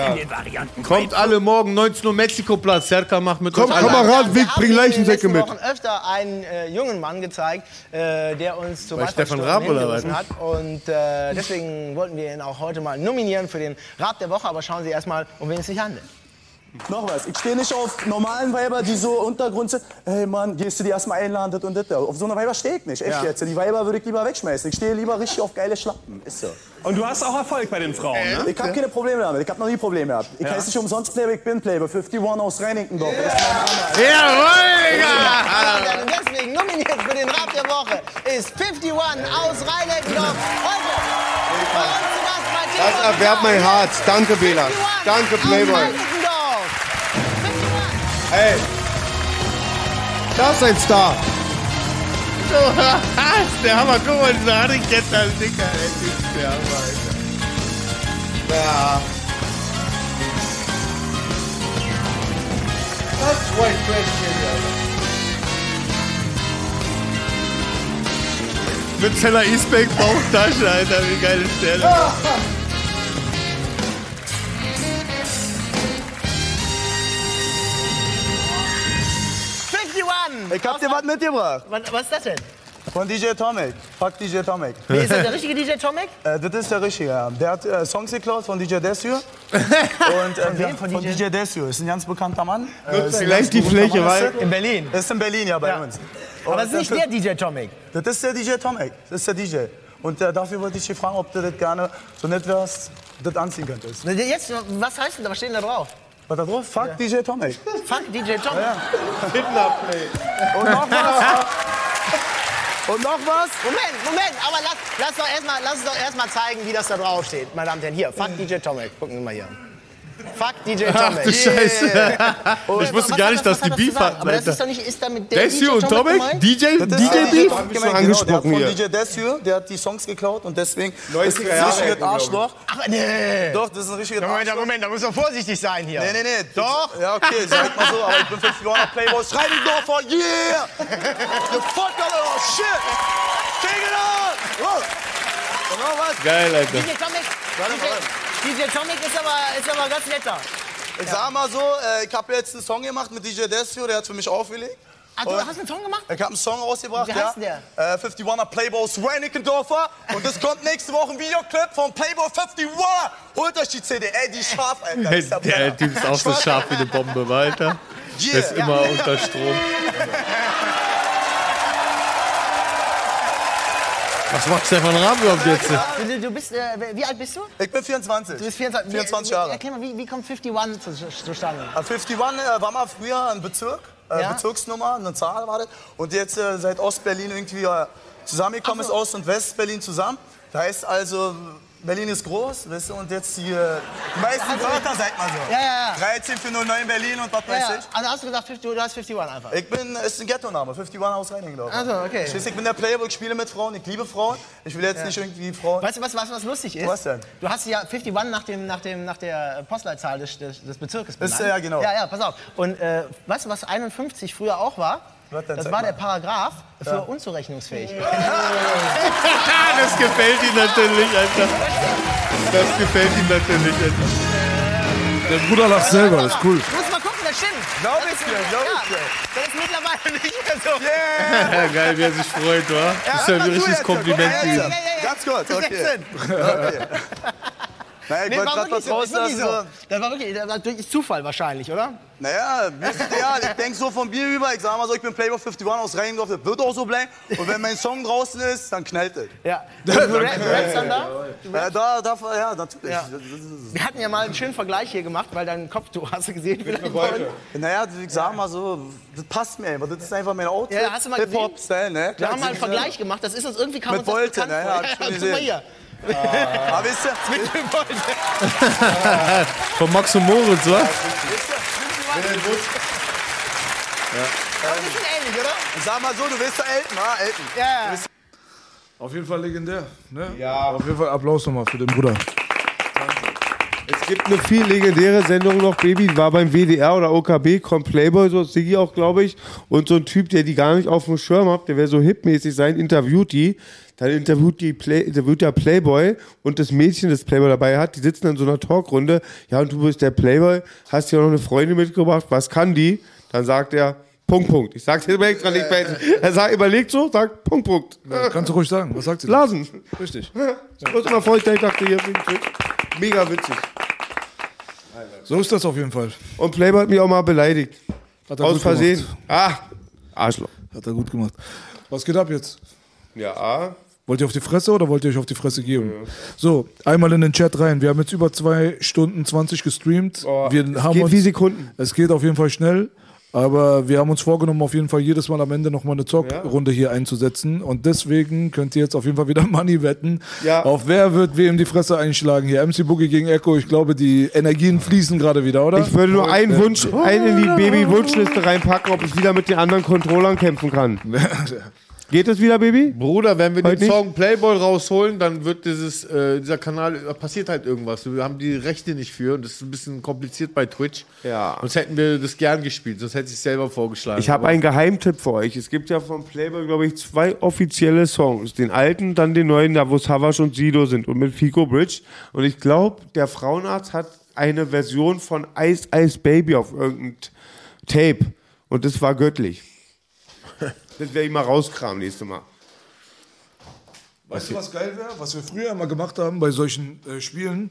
Speaker 2: Kommt alle morgen 19 Uhr Mexiko-Platz. Serkan macht mit
Speaker 1: Komm,
Speaker 2: euch alle.
Speaker 1: Kamerad,
Speaker 15: Wir haben
Speaker 1: bring Leichensäcke mit.
Speaker 15: Wochen öfter einen äh, jungen Mann gezeigt, äh, der uns zur
Speaker 2: Bei Stefan Raab
Speaker 15: Waldverstörung
Speaker 2: oder was?
Speaker 15: hingewiesen hat. Und äh, deswegen wollten wir ihn auch heute mal nominieren für den Rat der Woche. Aber schauen Sie erst mal, um wen es sich handelt.
Speaker 19: Noch was, ich stehe nicht auf normalen Weiber, die so Untergrund sind. Hey Mann, gehst du die erstmal einladen das und das. Auf so eine Weiber stehe ich nicht, echt
Speaker 15: Ja.
Speaker 19: jetzt. Die Weiber würde ich lieber wegschmeißen. Ich stehe lieber richtig auf geile Schlappen, ist so.
Speaker 20: Und du hast auch Erfolg bei den Frauen, ne?
Speaker 19: Ich habe keine Probleme damit, ich habe noch nie Probleme gehabt. Ich
Speaker 20: Ja.
Speaker 19: heiße nicht umsonst Playboy, ich bin Playboy. 51 aus Reinickendorf. Das ist.
Speaker 2: Jawohl,
Speaker 15: deswegen nominiert für den Rat der Woche ist 51 aus Rhein-Eckendorf. Heute bei uns zu Gast bei
Speaker 1: Das erwärmt mein Herz. Danke, Bela. Danke,
Speaker 15: Aus
Speaker 1: Playboy.
Speaker 15: Reinickendorf.
Speaker 1: Ey. Das ist ein Star.
Speaker 2: der Hammer, guck mal, dieser Harry-Ketter, Dicker, ey, das ist der Hammer, Alter.
Speaker 1: Ja.
Speaker 2: Das ist White Trash hier, Alter. Mit seiner E-Spec Bauchtasche, Alter, wie geile Stelle.
Speaker 19: Ich hab dir was mitgebracht.
Speaker 15: Was, was ist das denn?
Speaker 19: Von DJ Tomek. Fuck DJ Tomek.
Speaker 15: Wie ist das der richtige DJ Tomek?
Speaker 19: Äh, das ist der richtige, ja. Der hat äh, Songs geklaut von DJ Desir. Und, äh,
Speaker 15: Von wem?
Speaker 19: ja,
Speaker 15: Von
Speaker 19: von
Speaker 15: DJ?
Speaker 19: DJ Desir. Ist ein ganz bekannter Mann. Äh, ganz
Speaker 1: die Fläche, weil-
Speaker 19: ist.
Speaker 15: In Berlin.
Speaker 19: Ist in Berlin, ja, bei uns.
Speaker 15: Aber
Speaker 19: Und
Speaker 15: es ist nicht
Speaker 19: dafür-
Speaker 15: der DJ Tomek.
Speaker 19: Das ist der DJ Tomek. Das ist der DJ. Und äh, dafür wollte ich dich fragen, ob du das gerne so nett wärst, das anziehen könntest.
Speaker 15: Jetzt, was heißt denn da? Was steht denn da drauf?
Speaker 19: Was da drauf? Fuck DJ Tomek.
Speaker 15: Fuck DJ Tomek.
Speaker 19: Und noch was? Und noch was?
Speaker 15: Moment, Moment, aber lass, lass, doch erst mal, lass uns doch erstmal zeigen, wie das da drauf steht. Meine Damen und Herren, hier, fuck DJ Tomek. Gucken Sie mal hier. Fuck DJ Tomek.
Speaker 2: Ach du Scheiße. Ich wusste gar nicht, dass die Beef hatten,
Speaker 15: Aber das ist doch nicht, ist da mit der
Speaker 2: Desir
Speaker 15: DJ
Speaker 2: und Tomek?
Speaker 15: gemeint?
Speaker 2: DJ,
Speaker 19: Das
Speaker 2: DJ Beef?
Speaker 19: Tomek
Speaker 1: bist
Speaker 19: gemeint,
Speaker 1: du
Speaker 19: genau. Der hat
Speaker 1: angesprochen
Speaker 19: von
Speaker 1: hier.
Speaker 19: DJ Desir, der hat die Songs geklaut und deswegen
Speaker 1: 90er
Speaker 19: ist das ein richtiges
Speaker 1: ich.
Speaker 19: Arschloch.
Speaker 15: Aber nee.
Speaker 19: Doch, das ist ein richtiges
Speaker 15: Moment,
Speaker 19: Arschloch.
Speaker 15: Moment, da muss man vorsichtig sein hier.
Speaker 19: Nee, nee, nee.
Speaker 15: Doch.
Speaker 19: Ja, okay, sag mal so, aber ich bin 50 Jahre Playboy. Schreibendorfer, yeah! The fuck out of shit! Take it on! Whoa. Und noch was?
Speaker 2: Geil, Alter.
Speaker 15: DJ Tomek,
Speaker 19: Warte,
Speaker 15: DJ, DJ Tomek ist aber, ist aber ganz netter.
Speaker 19: Ich sag mal so, äh, ich habe jetzt einen Song gemacht mit DJ Desio, der hat für mich aufgelegt.
Speaker 15: Ah, du
Speaker 19: Und
Speaker 15: hast einen Song gemacht?
Speaker 19: Ich habe einen Song rausgebracht,
Speaker 15: Wie
Speaker 19: ja.
Speaker 15: heißt denn der?
Speaker 19: Äh, 51er Playboys Reinickendorfer. Und es kommt nächste Woche ein Videoclip von Playboy 51. Holt euch die CD, ey, die ist scharf, Alter.
Speaker 2: Ey,
Speaker 19: Ist der
Speaker 2: Der. Typ ist auch so scharf wie eine Bombe, Alter. Der ist
Speaker 19: Yeah.
Speaker 2: immer unter Strom. Was macht Stefan Raab überhaupt jetzt?
Speaker 15: Du, du bist, äh, wie alt bist du?
Speaker 19: Ich bin 24.
Speaker 15: Du bist 24,
Speaker 19: 24
Speaker 15: wie,
Speaker 19: Jahre.
Speaker 15: Erklär mal, wie, wie kommt 51 zu, zustande?
Speaker 19: Äh, 51 äh, war mal früher ein Bezirk, äh,
Speaker 15: Ja?
Speaker 19: Bezirksnummer, eine Zahl war das. Und jetzt äh, seit Ostberlin irgendwie äh, zusammengekommen ist, Ost- und Westberlin zusammen. Das heißt also, Berlin ist groß, weißt du, und jetzt die, äh, die meisten Wörter, sagt man so.
Speaker 15: Ja, ja, ja.
Speaker 19: 13 für 09 Berlin und was weiß
Speaker 15: ja.
Speaker 19: ich.
Speaker 15: Also hast du gesagt, 50, du hast 51 einfach.
Speaker 19: Ich bin, ist ein Ghetto-Name, 51 aus Reining, glaube ich.
Speaker 15: Ach so, okay.
Speaker 19: Ich, bin der Playboy, ich spiele mit Frauen, ich liebe Frauen. Ich will jetzt
Speaker 15: Ja.
Speaker 19: nicht irgendwie Frauen.
Speaker 15: Weißt du, was, was, was lustig ist?
Speaker 19: Was denn?
Speaker 15: Du hast ja 51 nach, dem, nach, dem, nach der Postleitzahl des, des, des Bezirkes
Speaker 19: Ist,
Speaker 15: benannt.
Speaker 19: ja, genau.
Speaker 15: Ja, ja, pass auf. Und äh, weißt du, was 51 früher auch war? Das war der Paragraph für
Speaker 19: Ja.
Speaker 15: unzurechnungsfähig.
Speaker 2: das gefällt ihm natürlich, Alter. Das gefällt ihm natürlich, Alter.
Speaker 3: Der Bruder lacht selber, das ist cool.
Speaker 15: Du musst mal gucken, das stimmt.
Speaker 19: Glaub ich
Speaker 15: ist-
Speaker 19: dir, glaub
Speaker 15: ja,
Speaker 19: ich dir.
Speaker 15: Das ist mittlerweile nicht mehr so.
Speaker 2: Ja, geil, wie er sich freut, wa? Das ist ja ein richtiges Kompliment für ihn.
Speaker 19: Ganz kurz, okay.
Speaker 15: 16.
Speaker 19: okay. Naja, ich
Speaker 15: Nee,
Speaker 19: wollte gerade was rauslassen.
Speaker 15: so. Das war wirklich das war durch Zufall wahrscheinlich, oder?
Speaker 19: Naja, egal. Ich denke so von mir über. Ich sag mal so, ich bin Playboy 51 aus Rheindorf. Das wird auch so bleiben. Und wenn mein Song draußen ist, dann knallt es.
Speaker 15: Ja. Du, rappst dann da?
Speaker 19: Ja, da, da, ja, natürlich.
Speaker 15: Ja. Wir hatten ja mal einen schönen Vergleich hier gemacht, weil dein Kopftuch, hast du gesehen? vorhin?
Speaker 19: Naja, ich sag mal so, das passt mir einfach. Das ist einfach mein Outfit.
Speaker 15: Ja, hast du mal gesehen?
Speaker 19: Hip-Hop-Style, ne?
Speaker 15: Wir haben mal einen. Vergleich gemacht, das ist uns irgendwie kam
Speaker 19: Mit
Speaker 15: uns bekannt
Speaker 19: ne? Ja, ich schon
Speaker 15: guck mal
Speaker 19: gesehen.
Speaker 15: Hier.
Speaker 19: Aber wisst ihr,
Speaker 15: Mit dem Wolte.
Speaker 2: Von Max und Moritz, wa?
Speaker 15: Aber ein bisschen ähnlich, oder?
Speaker 19: sag mal so, du bist der Elton, ha? Elton.
Speaker 15: Ja.
Speaker 3: Auf jeden Fall legendär. Ne? Ja. Auf jeden Fall Applaus nochmal für den Bruder.
Speaker 1: Es gibt eine viel legendäre Sendung noch, Baby, war beim WDR oder OKB, kommt Playboy, so Siggi auch, glaube ich. Und so ein Typ, der die gar nicht auf dem Schirm hat, der wäre so hipmäßig sein, interviewt die. Dann interviewt, die Play, interviewt der Playboy und das Mädchen, das Playboy dabei hat, die sitzen in so einer Talkrunde. Ja, und du bist der Playboy, hast dir noch eine Freundin mitgebracht, was kann die? Dann sagt er, Punkt, Punkt. Ich sag's jetzt extra nicht bei. Er sagt, überlegt so, sagt Punkt, Punkt.
Speaker 3: Ja, kannst du ruhig sagen. Was sagt sie?
Speaker 1: Blasen.
Speaker 3: Richtig.
Speaker 1: Ich muss immer vorstellen, ich dachte, hier. Mega witzig.
Speaker 3: So ist das auf jeden Fall.
Speaker 1: Und Playboy hat mich auch mal beleidigt.
Speaker 3: Hat er
Speaker 1: Aus
Speaker 3: gut
Speaker 1: Versehen.
Speaker 3: gemacht.
Speaker 1: Ah, Arschloch.
Speaker 3: Hat er gut gemacht. Was geht ab jetzt?
Speaker 1: Ja.
Speaker 3: Wollt ihr auf die Fresse oder wollt ihr euch auf die Fresse geben? So, einmal in den Chat rein. Wir haben jetzt über zwei Stunden 20 gestreamt. wir
Speaker 1: es
Speaker 3: haben
Speaker 1: geht
Speaker 3: uns,
Speaker 1: wie Sekunden.
Speaker 3: Es geht auf jeden Fall schnell. Aber wir haben uns vorgenommen, auf jeden Fall jedes Mal am Ende nochmal eine Zock-Runde hier einzusetzen. Und deswegen könnt ihr jetzt auf jeden Fall wieder Money wetten.
Speaker 1: Ja.
Speaker 3: Auf wer wird wem die Fresse einschlagen hier? MC Boogie gegen Echo. Ich glaube, die Energien fließen gerade wieder, oder?
Speaker 1: Ich würde nur einen
Speaker 3: Ja.
Speaker 1: Wunsch, einen in die Baby-Wunschliste reinpacken, ob ich wieder mit den anderen Controllern kämpfen kann. Geht es wieder, Baby?
Speaker 2: Bruder, wenn wir
Speaker 1: Heute
Speaker 2: den
Speaker 1: nicht?
Speaker 2: Song Playboy rausholen, dann wird dieses, äh, dieser Kanal, da passiert halt irgendwas. Wir haben die Rechte nicht für und das ist ein bisschen kompliziert bei Twitch.
Speaker 1: Ja.
Speaker 2: Sonst hätten wir das gern gespielt, sonst hätte ich es selber vorgeschlagen.
Speaker 1: Ich habe einen Geheimtipp für euch. Es gibt ja von Playboy, glaube ich, zwei offizielle Songs. Den alten, dann den neuen, da wo Savage und Sido sind und mit Fico Bridge. Und ich glaube, der Frauenarzt hat eine Version von Ice Ice Baby auf irgendeinem Tape. Und das war göttlich. Das werde ich mal rauskramen nächstes Mal.
Speaker 3: Weißt du, was geil wäre? Was wir früher immer gemacht haben bei solchen äh, Spielen?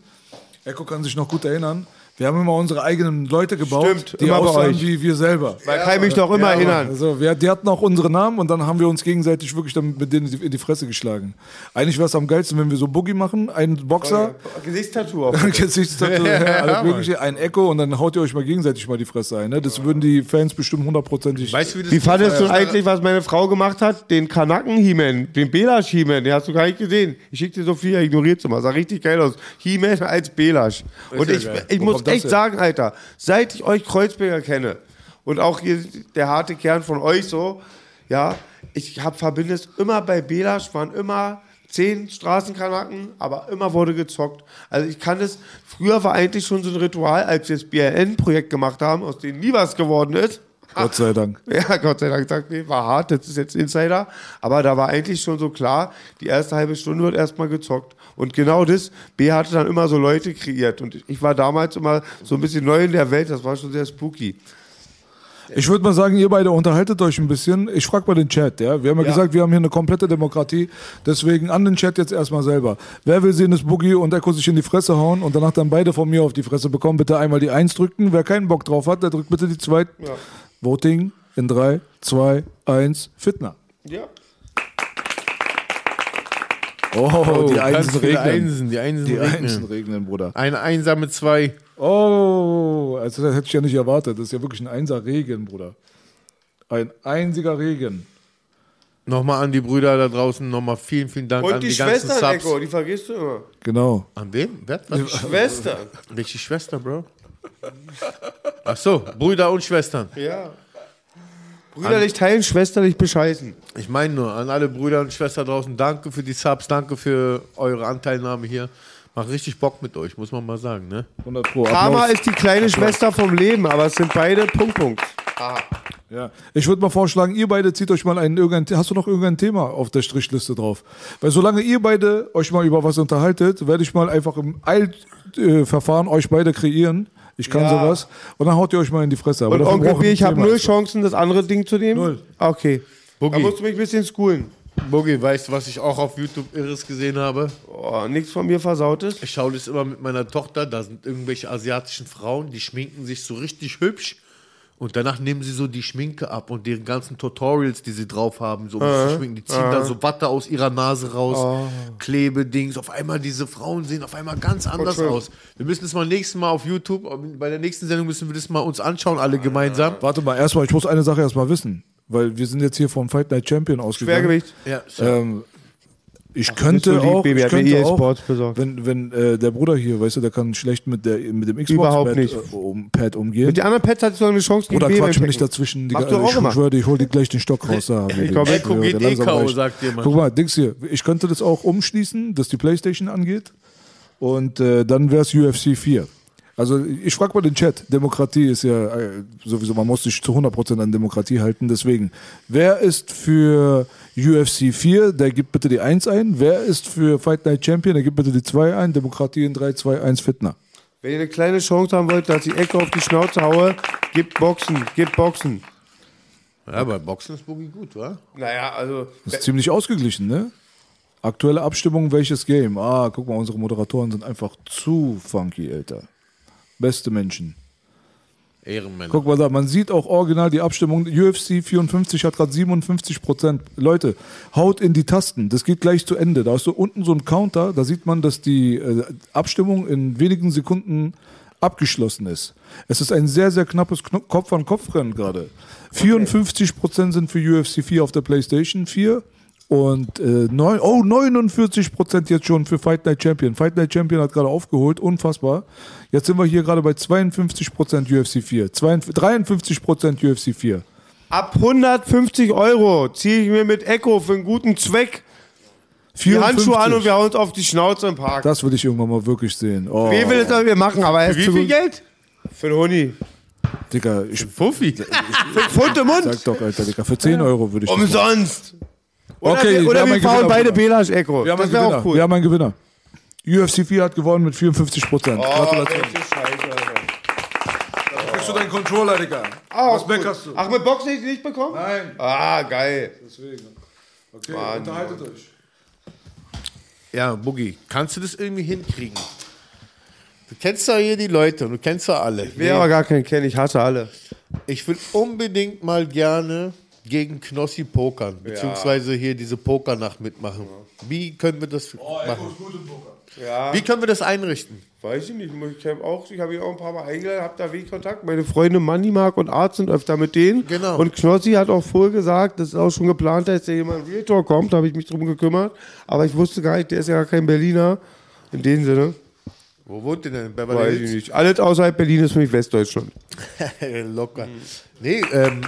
Speaker 3: Echo kann sich noch gut erinnern. Wir haben immer unsere eigenen Leute gebaut,
Speaker 1: Stimmt,
Speaker 3: die
Speaker 1: immer bei
Speaker 3: aussahen
Speaker 1: euch.
Speaker 3: wie wir selber.
Speaker 1: Man kann mich doch immer erinnern.
Speaker 3: Also wir, die hatten auch unsere Namen und dann haben wir uns gegenseitig wirklich dann mit denen in die Fresse geschlagen. Eigentlich wäre es am geilsten, wenn wir so Boogie machen, einen Boxer,
Speaker 1: Gesichtstattoo auf.
Speaker 3: Gesichtstattoo,
Speaker 1: Ja,
Speaker 3: ja, alles mögliche, ein Echo und dann haut ihr euch mal gegenseitig mal die Fresse ein. Ne? Das würden die Fans bestimmt hundertprozentig.
Speaker 2: Weißt du, wie das
Speaker 1: Wie fandest du
Speaker 3: Ja.
Speaker 1: eigentlich, was meine Frau gemacht hat? Den Kanaken He-Man, den Belash He-Man, den hast du gar nicht gesehen. Ich schick dir so viel, er ignoriert immer. Sah richtig geil aus. He-Man als Belash. Und
Speaker 3: ja
Speaker 1: ich, ich
Speaker 3: Wo
Speaker 1: muss echt sagen, Alter, seit ich euch Kreuzberger kenne und auch hier der harte Kern von euch so, ja, ich hab verbinde es immer bei Belash, waren immer zehn Straßenkanaken, aber immer wurde gezockt. Also ich kann es, früher war eigentlich schon so ein Ritual, als wir das BRN-Projekt gemacht haben, aus dem nie was geworden ist.
Speaker 3: Gott sei Dank.
Speaker 1: Ja, Gott sei Dank, sagt nee, war hart, das ist jetzt Insider. Aber da war eigentlich schon so klar, die erste halbe Stunde wird erstmal gezockt. Und genau das, B hatte dann immer so Leute kreiert. Und ich war damals immer so ein bisschen neu in der Welt, das war schon sehr spooky.
Speaker 3: Ich würde mal sagen, ihr beide unterhaltet euch ein bisschen. Ich frage mal den Chat, ja. Wir haben ja,
Speaker 1: Ja.
Speaker 3: gesagt, wir haben hier eine komplette Demokratie. Deswegen an den Chat jetzt erstmal selber. Wer will sehen, dass Boogie und Echo sich in die Fresse hauen und danach dann beide von mir auf die Fresse bekommen, bitte einmal die Eins drücken. Wer keinen Bock drauf hat, der drückt bitte die Zwei.
Speaker 1: Ja.
Speaker 3: Voting in 3, 2, 1, Fitner.
Speaker 1: Ja.
Speaker 3: Oh, die
Speaker 2: ganz
Speaker 3: Einsen regnen.
Speaker 2: Einsen, die Einsen
Speaker 3: Die
Speaker 2: regnen.
Speaker 3: Einsen regnen, Bruder.
Speaker 2: Eine einsame zwei.
Speaker 3: Oh, also das hätte ich ja nicht erwartet. Das ist ja wirklich ein Einser Regen, Bruder. Ein einziger Regen.
Speaker 2: Nochmal an die Brüder da draußen, nochmal vielen, vielen Dank an
Speaker 1: Und die
Speaker 2: die ganzen
Speaker 1: Schwestern,
Speaker 2: Subs.
Speaker 1: Echo, die vergisst du immer.
Speaker 3: Genau.
Speaker 2: An wen? Wer?
Speaker 1: Die Schwester.
Speaker 2: Welche Schwester, Bro? Ach so, Brüder und Schwestern.
Speaker 1: Ja. Brüderlich teilen, schwesterlich bescheißen.
Speaker 2: Ich meine nur, an alle Brüder und Schwestern draußen, danke für die Subs, danke für eure Anteilnahme hier. Macht richtig Bock mit euch, muss man mal sagen, ne?
Speaker 3: 100 Pro.
Speaker 1: Karma
Speaker 3: Applaus.
Speaker 1: ist die kleine Schwester vom Leben, aber es sind beide Punkt, Punkt.
Speaker 3: Ja. Ich würde mal vorschlagen, ihr beide zieht euch mal ein irgendein, hast du noch irgendein Thema auf der Strichliste drauf? Weil solange ihr beide euch mal über was unterhaltet, werde ich mal einfach im Eilverfahren euch beide kreieren. Ich kann
Speaker 1: Ja.
Speaker 3: sowas. Und dann haut ihr euch mal in die Fresse. Aber
Speaker 1: Und Onkel B, ich habe null Chancen, das andere Ding zu nehmen. Null. Okay. Da
Speaker 2: Boogie.
Speaker 1: musst du mich ein bisschen schoolen.
Speaker 2: Boogie, weißt du, was ich auch auf YouTube Irres gesehen habe?
Speaker 1: Oh, nichts von mir versautes.
Speaker 2: Ich schaue das immer mit meiner Tochter, da sind irgendwelche asiatischen Frauen, die schminken sich so richtig hübsch und danach nehmen sie so die Schminke ab und deren ganzen Tutorials, die sie drauf haben, so um
Speaker 1: Äh,
Speaker 2: zu schminken, die ziehen
Speaker 1: äh.
Speaker 2: da so Watte aus ihrer Nase raus,
Speaker 1: Oh.
Speaker 2: Klebedings, auf einmal diese Frauen sehen auf einmal ganz anders
Speaker 1: schön.
Speaker 2: aus. Wir müssen das mal nächstes Mal auf YouTube, bei der nächsten Sendung müssen wir das mal uns anschauen, alle gemeinsam.
Speaker 3: Warte mal, erstmal, ich muss eine Sache erstmal wissen. Weil wir sind jetzt hier vom Fight Night Champion ausgegangen.
Speaker 1: Schwergewicht.
Speaker 2: Ja,
Speaker 3: Ähm, ich
Speaker 1: Ach,
Speaker 3: könnte auch, ich könnte
Speaker 1: EA
Speaker 3: auch wenn, wenn äh, der Bruder hier, weißt du, der kann schlecht mit, der, mit dem
Speaker 1: Überhaupt
Speaker 3: Xbox-Pad
Speaker 1: nicht.
Speaker 3: äh, um, Pad umgehen.
Speaker 1: Mit den anderen Pets hattest du noch eine Chance gegen
Speaker 3: Oder
Speaker 1: B
Speaker 3: quatsch mir nicht
Speaker 1: Checken.
Speaker 3: dazwischen.
Speaker 1: Machst
Speaker 3: Digga,
Speaker 1: du auch
Speaker 3: ich
Speaker 1: immer.
Speaker 3: schwöre dir, ich hol dir gleich den Stock raus. Da,
Speaker 2: Ich glaub, Echo geht eh K.O., sagt jemand.
Speaker 3: Guck mal, Dings hier, ich könnte das auch umschließen, dass die Playstation angeht. Und äh, dann wäre es UFC 4. Also ich frage mal den Chat, Demokratie ist ja äh, sowieso, man muss sich zu 100% an Demokratie halten. Deswegen, wer ist für UFC 4, der gibt bitte die 1 ein. Wer ist für Fight Night Champion, der gibt bitte die 2 ein. Demokratie in 3, 2, 1, Fitner.
Speaker 1: Wenn ihr eine kleine Chance haben wollt, dass ich Ecke auf die Schnauze haue, gebt Boxen, gebt Boxen.
Speaker 2: Ja, bei Boxen ist Boogie gut, wa?
Speaker 1: Naja, also.
Speaker 3: Das ist ziemlich ausgeglichen, ne? Aktuelle Abstimmung, welches Game? Ah, guck mal, unsere Moderatoren sind einfach zu funky, Alter. Beste Menschen.
Speaker 2: Ehrenmänner.
Speaker 3: Guck mal da, man sieht auch original die Abstimmung. UFC 54 hat gerade 57 Prozent. Leute, haut in die Tasten. Das geht gleich zu Ende. Da hast du unten so einen Counter. Da sieht man, dass die äh, Abstimmung in wenigen Sekunden abgeschlossen ist. Es ist ein sehr, sehr knappes Kopf-an-Kopf-Rennen gerade. 54 Prozent sind für UFC 4 auf der PlayStation 4. Und äh, neun, oh, 49 Prozent jetzt schon für Fight Night Champion. Fight Night Champion hat gerade aufgeholt, unfassbar. Jetzt sind wir hier gerade bei 52 Prozent UFC 4, 52, 53 Prozent UFC 4.
Speaker 1: Ab 150 Euro ziehe ich mir mit Echo für einen guten Zweck die Handschuhe an und wir hauen uns auf die Schnauze im Park.
Speaker 3: Das will ich irgendwann mal wirklich sehen. Oh.
Speaker 1: Wer will das wir machen, aber er ist
Speaker 2: Wie
Speaker 1: zu
Speaker 2: viel. Geld?
Speaker 1: Für den Huni.
Speaker 3: Digga, ich,
Speaker 2: Fuffi.
Speaker 1: Für Pfund im Mund.
Speaker 3: sag doch, Alter, Digga, für 10 Euro würde ich.
Speaker 1: Umsonst. Oder
Speaker 3: Okay,
Speaker 1: wir, oder wir
Speaker 3: einen
Speaker 1: fahren beide. Belasch Echo.
Speaker 3: Wir haben
Speaker 1: Das
Speaker 3: einen
Speaker 1: wäre
Speaker 3: Gewinner.
Speaker 1: auch cool.
Speaker 3: Wir haben einen Gewinner. UFC 4 hat gewonnen mit 54 Prozent.
Speaker 1: Oh,
Speaker 3: Gratulation.
Speaker 1: welche Scheiße, Alter.
Speaker 3: Da kriegst du deinen Controller, Digga.
Speaker 1: Ah,
Speaker 3: Was meckerst du?
Speaker 1: Ach, mit Boxen nicht, nicht bekommen?
Speaker 3: Nein.
Speaker 1: Ah, geil.
Speaker 3: Deswegen. Okay,
Speaker 1: Mann.
Speaker 3: unterhaltet euch.
Speaker 2: Ja, Boogie, kannst du das irgendwie hinkriegen? Du kennst ja hier die Leute und du kennst ja alle.
Speaker 1: Ich will aber gar keinen kennen, ich hasse alle.
Speaker 2: Ich will unbedingt mal gerne gegen Knossi pokern, beziehungsweise hier diese Pokernacht mitmachen. Wie können wir das machen?
Speaker 1: Ja.
Speaker 2: Wie können wir das einrichten?
Speaker 1: Weiß ich nicht. Ich habe auch, ich habe auch ein paar Mal eingeladen, habe da wenig Kontakt. Meine Freunde Manni, Mark und Art sind öfter mit denen.
Speaker 2: Genau.
Speaker 1: Und Knossi hat auch vorher gesagt, das ist auch schon geplant, dass der jemand Real Talk kommt. Da habe ich mich drum gekümmert. Aber ich wusste gar nicht, der ist ja gar kein Berliner. In dem Sinne.
Speaker 2: Wo wohnt ihr denn? In Beverly
Speaker 1: Weiß ich
Speaker 2: Hills?
Speaker 1: nicht. Alles außerhalb Berlin ist für mich Westdeutschland.
Speaker 2: Locker. Nee, ähm.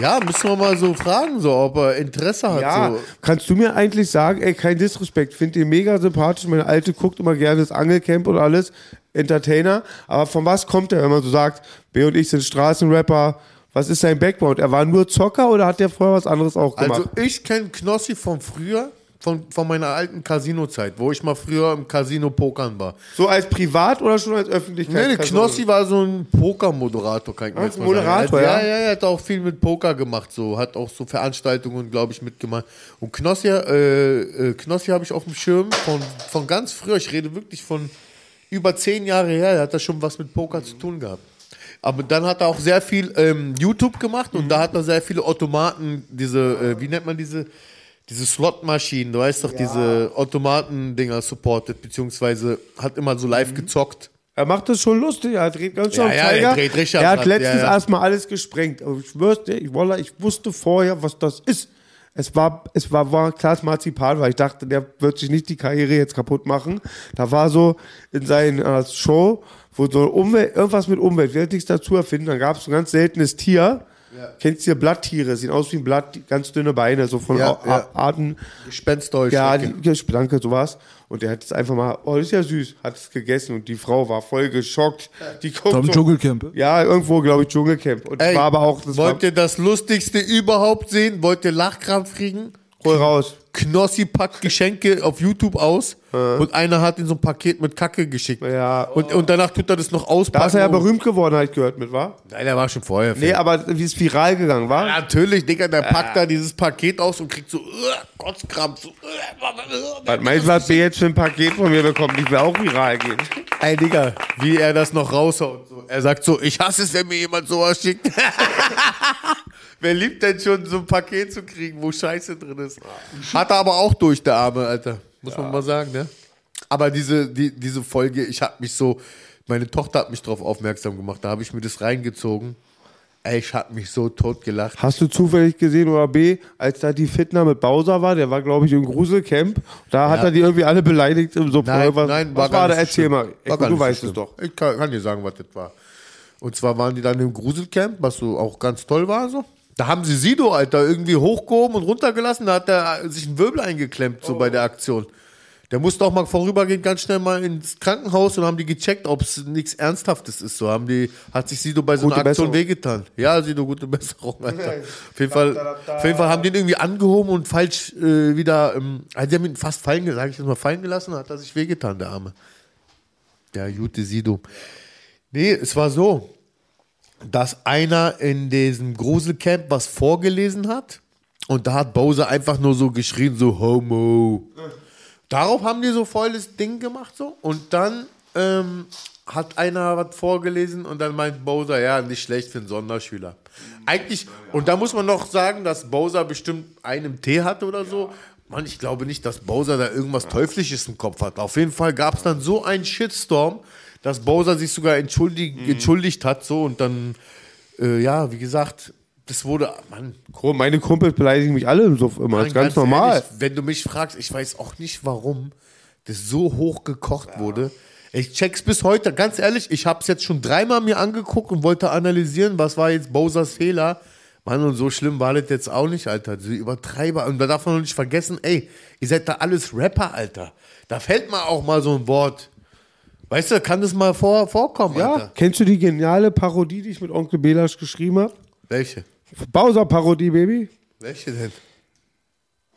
Speaker 2: Ja, müssen wir mal so fragen, so, ob er Interesse hat.
Speaker 1: Ja,
Speaker 2: So.
Speaker 1: kannst du mir eigentlich sagen, ey, kein Disrespekt, finde den mega sympathisch. Meine Alte guckt immer gerne das Angelcamp und alles, Entertainer. Aber von was kommt er, wenn man so sagt, B und ich sind Straßenrapper, was ist sein Background? Er war nur Zocker oder hat der vorher was anderes auch gemacht?
Speaker 2: Also ich kenne Knossi von früher, von, von meiner alten Casino-Zeit, wo ich mal früher im Casino pokern war.
Speaker 1: so als Privat oder schon als Öffentlichkeit?
Speaker 2: Nee, Knossi war so ein Poker-Moderator, kann ich mir jetzt mal
Speaker 1: Moderator,
Speaker 2: sagen.
Speaker 1: ja?
Speaker 2: Ja, ja, er hat auch viel mit Poker gemacht, so, hat auch so Veranstaltungen, glaube ich, mitgemacht. Und Knossi, äh, äh, Knossi habe ich auf dem Schirm von, von ganz früher, ich rede wirklich von über zehn Jahre her, er hat da schon was mit Poker zu tun gehabt. Aber dann hat er auch sehr viel ähm, YouTube gemacht und da hat er sehr viele Automaten, diese, äh, wie nennt man diese, diese Slot-Maschinen, du weißt doch, diese Automaten-Dinger supportet, beziehungsweise hat immer so live gezockt.
Speaker 1: Er macht das schon lustig, er dreht ganz schön
Speaker 2: Ja, ja, er dreht richtig
Speaker 1: Er hat letztens
Speaker 2: ja, ja.
Speaker 1: erstmal alles gesprengt. Aber ich schwör's dir, ich, Wallah, ich wusste vorher, was das ist. Es war, es war, war klares Marzipan, weil ich dachte, der wird sich nicht die Karriere jetzt kaputt machen. Da war so in seiner Show, wo so Umwelt, irgendwas mit Umwelt, will nichts dazu erfinden, dann gab es so ein ganz seltenes Tier. Kennst du Blatttiere? Sehen aus wie ein Blatt, ganz dünne Beine, so von
Speaker 2: Ja, ja.
Speaker 1: Arten.
Speaker 2: Gespensterheuschrecke.
Speaker 1: Ja, die, danke, sowas. Und der hat es einfach mal, oh, das ist ja süß, hat es gegessen und die Frau war voll geschockt. Die guckt
Speaker 3: Tom
Speaker 1: so,
Speaker 3: Dschungelcamp.
Speaker 1: Ja, irgendwo, glaube ich, Dschungelcamp. Und
Speaker 2: Ey,
Speaker 1: war aber auch, das
Speaker 2: wollt ihr das Lustigste überhaupt sehen? Wollt ihr Lachkrampf kriegen?
Speaker 1: Hol raus.
Speaker 2: Knossi packt Geschenke auf YouTube aus und einer hat in so ein Paket mit Kacke geschickt.
Speaker 1: Ja.
Speaker 2: Und, und danach tut er das noch auspacken.
Speaker 1: Da ist er ja berühmt geworden, ich gehört mit, war?
Speaker 2: Nein, der war schon vorher.
Speaker 1: Nee, aber wie es viral gegangen war?
Speaker 2: Ja, natürlich, Digga, der packt da dieses Paket aus und kriegt so uh, Kotzkrampf. So, uh,
Speaker 1: Was meinst du, was B jetzt für ein Paket von mir bekommt? Ich will auch viral gehen.
Speaker 2: Ey, Digga, wie er das noch raushaut. So. Er sagt so, ich hasse es, wenn mir jemand sowas schickt. Wer liebt denn schon, so ein Paket zu kriegen, wo Scheiße drin ist? Hat er aber auch durch, der Arme, Alter. Muss man mal sagen, ne? Aber diese, die, diese Folge, ich hab mich so, meine Tochter hat mich darauf aufmerksam gemacht, da habe ich mir das reingezogen. Ey, ich hab mich so tot gelacht.
Speaker 1: Hast du zufällig gesehen, oder B, als da die Fitner mit Bowser war, der war, glaube ich, im Gruselcamp, da hat
Speaker 2: Ja.
Speaker 1: er die irgendwie alle beleidigt. So
Speaker 2: Nein,
Speaker 1: was,
Speaker 2: nein,
Speaker 1: was
Speaker 2: gar
Speaker 1: war da? Erzähl
Speaker 2: schlimm.
Speaker 1: mal.
Speaker 2: War
Speaker 1: Ey, du weißt
Speaker 2: schlimm.
Speaker 1: es doch.
Speaker 2: Ich kann, kann dir sagen, was das war. Und zwar waren die dann im Gruselcamp, was so auch ganz toll war so. Da haben sie Sido, Alter, irgendwie hochgehoben und runtergelassen. Da hat er sich einen Wirbel eingeklemmt, so bei der Aktion. Der musste auch mal vorübergehend ganz schnell mal ins Krankenhaus und haben die gecheckt, ob es nichts Ernsthaftes ist. So haben die, hat sich Sido bei so
Speaker 1: Gute
Speaker 2: einer Aktion
Speaker 1: Besserung.
Speaker 2: wehgetan. Ja, Sido, gute Besserung, Alter. Auf jeden Fall, auf jeden Fall haben die ihn irgendwie angehoben und falsch äh, wieder, ähm, also die haben ihn fast fallen, sag ich jetzt mal, fallen gelassen, hat er sich wehgetan, der Arme. Der gute Sido. Nee, es war so, dass einer in diesem Gruselcamp was vorgelesen hat und da hat Bowser einfach nur so geschrien, so Homo. Darauf haben die so volles Ding gemacht so und dann ähm, hat einer was vorgelesen und dann meint Bowser, ja, nicht schlecht für einen Sonderschüler. Eigentlich, und da muss man noch sagen, dass Bowser bestimmt einen Tee hatte oder so. Mann, ich glaube nicht, dass Bowser da irgendwas Teuflisches im Kopf hat. Auf jeden Fall gab es dann so einen Shitstorm, dass Bowser sich sogar entschuldigt, entschuldigt hat so und dann, äh, ja, wie gesagt, das wurde, Mann,
Speaker 1: Meine Kumpels beleidigen mich alle im Suff immer. Das ist ganz, normal.
Speaker 2: Ehrlich, wenn du mich fragst, ich weiß auch nicht, warum das so hoch gekocht wurde. Ich check's bis heute, ganz ehrlich, ich habe es jetzt schon dreimal mir angeguckt und wollte analysieren, was war jetzt Bowsers Fehler. Mann, und so schlimm war das jetzt auch nicht, Alter. Die Übertreiber. Und da darf man noch nicht vergessen, ey, ihr seid da alles Rapper, Alter. Da fällt mal auch mal so ein Wort. Weißt du, kann das mal vor, vorkommen,
Speaker 1: Ja,
Speaker 2: Alter.
Speaker 1: kennst du die geniale Parodie, die ich mit Onkel Belasch geschrieben habe?
Speaker 2: Welche?
Speaker 1: Bowser-Parodie, Baby.
Speaker 2: Welche denn?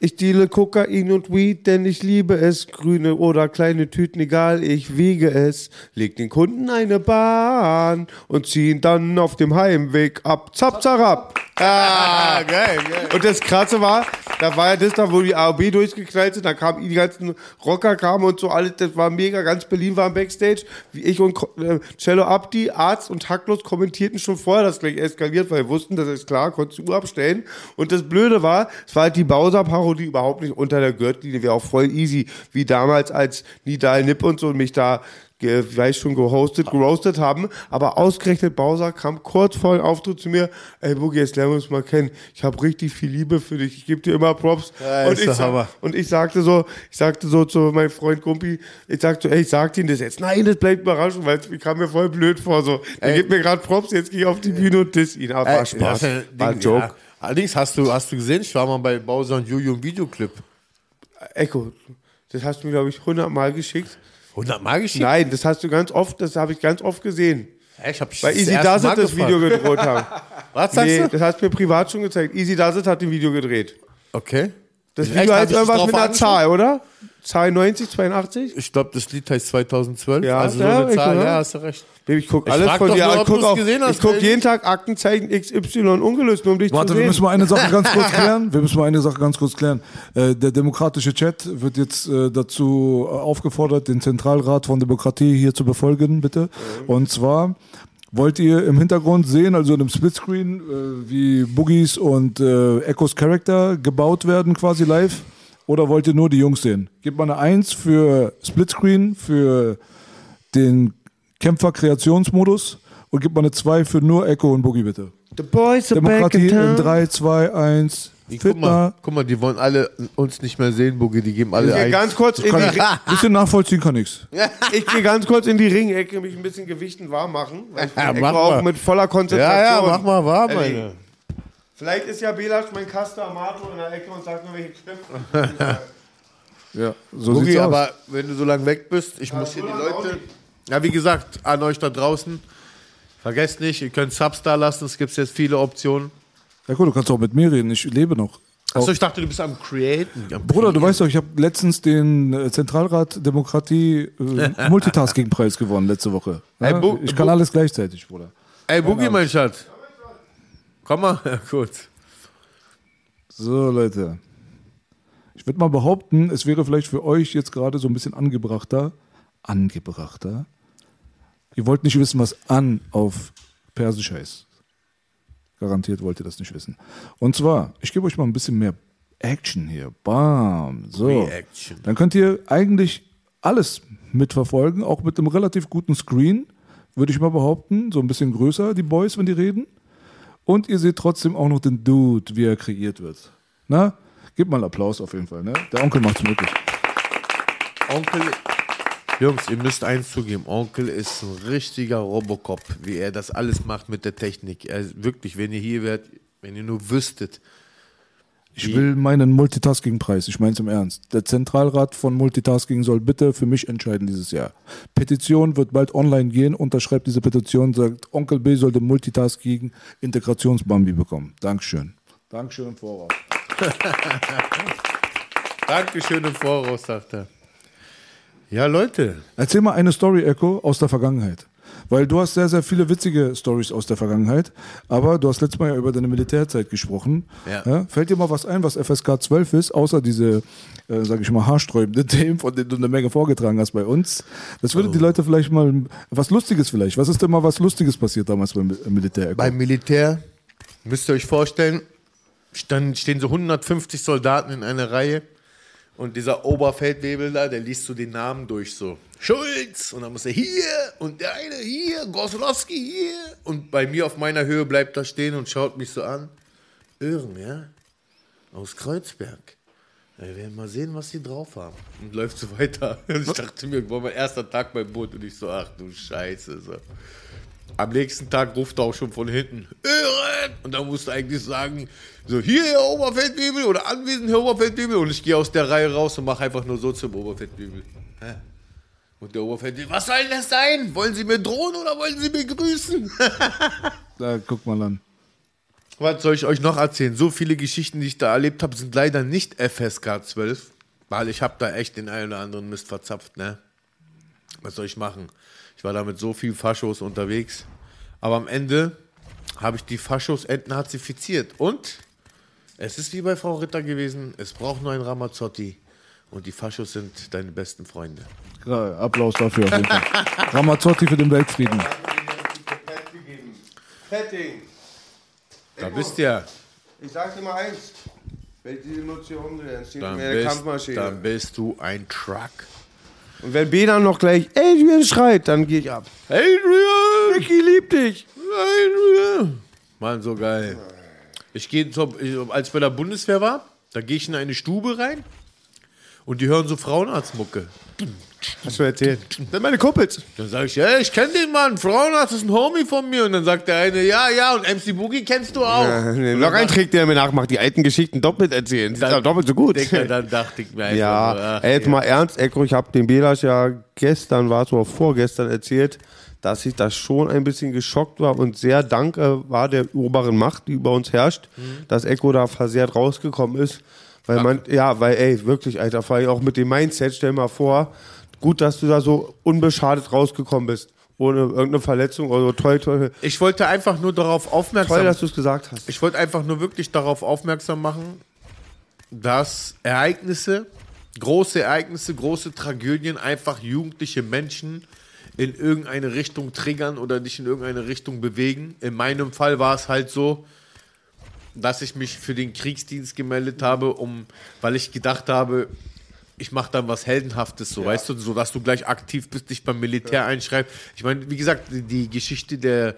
Speaker 1: Ich deale Kokain und Weed, denn ich liebe es. Grüne oder kleine Tüten, egal, ich wiege es. Leg den Kunden eine Bahn und zieh ihn dann auf dem Heimweg ab. Zap, zarab.
Speaker 2: Ah, geil, geil.
Speaker 1: Und das Krasse war, da war ja das da, wo die AOB durchgeknallt sind, da kamen die ganzen Rocker kamen und so alles, das war mega, ganz Berlin war im Backstage. Wie ich und äh, Cello Abdi, Arzt und Hacklos kommentierten schon vorher, dass gleich eskaliert, weil wir wussten, das ist klar, konntest du Uhr abstellen. Und das Blöde war, es war halt die Bowser-Parodie überhaupt nicht unter der Gürtellinie, wäre auch voll easy, wie damals als Nidal Nip und so mich da weiß schon gehostet, geroastet haben, aber ausgerechnet Bowser kam kurz vor dem Auftritt zu mir, ey Boogie, jetzt lernen wir uns mal kennen. Ich habe richtig viel Liebe für dich. Ich gebe dir immer Props.
Speaker 2: Ja,
Speaker 1: und, ich sag, und ich sagte so, ich sagte so zu meinem Freund Gumpi, ich sagte, ey, ich sagte ihm das jetzt. Nein, das bleibt überraschend, weil es kam mir voll blöd vor. So, er gibt mir gerade Props, jetzt gehe ich auf die Bühne und diss ihn. Aber
Speaker 2: Ey,
Speaker 1: Spaß. War ein Joke.
Speaker 2: Ja. Allerdings hast du, hast du gesehen, ich war mal bei Bowser und Juju im Videoclip.
Speaker 1: Echo, das hast du mir, glaube ich, 100 Mal geschickt.
Speaker 2: 100 Mal geschickt?
Speaker 1: Nein, das hast du ganz oft, das habe ich ganz oft gesehen.
Speaker 2: Ich hab
Speaker 1: Weil Easy Does It das. Video gedreht haben.
Speaker 2: Was sagst
Speaker 1: nee,
Speaker 2: du?
Speaker 1: das hast du mir privat schon gezeigt. Easy Does It hat ein Video gedreht.
Speaker 2: Okay.
Speaker 1: Das? Video heißt irgendwas mit einer? Zahl, oder? Zahl 90, 82?
Speaker 2: Ich glaube, das Lied heißt 2012.
Speaker 1: Ja,
Speaker 2: also so
Speaker 1: ja,
Speaker 2: eine
Speaker 1: ich,
Speaker 2: Zahl, ja, hast du recht.
Speaker 1: Baby, ich guck
Speaker 2: Ich
Speaker 1: alles von dir an. guck, auch, ich guck
Speaker 2: Baby.
Speaker 1: jeden Tag Aktenzeichen XY ungelöst, nur um dich
Speaker 3: Warte,
Speaker 1: zu
Speaker 3: wir
Speaker 1: sehen.
Speaker 3: müssen mal eine Sache ganz kurz klären. Wir müssen mal eine Sache ganz kurz klären. Äh, der demokratische Chat wird jetzt äh, dazu äh, aufgefordert, den Zentralrat von Demokratie hier zu befolgen, bitte. Und zwar, wollt ihr im Hintergrund sehen, also in einem Splitscreen, äh, wie Boogies und äh, Echos Charakter gebaut werden quasi live? Oder wollt ihr nur die Jungs sehen? Gebt mal eine Eins für Splitscreen, für den Kämpfer-Kreationsmodus und gebt mal eine 2 für nur Echo und Boogie bitte.
Speaker 1: The boys are back
Speaker 3: Demokratie
Speaker 1: in
Speaker 3: in
Speaker 1: town.
Speaker 3: 3, 2, 1.
Speaker 2: Guck mal, guck mal, die wollen alle uns nicht mehr sehen, Boogie. Die geben alle
Speaker 1: Ich
Speaker 2: ein.
Speaker 1: ganz kurz in die
Speaker 3: Bisschen nachvollziehen kann ich's.
Speaker 1: Ich gehe ganz kurz in die Ringecke, mich ein bisschen Gewichten warm machen. Weil ich
Speaker 2: Ja, mach
Speaker 1: auch
Speaker 2: mal.
Speaker 1: mit voller Konzentration.
Speaker 2: Ja, ja, mach mal warm,
Speaker 1: erlegen. Vielleicht ist ja Belasch mein Caster Amato in der Ecke und sagt nur, welche Knöpfe.
Speaker 3: Ja, so
Speaker 2: Boogie,
Speaker 3: sieht's aus.
Speaker 2: aber wenn du so lange weg bist, ich muss hier die Leute. Ja, wie gesagt, an euch da draußen, vergesst nicht, ihr könnt Subs da lassen, es gibt jetzt viele Optionen.
Speaker 3: Ja gut, du kannst auch mit mir reden, ich lebe noch.
Speaker 2: Achso, ich dachte, du bist am Createn. Am
Speaker 3: Bruder, du weißt doch, ich habe letztens den äh, Zentralrat Demokratie äh, Multitasking-Preis gewonnen letzte Woche. Ja?
Speaker 2: Ey,
Speaker 3: ich kann alles gleichzeitig, Bruder.
Speaker 2: Ey, Boogie, mein Schatz. Komm mal, ja, kurz.
Speaker 3: So, Leute. Ich würde mal behaupten, es wäre vielleicht für euch jetzt gerade so ein bisschen angebrachter. Angebrachter. Ihr wollt nicht wissen, was an auf Persisch heißt. Garantiert wollt ihr das nicht wissen. Und zwar, ich gebe euch mal ein bisschen mehr Action hier. Bam. So.
Speaker 2: Reaction.
Speaker 3: Dann könnt ihr eigentlich alles mitverfolgen, auch mit einem relativ guten Screen, würde ich mal behaupten. So ein bisschen größer, die Boys, wenn die reden. Und ihr seht trotzdem auch noch den Dude, wie er kreiert wird. Na? Gebt mal Applaus auf jeden Fall, ne? Der Onkel macht's möglich.
Speaker 2: Onkel, Jungs, ihr müsst eins zugeben, Onkel ist ein richtiger Robocop, wie er das alles macht mit der Technik. Er wirklich, wenn ihr hier wärt, wenn ihr nur wüsstet.
Speaker 3: Ich will meinen Multitasking-Preis, ich meine es im Ernst. Der Zentralrat von Multitasking soll bitte für mich entscheiden dieses Jahr. Petition wird bald online gehen, unterschreibt diese Petition, sagt, Onkel B soll den Multitasking Integrationsbambi bekommen. Dankeschön. Dankeschön im Voraus.
Speaker 2: Dankeschön im Voraus, sagt er. Ja, Leute.
Speaker 3: Erzähl mal eine Story, Echo, aus der Vergangenheit. Weil du hast sehr, sehr viele witzige Stories aus der Vergangenheit, aber du hast letztes Mal ja über deine Militärzeit gesprochen.
Speaker 2: Ja.
Speaker 3: Fällt dir mal was ein, was FSK 12 ist, außer diese, äh, sag ich mal, haarsträubenden Themen, von denen du eine Menge vorgetragen hast bei uns? Das würde die Leute vielleicht mal, was Lustiges vielleicht. Was ist denn mal was Lustiges passiert damals beim Mi- Militär?
Speaker 2: Beim Militär, müsst ihr euch vorstellen, stand, stehen so 150 Soldaten in einer Reihe und dieser Oberfeldwebel da, der liest so den Namen durch so. Schulz! Und dann muss er hier und der eine hier, Goslowski hier. Und bei mir auf meiner Höhe bleibt er stehen und schaut mich so an. Öhren, ja? Aus Kreuzberg. Wir werden mal sehen, was die drauf haben. Und läuft so weiter. Und ich dachte mir, war mein erster Tag beim Bund und ich so, ach du Scheiße. So. Am nächsten Tag ruft er auch schon von hinten, Öhren! Und dann musst du eigentlich sagen, so, hier, Herr Oberfeldwebel oder anwesend, Herr Oberfeldwebel. Und ich gehe aus der Reihe raus und mache einfach nur so zum Oberfeldwebel. Und der Oberfeldwebel, was soll denn das sein? Wollen Sie mir drohen oder wollen Sie mir grüßen?
Speaker 3: Da guck mal an.
Speaker 2: Was soll ich euch noch erzählen? So viele Geschichten, die ich da erlebt habe, sind leider nicht FSK 12, weil ich habe da echt den einen oder anderen Mist verzapft, ne? Was soll ich machen? Ich war da mit so viel Faschos unterwegs, aber am Ende habe ich die Faschos entnazifiziert und es ist wie bei Frau Ritter gewesen, es braucht nur ein Ramazzotti und die Faschos sind deine besten Freunde.
Speaker 3: Ja, Applaus dafür auf jeden Fall. Ramazzotti für den Weltfrieden.
Speaker 1: Petting.
Speaker 2: Da bist du ja.
Speaker 1: Ich sag dir mal eins. Wenn ich die Emotion umdrehe, dann steht
Speaker 2: Dann
Speaker 1: mir eine
Speaker 2: bist,
Speaker 1: Kampfmaschine.
Speaker 2: dann bist du ein Truck.
Speaker 1: Und wenn B dann noch gleich Adrian schreit, dann gehe ich ab.
Speaker 2: Adrian!
Speaker 1: Ricky liebt dich.
Speaker 2: Adrian! Mann, so geil. Ich gehe als ich bei der Bundeswehr war, da gehe ich in eine Stube rein und die hören so Frauenarztmucke.
Speaker 1: Hast du erzählt? Das sind meine Kumpels.
Speaker 2: Dann sage ich, ja, ich kenne den Mann, Frauenarzt ist ein Homie von mir. Und dann sagt der eine, ja, ja, und MC Boogie kennst du auch.
Speaker 1: Ja, nee, noch
Speaker 2: dann
Speaker 1: ein Trick, der mir nachmacht, die alten Geschichten doppelt erzählen. Die sind doppelt so gut.
Speaker 2: Digga, dann dachte ich mir einfach,
Speaker 1: Ja,
Speaker 2: ach,
Speaker 1: ey, jetzt mal ernst, Eko, ich habe dem Belasch ja gestern, war es oder vorgestern erzählt, dass ich das schon ein bisschen geschockt war und sehr danke war der oberen Macht, die über uns herrscht,
Speaker 2: Mhm.
Speaker 1: dass Eko da versehrt rausgekommen ist. Weil man, ja, weil, ey, wirklich, Alter, vor allem auch mit dem Mindset, stell mal vor, gut, dass du da so unbeschadet rausgekommen bist. Ohne irgendeine Verletzung oder so. Toll, toll.
Speaker 2: Ich wollte einfach nur darauf aufmerksam
Speaker 1: Toll, dass du es gesagt hast.
Speaker 2: Ich wollte einfach nur wirklich darauf aufmerksam machen, dass Ereignisse, große Ereignisse, große Tragödien einfach jugendliche Menschen in irgendeine Richtung triggern oder dich in irgendeine Richtung bewegen. In meinem Fall war es halt so, dass ich mich für den Kriegsdienst gemeldet habe, um, weil ich gedacht habe, ich mache dann was Heldenhaftes, so weißt du, so dass du gleich aktiv bist, dich beim Militär einschreibst. Ich meine, wie gesagt, die, die Geschichte der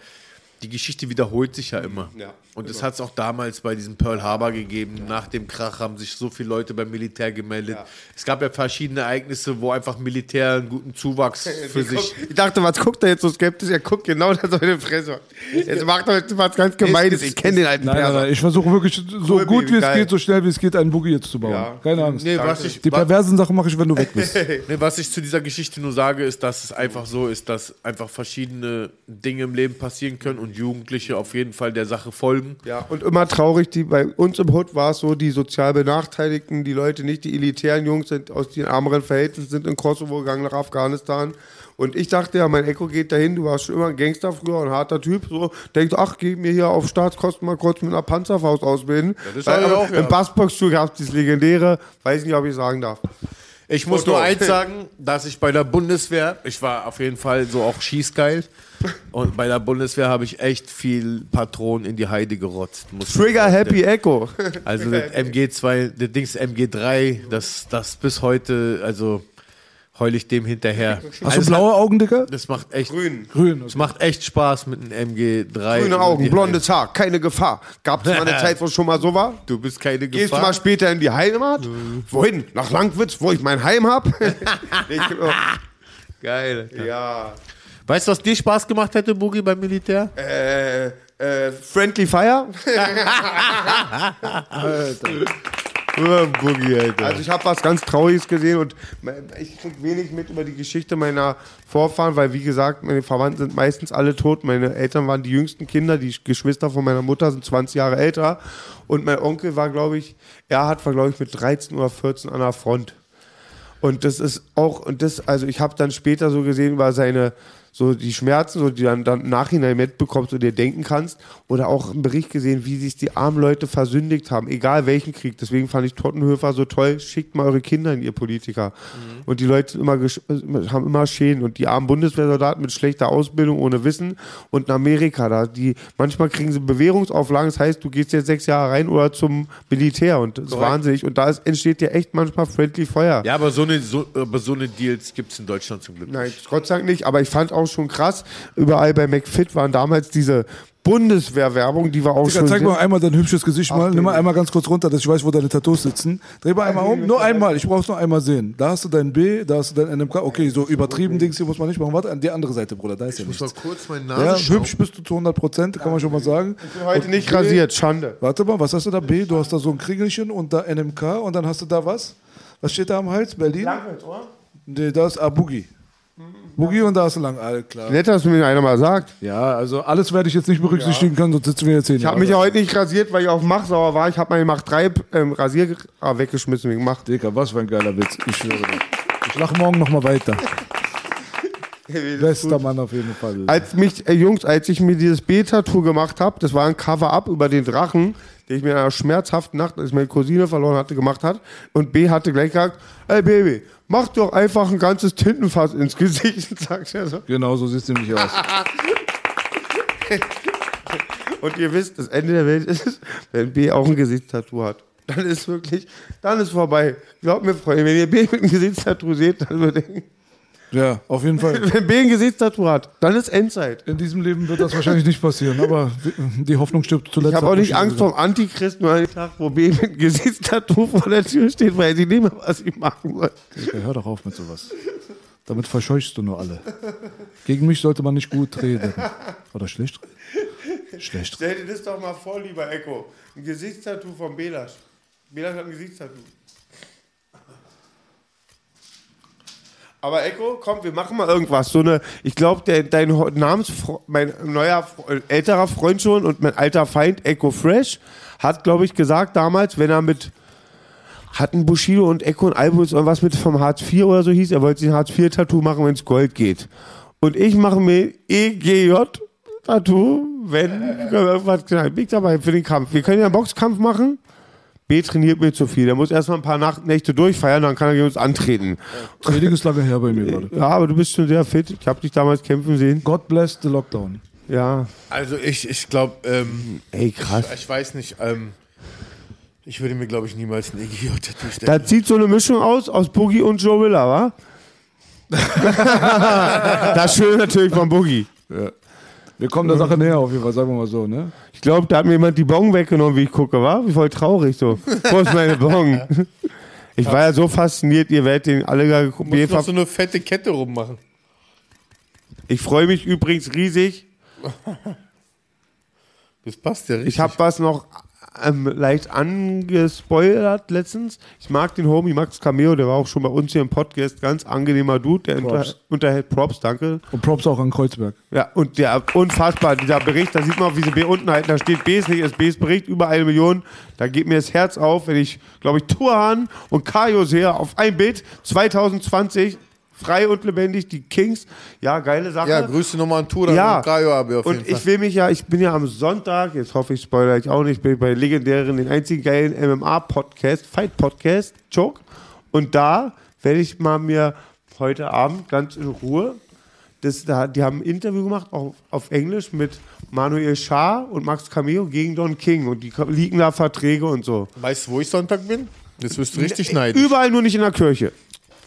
Speaker 2: die Geschichte wiederholt sich ja immer.
Speaker 1: Ja,
Speaker 2: und das
Speaker 1: immer.
Speaker 2: hat es auch damals bei diesem Pearl Harbor gegeben. Nach dem Krach haben sich so viele Leute beim Militär gemeldet. Es gab ja verschiedene Ereignisse, wo einfach Militär einen guten Zuwachs für sich.
Speaker 1: Ich dachte, was guckt er jetzt so skeptisch? Er guckt genau da so in die Fresse. Jetzt macht er jetzt was ganz Gemeines. Ich kenne den alten
Speaker 3: Nein,
Speaker 1: Perser.
Speaker 3: nein, ich versuche wirklich so
Speaker 1: Cool,
Speaker 3: gut wie es
Speaker 1: geil.
Speaker 3: geht, so schnell wie es geht, einen Boogie jetzt zu bauen.
Speaker 1: Ja.
Speaker 3: Keine Angst.
Speaker 2: Nee, was ich-
Speaker 3: Die perversen Sachen mache ich, wenn du weg bist.
Speaker 2: nee, was ich zu dieser Geschichte nur sage, ist, dass es einfach so ist, dass einfach verschiedene Dinge im Leben passieren können und Jugendliche auf jeden Fall der Sache folgen.
Speaker 1: Ja, und immer traurig, die, bei uns im Hood war es so, die sozial Benachteiligten, die Leute, nicht die elitären Jungs sind aus den ärmeren Verhältnissen, sind in Kosovo gegangen nach Afghanistan. Und ich dachte ja, mein Echo geht dahin, du warst schon immer ein Gangster früher, ein harter Typ, so, denkt, ach, geh mir hier auf Staatskosten mal kurz mit einer Panzerfaust ausbilden.
Speaker 2: das
Speaker 1: Weil, aber
Speaker 2: auch, ja.
Speaker 1: Im Bassbox-Tour gab es dieses legendäre, weiß nicht, ob ich sagen darf.
Speaker 2: Ich muss
Speaker 1: Foto.
Speaker 2: nur eins sagen, dass ich bei der Bundeswehr, ich war auf jeden Fall so auch schießgeil. Und bei der Bundeswehr habe ich echt viel Patronen in die Heide gerotzt.
Speaker 1: Trigger. Happy Echo.
Speaker 2: Also das MG2, das Dings MG3, das, das bis heute, also heul ich dem hinterher.
Speaker 3: Hast du
Speaker 2: Also,
Speaker 3: blaue Augen, Digga?
Speaker 2: Das macht echt,
Speaker 1: Grün.
Speaker 3: Grün.
Speaker 2: Es macht echt Spaß mit einem MG3.
Speaker 1: Grüne Augen, blondes Haar, keine Gefahr. Gab es mal eine Zeit, wo es schon mal so war?
Speaker 2: Du bist keine
Speaker 1: Gehst du
Speaker 2: Gefahr.
Speaker 1: mal später in die Heimat? Wohin? Nach Langwitz, wo ich mein Heim hab?
Speaker 2: Geil.
Speaker 1: Ja.
Speaker 2: Weißt du, was dir Spaß gemacht hätte, Boogie, beim Militär?
Speaker 1: Äh, äh, Friendly Fire?
Speaker 2: Boogie, Alter.
Speaker 1: Also ich habe was ganz Trauriges gesehen und ich krieg wenig mit über die Geschichte meiner Vorfahren, weil wie gesagt, meine Verwandten sind meistens alle tot. Meine Eltern waren die jüngsten Kinder, die Geschwister von meiner Mutter sind 20 Jahre älter und mein Onkel war, glaube ich, er hat war, glaube ich, mit 13 oder 14 an der Front. Und das ist auch, und das, also ich habe dann später so gesehen über seine, so die Schmerzen, so die dann, dann im Nachhinein mitbekommst und dir denken kannst. Oder auch einen Bericht gesehen, wie sich die armen Leute versündigt haben, egal welchen Krieg. Deswegen fand ich Tottenhöfer so toll, schickt mal eure Kinder in ihr Politiker. Und die Leute immer äh, haben immer Schäden. Und die armen Bundeswehrsoldaten mit schlechter Ausbildung, ohne Wissen. Und in Amerika, da, die, manchmal kriegen sie Bewährungsauflagen, das heißt, du gehst jetzt sechs Jahre rein oder zum Militär. Und das ist wahnsinnig. Und da ist, entsteht ja echt manchmal friendly Feuer.
Speaker 2: Ja, aber so eine, so, aber so eine Deals gibt es in Deutschland zum Glück
Speaker 1: Nein, Gott sei Dank nicht, aber ich fand auch schon krass, überall bei McFit waren damals diese Bundeswehr-Werbung, die war auch
Speaker 3: Digga,
Speaker 1: schon.
Speaker 3: zeig
Speaker 1: sehr-
Speaker 3: mal einmal dein hübsches Gesicht mal.
Speaker 1: Ach,
Speaker 3: Nimm mal einmal ganz kurz runter, dass ich weiß, wo deine Tattoos sitzen. Dreh mal einmal um. Nur einmal. Ich brauch's nur einmal sehen. Da hast du dein B, da hast du dein NMK. Okay, so übertrieben Dings hier muss man nicht machen. Warte, an die andere Seite, Bruder. Da ist ja
Speaker 2: Ich muss
Speaker 3: nichts.
Speaker 2: mal kurz meine Nase
Speaker 3: Ja,
Speaker 2: schauen.
Speaker 3: hübsch bist du zu 100 Prozent, kann man schon mal sagen. Ich
Speaker 1: bin heute nicht rasiert, Schande.
Speaker 3: Warte mal, was hast du da? B, du hast da so ein Kriegelchen und da NMK und dann hast du da was? Was steht da am Hals? Berlin?
Speaker 1: Langwitz, oder?
Speaker 3: Nee, da ist ah, Boogie. Und da du lang, all klar.
Speaker 1: Nett, dass mir einer mal sagt.
Speaker 3: Ja, also alles werde ich jetzt nicht berücksichtigen können, sonst sitzen wir jetzt hier
Speaker 1: Ich habe mich ja heute nicht rasiert, weil ich auf Mach sauer war. Ich habe meine Mach 3 ähm, Rasier ah, weggeschmissen wegen Mach.
Speaker 3: Digga, was für ein geiler Witz. Ich schwöre dir. Ich lach morgen nochmal weiter. Bester Mann auf jeden Fall.
Speaker 1: Als mich, äh, Jungs, als ich mir dieses B-Tattoo gemacht habe, das war ein Cover-up über den Drachen, den ich mir in einer schmerzhaften Nacht, als ich meine Cousine verloren hatte, gemacht hat. Und B hatte gleich gesagt, ey Baby, mach doch einfach ein ganzes Tintenfass ins Gesicht, sagt er so.
Speaker 3: Genau so sieht es nämlich aus.
Speaker 1: Und ihr wisst, das Ende der Welt ist, wenn B auch ein Gesichtstattoo hat. Dann ist wirklich, dann ist vorbei. Glaubt mir, Freunde, wenn ihr B mit einem Gesichtstattoo seht, dann überdenken.
Speaker 3: Ja, auf jeden Fall.
Speaker 1: Wenn B ein Gesichtstattoo hat, dann ist Endzeit.
Speaker 3: In diesem Leben wird das wahrscheinlich nicht passieren, aber die Hoffnung stirbt zuletzt.
Speaker 1: Ich habe auch nicht Angst vor dem Antichristen, nur einen Tag, wo B mit einem Gesichtstattoo vor der Tür steht, weil sie nicht mehr, was sie machen soll.
Speaker 3: Digga, hör doch auf mit sowas. Damit verscheuchst du nur alle. Gegen mich sollte man nicht gut reden. Oder schlecht reden. Schlecht
Speaker 1: Stell dir das doch mal vor, lieber Echo. Ein Gesichtstattoo von Belasch. Belasch hat ein Gesichtstattoo. Aber Echo, komm, wir machen mal irgendwas. So eine, ich glaube, dein Ho- Namensfre mein neuer älterer Freund schon und mein alter Feind Echo Fresh hat, glaube ich, gesagt damals, wenn er mit hatten Bushido und Echo und Albus irgendwas mit vom Hartz IV oder so hieß, er wollte sich ein Hartz IV Tattoo machen, wenn es Gold geht. Und ich mache mir EGJ Tattoo, wenn irgendwas knallt. Bin ich dabei für den Kampf. Wir können ja einen Boxkampf machen. B trainiert mir zu viel. Der muss erstmal ein paar Nacht Nächte durchfeiern, dann kann er gegen uns antreten.
Speaker 3: Training ist lange her bei mir gerade.
Speaker 1: Ja, aber du bist schon sehr fit. Ich habe dich damals kämpfen sehen.
Speaker 3: God bless the Lockdown.
Speaker 1: Ja.
Speaker 2: Also ich, ich glaube, ähm,
Speaker 1: Ey, krass.
Speaker 2: Ich, ich weiß nicht, ähm, ich würde mir, glaube ich, niemals ein EGJ-Tattoo stechen.
Speaker 1: Das sieht so eine Mischung aus, aus Boogie und Joe Willer, wa? das schön natürlich von Boogie.
Speaker 3: Ja. Wir kommen der Sache näher auf jeden Fall, sagen wir mal so, ne?
Speaker 1: Ich glaube, da hat mir jemand die Bon weggenommen, wie ich gucke, wa? Wie voll traurig so. Wo ist meine Bon? Ich war ja so fasziniert, ihr werdet den alle gar
Speaker 2: Du musst noch so eine fette Kette rummachen.
Speaker 1: Ich freue mich übrigens riesig.
Speaker 2: Das passt ja richtig.
Speaker 1: Ich habe was noch ähm, leicht angespoilert letztens. Ich mag den Homie Max Cameo, der war auch schon bei uns hier im Podcast. Ganz angenehmer Dude, der unter,
Speaker 3: Props.
Speaker 1: unterhält Props, danke.
Speaker 3: Und Props auch an Kreuzberg.
Speaker 1: Ja, und der unfassbar, dieser Bericht, da sieht man auch, wie sie B unten halten. Da steht B ist nicht, ist Bs Bericht, über eine Million. Da geht mir das Herz auf, wenn ich, glaube ich, Turhan und Kajo sehe auf ein Bild 2020. Frei und lebendig, die Kings. Ja, geile Sache.
Speaker 2: Ja, Grüße nochmal an Turan
Speaker 1: Ja.
Speaker 2: und Kajo Abi auf jeden
Speaker 1: Und ich
Speaker 2: Fall.
Speaker 1: will mich ja, ich bin ja am Sonntag, jetzt hoffe ich, spoilere ich auch nicht, bin ich bei legendären, den einzigen geilen MMA-Podcast, Fight-Podcast, Choke. Und da werde ich mal mir heute Abend ganz in Ruhe, das, da, die haben ein Interview gemacht, auch auf Englisch, mit Manuel Schaar und Max Cameo gegen Don King. Und die liegen da Verträge und so.
Speaker 2: Weißt du, wo ich Sonntag bin? Das wirst du richtig neidisch.
Speaker 1: Überall nur nicht in der Kirche.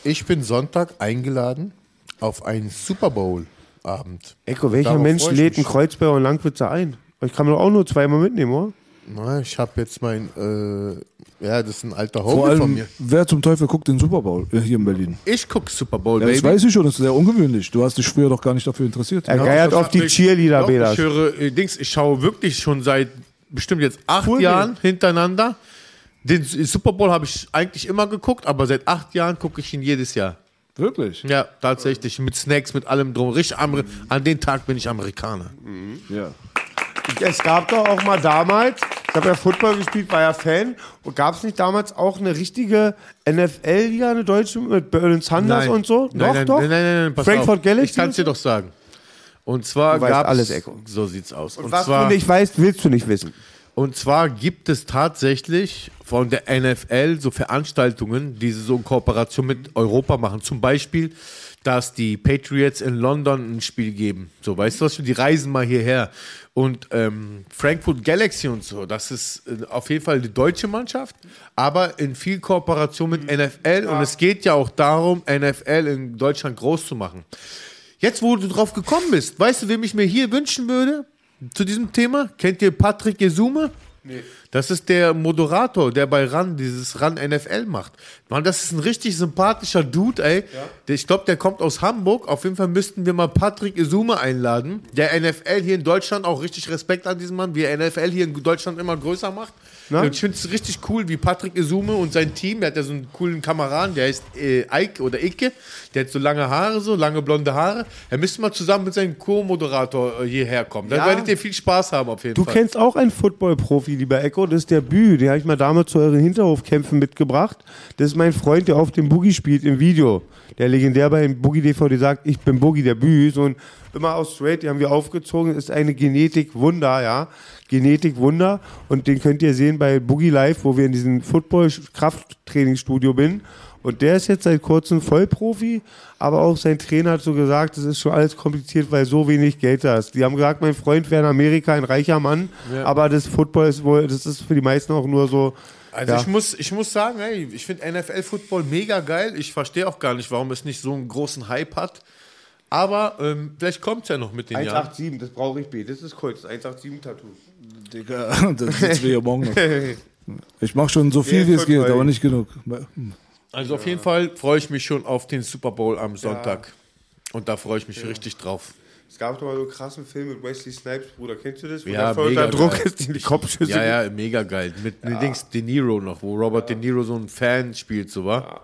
Speaker 2: Ich bin Sonntag eingeladen auf einen Super Bowl Abend.
Speaker 1: Eko, welcher
Speaker 2: Darauf
Speaker 1: Mensch
Speaker 2: ich
Speaker 1: lädt einen. Kreuzberger und Langwitzer ein? Ich kann mir doch auch nur zweimal mitnehmen, oder?
Speaker 2: Na, ich habe jetzt mein, äh, ja, das ist ein alter
Speaker 3: Vor
Speaker 2: Homie von
Speaker 3: allem,
Speaker 2: mir.
Speaker 3: wer zum Teufel guckt den Super Bowl äh, hier in Berlin?
Speaker 2: Ich guck Super Bowl,
Speaker 3: Ja, das
Speaker 2: Baby.
Speaker 3: weiß ich schon, das ist sehr ungewöhnlich. Du hast dich früher doch gar nicht dafür interessiert.
Speaker 1: Er geiert auf die Cheerleader, Belas.
Speaker 2: Ich höre, äh, Dings, ich schaue wirklich schon seit bestimmt jetzt acht
Speaker 1: Cool,
Speaker 2: Jahren hintereinander. Den Super Bowl habe ich eigentlich immer geguckt, aber seit acht Jahren gucke ich ihn jedes Jahr.
Speaker 3: Wirklich?
Speaker 2: Ja, tatsächlich. Mit Snacks, mit allem drum. Richtig Ameri An den Tag bin ich Amerikaner.
Speaker 3: Ja.
Speaker 1: Es gab doch auch mal damals, ich habe ja Football gespielt, war ja Fan, und gab es nicht damals auch eine richtige NFL-Liga, eine deutsche, mit Berlin Sanders und so?
Speaker 2: Nein,
Speaker 1: doch,
Speaker 2: nein,
Speaker 1: doch.
Speaker 2: Nein, nein, nein, nein pass
Speaker 1: Frankfurt
Speaker 2: auf.
Speaker 1: Galaxy
Speaker 2: Ich kann es dir doch sagen. Und zwar gab
Speaker 1: alles,
Speaker 2: es,
Speaker 1: Echo.
Speaker 2: so sieht's aus.
Speaker 1: Und was du nicht weißt, willst du nicht wissen.
Speaker 2: Und zwar gibt es tatsächlich von der NFL so Veranstaltungen, die sie so in Kooperation mit Europa machen. Zum Beispiel, dass die Patriots in London ein Spiel geben. So, weißt du was? Die reisen mal hierher. Und ähm, Frankfurt Galaxy und so, das ist äh, auf jeden Fall die deutsche Mannschaft, aber in viel Kooperation mit NFL. Und es geht ja auch darum, NFL in Deutschland groß zu machen. Jetzt, wo du drauf gekommen bist, weißt du, wem ich mir hier wünschen würde zu diesem Thema? Kennt ihr Patrick Gesume?
Speaker 1: Nee.
Speaker 2: Das ist der Moderator, der bei RAN dieses RAN NFL macht. Mann, das ist ein richtig sympathischer Dude, ey. Der, ich glaube, der kommt aus Hamburg. Auf jeden Fall müssten wir mal Patrick Isume einladen, der NFL hier in Deutschland auch richtig Respekt an diesem Mann, wie er NFL hier in Deutschland immer größer macht.
Speaker 1: Na?
Speaker 2: Und ich finde es richtig cool, wie Patrick Isume und sein Team, der hat ja so einen coolen Kameraden, der heißt äh, Ike oder Ike, der hat so lange Haare, so lange blonde Haare. Er müsste mal zusammen mit seinem Co-Moderator äh, hierher kommen. Dann
Speaker 1: Ja.
Speaker 2: werdet ihr viel Spaß haben auf jeden
Speaker 1: Du
Speaker 2: Fall.
Speaker 1: kennst auch einen Football-Profi, lieber Echo, das ist der Bü, den habe ich mal damals zu euren Hinterhofkämpfen mitgebracht. Das ist mein Freund, der auf dem Boogie spielt im Video. Der legendär bei dem Boogie DVD sagt, ich bin Boogie, der Bü, so ein immer aus straight, die haben wir aufgezogen, ist eine Genetik-Wunder, ja. Genetik-Wunder und den könnt ihr sehen bei Boogie Live, wo wir in diesem Football-Krafttrainingsstudio bin. Und der ist jetzt seit kurzem Vollprofi, aber auch sein Trainer hat so gesagt, es ist schon alles kompliziert, weil so wenig Geld da ist. Die haben gesagt, mein Freund wäre in Amerika ein reicher Mann,
Speaker 2: Ja.
Speaker 1: aber das Football ist wohl, das ist für die meisten auch nur so.
Speaker 2: Also
Speaker 1: ja.
Speaker 2: ich, muss, ich muss sagen, ey, ich finde NFL-Football mega geil. Ich verstehe auch gar nicht, warum es nicht so einen großen Hype hat. Aber ähm, vielleicht kommt es ja noch mit den Jahren.
Speaker 1: 187, das brauche ich B, das ist kurz, 187-Tattoo.
Speaker 3: Digga, das sitzen wir hier morgen noch. Ich mache schon so viel,
Speaker 2: Ja,
Speaker 3: wie es geht, aber nicht genug.
Speaker 2: Also auf jeden Fall freue ich mich schon auf den Super Bowl am Sonntag. Und da freue ich mich richtig drauf.
Speaker 1: Es gab doch mal so einen krassen Film mit Wesley Snipes, Bruder. Kennst du das? Wo
Speaker 2: Ja,
Speaker 1: der voll
Speaker 2: mega
Speaker 1: unter Druck
Speaker 2: geil.
Speaker 1: ist, in die Kopfschüsse
Speaker 2: Ja, ja, mega geil. Mit ja. Dings De Niro noch, wo Robert De Niro so ein Fan spielt, so war.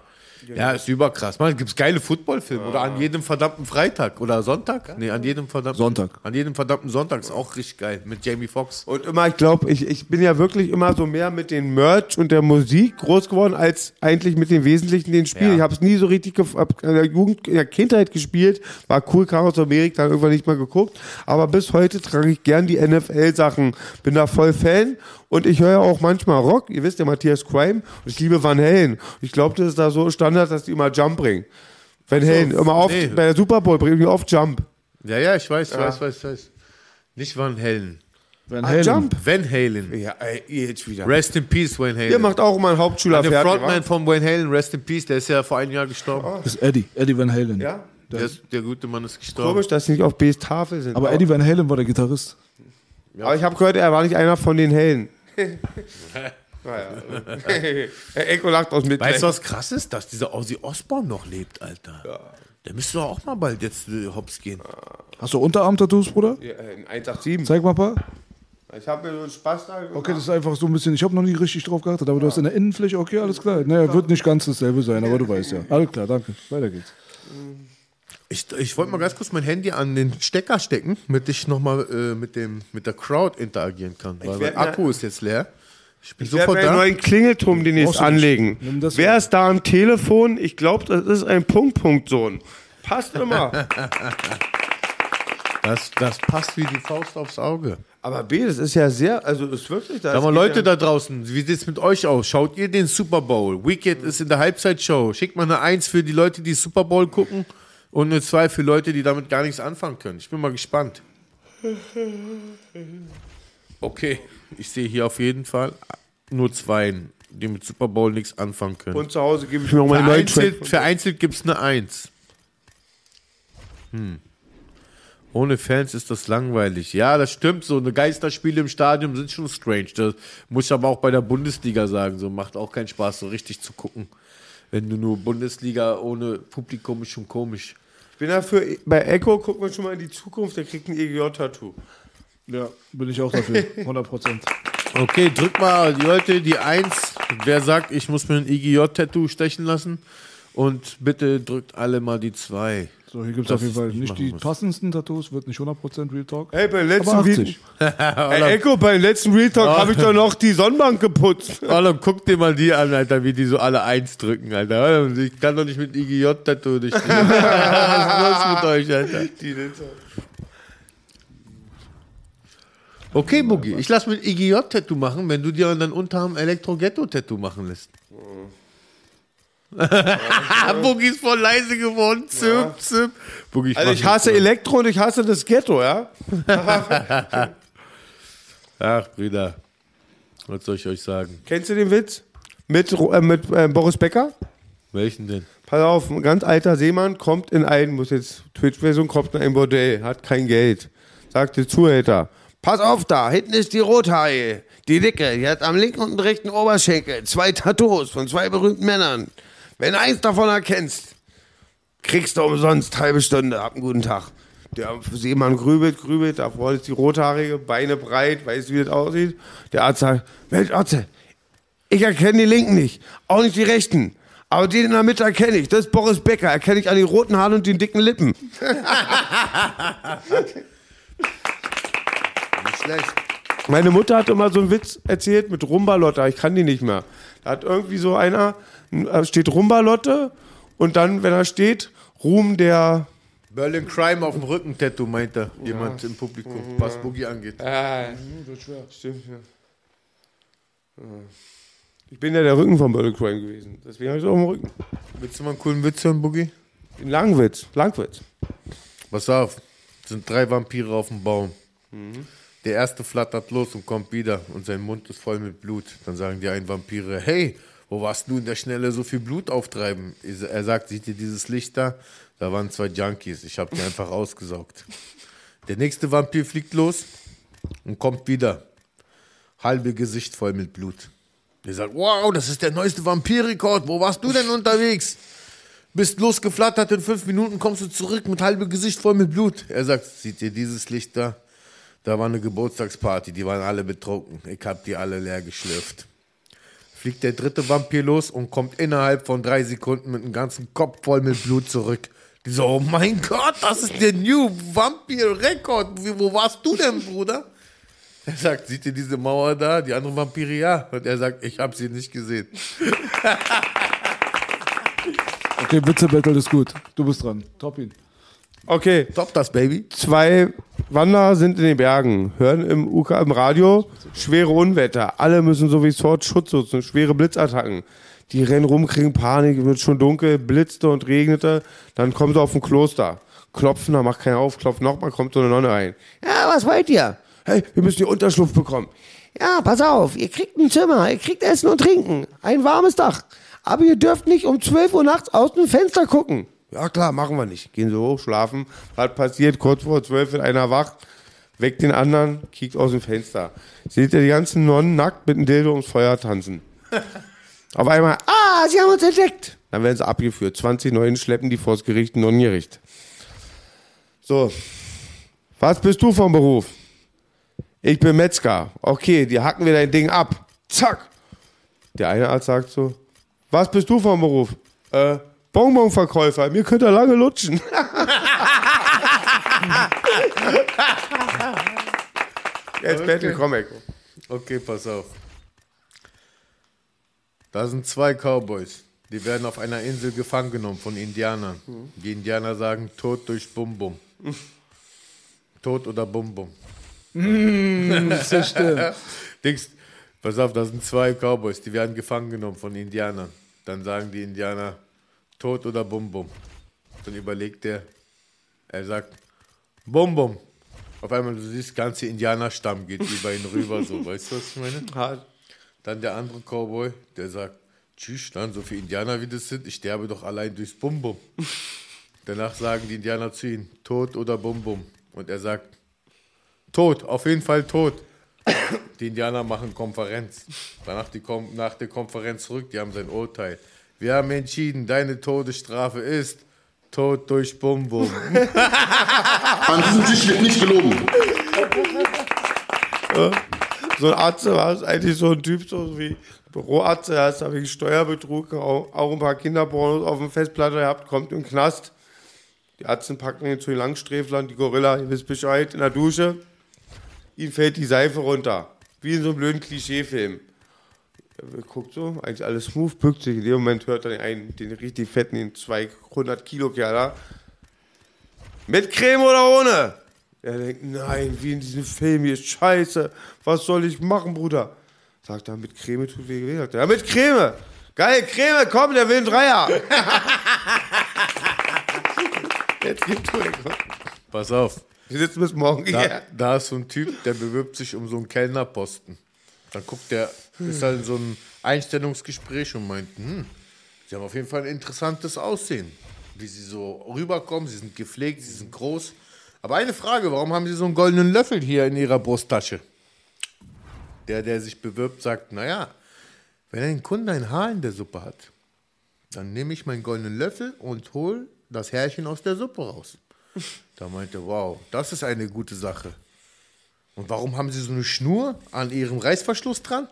Speaker 2: Ja, ist überkrass. Man, gibt's geile Footballfilme. Oder an jedem verdammten Freitag. Oder Sonntag? Nee, an jedem verdammten
Speaker 3: Sonntag.
Speaker 2: An jedem verdammten Sonntag ist auch richtig geil. Mit Jamie Foxx.
Speaker 1: Und immer, ich glaube, ich, ich bin ja wirklich immer so mehr mit den Merch und der Musik groß geworden, als eigentlich mit den Wesentlichen den Spielen.
Speaker 2: Ja.
Speaker 1: Ich habe es nie so richtig gef- hab in der Jugend, in der Kindheit gespielt, war cool, kam aus Amerika, dann irgendwann nicht mal geguckt. Aber bis heute trage ich gern die NFL-Sachen, bin da voll Fan. Und ich höre ja auch manchmal Rock. Ihr wisst ja, Matthias Crime. Und ich liebe Van Halen. Ich glaube, das ist da so Standard, dass die immer Jump bringen. Van Halen, immer oft,
Speaker 2: nee.
Speaker 1: bei der Super Bowl bringen die oft Jump.
Speaker 2: Ja, ja, ich weiß,
Speaker 1: Ja.
Speaker 2: weiß, weiß, weiß. Nicht Van Halen.
Speaker 3: Van
Speaker 1: Ah, Halen. Jump?
Speaker 2: Van Halen.
Speaker 1: Ja, ey, jetzt wieder.
Speaker 2: Rest in Peace, Wayne Halen.
Speaker 1: Ihr macht auch immer einen Hauptschüler
Speaker 2: Der Frontman
Speaker 1: wa?
Speaker 2: von Wayne Halen, Rest in Peace, der ist ja vor einem Jahr gestorben.
Speaker 3: Das ist Eddie, Eddie Van Halen.
Speaker 1: Ja?
Speaker 2: Der, ist, der gute Mann ist gestorben.
Speaker 1: Komisch, dass sie nicht auf B's Tafel sind.
Speaker 3: Aber Eddie Van Halen war der Gitarrist.
Speaker 1: Aber ich habe gehört, er war nicht einer von den Hellen. naja. Herr Echo lacht aus mit.
Speaker 2: Weißt du, was krass ist? Dass dieser Ozzy Osbourne noch lebt, Alter. Der müsste doch auch mal bald jetzt äh, hops gehen.
Speaker 3: Hast du Unterarm-Tattoos, Bruder?
Speaker 1: Ja, äh, ein 187.
Speaker 3: Zeig mal ein paar.
Speaker 1: Ich habe mir so einen Spaß da
Speaker 3: Okay, das ist einfach so ein bisschen, ich habe noch nie richtig drauf geachtet, aber du hast in der Innenfläche, okay, alles klar. Naja, wird nicht ganz dasselbe sein, aber du weißt ja. Alles klar, danke. Weiter geht's.
Speaker 2: Ich, ich wollte mal ganz kurz mein Handy an den Stecker stecken, damit ich nochmal äh, mit, dem- mit der Crowd interagieren kann. Weil mein
Speaker 1: werd
Speaker 2: Akku ist jetzt leer. Ich
Speaker 1: werde
Speaker 2: sofort
Speaker 1: mir einen
Speaker 2: da.
Speaker 1: neuen Klingelturm demnächst anlegen. Wer ist da am Telefon? Ich glaube, das ist ein Punkt-Punkt-Sohn. Passt immer.
Speaker 2: Das, das passt wie die Faust aufs Auge.
Speaker 1: Aber B, das ist ja sehr, also ist wirklich das.
Speaker 2: Sag mal, Leute
Speaker 1: ja,
Speaker 2: da draußen, wie sieht's mit euch aus? Schaut ihr den Super Bowl? Wicked ist in der Halbzeitshow. Schickt mal eine Eins für die Leute, die Super Bowl gucken und eine Zwei für Leute, die damit gar nichts anfangen können. Ich bin mal gespannt. Okay, ich sehe hier auf jeden Fall nur Zweien, die mit Super Bowl nichts anfangen können.
Speaker 1: Und zu Hause gebe ich mir noch mal
Speaker 2: Vereinzelt, vereinzelt gibt es eine Eins. Hm. Ohne Fans ist das langweilig. Ja, das stimmt. So eine Geisterspiele im Stadion sind schon strange. Das muss ich aber auch bei der Bundesliga sagen. So macht auch keinen Spaß, so richtig zu gucken. Wenn du nur Bundesliga ohne Publikum ist schon komisch.
Speaker 1: Ich bin dafür, bei Echo gucken wir schon mal in die Zukunft, der kriegt ein EGJ-Tattoo.
Speaker 3: Ja, bin ich auch dafür. 100 Prozent.
Speaker 2: Okay, drück mal die Leute die Eins. Wer sagt, ich muss mir ein IGJ-Tattoo stechen lassen? Und bitte drückt alle mal die zwei.
Speaker 3: So, hier gibt es auf jeden Fall
Speaker 2: ich
Speaker 3: nicht die
Speaker 2: muss.
Speaker 3: passendsten Tattoos, wird nicht 100% Real Talk.
Speaker 1: Hey, beim letzten
Speaker 3: aber
Speaker 1: Video-
Speaker 3: 80.
Speaker 1: Ey, Echo, beim letzten Real Talk
Speaker 2: Oh.
Speaker 1: habe ich doch noch die Sonnenbank geputzt.
Speaker 2: Alter, guck dir mal die an, Alter, wie die so alle eins drücken, Alter. Ich kann doch nicht mit IGJ-Tattoo die. Was ist los mit euch, Alter? Okay, Boogie, ich lass mir ein IGJ-Tattoo machen, wenn du dir dann Unterarm Elektro-Ghetto-Tattoo machen lässt. Boogie ist voll leise geworden. Zip, zip. Boogie,
Speaker 1: Also
Speaker 2: mach
Speaker 1: ich hasse
Speaker 2: so.
Speaker 1: Elektro und ich hasse das Ghetto, ja?
Speaker 2: Ach, Brüder. Was soll ich euch sagen?
Speaker 1: Kennst du den Witz? Mit, äh, mit äh, Boris Becker?
Speaker 2: Welchen denn?
Speaker 1: Pass auf, ein ganz alter Seemann kommt in ein, muss jetzt Twitch-Version, kommt in ein Bordell, hat kein Geld. Sagt der Zuhälter, pass auf da, hinten ist die Rothaie. Die Dicke, die hat am linken und rechten Oberschenkel zwei Tattoos von zwei berühmten Männern. Wenn du eins davon erkennst, kriegst du umsonst halbe Stunde, hab einen guten Tag. Der Seemann grübelt, grübelt, da vorne ist die Rothaarige, Beine breit, weißt du, wie das aussieht? Der Arzt sagt, Mensch, Atze, ich erkenne die Linken nicht, auch nicht die Rechten. Aber den in der Mitte erkenne ich. Das ist Boris Becker. Erkenne ich an den roten Haaren und den dicken Lippen.
Speaker 2: Schlecht.
Speaker 1: Meine Mutter hat immer so einen Witz erzählt mit Rumbalotte. Ich kann die nicht mehr. Da hat irgendwie so einer, äh, steht Rumbalotte und dann, wenn er steht, Ruhm der.
Speaker 2: Berlin Crime auf dem Rücken Tattoo, meint er jemand im Publikum, was Boogie angeht.
Speaker 1: Ah, Stimmt, ja. Ich bin ja der Rücken von Berlin Crime gewesen. Deswegen habe ich so auf dem Rücken.
Speaker 2: Willst du mal einen coolen Witz hören, Boogie?
Speaker 1: Ein Langwitz. Langwitz.
Speaker 2: Pass auf, es sind drei Vampire auf dem Baum. Der erste flattert los und kommt wieder und sein Mund ist voll mit Blut. Dann sagen die einen Vampire, hey, wo warst du in der Schnelle so viel Blut auftreiben? Er sagt, seht ihr dieses Licht da? Da waren zwei Junkies, ich habe die einfach ausgesaugt. Der nächste Vampir fliegt los und kommt wieder. Halbe Gesicht voll mit Blut. Der sagt, wow, das ist der neueste Vampirrekord. Wo warst du denn unterwegs? Bist losgeflattert, in fünf Minuten kommst du zurück mit halbem Gesicht voll mit Blut. Er sagt, seht ihr dieses Licht da? Da war eine Geburtstagsparty, die waren alle betrunken. Ich hab die alle leer geschlürft. fliegt der dritte Vampir los und kommt innerhalb von drei Sekunden mit einem ganzen Kopf voll mit Blut zurück. Die so, oh mein Gott, das ist der New Vampir Record. Wie- Wo warst du denn, Bruder? Er sagt, seht ihr diese Mauer da? Die anderen Vampire, ja. Und er sagt, ich habe sie nicht gesehen.
Speaker 3: Okay, Witze-Battle ist gut. Du bist dran. Top ihn.
Speaker 1: Okay.
Speaker 2: Top das, Baby.
Speaker 1: Zwei Wanderer sind in den Bergen, hören im, UK, im Radio schwere Unwetter. Alle müssen so wie Sword Schutz nutzen, schwere Blitzattacken. Die rennen rum, kriegen Panik, wird schon dunkel, blitzte und regnete. Dann kommen sie auf ein Kloster. Klopfen, da macht keiner auf, klopft nochmal, kommt so eine Nonne rein. Ja, was wollt ihr? Hey, wir müssen die Unterschlupf bekommen. Ja, pass auf, ihr kriegt ein Zimmer, ihr kriegt Essen und Trinken, ein warmes Dach. Aber ihr dürft nicht um 12 Uhr nachts aus dem Fenster gucken. Ja klar, machen wir nicht. Gehen sie hoch, schlafen. Was passiert? Kurz vor 12 wird einer wach, weckt den anderen, kiekt aus dem Fenster. Seht ihr die ganzen Nonnen nackt mit einem Dildo ums Feuer tanzen. Auf einmal, ah, sie haben uns entdeckt. Dann werden sie abgeführt. 20 Neuen schleppen die vors Gericht, Nonnengericht. So, was bist du vom Beruf? Ich bin Metzger. Okay, die hacken wir dein Ding ab. Zack. Der eine Arzt sagt so, was bist du vom Beruf? Äh, Bonbonverkäufer. Mir könnt ihr lange lutschen. Jetzt
Speaker 2: Okay.
Speaker 1: Battle Comic.
Speaker 2: Okay, pass auf. Da sind zwei Cowboys. Die werden auf einer Insel gefangen genommen von Indianern.
Speaker 1: Mhm.
Speaker 2: Die Indianer sagen Tod durch Bum Bum. Tod oder Bum Bum.
Speaker 3: Mm, das stimmt.
Speaker 2: Dings, pass auf, da sind zwei Cowboys, die werden gefangen genommen von Indianern. Dann sagen die Indianer Tod oder Bum Bum. Dann überlegt er, er sagt Bum Bum. Auf einmal, du siehst, ganze Indianerstamm geht über ihn rüber, so, weißt du, was ich meine? Dann der andere Cowboy, der sagt, tschüss, dann so viele Indianer wie das sind, ich sterbe doch allein durchs Bum Bum. Danach sagen die Indianer zu ihm, Tod oder Bum Bum. Und er sagt, Tod, auf jeden Fall tot. Die Indianer machen Konferenz. Danach die Kom nach der Konferenz zurück, die haben sein Urteil. Wir haben entschieden, deine Todesstrafe ist Tod durch Bum Bum.
Speaker 9: An diesem Tisch wird nicht gelogen.
Speaker 1: So ein Arzt war es eigentlich so ein Typ, so wie Büroarzt, der ist da wegen Steuerbetrug, auch, auch ein paar Kinderpornos auf dem Festplatte gehabt, kommt im Knast. Die Ärzte packen ihn zu den Langsträflern, die Gorilla, ihr wisst Bescheid, in der Dusche. Ihm fällt die Seife runter. Wie in so einem blöden Klischeefilm. Er guckt so, eigentlich alles smooth, bückt sich. In dem Moment hört er den einen, den richtig fetten, den 200 Kilo Kerl da. Mit Creme oder ohne? Er denkt, nein, wie in diesem Film hier, scheiße, was soll ich machen, Bruder? Sagt er, mit Creme tut weh. Sagt er, ja, mit Creme. Geil, Creme, komm, der will einen Dreier. Jetzt gibt's
Speaker 2: Pass auf.
Speaker 1: Wir sitzen bis morgen
Speaker 2: Da,
Speaker 1: hier.
Speaker 2: da ist so ein Typ, der bewirbt sich um so einen Kellnerposten. Dann guckt der, ist halt in so ein Einstellungsgespräch und meint, hm, sie haben auf jeden Fall ein interessantes Aussehen. Wie sie so rüberkommen, sie sind gepflegt, sie sind groß. Aber eine Frage, warum haben sie so einen goldenen Löffel hier in ihrer Brusttasche? Der, der sich bewirbt, sagt, naja, wenn ein Kunde ein Haar in der Suppe hat, dann nehme ich meinen goldenen Löffel und hole das Härchen aus der Suppe raus. Da meinte, wow, das ist eine gute Sache. Und warum haben Sie so eine Schnur an Ihrem Reißverschluss dran?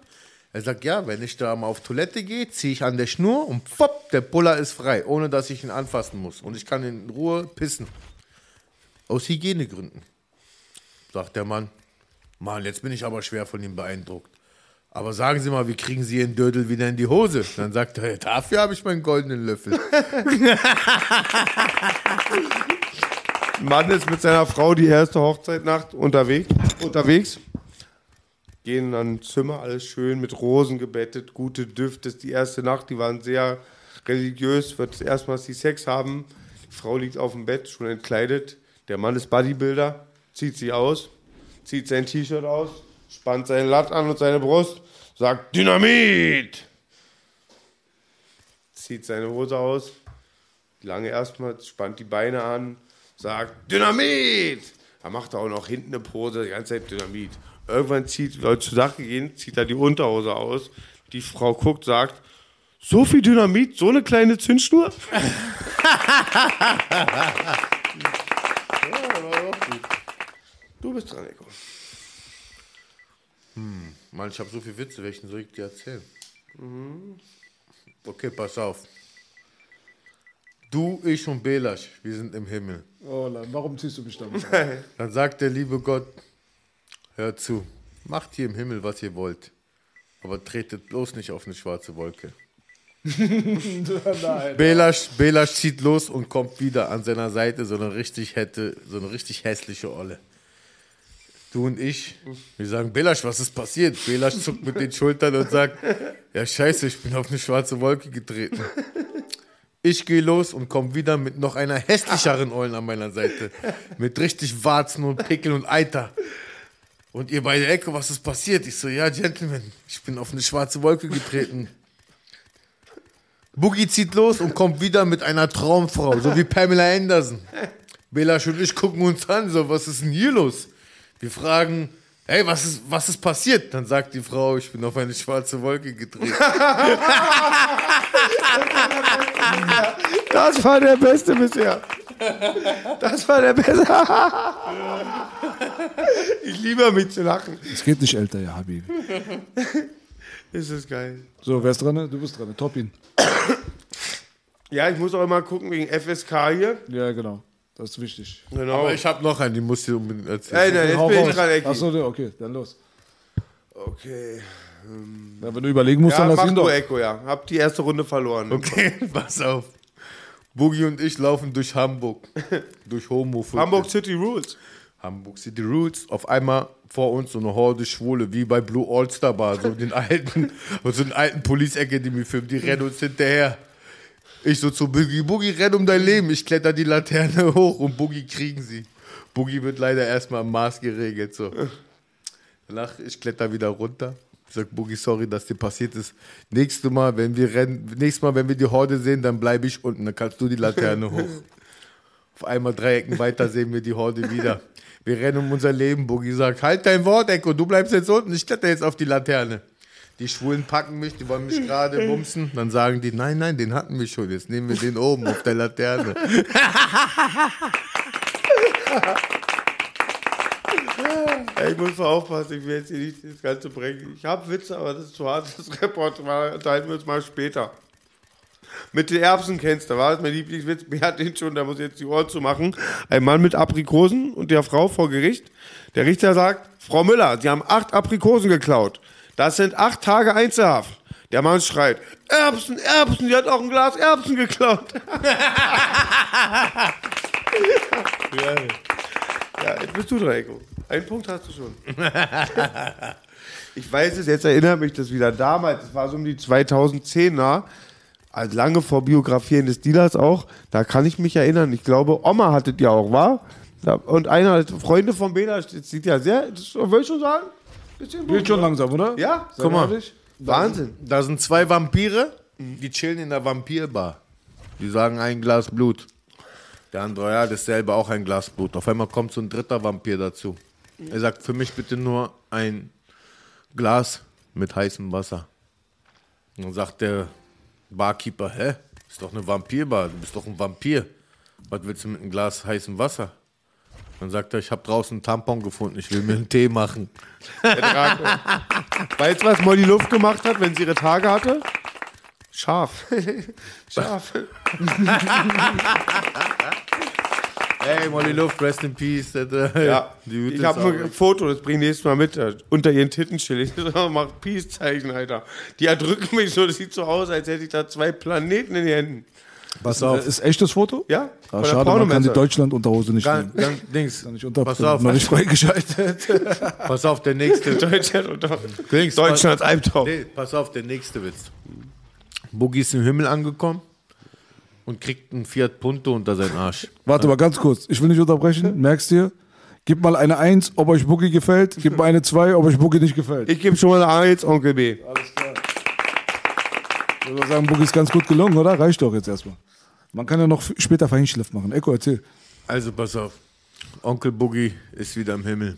Speaker 2: Er sagt, ja, wenn ich da mal auf Toilette gehe, ziehe ich an der Schnur und pop, der Puller ist frei, ohne dass ich ihn anfassen muss. Und ich kann in Ruhe pissen. Aus Hygienegründen. Sagt der Mann, Mann, jetzt bin ich aber schwer von ihm beeindruckt. Aber sagen Sie mal, wie kriegen Sie Ihren Dödel wieder in die Hose? Dann sagt er, dafür habe ich meinen goldenen Löffel.
Speaker 1: Mann ist mit seiner Frau die erste Hochzeitnacht unterwegs. unterwegs. Gehen dann ins Zimmer, alles schön mit Rosen gebettet, gute Düfte. Die erste Nacht, die waren sehr religiös, wird das erste Mal, dass sie Sex haben. Die Frau liegt auf dem Bett, schon entkleidet. Der Mann ist Bodybuilder, zieht sie aus, zieht sein T-Shirt aus, spannt seinen Latt an und seine Brust, sagt Dynamit! Zieht seine Hose aus, lange erstmal, spannt die Beine an, sagt Dynamit! Er macht auch noch hinten eine Pose, die ganze Zeit Dynamit. Irgendwann zieht, Leute zur Sache gehen, zieht er die Unterhose aus. Die Frau guckt, sagt, so viel Dynamit, so eine kleine Zündschnur? Du bist dran, Eko.
Speaker 2: Hm, Mann, ich habe so viele Witze, welchen soll ich dir erzählen? Okay, pass auf. Du, ich und Belasch, wir sind im Himmel.
Speaker 3: Oh, nein, warum ziehst du mich damit?
Speaker 2: Dann sagt der liebe Gott, hört zu, macht hier im Himmel, was ihr wollt. Aber tretet bloß nicht auf eine schwarze Wolke.
Speaker 3: nein.
Speaker 2: Belasch, Belasch zieht los und kommt wieder an seiner Seite so eine richtig hätte, so eine richtig hässliche Olle. Du und ich, wir sagen, Belasch, was ist passiert? Belasch zuckt mit den Schultern und sagt, ja scheiße, ich bin auf eine schwarze Wolke getreten. Ich gehe los und komme wieder mit noch einer hässlicheren Ollen an meiner Seite. Mit richtig Warzen und Pickel und Eiter. Und ihr beide Ecke, was ist passiert? Ich so, ja, Gentleman, ich bin auf eine schwarze Wolke getreten. Boogie zieht los und kommt wieder mit einer Traumfrau, so wie Pamela Anderson. Belasch und ich gucken uns an, so, was ist denn hier los? Wir fragen, hey, was ist, was ist passiert? Dann sagt die Frau, ich bin auf eine schwarze Wolke getreten.
Speaker 1: Das war der Beste bisher. Das war der Beste. Ich liebe mich zu lachen.
Speaker 3: Es geht nicht älter, ja, Habibi.
Speaker 1: Ist das geil.
Speaker 3: So, wer ist dran? Du bist dran. Topin.
Speaker 1: Ja, ich muss auch mal gucken wegen FSK hier.
Speaker 3: Ja, genau. Das ist wichtig.
Speaker 1: Genau.
Speaker 2: Aber ich habe noch einen, die musst du unbedingt erzählen.
Speaker 1: Ey, nein, jetzt
Speaker 3: Hau
Speaker 1: bin ich dran, Ecki.
Speaker 3: Achso, okay, dann los.
Speaker 1: Okay. ähm,
Speaker 3: Ja, wenn du überlegen musst,
Speaker 1: ja,
Speaker 3: dann lass
Speaker 1: mach
Speaker 3: ihn
Speaker 1: du
Speaker 3: doch.
Speaker 1: Echo, ja. Hab die erste Runde verloren.
Speaker 2: Okay, pass auf. Boogie und ich laufen durch Hamburg. durch Homo.
Speaker 1: Hamburg City Rules.
Speaker 2: Hamburg City Rules. Auf einmal vor uns so eine Horde Schwule, wie bei Blue All-Star Bar, so den alten, so den alten Police Academy Film, die rennen uns hinterher. Ich so zu Boogie, Boogie, renn um dein Leben. Ich kletter die Laterne hoch und Boogie kriegen sie. Boogie wird leider erstmal am Maß geregelt, so. Danach, ich kletter wieder runter. Ich sag, Boogie, sorry, dass dir passiert ist. Nächstes Mal, wenn wir rennen, nächstes Mal, wenn wir die Horde sehen, dann bleibe ich unten, dann kannst du die Laterne hoch. Auf einmal drei Ecken weiter sehen wir die Horde wieder. Wir rennen um unser Leben. Boogie sagt, halt dein Wort, Echo, du bleibst jetzt unten, ich kletter jetzt auf die Laterne. Die Schwulen packen mich, die wollen mich gerade bumsen. Dann sagen die, nein, nein, den hatten wir schon, jetzt nehmen wir den oben auf der Laterne.
Speaker 1: Ich muss mal aufpassen, ich will jetzt hier nicht das Ganze bringen. Ich habe Witze, aber das ist zu hart. Das Repertoire unterhalten wir uns mal später. Mit den Erbsen kennst du, war das mein Lieblingswitz. Mir hat den schon, da muss ich jetzt die Ohren zu machen. Ein Mann mit Aprikosen und der Frau vor Gericht. Der Richter sagt, Frau Müller, Sie haben acht Aprikosen geklaut. Das sind acht Tage Einzelhaft. Der Mann schreit, Erbsen, Erbsen, sie hat auch ein Glas Erbsen geklaut. ja, jetzt bist du dran, Eko. Einen Punkt hast du schon. ich weiß es, jetzt erinnert mich das wieder. Damals, das war so um die 2010er, also lange vor Biografien des Dealers auch, da kann ich mich erinnern. Ich glaube, Oma hattet ihr auch, war? Und einer, Freunde von Bela, das sieht ja sehr, das will ich schon sagen? Bisschen
Speaker 3: Geht schon langsam, oder?
Speaker 1: Ja,
Speaker 2: Guck mal,
Speaker 3: ehrlich?
Speaker 1: Wahnsinn.
Speaker 2: Da sind zwei Vampire, die chillen in der Vampirbar. Die sagen ein Glas Blut. Der andere, ja, dasselbe, auch ein Glas Blut. Auf einmal kommt so ein dritter Vampir dazu. Er sagt, für mich bitte nur ein Glas mit heißem Wasser. Und dann sagt der Barkeeper, hä? Ist doch eine Vampirbar, du bist doch ein Vampir. Was willst du mit einem Glas heißem Wasser? Dann sagt er, ich habe draußen einen Tampon gefunden, ich will mir einen Tee machen.
Speaker 1: Weißt du, was Molly Luft gemacht hat, wenn sie ihre Tage hatte? Scharf. Scharf.
Speaker 2: Hey, Molly Luft, rest in peace.
Speaker 1: Ja,
Speaker 2: die
Speaker 1: ich habe nur ein Foto, das bringe ich nächstes Mal mit. äh, Unter ihren Titten chill ich. Mach Peace-Zeichen, Alter. Die erdrücken mich so, das sieht so aus, als hätte ich da zwei Planeten in den Händen.
Speaker 3: Pass auf. Ist echtes Foto?
Speaker 1: Ja,
Speaker 3: Ah, schade, man kann die
Speaker 1: Pornomesse.
Speaker 3: Deutschland-Unterhose nicht
Speaker 2: Ganz,
Speaker 3: nehmen.
Speaker 2: Dings.
Speaker 3: Nicht unter,
Speaker 2: Pass auf.
Speaker 3: noch nicht freigeschaltet.
Speaker 2: Pass auf, der nächste.
Speaker 1: Deutschland unter-
Speaker 2: Dings,
Speaker 1: Deutschlands
Speaker 2: pass-
Speaker 1: Albtraum.
Speaker 2: Nee, pass auf, der nächste Witz. Boogie ist im Himmel angekommen und kriegt einen Fiat Punto unter seinen Arsch.
Speaker 3: Warte mal ganz kurz. Ich will nicht unterbrechen. Merkst du? Gib mal eine 1, ob euch Boogie gefällt. Gib mal eine 2, ob euch Boogie nicht gefällt.
Speaker 1: Ich gebe schon mal eine A jetzt, Onkel B.
Speaker 3: Ich würde sagen, Boogie ist ganz gut gelungen, oder? Reicht doch jetzt erstmal. Man kann ja noch später Feinschliff machen. Eko, erzähl.
Speaker 2: Also pass auf. Onkel Boogie ist wieder im Himmel.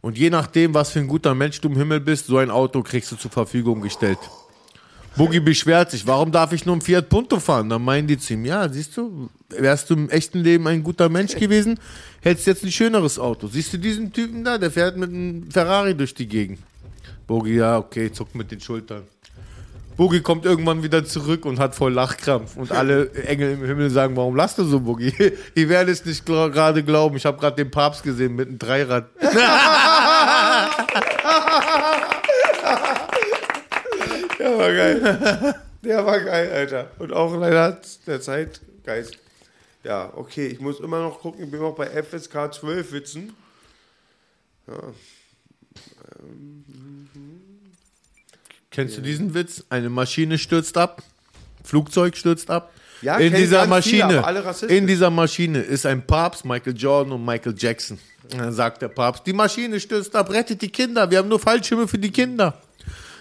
Speaker 2: Und je nachdem, was für ein guter Mensch du im Himmel bist, so ein Auto kriegst du zur Verfügung gestellt. Boogie beschwert sich, warum darf ich nur im Fiat Punto fahren? Dann meinen die zu ihm, ja, siehst du, wärst du im echten Leben ein guter Mensch gewesen, hättest jetzt ein schöneres Auto. Siehst du diesen Typen da, der fährt mit einem Ferrari durch die Gegend. Boogie, ja, okay, zuckt mit den Schultern. Boogie kommt irgendwann wieder zurück und hat voll Lachkrampf. Und alle Engel im Himmel sagen, warum lachst du so, Boogie? Ich werde es nicht gerade glauben. Ich habe gerade den Papst gesehen mit einem Dreirad.
Speaker 1: Der war geil. Der war geil, Alter. Und auch leider der Zeitgeist. Ja, okay, ich muss immer noch gucken, ich bin noch bei FSK 12 Witzen. Ja.
Speaker 2: Kennst du diesen Witz? Eine Maschine stürzt ab, Flugzeug stürzt ab.
Speaker 1: Ja,
Speaker 2: in dieser
Speaker 1: viele,
Speaker 2: Maschine,
Speaker 1: rassistisch.
Speaker 2: in dieser Maschine ist ein Papst, Michael Jordan und Michael Jackson. Und dann sagt der Papst, die Maschine stürzt ab, rettet die Kinder, wir haben nur Fallschirme für die Kinder.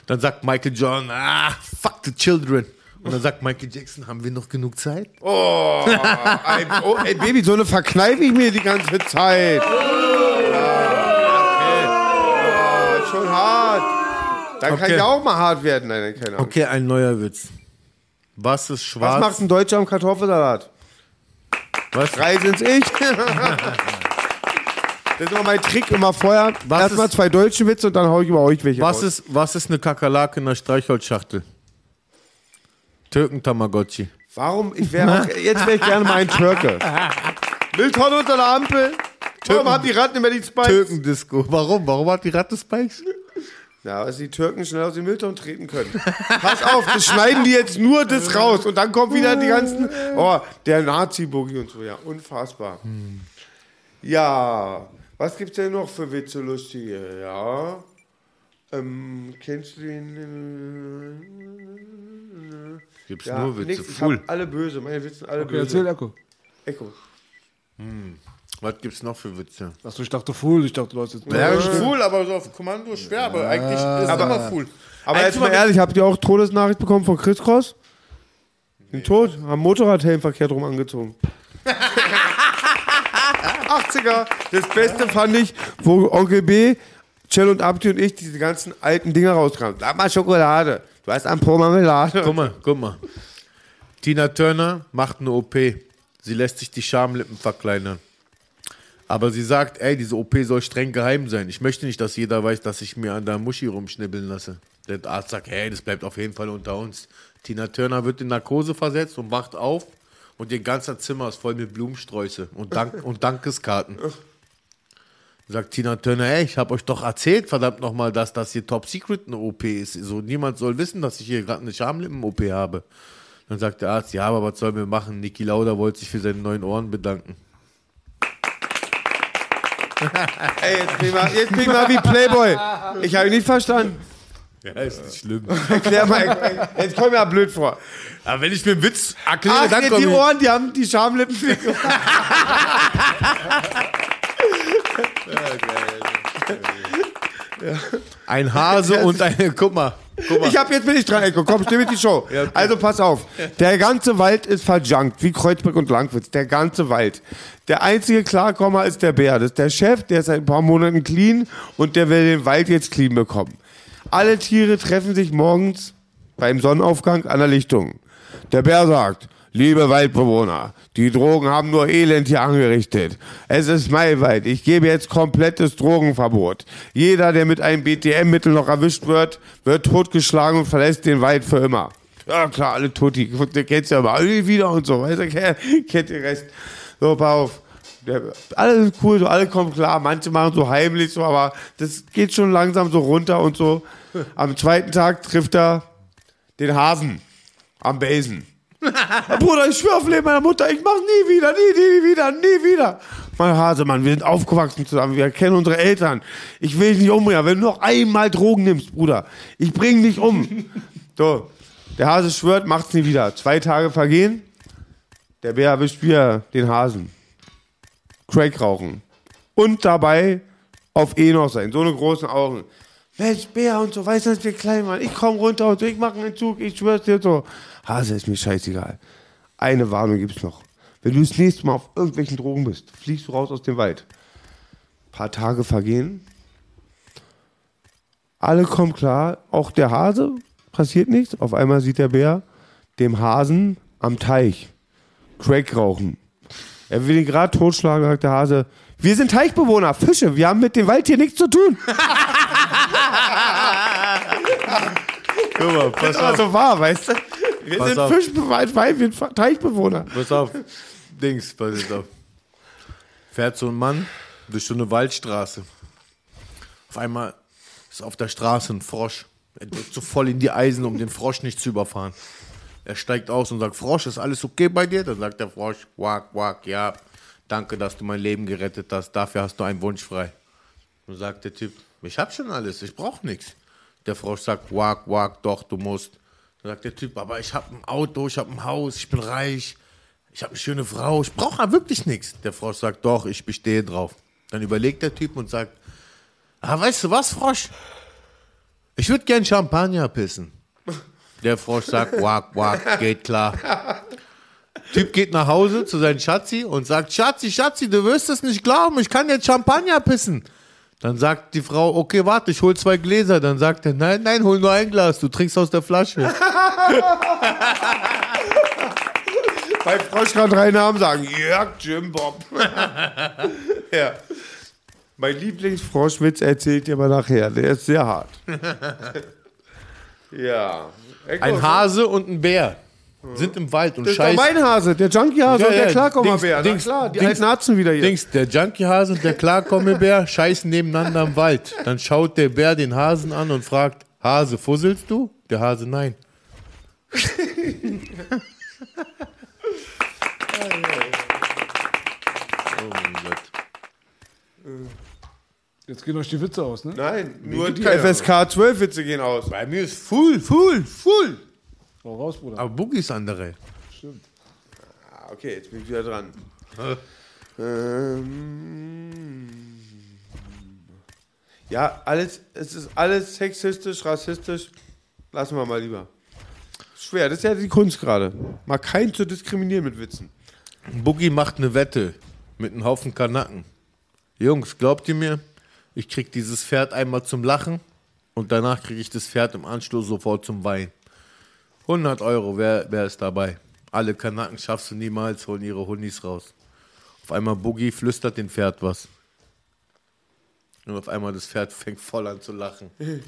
Speaker 2: Dann sagt Michael Jordan, ah, fuck the children. Und dann sagt Michael Jackson, haben wir noch genug Zeit?
Speaker 1: Oh, ey, oh, ey, Baby, so eine verkneife ich mir die ganze Zeit. Ja, ist schon Dann kann
Speaker 2: Okay.
Speaker 1: ich auch mal hart werden. Nein, keine Ahnung.
Speaker 2: Okay, ein neuer Witz. Was ist
Speaker 1: Was
Speaker 2: schwarz?
Speaker 1: macht ein Deutscher am Kartoffelsalat?
Speaker 2: Was?
Speaker 1: Drei sind's ich. Das ist immer mein Trick, immer vorher.
Speaker 2: Was
Speaker 1: Erstmal
Speaker 2: ist-
Speaker 1: zwei deutsche Witze und dann hau ich über euch welche
Speaker 2: Was
Speaker 1: raus.
Speaker 2: ist, was ist eine Kakerlake in der Streichholzschachtel? Türken-Tamagotchi.
Speaker 1: Warum? Ich wäre auch, jetzt wäre ich gerne mal ein Türke. Mülltonne unter der Ampel. Warum hat die Ratten immer die Spikes?
Speaker 2: Türkendisco. Warum? Warum hat die Ratte Spikes?
Speaker 1: Ja, weil die Türken schnell aus dem Müllton treten können. Pass auf, das schneiden die jetzt nur das raus und dann kommt wieder die ganzen. Oh, der Nazi-Boogie und so, ja, unfassbar. Ja, was gibt's denn noch für Witze lustige? Ja. Ähm, kennst du den? äh,
Speaker 2: Gibt's
Speaker 1: ja,
Speaker 2: nur Witze.
Speaker 1: nix, hab alle böse, meine Witze sind alle
Speaker 3: Okay,
Speaker 1: böse.
Speaker 3: erzähl, Echo.
Speaker 1: Echo.
Speaker 2: Hm. Was gibt's noch für Witze?
Speaker 3: Achso, ich dachte Fool, ich dachte, du hast jetzt.
Speaker 2: Ja, Full, aber so auf Kommando schwer, aber eigentlich ist
Speaker 1: Aber-
Speaker 2: immer Full.
Speaker 1: Aber jetzt mal ehrlich, habt ihr auch Todesnachricht bekommen von Chris Cross? Den Tod? Haben Motorradhelm verkehrt rum angezogen. 80er. Das Beste fand ich, wo Onkel B, Cell und Abdi und ich diese ganzen alten Dinger rauskamen. Sag mal Schokolade. Du hast ein Po Marmelade.
Speaker 2: Guck mal, guck mal. Tina Turner macht eine OP. Sie lässt sich die Schamlippen verkleinern. Aber sie sagt, ey, diese OP soll streng geheim sein. Ich möchte nicht, dass jeder weiß, dass ich mir an der Muschi rumschnibbeln lasse. Der Arzt sagt, hey, das bleibt auf jeden Fall unter uns. Tina Turner wird in Narkose versetzt und wacht auf und ihr ganzer Zimmer ist voll mit Blumensträuße und, Dank und Dankeskarten. Sagt Tina Turner, ey, ich habe euch doch erzählt, verdammt nochmal, dass das hier Top Secret eine OP ist. So, niemand soll wissen, dass ich hier gerade eine Schamlippen-OP habe. Dann sagt der Arzt, ja, aber was sollen wir machen? Niki Lauda wollte sich für seine neuen Ohren bedanken.
Speaker 1: Ey, jetzt bin ich mal, jetzt bin ich mal wie Playboy. Ich habe ihn nicht verstanden.
Speaker 2: Ja, ist nicht schlimm.
Speaker 1: Erklär mal, jetzt komm mir ja blöd vor.
Speaker 2: Aber wenn ich mir einen Witz erkläre,
Speaker 1: Ach,
Speaker 2: dann
Speaker 1: nee, die Ohren, die haben die Schamlippen.
Speaker 2: Ein Hase und eine, guck mal.
Speaker 1: Ich hab jetzt bin ich dran, Echo. Komm, still mit die Show. Also pass auf. Der ganze Wald ist verjunkt, wie Kreuzberg und Langwitz. Der ganze Wald. Der einzige Klarkommer ist der Bär. Das ist der Chef, der ist seit ein paar Monaten clean und der will den Wald jetzt clean bekommen. Alle Tiere treffen sich morgens beim Sonnenaufgang an der Lichtung. Der Bär sagt, liebe Waldbewohner, die Drogen haben nur Elend hier angerichtet. Es ist Maiwald. Ich gebe jetzt komplettes Drogenverbot. Jeder, der mit einem BTM-Mittel noch erwischt wird, wird totgeschlagen und verlässt den Wald für immer. Ja klar, alle Tutti. Der kennt's ja aber alle wieder und so. Weißt du, kennt, den Rest. So, pass auf. Der, alle sind cool, so alle kommen klar. Manche machen so heimlich so, aber das geht schon langsam so runter und so. Am zweiten Tag trifft er den Hasen am Besen. Bruder, ich schwör auf Leben meiner Mutter, ich mach nie wieder, nie, nie, nie wieder, nie wieder. Mein Hasemann, wir sind aufgewachsen zusammen, wir kennen unsere Eltern. Ich will dich nicht umbringen, wenn du noch einmal Drogen nimmst, Bruder, ich bring dich um. So, der Hase schwört, macht's nie wieder. Zwei Tage vergehen, der Bär erwischt wieder den Hasen. Crack rauchen. Und dabei auf eh noch sein, so eine großen Augen. Mensch, Bär und so, weißt du, dass wir klein waren. Ich komm runter und so, ich mache einen Entzug, ich schwör's dir so. Hase ist mir scheißegal. Eine Warnung gibt's noch. Wenn du das nächste Mal auf irgendwelchen Drogen bist, fliegst du raus aus dem Wald. paar Tage vergehen. Alle kommen klar, auch der Hase, passiert nichts. Auf einmal sieht der Bär dem Hasen am Teich Crack rauchen. Er will ihn gerade totschlagen, sagt der Hase, wir sind Teichbewohner, Fische, wir haben mit dem Wald hier nichts zu tun.
Speaker 2: Guck mal,
Speaker 1: Das
Speaker 2: pass
Speaker 1: war
Speaker 2: auf.
Speaker 1: so wahr, weißt du? Wir
Speaker 2: Pass
Speaker 1: sind
Speaker 2: auf.
Speaker 1: Fischbeweis, weil wir Teichbewohner.
Speaker 2: Pass auf. Dings, pass jetzt auf. Fährt so ein Mann durch so eine Waldstraße. Auf einmal ist auf der Straße ein Frosch. Er drückt so voll in die Eisen, um den Frosch nicht zu überfahren. Er steigt aus und sagt, Frosch, ist alles okay bei dir? Dann sagt der Frosch, wack, wack, ja, danke, dass du mein Leben gerettet hast, dafür hast du einen Wunsch frei. Dann sagt der Typ, ich hab schon alles, ich brauch nichts. Der Frosch sagt, wack, wack, doch, du musst. Dann sagt der Typ, aber ich hab ein Auto, ich hab ein Haus, ich bin reich, ich habe eine schöne Frau, ich brauche wirklich nichts. Der Frosch sagt, doch, ich bestehe drauf. Dann überlegt der Typ und sagt, ah, weißt du was, Frosch? Ich würde gern Champagner pissen. Der Frosch sagt, wack, wack, geht klar. Typ geht nach Hause zu seinem Schatzi und sagt, Schatzi, Schatzi, du wirst es nicht glauben, ich kann jetzt Champagner pissen. Dann sagt die Frau, okay, warte, ich hol zwei Gläser. Dann sagt er, nein, nein, hol nur ein Glas, du trinkst aus der Flasche.
Speaker 1: Bei Frosch kann drei Namen sagen. Jörg, Jim, Bob. ja. Mein Lieblingsfroschwitz erzählt ihr mal nachher. Der ist sehr hart. ja.
Speaker 2: Ein Hase und ein Bär sind im Wald und
Speaker 1: Das ist doch
Speaker 2: scheißen.
Speaker 1: mein Hase, der Junkie-Hase und der Klarkommerbär. Na
Speaker 2: Dings,
Speaker 1: klar, die
Speaker 2: Dings,
Speaker 1: alten Arzen wieder hier.
Speaker 2: Dings, der Junkie-Hase und der Klarkommebär scheißen nebeneinander im Wald. Dann schaut der Bär den Hasen an und fragt, Hase, fusselst du? Der Hase, nein. oh mein Gott.
Speaker 3: Jetzt gehen euch die Witze aus, ne?
Speaker 1: Nein,
Speaker 2: Mir
Speaker 1: nur die. FSK 12 Witze gehen aus.
Speaker 2: Bei mir ist full, full, full.
Speaker 3: Hau raus, Bruder.
Speaker 2: Aber Boogie ist andere.
Speaker 3: Stimmt.
Speaker 1: Ah, okay, jetzt bin ich wieder dran. Ähm, ja, alles, es ist alles sexistisch, rassistisch. Lassen wir mal lieber. Schwer, das ist ja die Kunst gerade. Mal keinen zu diskriminieren mit Witzen.
Speaker 2: Boogie macht eine Wette mit einem Haufen Kanaken. Jungs, glaubt ihr mir? Ich krieg dieses Pferd einmal zum Lachen und danach kriege ich das Pferd im Anschluss sofort zum Weinen. 100 Euro, wer, wer ist dabei? Alle Kanaken schaffst du niemals, holen ihre Hundis raus. Auf einmal Boogie flüstert dem Pferd was. Und auf einmal das Pferd fängt voll an zu lachen.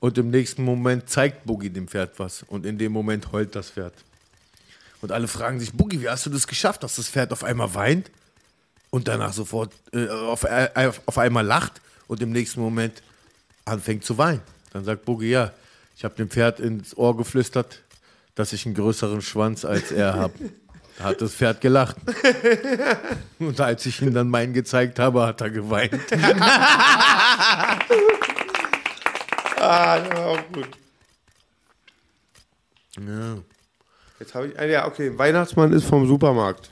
Speaker 2: Und im nächsten Moment zeigt Boogie dem Pferd was. Und in dem Moment heult das Pferd. Und alle fragen sich, Boogie, wie hast du das geschafft, dass das Pferd auf einmal weint und danach sofort äh, auf, äh, auf einmal lacht und im nächsten Moment anfängt zu weinen? Dann sagt Boogie, ja, ich habe dem Pferd ins Ohr geflüstert, dass ich einen größeren Schwanz als er habe. Da hat das Pferd gelacht. Und als ich ihm dann meinen gezeigt habe, hat er geweint.
Speaker 1: Ah, das war auch gut.
Speaker 2: Ja.
Speaker 1: Jetzt habe ich, ah, ja, okay, Weihnachtsmann ist vom Supermarkt.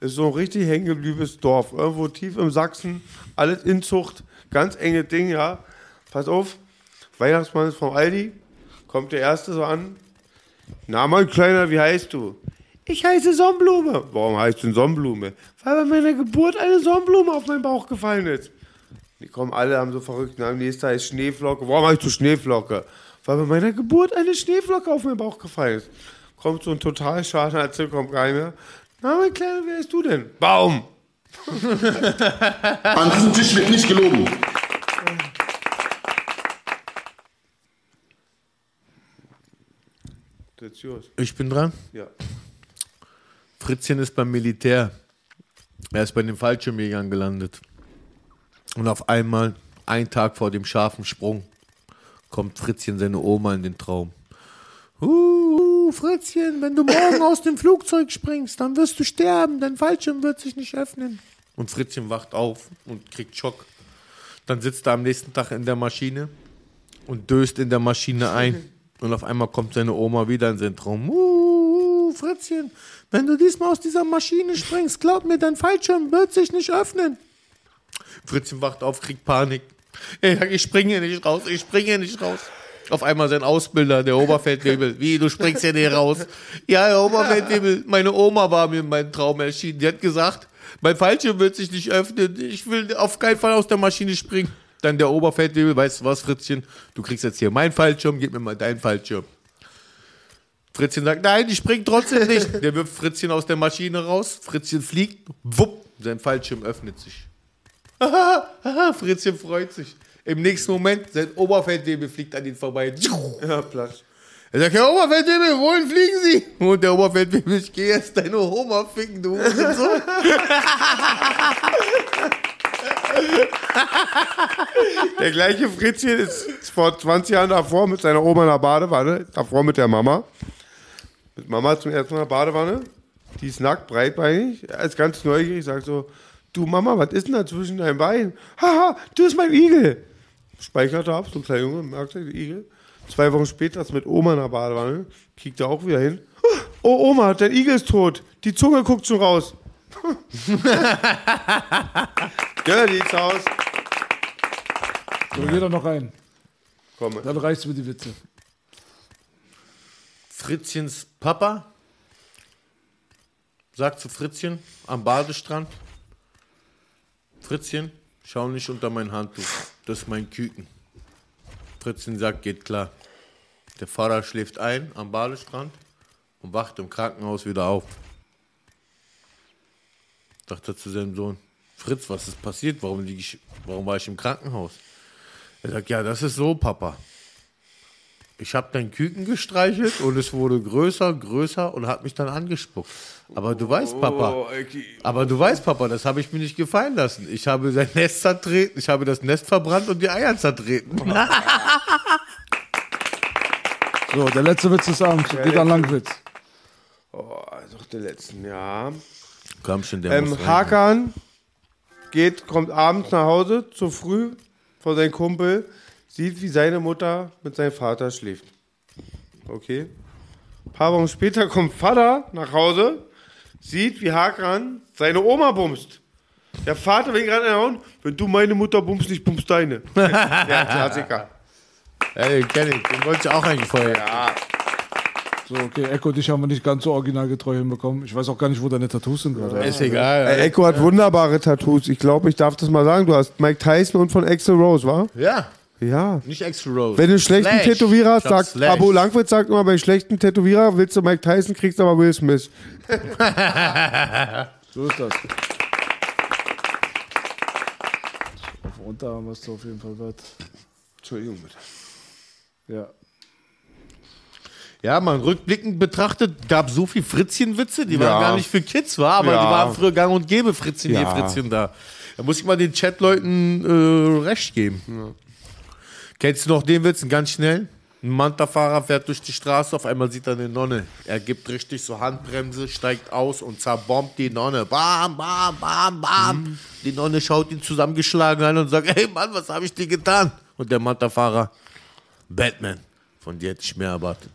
Speaker 1: Ist so ein richtig hängengebliebenes Dorf. Irgendwo tief im Sachsen, alles Inzucht, ganz enge Ding, ja. Pass auf, Weihnachtsmann ist vom Aldi, kommt der Erste so an. Na, mein Kleiner, wie heißt du? Ich heiße Sonnenblume. Warum heißt du Sonnenblume? Weil bei meiner Geburt eine Sonnenblume auf meinen Bauch gefallen ist. Die kommen alle, haben so verrückt Namen. Nächster heißt Schneeflocke. Warum heißt du Schneeflocke? Weil bei meiner Geburt eine Schneeflocke auf meinen Bauch gefallen ist. Kommt so ein total schadener Erzähl, kommt keiner. Na, mein Kleiner, wer bist du denn? Baum.
Speaker 21: An diesem Tisch wird nicht gelogen.
Speaker 1: Ist yours.
Speaker 2: Ich bin dran?
Speaker 1: Ja.
Speaker 2: Fritzchen ist beim Militär. Er ist bei den Fallschirmjägern gelandet. Und auf einmal, ein Tag vor dem scharfen Sprung, kommt Fritzchen seine Oma in den Traum. Uh, Fritzchen, wenn du morgen aus dem Flugzeug springst, dann wirst du sterben, dein Fallschirm wird sich nicht öffnen. Und Fritzchen wacht auf und kriegt Schock. Dann sitzt er am nächsten Tag in der Maschine und döst in der Maschine ein. Und auf einmal kommt seine Oma wieder in seinen Traum. Uh, Fritzchen, wenn du diesmal aus dieser Maschine springst, glaub mir, dein Fallschirm wird sich nicht öffnen. Fritzchen wacht auf, kriegt Panik. Ich springe hier nicht raus, ich springe hier nicht raus. Auf einmal sein Ausbilder, der Oberfeldwebel. Wie, du springst hier nicht raus? Ja, Herr Oberfeldwebel, meine Oma war mir in meinem Traum erschienen. Die hat gesagt, mein Fallschirm wird sich nicht öffnen. Ich will auf keinen Fall aus der Maschine springen. Dann der Oberfeldwebel, weißt du was, Fritzchen? Du kriegst jetzt hier meinen Fallschirm, gib mir mal deinen Fallschirm. Fritzchen sagt, nein, ich spring trotzdem nicht. Der wirft Fritzchen aus der Maschine raus. Fritzchen fliegt, wupp, sein Fallschirm öffnet sich. Fritzchen freut sich. Im nächsten Moment, sein Oberfeldwebel fliegt an ihn vorbei. Ja, Platsch. Er sagt, Herr Oberfeldwebel, wohin fliegen Sie? Und der Oberfeldwebel, ich gehe jetzt deine Oma ficken, du Hurensohn.
Speaker 1: Der gleiche Fritzchen ist vor 20 Jahren davor mit seiner Oma in der Badewanne, davor mit der Mama. Mit Mama zum ersten Mal in der Badewanne. Die ist nackt, breitbeinig. Er ist ganz neugierig, sagt so, du Mama, was ist denn da zwischen deinen Beinen? Haha, du bist mein Igel. Speichert er ab, so ein kleiner Junge, merkt er, der Igel. Zwei Wochen später ist mit Oma in der Badewanne, kriegt er auch wieder hin. Oh Oma, dein Igel ist tot. Die Zunge guckt schon raus. Dirty's Haus.
Speaker 3: So, geh doch noch rein.
Speaker 1: Komm.
Speaker 3: Dann reicht's mit die Witze.
Speaker 2: Fritzchens Papa sagt zu Fritzchen am Badestrand: Fritzchen, schau nicht unter mein Handtuch. Das ist mein Küken. Fritzchen sagt: Geht klar. Der Vater schläft ein am Badestrand und wacht im Krankenhaus wieder auf. Sagt er zu seinem Sohn: Fritz, was ist passiert? Warum, lieg ich, warum war ich im Krankenhaus? Er sagt: Ja, das ist so, Papa. Ich habe dein Küken gestreichelt und es wurde größer, größer und hat mich dann angespuckt. Aber du weißt, Papa, aber du weißt, Papa, das habe ich mir nicht gefallen lassen. Ich habe sein Nest zertreten, ich habe das Nest verbrannt und die Eier zertreten.
Speaker 3: So, der letzte Witz des Abends. Geht an Langwitz.
Speaker 1: Oh, doch der letzten, ja.
Speaker 2: Komm schon, der muss
Speaker 1: Ähm,
Speaker 2: rein.
Speaker 1: Hakan geht, kommt abends nach Hause, zu früh, von seinem Kumpel, sieht, wie seine Mutter mit seinem Vater schläft. Okay. Ein paar Wochen später kommt Vater nach Hause, sieht, wie Hakan seine Oma bumst. Der Vater will gerade hauen, wenn du meine Mutter bummst, nicht bummst deine. ja, Klassiker.
Speaker 2: Ey, kenn ich, den wollte ich auch eigentlich vorher.
Speaker 1: Ja.
Speaker 3: So, okay, Echo, dich haben wir nicht ganz so originalgetreu hinbekommen. Ich weiß auch gar nicht, wo deine Tattoos sind gerade.
Speaker 2: Ist egal.
Speaker 1: Ey, Echo hat wunderbare Tattoos. Ich glaube, ich darf das mal sagen. Du hast Mike Tyson und von Axel Rose, wa?
Speaker 2: Ja.
Speaker 1: Ja.
Speaker 2: Nicht extra Rose.
Speaker 1: Wenn du einen schlechten
Speaker 2: Slash.
Speaker 1: Tätowierer hast, sagt
Speaker 2: Slash.
Speaker 1: Abo Langwitz sagt immer, bei schlechten Tätowierer willst du Mike Tyson, kriegst aber Will Smith.
Speaker 3: So ist das. Auf haben wir es auf jeden Fall wert.
Speaker 1: Entschuldigung bitte.
Speaker 3: Ja.
Speaker 2: Ja, man rückblickend betrachtet, gab so viel Fritzchen-Witze, die
Speaker 1: Ja.
Speaker 2: waren gar nicht für Kids, war, aber
Speaker 1: Ja.
Speaker 2: die waren früher gang und gäbe, Fritzchen
Speaker 1: Ja.
Speaker 2: hier, Fritzchen da. Da muss ich mal den Chatleuten äh, recht geben. Kennst du noch den Witz, ganz schnell? Ein Manta-Fahrer fährt durch die Straße, auf einmal sieht er eine Nonne. Er gibt richtig so Handbremse, steigt aus und zerbombt die Nonne. Bam, bam, bam, bam. Die Nonne schaut ihn zusammengeschlagen an und sagt, hey Mann, was habe ich dir getan? Und der Manta-Fahrer, Batman, von dir hätte ich mehr erwartet.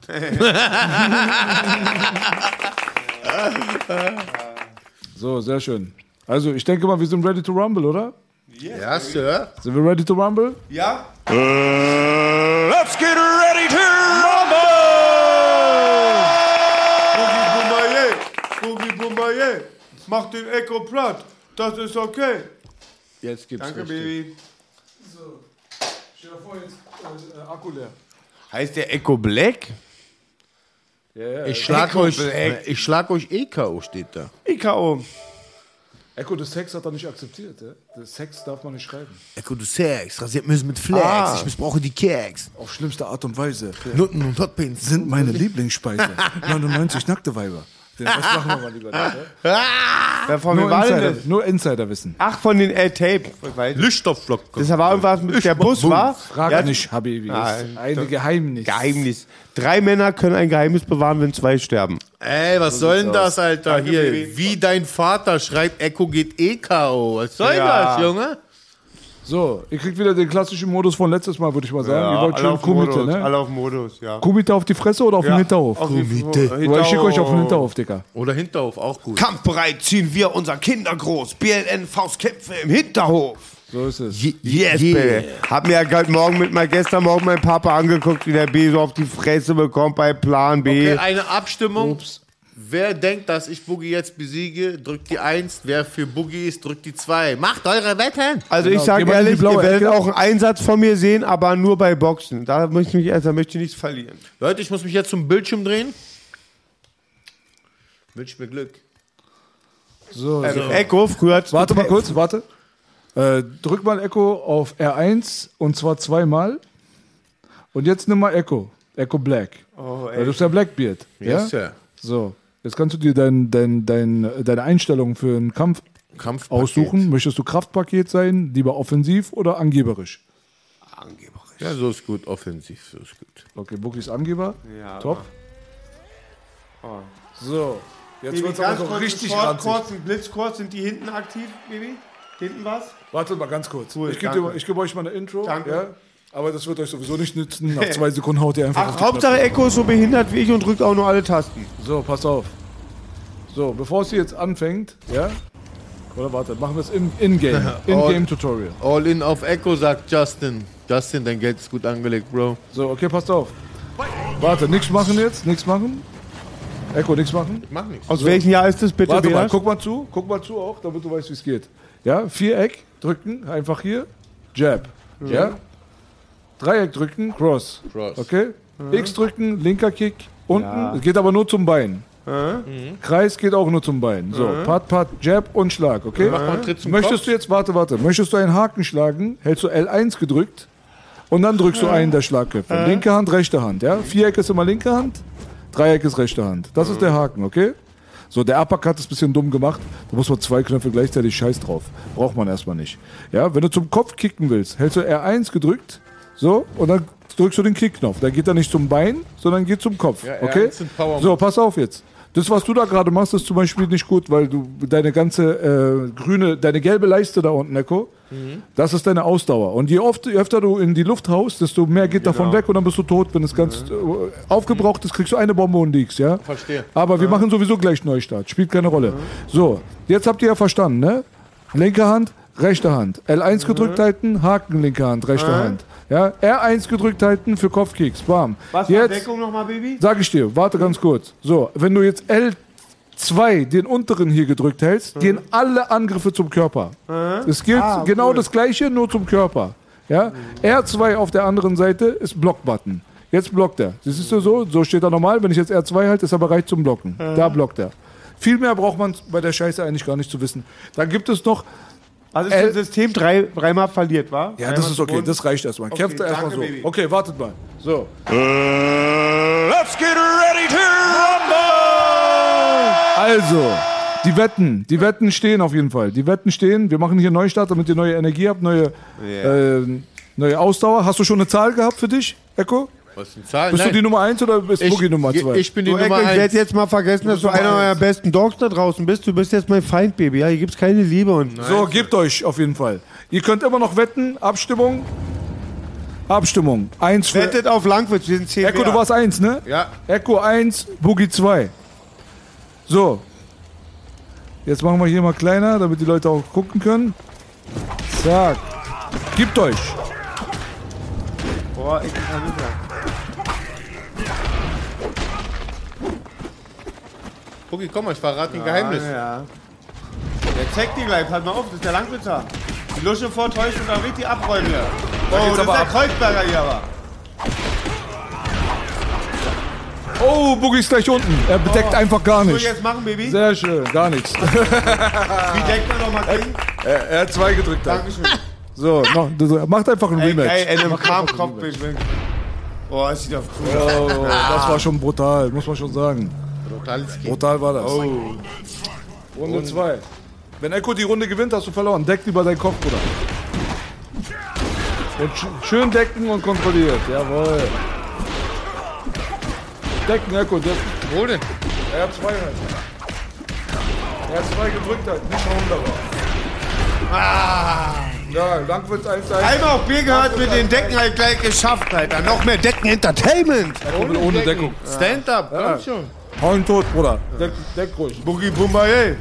Speaker 3: So, sehr schön. Also, ich denke mal, wir sind ready to rumble, oder?
Speaker 2: Ja, Sir.
Speaker 3: Sind wir ready to rumble?
Speaker 1: Ja.
Speaker 21: let's get ready to
Speaker 1: Boogie Boogie Boumaier, mach den Echo platt. Das ist okay.
Speaker 2: Jetzt gibt's
Speaker 1: Danke,
Speaker 2: richtig.
Speaker 1: Baby.
Speaker 3: So, stell dir vor, jetzt äh, Akku leer.
Speaker 1: Heißt der Echo Black?
Speaker 3: Ja, ja.
Speaker 2: Ich schlag,
Speaker 1: Echo
Speaker 2: euch,
Speaker 1: Black.
Speaker 2: ich schlag euch EKO, steht da.
Speaker 1: EKO.
Speaker 3: Echo, das Sex hat er nicht akzeptiert. Ja? Das Sex darf man nicht schreiben.
Speaker 2: Echo, du Sex, rasiert müssen mit Flex.
Speaker 3: Ah.
Speaker 2: Ich missbrauche die Keks.
Speaker 3: Auf schlimmste Art und Weise.
Speaker 2: Nutten und Hotpins
Speaker 3: Sind meine Lieblingsspeise. 99 nackte Weiber. Den Rest machen wir mal lieber nicht. Ja?
Speaker 1: Wer von
Speaker 3: Nur,
Speaker 1: wem war denn
Speaker 3: Insider,
Speaker 1: das?
Speaker 3: nur Insiderwissen.
Speaker 1: Ach, von den L-Tape.
Speaker 2: Lichtstoffflock.
Speaker 1: Das war irgendwas mit der Bus, war?
Speaker 3: Frag nicht, Habibi. Das ist eine Geheimnis.
Speaker 1: Geheimnis. Drei Männer können ein Geheimnis bewahren, wenn zwei sterben.
Speaker 2: Ey, was
Speaker 1: So
Speaker 2: soll denn das,
Speaker 1: aus.
Speaker 2: Alter?
Speaker 1: Danke,
Speaker 2: Hier,
Speaker 1: Baby.
Speaker 2: wie dein Vater schreibt, Echo geht EKO. Was soll
Speaker 3: Ja.
Speaker 2: das, Junge?
Speaker 3: So, ihr kriegt wieder den klassischen Modus von letztes Mal, würde ich mal sagen.
Speaker 1: Ja,
Speaker 3: ihr wollt schön
Speaker 1: auf
Speaker 3: Kumite,
Speaker 1: Modus,
Speaker 3: ne?
Speaker 1: alle auf Modus, ja.
Speaker 3: Kumite auf die Fresse oder auf
Speaker 1: Ja,
Speaker 3: den Hinterhof?
Speaker 1: auf
Speaker 3: Kumite. Oder ich schicke euch auf den
Speaker 1: Hinterhof.
Speaker 3: Hinterhof, Dicker.
Speaker 2: Oder Hinterhof, auch gut.
Speaker 1: Kampfbereit ziehen wir unser Kinder groß. BLN Faustkämpfe im Hinterhof.
Speaker 3: So ist es.
Speaker 1: Yes,
Speaker 2: Yeah.
Speaker 1: baby. Hab mir ja gerade morgen mit mal gestern Morgen mein Papa angeguckt, wie der B so auf die Fresse bekommt bei Plan B.
Speaker 2: Okay, eine Abstimmung. Wer denkt, dass ich Boogie jetzt besiege, drückt die 1. Wer für Boogie ist, drückt die 2. Macht eure Wetten!
Speaker 1: Also
Speaker 3: Genau,
Speaker 1: ich sage ehrlich, ihr werdet auch einen Einsatz von mir sehen, aber nur bei Boxen. Da möchte ich, mich, also, möchte ich nichts verlieren.
Speaker 2: Leute, ich muss mich jetzt zum Bildschirm drehen. Wünsch mir Glück.
Speaker 3: So,
Speaker 1: Ähm,
Speaker 3: so.
Speaker 1: Echo, früher hat's
Speaker 3: Warte mal kurz, warte. Äh, drück mal Echo auf R1 und zwar zweimal. Und jetzt nimm mal Echo. Echo Black.
Speaker 1: Oh,
Speaker 3: Weil du bist ja Blackbeard.
Speaker 2: Yes,
Speaker 3: ja?
Speaker 2: sir.
Speaker 3: So. Jetzt kannst du dir dein, dein, dein, deine Einstellung für einen Kampf
Speaker 2: Kampfpaket.
Speaker 3: aussuchen. Möchtest du Kraftpaket sein, lieber offensiv oder angeberisch?
Speaker 2: Ja, so ist gut. Offensiv, so ist gut.
Speaker 3: Okay, Boogie ist Angeber.
Speaker 1: Ja,
Speaker 3: Top.
Speaker 1: Oh.
Speaker 3: So. Jetzt
Speaker 1: Baby,
Speaker 3: wird's aber so
Speaker 1: kurz,
Speaker 3: richtig
Speaker 1: kurz,
Speaker 3: ranzig.
Speaker 1: kurz, ein Blitzkurs. Sind die hinten aktiv, Baby? Hinten was?
Speaker 3: Wartet mal ganz kurz.
Speaker 1: Cool,
Speaker 3: ich gebe geb euch mal eine Intro.
Speaker 1: Danke.
Speaker 3: Ja? Aber das wird euch sowieso nicht nützen. Nach zwei Sekunden haut ihr einfach auf
Speaker 1: Ach,
Speaker 3: die
Speaker 1: Hauptsache
Speaker 3: Knöpfe.
Speaker 1: Echo ist so behindert wie ich und drückt auch nur alle Tasten.
Speaker 3: So, pass auf. So, bevor es hier jetzt anfängt, ja? Oder warte, machen wir es im In-Game. In-Game-Tutorial.
Speaker 2: All in auf Echo, sagt Justin. Justin, dein Geld ist gut angelegt, Bro.
Speaker 3: So, okay, passt auf. Warte, nichts machen jetzt, nichts machen. Echo, nichts machen.
Speaker 2: Ich mach nichts.
Speaker 1: Aus welchem Jahr ist das bitte,
Speaker 3: Warte mal, guck mal zu, guck mal zu auch, damit du weißt, wie es geht. Ja, Viereck drücken, einfach hier, Jab. Ja. Dreieck drücken, Cross.
Speaker 2: Cross.
Speaker 3: Okay?
Speaker 1: Mhm.
Speaker 3: X drücken, linker Kick, unten,
Speaker 1: Ja.
Speaker 3: es geht aber nur zum Bein.
Speaker 1: Mhm.
Speaker 3: Kreis geht auch nur zum Bein. So,
Speaker 1: Mhm.
Speaker 3: Pat, Pat, Jab und Schlag, okay?
Speaker 2: Zum
Speaker 3: Möchtest du jetzt, warte, warte, möchtest du einen Haken schlagen, hältst du L1 gedrückt und dann drückst du einen der Schlagköpfe.
Speaker 1: Mhm.
Speaker 3: Linke Hand, rechte Hand, ja? Viereck ist immer linke Hand, Dreieck ist rechte Hand. Das ist der Haken, okay? So, der Uppercut ist ein bisschen dumm gemacht. Da muss man zwei Knöpfe gleichzeitig scheiß drauf. Braucht man erstmal nicht. Ja, wenn du zum Kopf kicken willst, hältst du R1 gedrückt, so, und dann drückst du den Kickknopf. Dann geht er nicht zum Bein, sondern geht zum Kopf.
Speaker 2: Ja, R1
Speaker 3: okay? So, pass auf jetzt. Das, was du da gerade machst, ist zum Beispiel nicht gut, weil du deine ganze äh, grüne, deine gelbe Leiste da unten, Echo,
Speaker 2: Mhm.
Speaker 3: das ist deine Ausdauer. Und je, oft, je öfter du in die Luft haust, desto mehr geht davon
Speaker 2: Genau.
Speaker 3: weg und dann bist du tot. Wenn es ganz äh, aufgebraucht ist, kriegst du eine Bombe und liegst, ja?
Speaker 2: Verstehe.
Speaker 3: Aber wir machen sowieso gleich Neustart. Spielt keine Rolle. So, jetzt habt ihr ja verstanden, ne? Linke Hand, rechte Hand. L1 gedrückt halten, Haken, linke Hand, rechte
Speaker 1: Mhm.
Speaker 3: Hand. Ja, R1 gedrückt halten für Kopfkicks. Bam.
Speaker 1: Was war
Speaker 3: jetzt,
Speaker 1: Deckung nochmal, Baby?
Speaker 3: Sag ich dir, warte ganz kurz. So, wenn du jetzt L2 den unteren hier gedrückt hältst, gehen alle Angriffe zum Körper. Es gilt
Speaker 1: Ah,
Speaker 3: genau
Speaker 1: cool.
Speaker 3: das gleiche, nur zum Körper. Ja? R2 auf der anderen Seite ist Blockbutton. Jetzt blockt er. Das ist so, so, so steht er normal. Wenn ich jetzt R2 halte, ist er bereit zum Blocken.
Speaker 1: Mhm.
Speaker 3: Da blockt er. Viel mehr braucht man bei der Scheiße eigentlich gar nicht zu wissen. Dann gibt es noch.
Speaker 1: Also ist das System drei, dreimal verliert, war?
Speaker 3: Ja, das ist okay, das reicht erstmal.
Speaker 1: Okay,
Speaker 3: Kämpft er erstmal so.
Speaker 1: Baby.
Speaker 3: Okay, wartet mal. So.
Speaker 21: Let's get ready to
Speaker 3: Also, die Wetten, die Wetten stehen auf jeden Fall. Die Wetten stehen. Wir machen hier Neustart, damit ihr neue Energie habt, neue,
Speaker 2: Yeah.
Speaker 3: äh, neue Ausdauer. Hast du schon eine Zahl gehabt für dich, Echo?
Speaker 2: Was ist die Zahl?
Speaker 3: Bist
Speaker 2: Nein.
Speaker 3: du die Nummer 1 oder bist
Speaker 2: Ich-
Speaker 3: Boogie Nummer 2?
Speaker 2: ich bin die
Speaker 1: Du,
Speaker 2: Nummer
Speaker 1: ich
Speaker 2: eins.
Speaker 1: werde jetzt mal vergessen, dass du einer eurer
Speaker 3: eins.
Speaker 1: besten Dogs da draußen bist. Du bist jetzt mein Feind, Baby. Ja, hier gibt's keine Liebe und.
Speaker 3: So, gebt euch auf jeden Fall. Ihr könnt immer noch wetten. Abstimmung. Abstimmung. Eins für.
Speaker 1: Wettet auf Langwitz, wir sind 10
Speaker 3: Echo, du warst 1, ne?
Speaker 2: Ja.
Speaker 3: Echo 1, Boogie 2. So. Jetzt machen wir hier mal kleiner, damit die Leute auch gucken können. Zack. Gibt euch.
Speaker 1: Boah, ich kann nicht mehr.
Speaker 2: Boogie, komm mal, ich verrate ein Geheimnis.
Speaker 1: Ja. Der zeigt dir gleich, halt mal auf, das ist der Langwitzer. Die Lusche vortäuscht und dann richtig abräumen hier. Oh, das ist der. Kreuzberger hier aber.
Speaker 3: Oh, Boogie ist gleich unten. Er bedeckt
Speaker 1: Oh.
Speaker 3: einfach gar
Speaker 1: Was soll
Speaker 3: nicht.
Speaker 1: ich jetzt machen, Baby?
Speaker 3: Sehr schön, gar nichts.
Speaker 1: Wie deckt man nochmal King?
Speaker 3: er, er hat zwei gedrückt. Dann.
Speaker 1: Dankeschön.
Speaker 3: So, noch, macht einfach ein
Speaker 1: Ey,
Speaker 3: Rematch.
Speaker 1: ey, einem
Speaker 3: Macht
Speaker 1: Kram
Speaker 3: einfach ein
Speaker 1: Kopfbild. Oh, das sieht doch cool
Speaker 3: Oh,
Speaker 1: aus.
Speaker 3: das war schon brutal, muss man schon sagen.
Speaker 2: Brutales Kind.
Speaker 3: Brutal war das.
Speaker 1: Oh.
Speaker 3: Runde 2. Wenn Echo die Runde gewinnt, hast du verloren. Deck lieber deinen Kopf, Bruder. Und sch schön decken und kontrolliert. Jawohl. Decken, Echo. Der,
Speaker 2: Wo denn?
Speaker 3: er hat zwei halt. Er hat zwei gedrückt halt. Nicht dabei.
Speaker 1: Ah.
Speaker 3: Ja, Langwitz 1
Speaker 1: Einmal auf Bier gehört, mit den Decken halt gleich geschafft, Alter. Noch mehr Decken Entertainment.
Speaker 3: Ohne, ohne Deckung.
Speaker 2: Stand-up, komm
Speaker 3: Ja.
Speaker 2: schon.
Speaker 3: Hau ihn tot, Bruder. Deck, deck ruhig.
Speaker 1: Boogie Bumba, ey.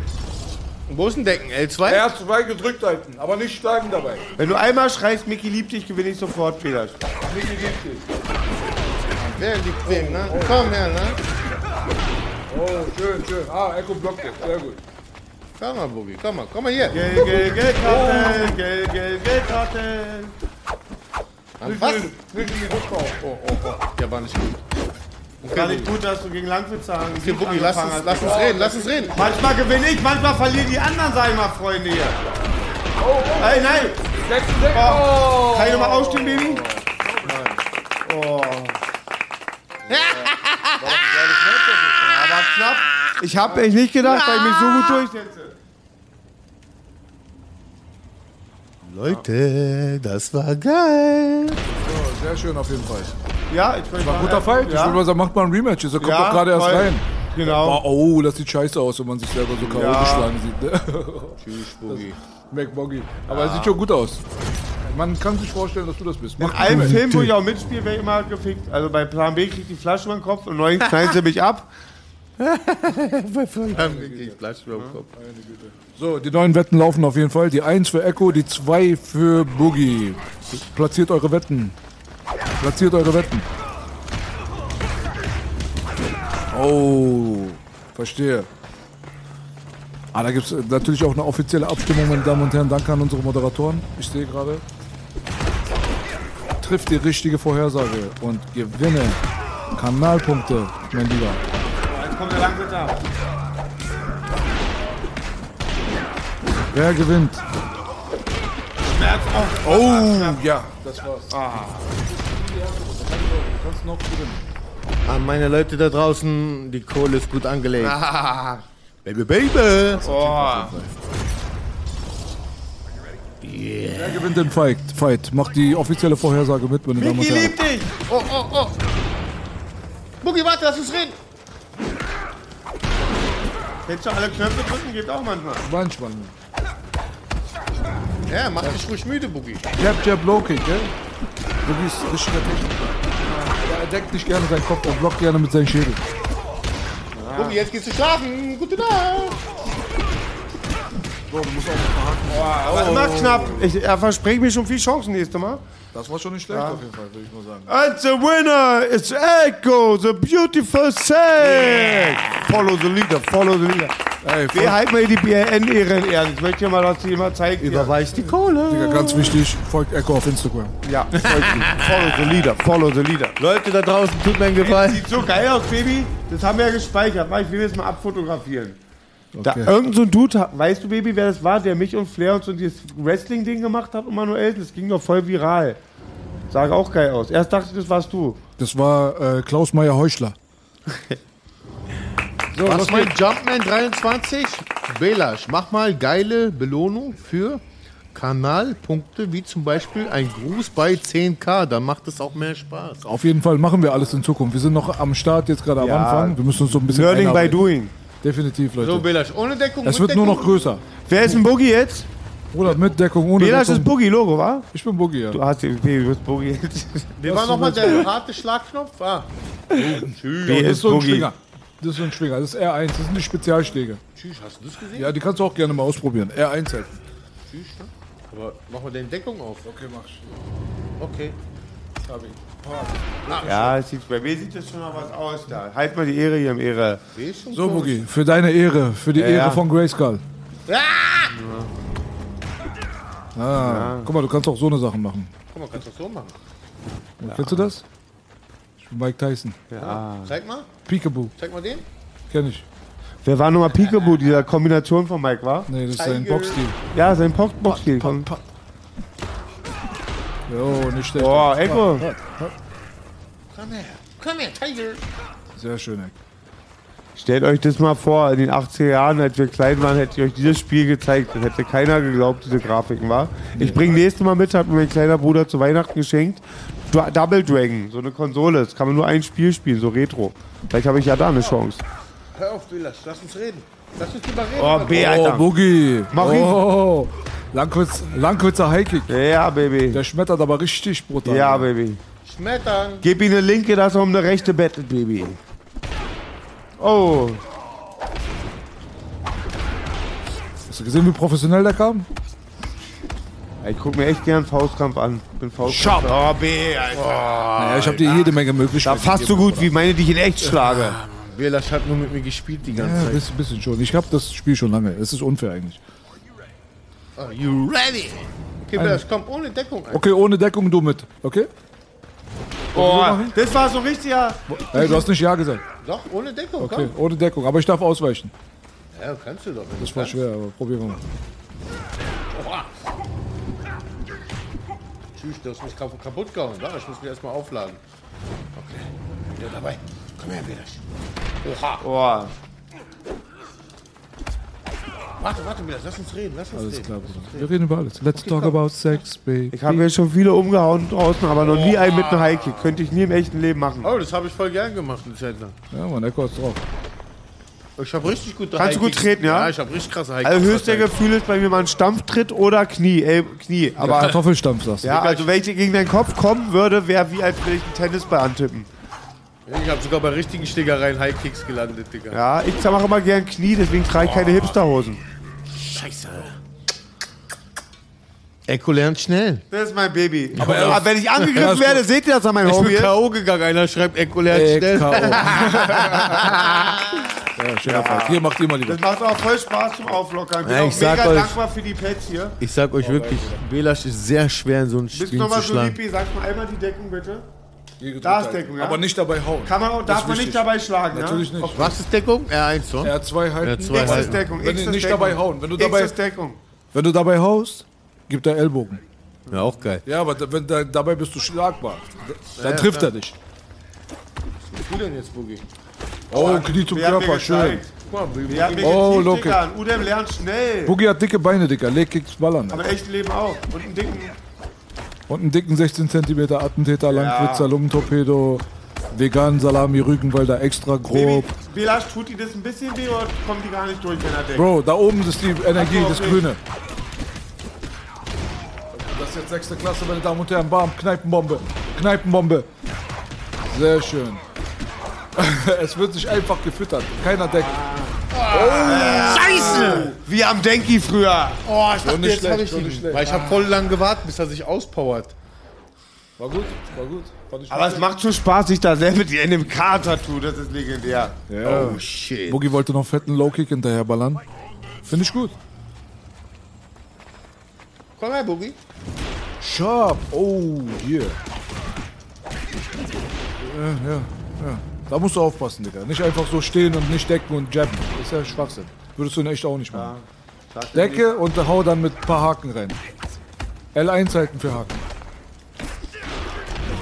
Speaker 2: Wo ist ein Decken? L2?
Speaker 3: Er hat zwei gedrückt halten, aber nicht schlagen dabei.
Speaker 1: Wenn du einmal schreist, Mickey liebt dich, gewinne ich sofort, Peter.
Speaker 3: Mickey gibt dich.
Speaker 2: Wer liegt wem, ne? Komm her, ne?
Speaker 3: Oh, schön, schön. Ah, Echo blockt jetzt. Sehr gut.
Speaker 2: Komm mal, Boogie, komm mal, komm mal hier.
Speaker 1: Geld, Geld, Geldkarten, Geld, Geld, Geldkarten.
Speaker 2: An was?
Speaker 3: Nicht in die Rückbau.
Speaker 2: Oh, oh, oh. Der war nicht gut.
Speaker 1: War nicht gut, dass du gegen Langwitz sagen.
Speaker 2: Okay, Boogie, lass uns, lass uns reden, lass uns reden.
Speaker 1: Manchmal gewinne ich, manchmal verlieren die anderen, sag ich mal, Freunde hier. Ey, nein! Oh. Kann ich nochmal aufstehen, Baby? Oh. Aber knapp. Ich hab echt nicht gedacht, dass ich mich so gut durchsetze.
Speaker 2: Leute, das war geil.
Speaker 3: So, sehr schön auf jeden Fall.
Speaker 1: Ja, ich
Speaker 3: War ein guter Fight. Ich würde mal sagen, macht mal ein Rematch. Das kommt
Speaker 1: Ja,
Speaker 3: doch gerade erst
Speaker 1: voll.
Speaker 3: rein.
Speaker 1: Genau.
Speaker 3: Oh, oh, das sieht scheiße aus, wenn man sich selber so K.O.
Speaker 1: Ja.
Speaker 3: geschlagen sieht. Ne?
Speaker 2: Tschüss, Boogie.
Speaker 3: McBoggy. Aber es sieht schon gut aus. Man kann sich vorstellen, dass du das bist.
Speaker 1: In
Speaker 3: Mach
Speaker 1: einem
Speaker 3: ein
Speaker 1: Film, wo ich auch mitspiele, werde ich immer gefickt. Also bei Plan B kriegt die Flasche über den Kopf und neun knallen sie mich ab.
Speaker 3: So, die neuen Wetten laufen auf jeden Fall. Die 1 für Echo, die 2 für Boogie. Platziert eure Wetten. Platziert eure Wetten. Oh, verstehe. Ah, da gibt es natürlich auch eine offizielle Abstimmung, meine Damen und Herren. Danke an unsere Moderatoren. Ich sehe gerade. Trifft die richtige Vorhersage und gewinne Kanalpunkte, mein Lieber.
Speaker 1: Jetzt kommt der Langwitter.
Speaker 3: Wer gewinnt?
Speaker 1: Schmerz.
Speaker 3: Oh, ja, das war's.
Speaker 1: Ah.
Speaker 3: Du kannst noch gewinnen.
Speaker 2: An meine Leute da draußen, die Kohle ist gut angelegt.
Speaker 1: Ah.
Speaker 2: Baby, Baby.
Speaker 1: Oh.
Speaker 3: Wer gewinnt den Fight? Fight. Macht die offizielle Vorhersage mit, meine Damen und Herren.
Speaker 1: liebt dich. Oh, oh, oh. Boogie, warte, lass uns reden. Kennst du alle Knöpfe drücken? Geht auch manchmal.
Speaker 3: Manchmal.
Speaker 2: Ja, mach dich ruhig müde, Boogie.
Speaker 3: Jab, Jab, Low Kick, gell? Boogie ist richtiger Techniker. Er deckt nicht gerne seinen Kopf, er blockt gerne mit seinem Schädel.
Speaker 2: Boogie, jetzt gehst du schlafen. Gute Nacht.
Speaker 3: So, du musst auch nicht verhaken.
Speaker 1: Aber immer knapp. Ich, er verspricht mir schon viel Chancen nächstes Mal.
Speaker 3: Das war schon nicht schlecht
Speaker 1: Ja.
Speaker 3: auf jeden Fall, würde ich mal sagen.
Speaker 1: And the winner is Echo, the beautiful thing. Follow the leader, follow the leader.
Speaker 3: Ey,
Speaker 1: Wir halten mal die BRN-Ehre in Ehren. Ich möchte ja mal, dass sie immer zeigt.
Speaker 2: Überweist die Kohle.
Speaker 3: Digga, ganz wichtig, folgt Echo auf Instagram.
Speaker 1: Ja, folgt ihm. follow the leader, follow the leader.
Speaker 2: Leute da draußen, tut mir einen Gefallen.
Speaker 1: Sieht so geil aus, Baby. Das haben wir ja gespeichert. Warte, Ich will das mal abfotografieren. Da,
Speaker 3: Okay.
Speaker 1: irgend so ein Dude, hat- weißt du, Baby, wer das war, der mich und Flair und so dieses Wrestling-Ding gemacht hat und Manuel? Das ging doch voll viral. Sah auch geil aus. Erst dachte ich, das warst du.
Speaker 3: Das war äh, Klaus Meyer Heuchler.
Speaker 2: So, was mein Jumpman 23? Belasch, mach mal geile Belohnung für Kanalpunkte, wie zum Beispiel ein Gruß bei 10k. Dann macht es auch mehr Spaß.
Speaker 3: Auf jeden Fall machen wir alles in Zukunft. Wir sind noch am Start, jetzt gerade am
Speaker 2: Ja.
Speaker 3: Anfang. Wir müssen uns so ein bisschen
Speaker 1: Learning by doing.
Speaker 3: Definitiv, Leute.
Speaker 2: So, Belasch, ohne Deckung.
Speaker 3: es wird nur
Speaker 2: Deckung?
Speaker 3: noch größer.
Speaker 1: Wer ist ein Boogie jetzt?
Speaker 3: Oder mit Deckung, ohne
Speaker 1: Belasch
Speaker 3: Deckung.
Speaker 1: ist Boogie-Logo, wa?
Speaker 3: Ich bin Boogie, ja.
Speaker 1: Du hast den, du bist Boogie jetzt.
Speaker 2: Wie war nochmal der harte Schlagknopf? Ah.
Speaker 3: Ja,
Speaker 1: Wer
Speaker 3: das
Speaker 1: ist
Speaker 3: ist so ein
Speaker 1: Boogie?
Speaker 3: Das ist so ein Schwinger. Das ist R1. Das sind die Spezialschläge.
Speaker 2: Tschüss, hast du das gesehen?
Speaker 3: Ja, die kannst du auch gerne mal ausprobieren. R1 halt.
Speaker 2: Tschüss, ne? Aber mach mal deine Deckung auf.
Speaker 3: Okay, mach ich.
Speaker 2: Okay.
Speaker 1: Ja, es sieht, bei mir sieht das schon noch was aus da. Halt mal die Ehre hier im Ehre.
Speaker 3: So, Boogie, für deine Ehre, für die
Speaker 1: Ja,
Speaker 3: Ehre
Speaker 1: ja.
Speaker 3: von Grayskull.
Speaker 2: Ah!
Speaker 3: Ah, guck mal, du kannst auch so eine Sachen machen.
Speaker 2: Guck mal, kannst du das so machen?
Speaker 3: Kennst du das? Mike Tyson.
Speaker 1: Ja.
Speaker 2: Zeig mal.
Speaker 3: Peekaboo,
Speaker 2: Zeig mal den.
Speaker 3: kenn ich.
Speaker 1: Wer war nochmal Peekaboo, dieser Kombination von Mike, war?
Speaker 3: Nee, das ist sein. Boxstil.
Speaker 1: Ja, sein Box- Boxstil. Komm.
Speaker 3: Jo, nicht schlecht.
Speaker 1: Boah, Echo.
Speaker 2: Komm her. Komm her, Tiger.
Speaker 3: Sehr schön, Eck.
Speaker 1: Stellt euch das mal vor, in den 80er Jahren, als wir klein waren, hätte ich euch dieses Spiel gezeigt. Das hätte keiner geglaubt, diese Grafiken, war. Ich bringe nächstes Mal mit, hat mir mein kleiner Bruder zu Weihnachten geschenkt. Double Dragon, so eine Konsole. Das kann man nur ein Spiel spielen, so Retro. Vielleicht habe ich ja da eine Chance.
Speaker 2: Hör auf, Belasch. Lass uns reden. Lass uns drüber reden.
Speaker 1: Oh, B, Alter.
Speaker 3: Oh, Boogie.
Speaker 1: Mach ihn.
Speaker 3: oh, Langwitz, Langwitzer Highkick.
Speaker 1: Ja, Baby.
Speaker 3: Der schmettert aber richtig brutal.
Speaker 1: Ja, Baby.
Speaker 2: Schmettern.
Speaker 1: Gib ihm eine linke, dass er um eine rechte bettelt, Baby. Oh.
Speaker 3: Hast du gesehen, wie professionell der kam?
Speaker 1: Ich guck mir echt gern Faustkampf an. Bin Faustkampf. Oh, B, Alter.
Speaker 3: naja, ich habe dir jede Menge
Speaker 1: Da
Speaker 3: Möglichkeiten.
Speaker 1: fast so gut wie meine, die ich in echt schlage.
Speaker 2: Belasch hat nur mit mir gespielt die ganze
Speaker 3: Ja,
Speaker 2: Zeit.
Speaker 3: bisschen, bisschen schon. Ich habe das Spiel schon lange. Es ist unfair eigentlich.
Speaker 2: Are you ready? Okay, Belasch, komm, ohne Deckung. Alter.
Speaker 3: Okay, ohne Deckung du mit. Okay?
Speaker 1: Oh, das war so richtiger.
Speaker 3: Hey, du hast nicht Ja gesagt.
Speaker 2: Doch, ohne Deckung,
Speaker 3: Okay, komm. ohne Deckung, aber ich darf ausweichen.
Speaker 2: Ja, kannst du doch.
Speaker 3: Das war schwer, aber probieren wir mal. Oha.
Speaker 2: Tschüss, du hast mich kaputt gehauen. Ne? Ich muss mich erstmal aufladen. Okay, wieder dabei. Komm her, Widersch. Oha.
Speaker 1: Oha.
Speaker 2: Warte, warte, Belasch, lass uns reden. Lass uns
Speaker 3: Alles
Speaker 2: reden.
Speaker 3: klar, Bruder. Wir reden über alles. Let's talk about sex, baby.
Speaker 1: Ich habe jetzt schon viele umgehauen draußen, aber noch nie einen mit einem Highkick. Könnte ich nie im echten Leben machen.
Speaker 2: Oh, das habe ich voll gern gemacht eine Zeit lang.
Speaker 3: Ja, Mann, Echo ist drauf.
Speaker 2: Ich habe richtig gute
Speaker 1: Kannst du gut treten, ja?
Speaker 2: Ja, ich habe richtig krasse Highkicks.
Speaker 1: Also höchste Gefühl ist bei mir mal ein Stampftritt oder Knie. Ey, Knie.
Speaker 3: Aber
Speaker 1: Aber
Speaker 3: Kartoffelstampf sagst du.
Speaker 1: ja, also wenn ich gegen deinen Kopf kommen würde, wäre wie als würde ich einen Tennisball antippen.
Speaker 2: Ich habe sogar bei richtigen Schlägereien Highkicks gelandet, Digga.
Speaker 1: Ja, ich mache immer gern Knie, deswegen trage ich keine Hipsterhosen.
Speaker 2: Scheiße. Echo lernt schnell.
Speaker 1: Das ist mein Baby.
Speaker 2: Aber
Speaker 1: Aber,
Speaker 2: er-
Speaker 1: wenn ich angegriffen werde, seht ihr das an meinem
Speaker 2: Ich bin
Speaker 1: Homie?
Speaker 2: K.O. gegangen. Einer schreibt, Echo lernt
Speaker 3: Äh,
Speaker 2: schnell.
Speaker 3: K.O. Ja, schöner Fall. Hier macht ihr mal lieber.
Speaker 1: Das macht auch voll Spaß zum Auflockern. Ich bin
Speaker 2: Ja,
Speaker 1: auch
Speaker 2: ich sag
Speaker 1: mega
Speaker 2: euch-
Speaker 1: dankbar für die Pets hier.
Speaker 2: Ich sag euch wirklich, Belasch ist sehr schwer in so ein
Speaker 1: Bist du
Speaker 2: Spiel
Speaker 1: nochmal
Speaker 2: zu
Speaker 1: so
Speaker 2: schlagen.
Speaker 1: lieb, sag mal einmal die Deckung bitte.
Speaker 3: Gedrückt
Speaker 1: Da ist
Speaker 3: halten.
Speaker 1: Deckung, ja?
Speaker 3: Aber nicht dabei hauen.
Speaker 1: Kann man auch,
Speaker 3: Das
Speaker 1: darf
Speaker 3: ist
Speaker 1: man nicht
Speaker 3: wichtig.
Speaker 1: dabei schlagen,
Speaker 3: Natürlich
Speaker 1: ja?
Speaker 3: nicht.
Speaker 2: Was ist Deckung? R1, so?
Speaker 3: R2 halten.
Speaker 2: R2
Speaker 1: X
Speaker 2: halten.
Speaker 1: ist Deckung.
Speaker 3: Wenn
Speaker 1: X
Speaker 3: du
Speaker 1: ist
Speaker 3: nicht
Speaker 1: Deckung.
Speaker 3: dabei hauen. Wenn du
Speaker 1: X
Speaker 3: dabei,
Speaker 1: ist Deckung.
Speaker 3: wenn du dabei haust, gibt er Ellbogen.
Speaker 2: Ja, auch geil.
Speaker 3: Ja, aber da- wenn, da, dabei bist du schlagbar. Dann
Speaker 2: Ja,
Speaker 3: trifft er dich.
Speaker 2: Was bist du denn jetzt, Boogie?
Speaker 3: Oh, Knie zum
Speaker 1: Wer hat mir
Speaker 3: Körper, schön.
Speaker 1: gezeigt? Wer hat mir
Speaker 3: Oh,
Speaker 1: geteamt,
Speaker 3: Loki.
Speaker 1: Digga? Ein Udem lernt schnell.
Speaker 3: Boogie hat dicke Beine, Dicker. Leg Kicks ballern.
Speaker 1: Aber im echten Leben auch. Und einen dicken...
Speaker 3: Und einen dicken 16 cm Attentäter, Langwitzer,
Speaker 1: Ja.
Speaker 3: Lungentorpedo, veganen Salami, Rügenwalder, extra grob.
Speaker 1: Belasch, tut die das ein bisschen weh oder kommt die gar nicht durch, wenn er deckt?
Speaker 3: Bro, da oben ist die Energie, das
Speaker 1: okay.
Speaker 3: Grüne. Das ist jetzt sechste Klasse, meine Damen und Herren. Bam, Kneipenbombe. Kneipenbombe. Sehr schön. es wird sich einfach gefüttert. Keiner deckt.
Speaker 1: Scheiße! Wie am Denki früher.
Speaker 2: Oh, ich dachte,
Speaker 3: nicht
Speaker 2: jetzt hab
Speaker 3: schlecht,
Speaker 2: ich ihn. Weil ich habe voll lang gewartet, bis er sich auspowert.
Speaker 3: War gut, war gut. Fand ich
Speaker 1: Aber es macht schon Spaß, sich da selber die NMK-Tattoo, das ist legendär.
Speaker 3: Ja.
Speaker 2: Oh, shit.
Speaker 3: Boogie wollte noch fetten Low-Kick hinterher ballern. Finde ich gut.
Speaker 2: Komm her, Boogie.
Speaker 3: Sharp. Oh, hier. Ja, ja, ja. Da musst du aufpassen, Digga. Nicht einfach so stehen und nicht decken und jabben. Das ist ja Schwachsinn. Würdest du in echt auch nicht machen. Decke und hau dann mit ein paar Haken rein. L1 halten für Haken.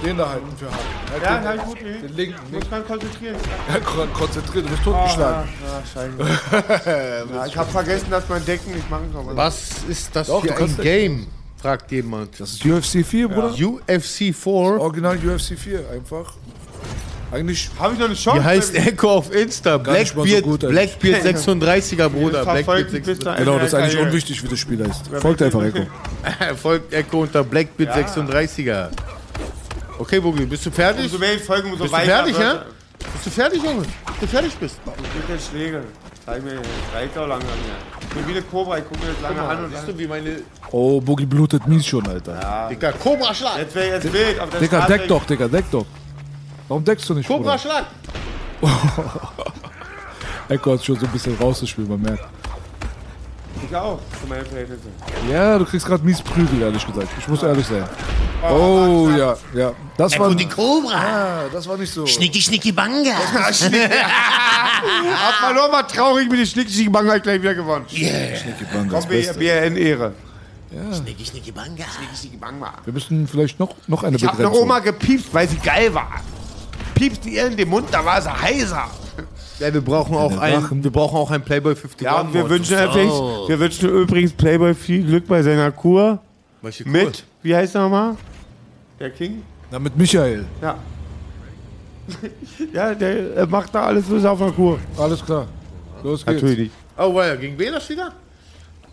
Speaker 3: Den da halten für Haken. Halt
Speaker 1: Ja,
Speaker 3: den,
Speaker 1: ich gut nehmen.
Speaker 3: den linken.
Speaker 1: Muss
Speaker 3: Nicht.
Speaker 1: man konzentrieren.
Speaker 3: Ja, kon- konzentriert, du bist totgeschlagen.
Speaker 1: Ah, scheiße. ja, ich habe vergessen, dass man Decken nicht machen kann.
Speaker 2: Was ist das
Speaker 3: Doch,
Speaker 2: für ein. Game? Fragt jemand.
Speaker 3: Das ist UFC 4, Bruder.
Speaker 2: UFC 4.
Speaker 3: Original UFC 4, einfach. Eigentlich.
Speaker 1: Habe ich noch eine Chance?
Speaker 2: Hier heißt Echo auf Insta.
Speaker 3: Mal so
Speaker 2: Blackbeard,
Speaker 3: gut, ey.
Speaker 2: Blackbeard 36er, Bruder. Blackbeard
Speaker 1: mich bis
Speaker 2: 36.
Speaker 1: dahin.
Speaker 3: Genau, das ist eigentlich unwichtig, wie das Spiel heißt. Folgt einfach Echo.
Speaker 2: Folgt Echo unter Blackbeard
Speaker 1: Ja.
Speaker 2: 36er. Okay, Boogie, bist du fertig?
Speaker 1: Umso mehr ich folge, umso
Speaker 2: Bist du fertig, ja? Bist du fertig, Junge? Bist du fertig bist?
Speaker 1: Ich will den Schläger. Zeig mir, reicht auch lange an mir. Ich bin wie eine Cobra, ich gucke mir das lange an und
Speaker 2: Siehst du, wie meine...
Speaker 3: Oh, Boogie blutet mies schon, Alter.
Speaker 2: Dicker, Cobra-Schlag!
Speaker 1: Jetzt wäre jetzt wild. der
Speaker 3: Digga,
Speaker 1: Straße-
Speaker 3: deck doch, Digga, deck doch. Warum deckst du nicht, Bruder?
Speaker 2: Cobra-Schlag!
Speaker 3: Echo hat schon so ein bisschen rausgespielt, man merkt.
Speaker 1: Ich auch, für meine Verhältnisse.
Speaker 3: Ja, du kriegst gerade mies Prügel, ehrlich gesagt. Ich muss ehrlich sein. Oh, ja, ja. Das war.
Speaker 12: die Cobra.
Speaker 3: Ah, das war nicht so.
Speaker 12: Schnicki, schnicki, banga.
Speaker 1: Hab mal nur mal traurig mit den schnickischigen Bang halt gleich wieder gewonnen.
Speaker 12: Yeah.
Speaker 3: Banga, das
Speaker 1: Komm,
Speaker 3: Beste.
Speaker 1: BRN Ehre.
Speaker 3: Ja.
Speaker 12: Schnicki, schnicki, banga.
Speaker 1: Schnickischigen Bang mal.
Speaker 3: Wir müssen vielleicht noch, noch eine
Speaker 1: Ich hab eine. Oma gepiepst, weil sie geil war. Piepst ihr in den Mund, da war sie heiser.
Speaker 2: Ja, wir brauchen auch
Speaker 3: der
Speaker 2: ein,
Speaker 3: Drachen.
Speaker 2: wir brauchen auch ein Playboy 51.
Speaker 1: Ja, und wir wünschen,
Speaker 12: so.
Speaker 1: übrigens, wir wünschen übrigens Playboy viel Glück bei seiner Kur.
Speaker 2: Welche Kur?
Speaker 1: Mit, wie heißt er nochmal? Der King?
Speaker 3: Na, mit Michael.
Speaker 1: Ja. ja, der macht da alles bis auf der Kur.
Speaker 3: Alles klar. Los geht's.
Speaker 1: Natürlich.
Speaker 2: Oh, wow, gegen Belasch wieder?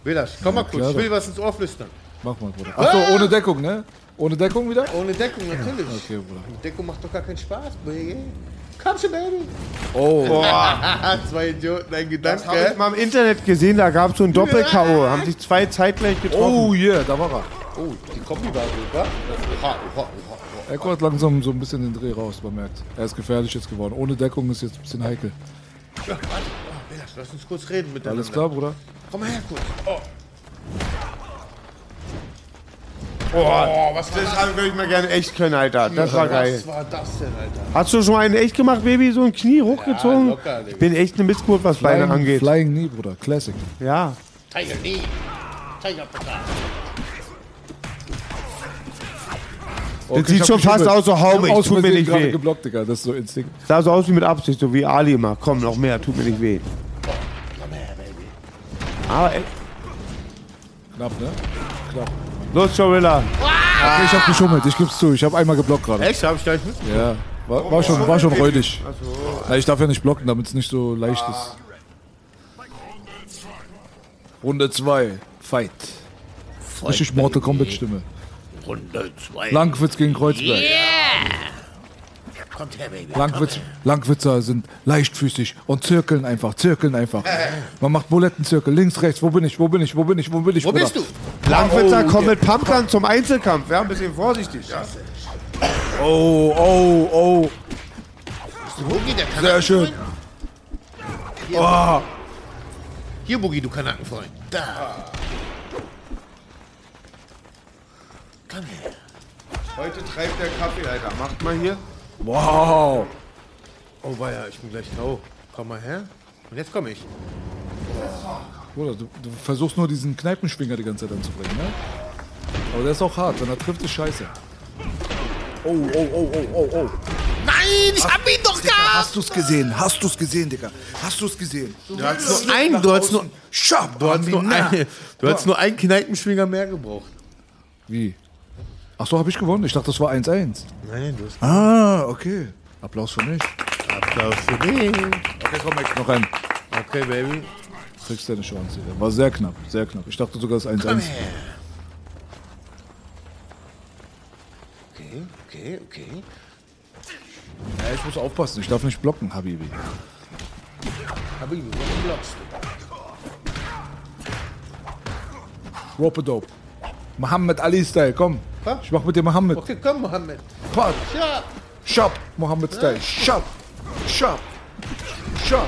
Speaker 2: Belasch, komm mal kurz,
Speaker 3: klar
Speaker 2: ich will
Speaker 3: doch.
Speaker 2: was ins Ohr flüstern.
Speaker 3: Mach mal, Bruder. Achso, ohne Deckung, ne? Ohne Deckung wieder?
Speaker 2: Ohne Deckung, natürlich.
Speaker 3: Okay, Bruder.
Speaker 2: Mit Deckung macht doch gar keinen Spaß, Baby. Komm schon, Baby.
Speaker 3: Oh.
Speaker 2: Boah. Zwei Idioten, ein
Speaker 1: Das habe
Speaker 2: Gedanke.
Speaker 1: ich mal im Internet gesehen, da gab es so ein Doppel-K.O. Haben sich zwei zeitgleich getroffen.
Speaker 3: Oh, yeah, da war er.
Speaker 2: Oh, die Kombi war gut, wa? Oha, oha, oha.
Speaker 3: Echo hat langsam so ein bisschen den Dreh raus, man merkt. Er ist gefährlich jetzt geworden. Ohne Deckung ist jetzt ein bisschen heikel.
Speaker 2: Ja, warte. Oh, lass uns kurz reden miteinander.
Speaker 3: Alles klar, Bruder?
Speaker 2: Komm mal her kurz. Oh.
Speaker 1: Oh, was das würde ich mal gerne echt können, Alter. Das war geil.
Speaker 2: Was war das denn, Alter?
Speaker 1: Hast du schon mal einen echt gemacht, Baby? So ein Knie hochgezogen?
Speaker 2: locker, Digga.
Speaker 1: ich bin echt eine Missgeburt, was Beine
Speaker 3: Flying,
Speaker 1: angeht.
Speaker 3: Flying Knee, Bruder. Classic.
Speaker 1: Ja.
Speaker 12: Tiger knee. Tiger Pata.
Speaker 3: Okay,
Speaker 1: das sieht schon fast aus so, hau
Speaker 3: ich
Speaker 1: tut mir nicht
Speaker 3: gerade
Speaker 1: weh.
Speaker 3: geblockt, Digga. Das ist so Instinkt.
Speaker 1: Sah so aus wie mit Absicht, so wie Ali immer. Komm, noch mehr, tut mir nicht weh. Aber ey,
Speaker 3: Knapp, ne? Knapp.
Speaker 1: Los, Gorilla.
Speaker 3: Okay, ich hab geschummelt, ich geb's zu. Ich hab einmal geblockt gerade.
Speaker 2: Echt? Hab ich gleich mit?
Speaker 3: Ja. War, war schon, war schon räudig. Na, ich darf ja nicht blocken, damit es nicht so leicht ist. Runde 2. Fight. Richtig Mortal Kombat Stimme.
Speaker 12: Runde 2.
Speaker 3: Langwitz gegen Kreuzberg.
Speaker 12: Kommt her, Baby.
Speaker 3: Langwitz, Langwitzer sind leichtfüßig und zirkeln einfach, zirkeln einfach. Man macht Bulettenzirkel, links, rechts, wo bin ich, wo bin ich, wo bin ich, wo bin ich,
Speaker 1: Wo
Speaker 3: Bruder?
Speaker 1: bist du? Langwitzer kommt mit Pumpgun zum Einzelkampf. Wäre ein bisschen vorsichtig.
Speaker 3: Oh, oh, oh.
Speaker 2: Boogie, der kann
Speaker 3: Sehr schön.
Speaker 2: Hier,
Speaker 3: Oh.
Speaker 2: Hier, Boogie, du Kanackenfreund. Da. Komm her.
Speaker 1: Heute treibt der Kaffee, Alter. Macht mal hier.
Speaker 3: Wow.
Speaker 2: Oh, weia, ich bin gleich grau. Komm mal her. Und jetzt komme ich.
Speaker 3: Bruder, du, du versuchst nur diesen Kneipenschwinger die ganze Zeit anzubringen, ne? Aber der ist auch hart, wenn er trifft, ist scheiße. Oh, oh, oh, oh, oh, oh.
Speaker 2: Nein, ich hab ihn doch gehabt!
Speaker 3: Hast du's gesehen? Hast du's gesehen, Digga? Hast du's gesehen?
Speaker 2: Du hast nur einen, du hast nur,
Speaker 3: Schab,
Speaker 2: du hast nur, eine, du hast nur einen Kneipenschwinger mehr gebraucht.
Speaker 3: Wie? Ach so, habe ich gewonnen? Ich dachte, das war 1-1.
Speaker 2: Nein, du hast.
Speaker 3: Ah, okay. Applaus für mich.
Speaker 2: Applaus für dich.
Speaker 3: Okay, komm, Max, noch rein.
Speaker 2: Okay, Baby.
Speaker 3: Kriegst deine Chance. Digga. War sehr knapp, sehr knapp. Ich dachte sogar, es ist 1-1.
Speaker 2: Okay, okay, okay.
Speaker 3: Ja, ich muss aufpassen, ich darf nicht blocken, Habibi.
Speaker 2: Habibi, warum blockst du?
Speaker 3: Rope Mohammed Ali-Style, komm. Ich mach mit dir Mohammed.
Speaker 2: Okay, komm, Mohammed.
Speaker 3: Quad.
Speaker 2: Ja.
Speaker 3: Shop, Mohammed-Style. Shop. Shop. Shop.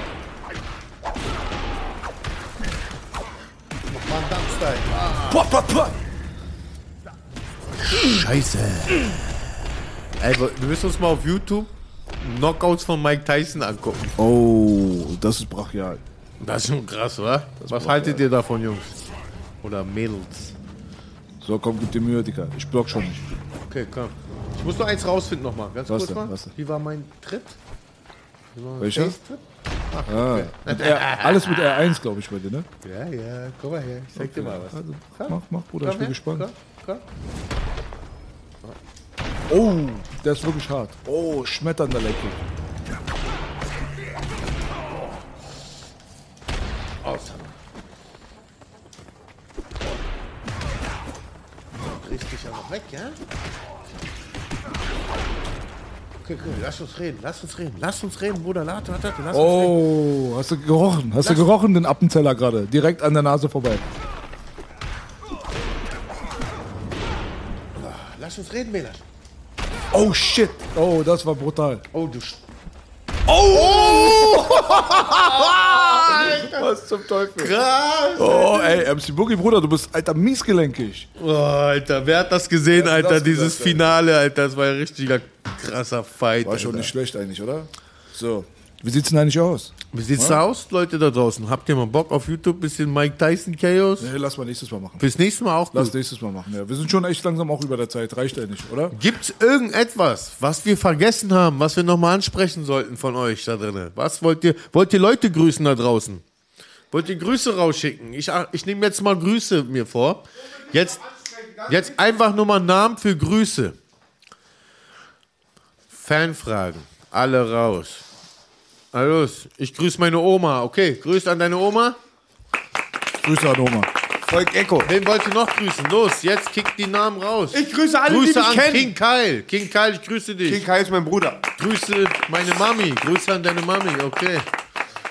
Speaker 2: Van Damme-Style. Ah.
Speaker 3: Pop, pop, pop.
Speaker 2: Scheiße. Ey, wir müssen uns mal auf YouTube Knockouts von Mike Tyson angucken.
Speaker 3: Oh, das ist brachial.
Speaker 2: Das ist schon krass, wa? Was haltet ihr davon, Jungs? Oder Mädels?
Speaker 3: So, komm, gib dir Mühe, Digga. Ich block schon nicht.
Speaker 2: Okay, komm. Ich muss nur eins rausfinden nochmal. Ganz
Speaker 3: Was
Speaker 2: kurz
Speaker 3: denn?
Speaker 2: mal. Wie war mein Tritt? War
Speaker 3: Welcher?
Speaker 2: Ach,
Speaker 3: Ah,
Speaker 2: okay.
Speaker 3: mit R, alles mit R1, glaube ich, bei dir, ne?
Speaker 2: Ja, ja, komm mal her. Ich zeig dir mal was.
Speaker 3: Also, mach, mach, Bruder,
Speaker 2: Komm
Speaker 3: ich bin
Speaker 2: her,
Speaker 3: gespannt.
Speaker 2: Komm, komm.
Speaker 3: Oh, der ist wirklich hart. Oh, schmetternder Leck.
Speaker 2: Aus. Drehst dich ja noch weg, ja? Okay, okay, lass uns reden, lass uns reden, lass uns reden, Bruder, warte, warte, lass.
Speaker 3: Oh, hast du gerochen? Hast du
Speaker 2: Lass-
Speaker 3: gerochen, den Appenzeller gerade? Direkt an der Nase vorbei.
Speaker 2: Lass uns reden, Wähler.
Speaker 3: Oh, shit. Oh, das war brutal.
Speaker 2: Oh, du...
Speaker 3: Oh! Was zum Teufel?
Speaker 2: Krass!
Speaker 3: Oh, ey, MC Boogie, Bruder, du bist, alter, miesgelenkig.
Speaker 2: Oh, Alter, wer hat das gesehen,
Speaker 3: hat
Speaker 2: Alter?
Speaker 3: das
Speaker 2: Dieses
Speaker 3: gesagt?
Speaker 2: Finale, Alter, das war ein richtiger krasser Fight.
Speaker 3: War schon
Speaker 2: Alter.
Speaker 3: nicht schlecht eigentlich, oder? So, wie sieht's denn eigentlich aus?
Speaker 2: Wie sieht's
Speaker 3: Ja?
Speaker 2: da aus, Leute da draußen? Habt ihr mal Bock auf YouTube? Bisschen Mike Tyson Chaos?
Speaker 3: Nee, lass mal nächstes Mal machen.
Speaker 2: Fürs nächste Mal auch
Speaker 3: Lass
Speaker 2: gut.
Speaker 3: nächstes Mal machen, ja. Wir sind schon echt langsam auch über der Zeit. Reicht ja nicht, oder?
Speaker 2: Gibt's irgendetwas, was wir vergessen haben, was wir nochmal ansprechen sollten von euch da drinnen? Was wollt ihr? Wollt ihr Leute grüßen da draußen? Wollt ihr Grüße rausschicken? Ich, ich nehme jetzt mal Grüße mir vor. Jetzt, jetzt einfach nur mal Namen für Grüße. Fanfragen. Alle raus. Los. ich grüße meine Oma. Okay, grüß an deine Oma.
Speaker 3: Grüße an Oma.
Speaker 1: Volk Echo.
Speaker 2: Wen wollt ihr noch grüßen? Los, jetzt kickt die Namen raus.
Speaker 1: Ich grüße alle, die
Speaker 2: Grüße
Speaker 1: mich
Speaker 2: an
Speaker 1: kennen.
Speaker 2: King Kyle. King Kyle, ich grüße dich.
Speaker 1: King Kai ist mein Bruder.
Speaker 2: Grüße meine Mami. Grüße an deine Mami, okay.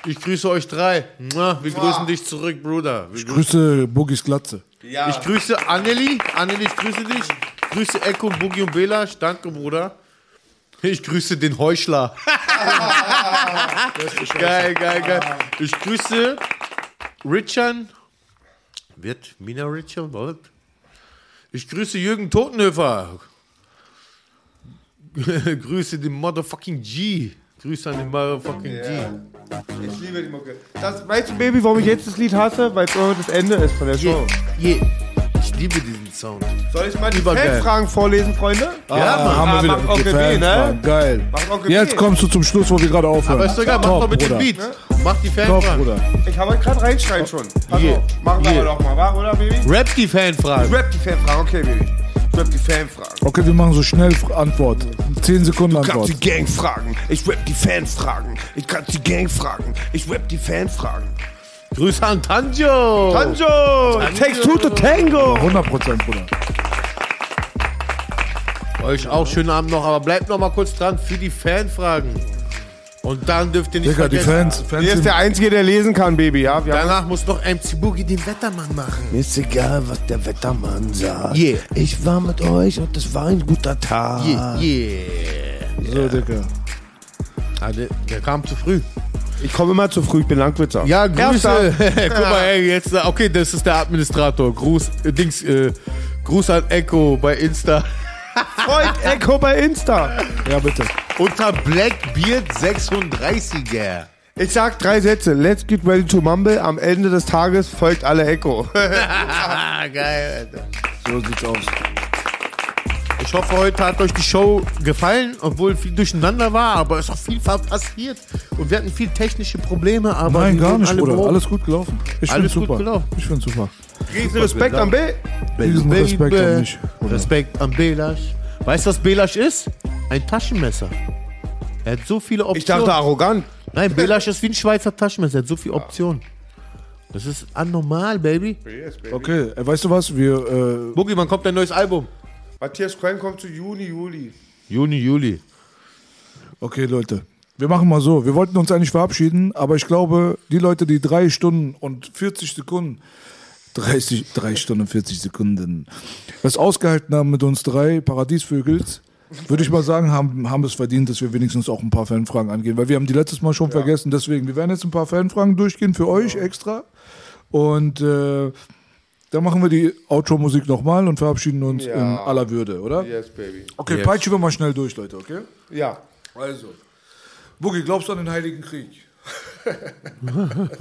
Speaker 2: Ich grüße euch drei. Wir grüßen dich zurück, Bruder. Wir
Speaker 3: Ich grüße Boogies Glatze.
Speaker 1: Ja.
Speaker 2: Ich grüße Anneli. Anneli, ich grüße dich. Grüße Echo, Boogie und Bela. Danke, Bruder. Ich grüße den Heuchler. geil, geil, geil. Ich grüße Richard. Wird Mina Richard? Was? Ich grüße Jürgen Totenhöfer. grüße den Motherfucking G. Grüße an den Motherfucking G.
Speaker 1: Ich liebe die Mucke. Das, weißt du, Baby, warum ich jetzt das Lied hasse? Weil es das Ende ist von der Show.
Speaker 2: Je, Ich liebe diesen Sound.
Speaker 1: Soll ich mal die. Fanfragen vorlesen, Freunde?
Speaker 3: Ah, haben wir wieder
Speaker 1: Onkel B, ne?
Speaker 3: Fanfragen. Geil.
Speaker 1: Onkel
Speaker 3: Jetzt kommst du zum Schluss, wo wir gerade aufhören.
Speaker 2: Aber ist doch egal, mach
Speaker 3: Top,
Speaker 2: doch mit dem. Beat. Mach die
Speaker 3: Top,
Speaker 2: Fanfragen.
Speaker 3: Bruder.
Speaker 1: Ich habe gerade reinschreien schon. Pass
Speaker 2: Yeah.
Speaker 1: auf. Machen wir
Speaker 2: Yeah.
Speaker 1: doch mal, wa? oder, Baby?
Speaker 2: Rap die Fanfragen.
Speaker 1: Ich rap die Fanfragen, okay, Baby. Ich rap die Fanfragen.
Speaker 3: Okay, wir machen so schnell Antwort. 10 Sekunden
Speaker 1: Du kannst
Speaker 3: Antwort.
Speaker 1: die Gang fragen. Ich rap die Fans fragen. Ich kann die Gang fragen. Ich rap die Fans fragen.
Speaker 2: Grüße an Tanjo.
Speaker 1: Tanjo! Takes two to tango!
Speaker 3: 100% Bruder.
Speaker 2: Euch auch schönen Abend noch, aber bleibt noch mal kurz dran für die Fanfragen. Und dann dürft ihr nicht
Speaker 3: Digga, die
Speaker 2: vergessen.
Speaker 3: Fans, Fans
Speaker 1: Hier ist
Speaker 3: sind,
Speaker 1: der Einzige, der lesen kann, Baby, ja? Wir haben
Speaker 2: Danach muss noch MC Boogie den Wettermann machen.
Speaker 1: Mir ist egal, was der Wettermann sagt.
Speaker 2: Yeah.
Speaker 1: Ich war mit euch und es war ein guter Tag.
Speaker 2: Yeah, yeah.
Speaker 3: so, Digga.
Speaker 2: Ah, der, der kam zu früh.
Speaker 1: Ich komme immer zu früh, ich bin Langwitzer.
Speaker 2: Ja, Grüße. Guck mal, ey, jetzt, okay, das ist der Administrator. Gruß, äh, Dings, äh, Gruß an Echo bei Insta.
Speaker 1: Freund Echo bei Insta.
Speaker 3: Ja, bitte.
Speaker 2: Unter Blackbeard 36er.
Speaker 1: Ich sag drei Sätze. Let's get ready to mumble. Am Ende des Tages folgt alle Echo.
Speaker 2: Geil, Alter.
Speaker 3: So sieht's aus.
Speaker 2: Ich hoffe, heute hat euch die Show gefallen, obwohl viel durcheinander war, aber es ist auch viel passiert. Und wir hatten viel technische Probleme, aber
Speaker 3: Nein, gar nicht,
Speaker 2: alle
Speaker 3: Bruder.
Speaker 2: behoben.
Speaker 3: Alles gut gelaufen. Ich
Speaker 2: Alles
Speaker 3: find's
Speaker 2: gut
Speaker 3: super.
Speaker 2: gelaufen.
Speaker 3: Ich find's super.
Speaker 1: Riesen Respekt an B.
Speaker 3: Riesen Respekt an mich. Bruder.
Speaker 2: Respekt an Belasch. Weißt du, was Belasch ist? Ein Taschenmesser. Er hat so viele Optionen.
Speaker 1: Ich dachte arrogant.
Speaker 2: Nein, Belasch ist wie ein Schweizer Taschenmesser. Er hat so viele Optionen. Das ist anormal, Baby.
Speaker 3: Okay, äh, weißt du was? Wir, äh,
Speaker 2: Boogie, wann kommt dein neues Album?
Speaker 1: Matthias Qualm kommt zu Juni, Juli.
Speaker 2: Juni, Juli.
Speaker 3: okay, Leute. Wir machen mal so. Wir wollten uns eigentlich verabschieden, aber ich glaube, die Leute, die drei Stunden und 40 Sekunden, 30, drei Stunden und 40 Sekunden, das ausgehalten haben mit uns drei Paradiesvögels, würde ich mal sagen, haben, haben es verdient, dass wir wenigstens auch ein paar Fanfragen angehen, weil wir haben die letztes Mal schon vergessen. Deswegen, wir werden jetzt ein paar Fanfragen durchgehen für euch extra. Und äh, dann machen wir die Outro-Musik nochmal und verabschieden uns
Speaker 1: Ja.
Speaker 3: in aller Würde, oder?
Speaker 1: Yes, baby.
Speaker 3: Okay,
Speaker 2: Yes.
Speaker 3: peitschen wir mal schnell durch, Leute, okay?
Speaker 1: Ja.
Speaker 3: Also, Boogie, glaubst du an den Heiligen Krieg?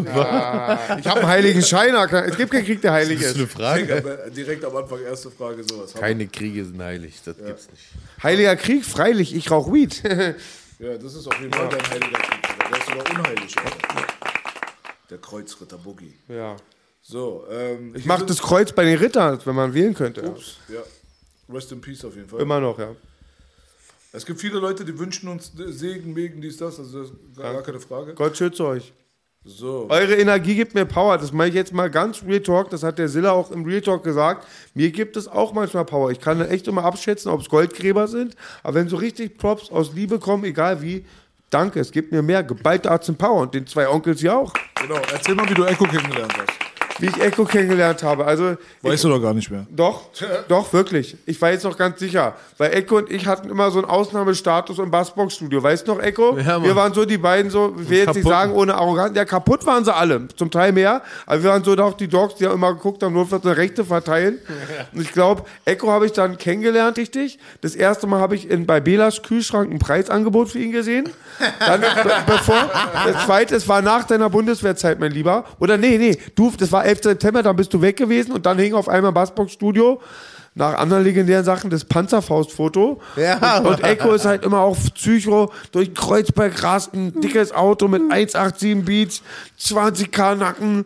Speaker 1: Ah, ich habe einen heiligen Schein. Es gibt keinen Krieg, der heilig
Speaker 2: Das ist
Speaker 1: ist.
Speaker 2: eine Frage.
Speaker 3: Digga, Direkt am Anfang erste Frage sowas.
Speaker 2: Keine Kriege sind heilig. Das gibt's nicht.
Speaker 1: Heiliger Krieg, freilich, ich rauch Weed.
Speaker 3: Ja, das ist auf jeden Fall dein Heiliger Krieg. Der ist sogar unheilig, Alter. Der Kreuzritter Boogie.
Speaker 1: ja.
Speaker 3: So, ähm,
Speaker 1: Ich mach das Kreuz bei den Rittern, wenn man wählen könnte. Ja.
Speaker 3: Ups, ja. Rest in Peace auf jeden Fall.
Speaker 1: Immer noch, ja.
Speaker 3: Es gibt viele Leute, die wünschen uns Segen, Wegen, dies, das. Also das ist gar, gar keine Frage.
Speaker 1: Gott schütze euch.
Speaker 3: So.
Speaker 1: Eure Energie gibt mir Power. Das meine ich jetzt mal ganz Real Talk. Das hat der Silla auch im Real Talk gesagt. Mir gibt es auch manchmal Power. Ich kann echt immer abschätzen, ob es Goldgräber sind. Aber wenn so richtig Props aus Liebe kommen, egal wie, danke. Es gibt mir mehr. Geballte Arzt und Power. Und den zwei Onkels ja auch.
Speaker 3: Genau, erzähl mal, wie du Echo kennengelernt hast.
Speaker 1: Wie ich Echo kennengelernt habe. Also,
Speaker 3: Weißt du doch gar nicht mehr.
Speaker 1: Doch, doch, wirklich. Ich war jetzt noch ganz sicher. Weil Echo und ich hatten immer so einen Ausnahmestatus im Bassbox-Studio. Weißt du noch, Echo?
Speaker 2: Ja,
Speaker 1: wir waren so die beiden so, ich will jetzt nicht sagen, ohne arrogant. Ja, kaputt waren sie alle. Zum Teil mehr. Aber wir waren so doch die Dogs, die haben immer geguckt haben, nur für eine Rechte verteilen. Und ich glaube, Echo habe ich dann kennengelernt, richtig. Das erste Mal habe ich in, bei Belas Kühlschrank ein Preisangebot für ihn gesehen. Dann, be bevor, das zweite, es war nach deiner Bundeswehrzeit, mein Lieber. Oder nee, nee, du, das war 11. September, dann bist du weg gewesen und dann hing auf einmal im Bassbox-Studio nach anderen legendären Sachen das Panzerfaust-Foto.
Speaker 2: Ja,
Speaker 1: und, und Echo ist halt immer auf Psycho durch Kreuzberg rast, ein dickes Auto mit 187 Beats, 20k Nacken.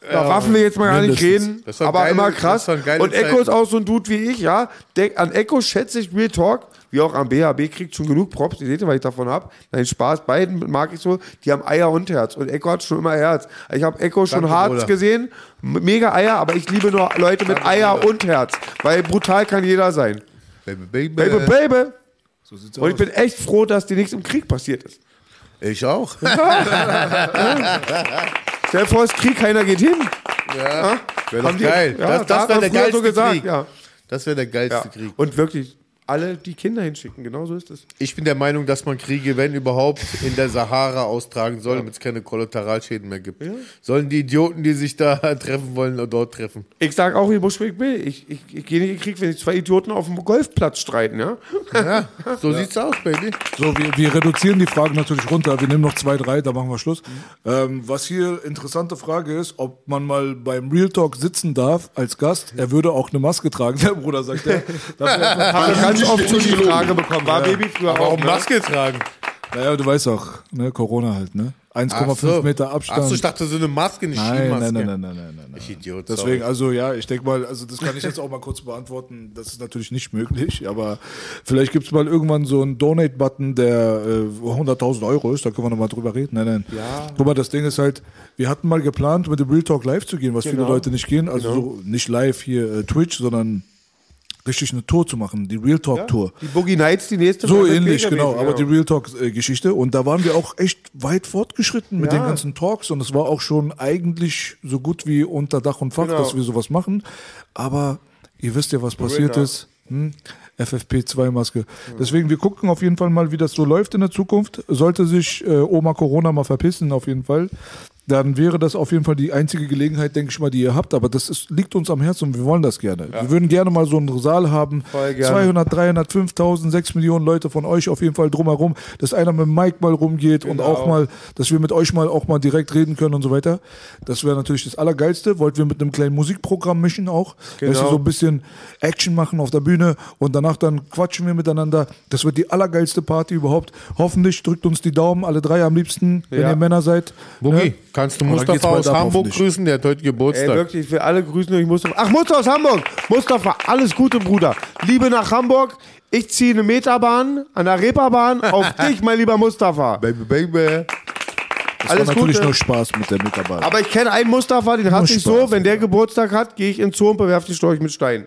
Speaker 1: Da
Speaker 2: Ja,
Speaker 1: Waffen wir jetzt mal gar nicht reden,
Speaker 2: Das ist doch
Speaker 1: aber
Speaker 2: geile-
Speaker 1: immer krass. Und Echo ist auch so ein Dude wie ich, ja. An Echo schätze ich Real Talk, wie auch am BHB, kriegt schon genug Props. Ihr seht ja, was ich davon habe. Nein, Spaß, beiden mag ich so. Die haben Eier und Herz. Und Echo hat schon immer Herz. Ich habe Echo schon
Speaker 2: Danke,
Speaker 1: hart
Speaker 2: Bruder.
Speaker 1: gesehen. Mega Eier, aber ich liebe nur Leute mit Eier und Herz. Weil brutal kann jeder sein.
Speaker 2: Baby, baby.
Speaker 1: Baby, baby.
Speaker 3: So sieht's
Speaker 1: Und ich
Speaker 3: aus.
Speaker 1: bin echt froh, dass dir nichts im Krieg passiert ist.
Speaker 2: Ich auch.
Speaker 1: Stell dir vor, es ist Krieg, keiner geht hin.
Speaker 2: Ja. Wäre doch
Speaker 1: die-
Speaker 2: geil.
Speaker 1: Ja,
Speaker 2: das
Speaker 1: da
Speaker 2: das wäre der geilste
Speaker 1: so gesagt,
Speaker 2: Krieg.
Speaker 1: ja.
Speaker 2: Das wäre der geilste
Speaker 1: Ja.
Speaker 2: Krieg.
Speaker 1: Und wirklich, alle die Kinder hinschicken. Genau so ist es.
Speaker 2: Ich bin der Meinung, dass man Kriege, wenn überhaupt, in der Sahara austragen soll, damit es keine Kollateralschäden mehr gibt. Sollen die Idioten, die sich da treffen wollen, dort treffen.
Speaker 1: Ich sag auch wie Bushwick Bill. Ich, ich, ich gehe nicht in den Krieg, wenn sich zwei Idioten auf dem Golfplatz streiten, ja?
Speaker 2: Ja, so sieht's aus, Baby.
Speaker 3: So, wir, wir reduzieren die Fragen natürlich runter. Wir nehmen noch zwei, drei, da machen wir Schluss. Ähm, was hier interessante Frage ist, ob man mal beim Real Talk sitzen darf als Gast. Er würde auch eine Maske tragen, der Bruder sagt er. Dafür
Speaker 1: Haben wir ganz oft so die Frage bekommen. War Baby früher
Speaker 2: Aber
Speaker 1: auch,
Speaker 2: auch
Speaker 1: ne?
Speaker 2: Maske tragen.
Speaker 3: Naja, du weißt auch, ne, Corona halt, ne? 1,5
Speaker 2: Ach so.
Speaker 3: Meter Abstand.
Speaker 2: Ach so, ich dachte so eine Maske, eine
Speaker 3: nein,
Speaker 2: Skimaske.
Speaker 3: nein, nein, nein, nein, nein, nein.
Speaker 2: Ich Idiot.
Speaker 3: Deswegen,
Speaker 2: sorry.
Speaker 3: also ja, ich denke mal, also das kann ich jetzt auch mal kurz beantworten. Das ist natürlich nicht möglich, aber vielleicht gibt es mal irgendwann so einen Donate-Button, der äh, 100.000 Euro ist, da können wir nochmal drüber reden. Nein, nein.
Speaker 1: Ja.
Speaker 3: Guck mal, das Ding ist halt, wir hatten mal geplant, mit dem Real Talk live zu gehen, was viele
Speaker 1: Genau.
Speaker 3: Leute nicht gehen. Also
Speaker 1: Genau.
Speaker 3: so nicht live hier äh, Twitch, sondern richtig eine Tour zu machen, die Real Talk Tour.
Speaker 1: Die Boogie Nights, die nächste
Speaker 3: So ähnlich,
Speaker 1: Pilger
Speaker 3: genau. Aber die Real Talk-Geschichte. Und da waren wir auch echt weit fortgeschritten mit
Speaker 1: Ja.
Speaker 3: den ganzen Talks. Und es war auch schon eigentlich so gut wie unter Dach und Fach,
Speaker 1: Genau.
Speaker 3: dass wir sowas machen. Aber ihr wisst ja, was passiert
Speaker 1: Winner.
Speaker 3: ist. Hm? FFP2-Maske. Deswegen, wir gucken auf jeden Fall mal, wie das so läuft in der Zukunft. Sollte sich äh, Oma Corona mal verpissen, auf jeden Fall. Dann wäre das auf jeden Fall die einzige Gelegenheit, denke ich mal, die ihr habt. Aber das ist, liegt uns am Herzen und wir wollen das gerne. Wir würden gerne mal so einen Saal haben.
Speaker 1: Voll gerne.
Speaker 3: 200, 300, 5000, 6 Millionen Leute von euch auf jeden Fall drumherum. Dass einer mit dem Mic mal rumgeht und
Speaker 1: Genau.
Speaker 3: auch mal, dass wir mit euch mal auch mal direkt reden können und so weiter. Das wäre natürlich das Allergeilste. Wollten wir mit einem kleinen Musikprogramm mischen auch.
Speaker 1: Genau.
Speaker 3: Weißt du, so ein bisschen Action machen auf der Bühne und danach dann quatschen wir miteinander. Das wird die allergeilste Party überhaupt. Hoffentlich drückt uns die Daumen, alle drei am liebsten, wenn
Speaker 1: Ja.
Speaker 3: ihr Männer seid.
Speaker 2: Boogie,
Speaker 3: Ne?
Speaker 2: Kannst du Mustafa aus Hamburg grüßen? Der hat heute Geburtstag.
Speaker 1: Ey, wirklich, ich will alle grüßen und ich Mustafa. Ach, Mustafa aus Hamburg. Mustafa, alles Gute, Bruder. Liebe nach Hamburg. Ich ziehe eine Meterbahn an der Reeperbahn auf dich, mein lieber Mustafa.
Speaker 2: Baby, baby.
Speaker 3: Das
Speaker 1: Alles
Speaker 3: war natürlich
Speaker 1: Gute.
Speaker 3: nur Spaß mit der Mitarbeiter.
Speaker 1: Aber ich kenne einen Mustafa, den hat sich so, wenn der Geburtstag hat, gehe ich in den Zoo und bewerfe den Storch mit Stein.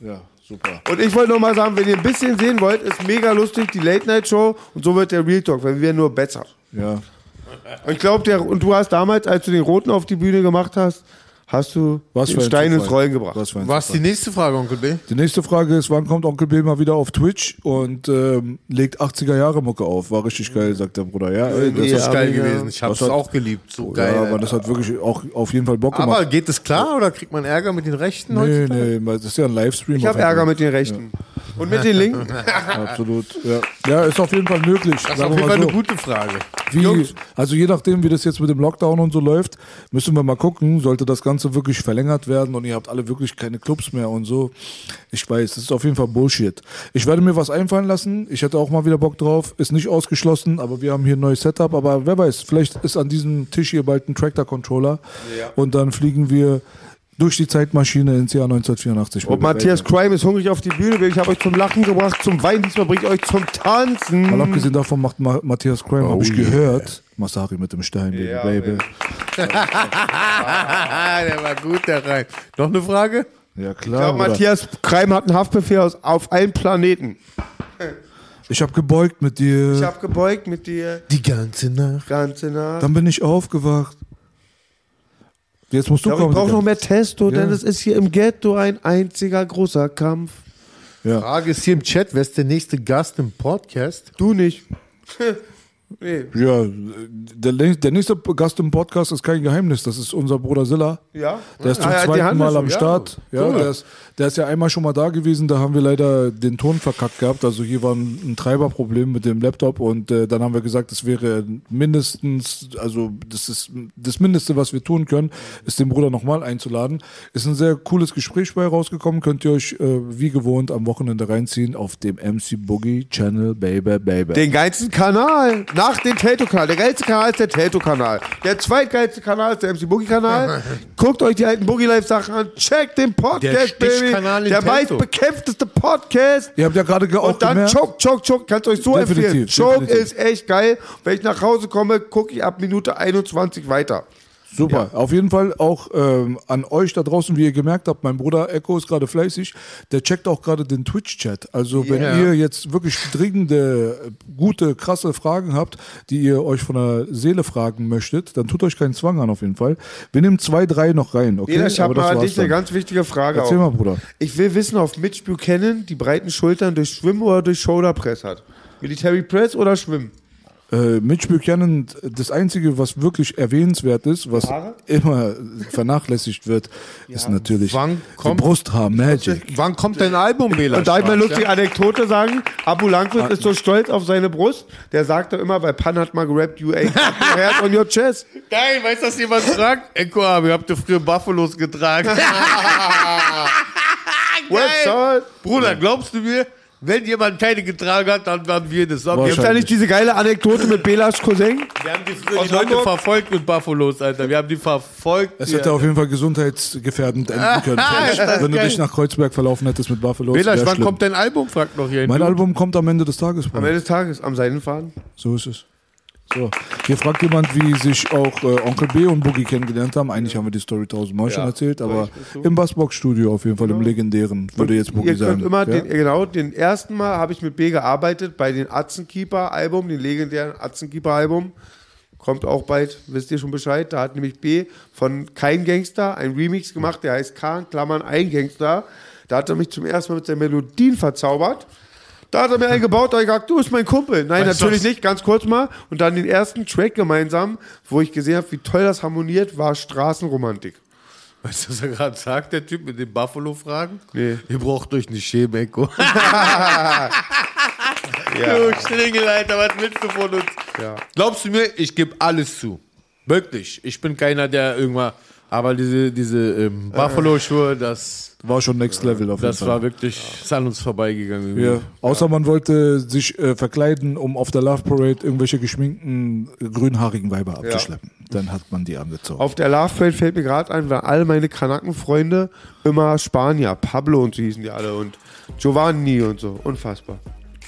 Speaker 3: Ja, super.
Speaker 1: Und ich wollte noch mal sagen, wenn ihr ein bisschen sehen wollt, ist mega lustig, die Late-Night-Show und so wird der Real Talk, weil wir werden nur besser.
Speaker 3: Ja.
Speaker 1: Und ich glaube, der und du hast damals, als du den Roten auf die Bühne gemacht hast, hast du
Speaker 3: Was
Speaker 1: den Stein ins. Rollen gebracht.
Speaker 3: Was
Speaker 2: Was ist die nächste Frage, Onkel B?
Speaker 3: Die nächste Frage ist, wann kommt Onkel Bill mal wieder auf Twitch und ähm, legt 80er Jahre Mucke auf? War richtig geil, sagt der Bruder. Ja, ey,
Speaker 2: Das ist geil
Speaker 3: ja.
Speaker 2: gewesen. Ich hab's
Speaker 3: Das hat-
Speaker 2: auch geliebt. So
Speaker 3: Ja,
Speaker 2: geil.
Speaker 3: aber
Speaker 2: Alter.
Speaker 3: das hat wirklich auch auf jeden Fall Bock gemacht.
Speaker 2: Aber geht es klar oder kriegt man Ärger mit den Rechten
Speaker 3: nee,
Speaker 2: heutzutage?
Speaker 3: nee, das ist ja ein Livestream.
Speaker 1: Ich habe Ärger mit den Rechten. Und mit den Linken.
Speaker 3: Absolut. Ja. ja, ist auf jeden Fall möglich.
Speaker 2: Das ist auf jeden Fall
Speaker 3: so.
Speaker 2: eine gute Frage.
Speaker 3: Wie, also je nachdem, wie das jetzt mit dem Lockdown und so läuft, müssen wir mal gucken, sollte das Ganze wirklich verlängert werden und ihr habt alle wirklich keine Clubs mehr und so. Ich weiß, das ist auf jeden Fall Bullshit. Ich werde mir was einfallen lassen. Ich hätte auch mal wieder Bock drauf. Ist nicht ausgeschlossen, aber wir haben hier ein neues Setup. Aber wer weiß, vielleicht ist an diesem Tisch hier bald ein Tractor-Controller
Speaker 1: Ja.
Speaker 3: und dann fliegen wir durch die Zeitmaschine ins Jahr 1984.
Speaker 1: Und Matthias Crime ist hungrig auf die Bühne. Ich habe euch zum Lachen gebracht, zum Weinen. Diesmal bringe ich euch zum Tanzen.
Speaker 3: Mal abgesehen davon macht Ma Matthias Crime,
Speaker 1: Oh
Speaker 3: habe ich
Speaker 1: yeah.
Speaker 3: gehört, Masari mit dem Stein, Baby,
Speaker 1: Ja,
Speaker 3: Baby.
Speaker 2: der war gut, der Reim. Noch eine Frage?
Speaker 3: Ja,
Speaker 1: Ich
Speaker 3: klar.
Speaker 1: glaube,
Speaker 3: Bruder.
Speaker 1: Matthias Crime hat einen Haftbefehl aus, auf allen Planeten.
Speaker 3: Ich habe gebeugt mit dir.
Speaker 1: Ich habe gebeugt mit dir.
Speaker 2: Die ganze Nacht.
Speaker 1: Ganze Nacht.
Speaker 3: Dann bin ich aufgewacht. Jetzt musst du
Speaker 1: Ich, glaube, ich
Speaker 3: kommen.
Speaker 1: brauche
Speaker 3: Digga.
Speaker 1: noch mehr Testo,
Speaker 3: Ja.
Speaker 1: denn es ist hier im Ghetto ein einziger großer Kampf.
Speaker 3: Ja.
Speaker 2: Frage ist hier im Chat, wer ist der nächste Gast im Podcast?
Speaker 1: Du nicht. nee.
Speaker 3: Ja, der, der nächste Gast im Podcast ist kein Geheimnis. Das ist unser Bruder Silla.
Speaker 1: Ja.
Speaker 3: Der ist zum
Speaker 1: Ah,
Speaker 3: zweiten Mal am. Start. Ja,
Speaker 1: Cool.
Speaker 3: der, ist, der ist ja einmal schon mal da gewesen. Da haben wir leider den Ton verkackt gehabt. Also hier war ein, ein Treiberproblem mit dem Laptop. Und äh, dann haben wir gesagt, es wäre mindestens, also das ist das Mindeste, was wir tun können, ist den Bruder nochmal einzuladen. Ist ein sehr cooles Gespräch bei rausgekommen. Könnt ihr euch äh, wie gewohnt am Wochenende reinziehen auf dem MC Boogie Channel, Baby, Baby.
Speaker 1: Den geilsten Kanal. Nach dem Tato-Kanal. Der geilste Kanal ist der Tato-Kanal. Der zweitgeilste Kanal ist der MC Boogie-Kanal. Guckt euch die alten Boogie-Live-Sachen an. Checkt den
Speaker 2: Der
Speaker 1: Podcast, Baby.
Speaker 2: Stichkanal in
Speaker 1: Der meistbekämpfteste Podcast.
Speaker 3: Ihr habt ja gerade ge- auch
Speaker 1: Und dann
Speaker 3: gemerkt,
Speaker 1: Choke, Choke, Choke. Kannst euch so
Speaker 3: Definitiv,
Speaker 1: empfehlen. Choke
Speaker 3: definitiv.
Speaker 1: ist echt geil. Wenn ich nach Hause komme, gucke ich ab Minute 21 weiter.
Speaker 3: Super. Auf jeden Fall auch ähm, an euch da draußen, wie ihr gemerkt habt, mein Bruder Echo ist gerade fleißig. Der checkt auch gerade den Twitch-Chat. Also wenn
Speaker 2: Ja.
Speaker 3: ihr jetzt wirklich dringende, gute, krasse Fragen habt, die ihr euch von der Seele fragen möchtet, dann tut euch keinen Zwang an auf jeden Fall. Wir nehmen zwei, drei noch rein, okay?
Speaker 1: Jeder, ich habe mal dich eine ganz wichtige Frage.
Speaker 3: Erzähl
Speaker 1: auch.
Speaker 3: mal, Bruder.
Speaker 1: Ich will wissen, ob Mitch Buchanan die breiten Schultern durch Schwimmen oder durch Shoulder Press hat. Military Press oder Schwimmen?
Speaker 3: Äh, Mitch Buchanan, das Einzige, was wirklich erwähnenswert ist, was
Speaker 1: Haare?
Speaker 3: immer vernachlässigt wird, ist natürlich
Speaker 2: Wann
Speaker 3: die
Speaker 2: kommt-
Speaker 3: Brusthaar Magic.
Speaker 2: Wann kommt dein Album, Bela?
Speaker 1: Und darf ich mal lustige
Speaker 2: ja?
Speaker 1: Anekdote sagen? Abu Langwitz ist so stolz auf seine Brust, der sagte immer, weil Pan hat mal gerappt, you ain't got no hair on your chest.
Speaker 2: Geil, weißt du, was jemand fragt? Echo, aber ihr habt ja früher Buffalos getragen. Geil. Bruder, glaubst du mir, wenn jemand keine getragen hat, dann waren wir das.
Speaker 1: Gibt da nicht diese geile Anekdote mit Belas Cousin?
Speaker 2: Wir haben die früher die Leute verfolgt mit Buffalos, Alter. Wir haben die verfolgt.
Speaker 3: Es hätte auf jeden Fall gesundheitsgefährdend enden können. Wenn du
Speaker 2: geil.
Speaker 3: dich nach Kreuzberg verlaufen hättest mit Buffalo.
Speaker 2: Bela, wann kommt dein Album? Fragt noch hier.
Speaker 3: Mein Album kommt am Ende des Tages. Bruder.
Speaker 1: Am Ende des Tages, am Seidenfaden.
Speaker 3: So ist es. So, hier fragt jemand, wie sich auch äh, Onkel B und Boogie kennengelernt haben. Eigentlich haben wir die Story tausendmal schon
Speaker 1: Ja,
Speaker 3: erzählt, aber
Speaker 1: so.
Speaker 3: im Bassbox-Studio auf jeden Fall, im legendären, würde jetzt Boogie
Speaker 1: Ihr könnt
Speaker 3: sagen.
Speaker 1: immer,
Speaker 3: ja?
Speaker 1: den, genau, den ersten Mal habe ich mit B gearbeitet bei den Atzenkeeper-Album, den legendären Atzenkeeper-Album. Kommt auch bald, wisst ihr schon Bescheid. Da hat nämlich B von Kein Gangster ein Remix gemacht, der heißt K, Klammern ein Gangster. Da hat er mich zum ersten Mal mit seinen Melodien verzaubert. Da hat er mir einen gebaut, da ich gesagt, du bist mein Kumpel. Nein,
Speaker 2: Weißt
Speaker 1: natürlich nicht, ganz kurz mal. Und dann den ersten Track gemeinsam, wo ich gesehen habe, wie toll das harmoniert, war Straßenromantik.
Speaker 2: Weißt du, was er gerade sagt, der Typ mit den Buffalo-Fragen?
Speaker 1: Nee.
Speaker 2: Ihr braucht euch nicht schämen, Echo.
Speaker 1: Ja.
Speaker 2: Du Alter, was willst du von uns?
Speaker 1: Ja.
Speaker 2: Glaubst du mir, ich gebe alles zu. Wirklich. Ich bin keiner, der irgendwann. Aber diese, diese ähm, Buffalo-Schuhe, das
Speaker 3: War schon Next Level auf jeden
Speaker 2: Das
Speaker 3: Fall.
Speaker 2: war wirklich, ist an uns vorbeigegangen. irgendwie.
Speaker 3: Ja. Außer man wollte sich äh, verkleiden, um auf der Love Parade irgendwelche geschminkten, äh, grünhaarigen Weiber abzuschleppen. Dann hat man die angezogen.
Speaker 1: Auf der Love Parade fällt mir gerade ein, weil all meine Kanakenfreunde immer Spanier, Pablo und so hießen die alle und Giovanni und so. Unfassbar.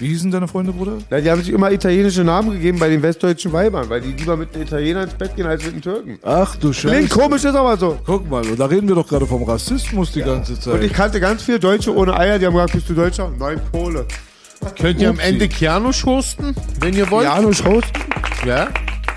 Speaker 3: Wie hießen deine Freunde, Bruder?
Speaker 1: Ja, die haben sich immer italienische Namen gegeben bei den westdeutschen Weibern, weil die lieber mit den Italienern ins Bett gehen als mit den Türken.
Speaker 3: Ach du Scheiße.
Speaker 1: Klingt komisch, ist aber so.
Speaker 3: Guck mal, da reden wir doch gerade vom Rassismus die ganze Zeit.
Speaker 1: Und ich kannte ganz viele Deutsche ohne Eier, die haben gesagt, bist du Deutscher? Nein, Pole.
Speaker 2: Könnt ihr am. Ende Kianusch hosten, wenn ihr wollt?
Speaker 1: Janusz hosten?
Speaker 2: Ja?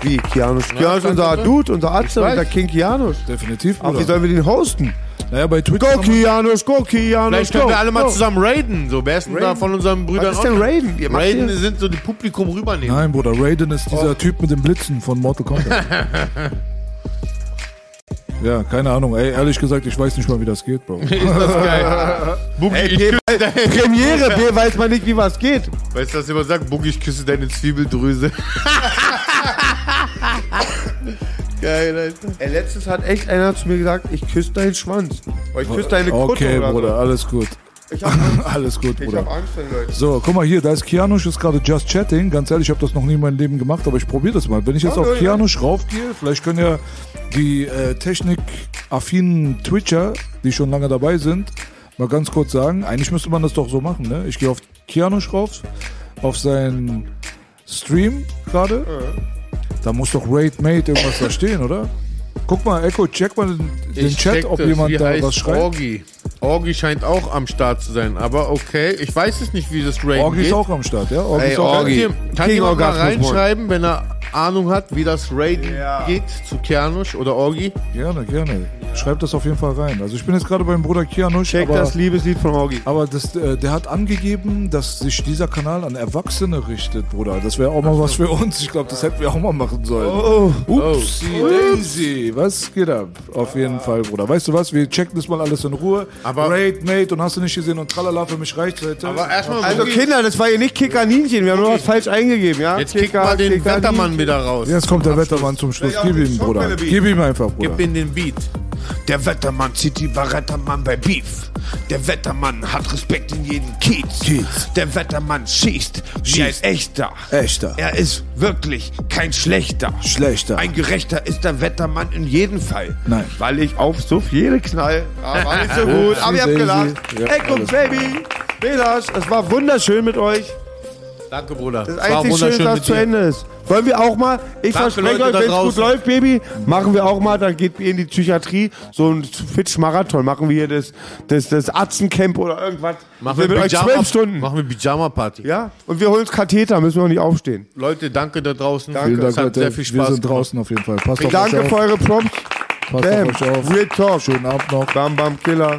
Speaker 1: Wie, Kianusz?
Speaker 2: Ja,
Speaker 1: ist unser. Dude, unser Atze, unser King Kianusz.
Speaker 3: Definitiv,
Speaker 1: Aber
Speaker 3: Bruder.
Speaker 1: wie sollen wir den hosten?
Speaker 3: Naja, bei Twitch.
Speaker 1: Go Kianusz, go Kianusz,
Speaker 2: Vielleicht
Speaker 1: go.
Speaker 2: können wir alle mal
Speaker 1: go.
Speaker 2: zusammen raiden. So, wer ist denn da von unseren Brüdern?
Speaker 1: Was ist denn? Raiden? Ihr macht
Speaker 2: Raiden
Speaker 1: hier-
Speaker 2: sind so die Publikum rübernehmen.
Speaker 3: Nein, Bruder, Raiden ist dieser
Speaker 1: Oh.
Speaker 3: Typ mit den Blitzen von Mortal Kombat. ja, keine Ahnung. Ey, ehrlich gesagt, ich weiß nicht mal, wie das geht, Bro.
Speaker 2: ist das geil. Boogie,
Speaker 1: Ey,
Speaker 2: ich
Speaker 1: B,
Speaker 2: küsse deine-
Speaker 1: Premiere, B weiß man nicht, wie was geht.
Speaker 2: Weißt du, was jemand sagt? Boogie, ich küsse deine Zwiebeldrüse. Geil, Alter.
Speaker 1: Ey, letztens hat echt einer zu mir gesagt, ich küsse deinen Schwanz. Oder ich küsse deine Kutte
Speaker 3: Okay,
Speaker 1: oder
Speaker 3: Bruder,
Speaker 1: so.
Speaker 3: alles gut.
Speaker 1: Ich hab.
Speaker 3: Alles gut,
Speaker 1: Ich
Speaker 3: Bruder.
Speaker 1: hab Angst Leuten.
Speaker 3: So, guck mal hier, da ist Kianusch, ist gerade just chatting. Ganz ehrlich, ich habe das noch nie in meinem Leben gemacht, aber ich probiere das mal. Wenn ich jetzt
Speaker 1: Ja,
Speaker 3: auf
Speaker 1: ja, ja.
Speaker 3: Kianusch raufgehe, vielleicht können ja die äh, technikaffinen Twitcher, die schon lange dabei sind, mal ganz kurz sagen, eigentlich müsste man das doch so machen, ne? Ich gehe auf Kianusch rauf, auf seinen Stream gerade. Da muss doch Raid Mate irgendwas da stehen, oder? Guck mal, Echo, check mal den, den Chat, ob
Speaker 2: das.
Speaker 3: jemand
Speaker 2: Wie
Speaker 3: da
Speaker 2: heißt
Speaker 3: was schreibt.
Speaker 2: Orgi. Orgi scheint auch am Start zu sein, aber okay. Ich weiß es nicht, wie das
Speaker 3: Orgi
Speaker 2: geht.
Speaker 3: ist auch am Start, ja? Orgi
Speaker 1: Ey,
Speaker 3: ist auch
Speaker 2: Kann,
Speaker 1: Orgi.
Speaker 2: kann
Speaker 1: King
Speaker 2: jemand mal reinschreiben, wenn er Ahnung hat, wie das Raiden geht zu Kianusch oder Orgi?
Speaker 3: Gerne, gerne. Schreibt das auf jeden Fall rein. Also ich bin jetzt gerade beim Bruder Kianusch.
Speaker 1: Check
Speaker 3: aber,
Speaker 1: das Liebeslied von Orgi.
Speaker 3: Aber das, äh, der hat angegeben, dass sich dieser Kanal an Erwachsene richtet, Bruder. Das wäre auch mal was für uns. Ich glaube, das hätten wir auch mal machen sollen.
Speaker 1: Oh,
Speaker 3: Upsi Daisy. Was geht ab? Auf jeden Fall, Bruder. Weißt du was? Wir checken das mal alles in Ruhe.
Speaker 2: Aber-
Speaker 3: Raid, Mate und hast du nicht gesehen und tralala, für mich reicht's heute.
Speaker 2: Aber erstmal
Speaker 1: Also Kinder, das war hier nicht Kickaninchen, wir haben nur was falsch eingegeben, ja?
Speaker 2: Jetzt kick
Speaker 1: Kicker,
Speaker 2: mal den
Speaker 1: Kickaninchen.
Speaker 2: Wettermann wieder raus.
Speaker 3: Jetzt kommt der Wettermann zum Schluss. Gib ihm, Bruder. Gib ihm einfach, Bruder.
Speaker 2: Gib in den Beat.
Speaker 22: Der Wettermann zieht die Barettermann bei Beef. Der Wettermann hat Respekt in jedem Kiez.
Speaker 3: Kiez.
Speaker 22: Der Wettermann schießt wie ein
Speaker 3: Schießt.
Speaker 22: echter.
Speaker 3: Echter.
Speaker 22: Er ist wirklich kein schlechter.
Speaker 3: Schlechter.
Speaker 22: Ein gerechter ist der Wettermann in jedem Fall.
Speaker 3: Nein.
Speaker 1: Weil ich auf so viele knall. War nicht so gut, aber ihr habt gelacht.
Speaker 3: Ja,
Speaker 1: Ey, guck, Baby. Belasch, es war wunderschön mit euch.
Speaker 2: Danke, Bruder.
Speaker 1: Das
Speaker 2: Es war
Speaker 1: einzige Schöne dass zu. Ende ist. Wollen wir auch mal, ich
Speaker 2: Danke,
Speaker 1: verspreche
Speaker 2: Leute
Speaker 1: euch, wenn es gut läuft, Baby, machen wir auch mal, dann geht ihr in die Psychiatrie, so ein Fitch-Marathon, machen wir hier das, das, das Atzencamp oder irgendwas.
Speaker 2: Machen
Speaker 1: wir
Speaker 2: wir,
Speaker 1: mit euch
Speaker 2: Pyjama,
Speaker 1: zwölf Stunden.
Speaker 2: Machen wir Pyjama-Party.
Speaker 1: Ja, und wir holen uns Katheter, müssen wir auch nicht aufstehen.
Speaker 2: Leute, danke da draußen.
Speaker 1: Danke.
Speaker 2: Es hat sehr viel Spaß
Speaker 3: Wir sind
Speaker 2: gemacht.
Speaker 3: draußen auf jeden Fall. Passt auf
Speaker 1: Danke
Speaker 3: euch
Speaker 1: für
Speaker 3: auf.
Speaker 1: eure Props.
Speaker 3: Passt
Speaker 1: Bam.
Speaker 3: auf euch auf.
Speaker 1: Real Talk.
Speaker 3: Schönen Abend noch.
Speaker 1: Bam, bam, Killer.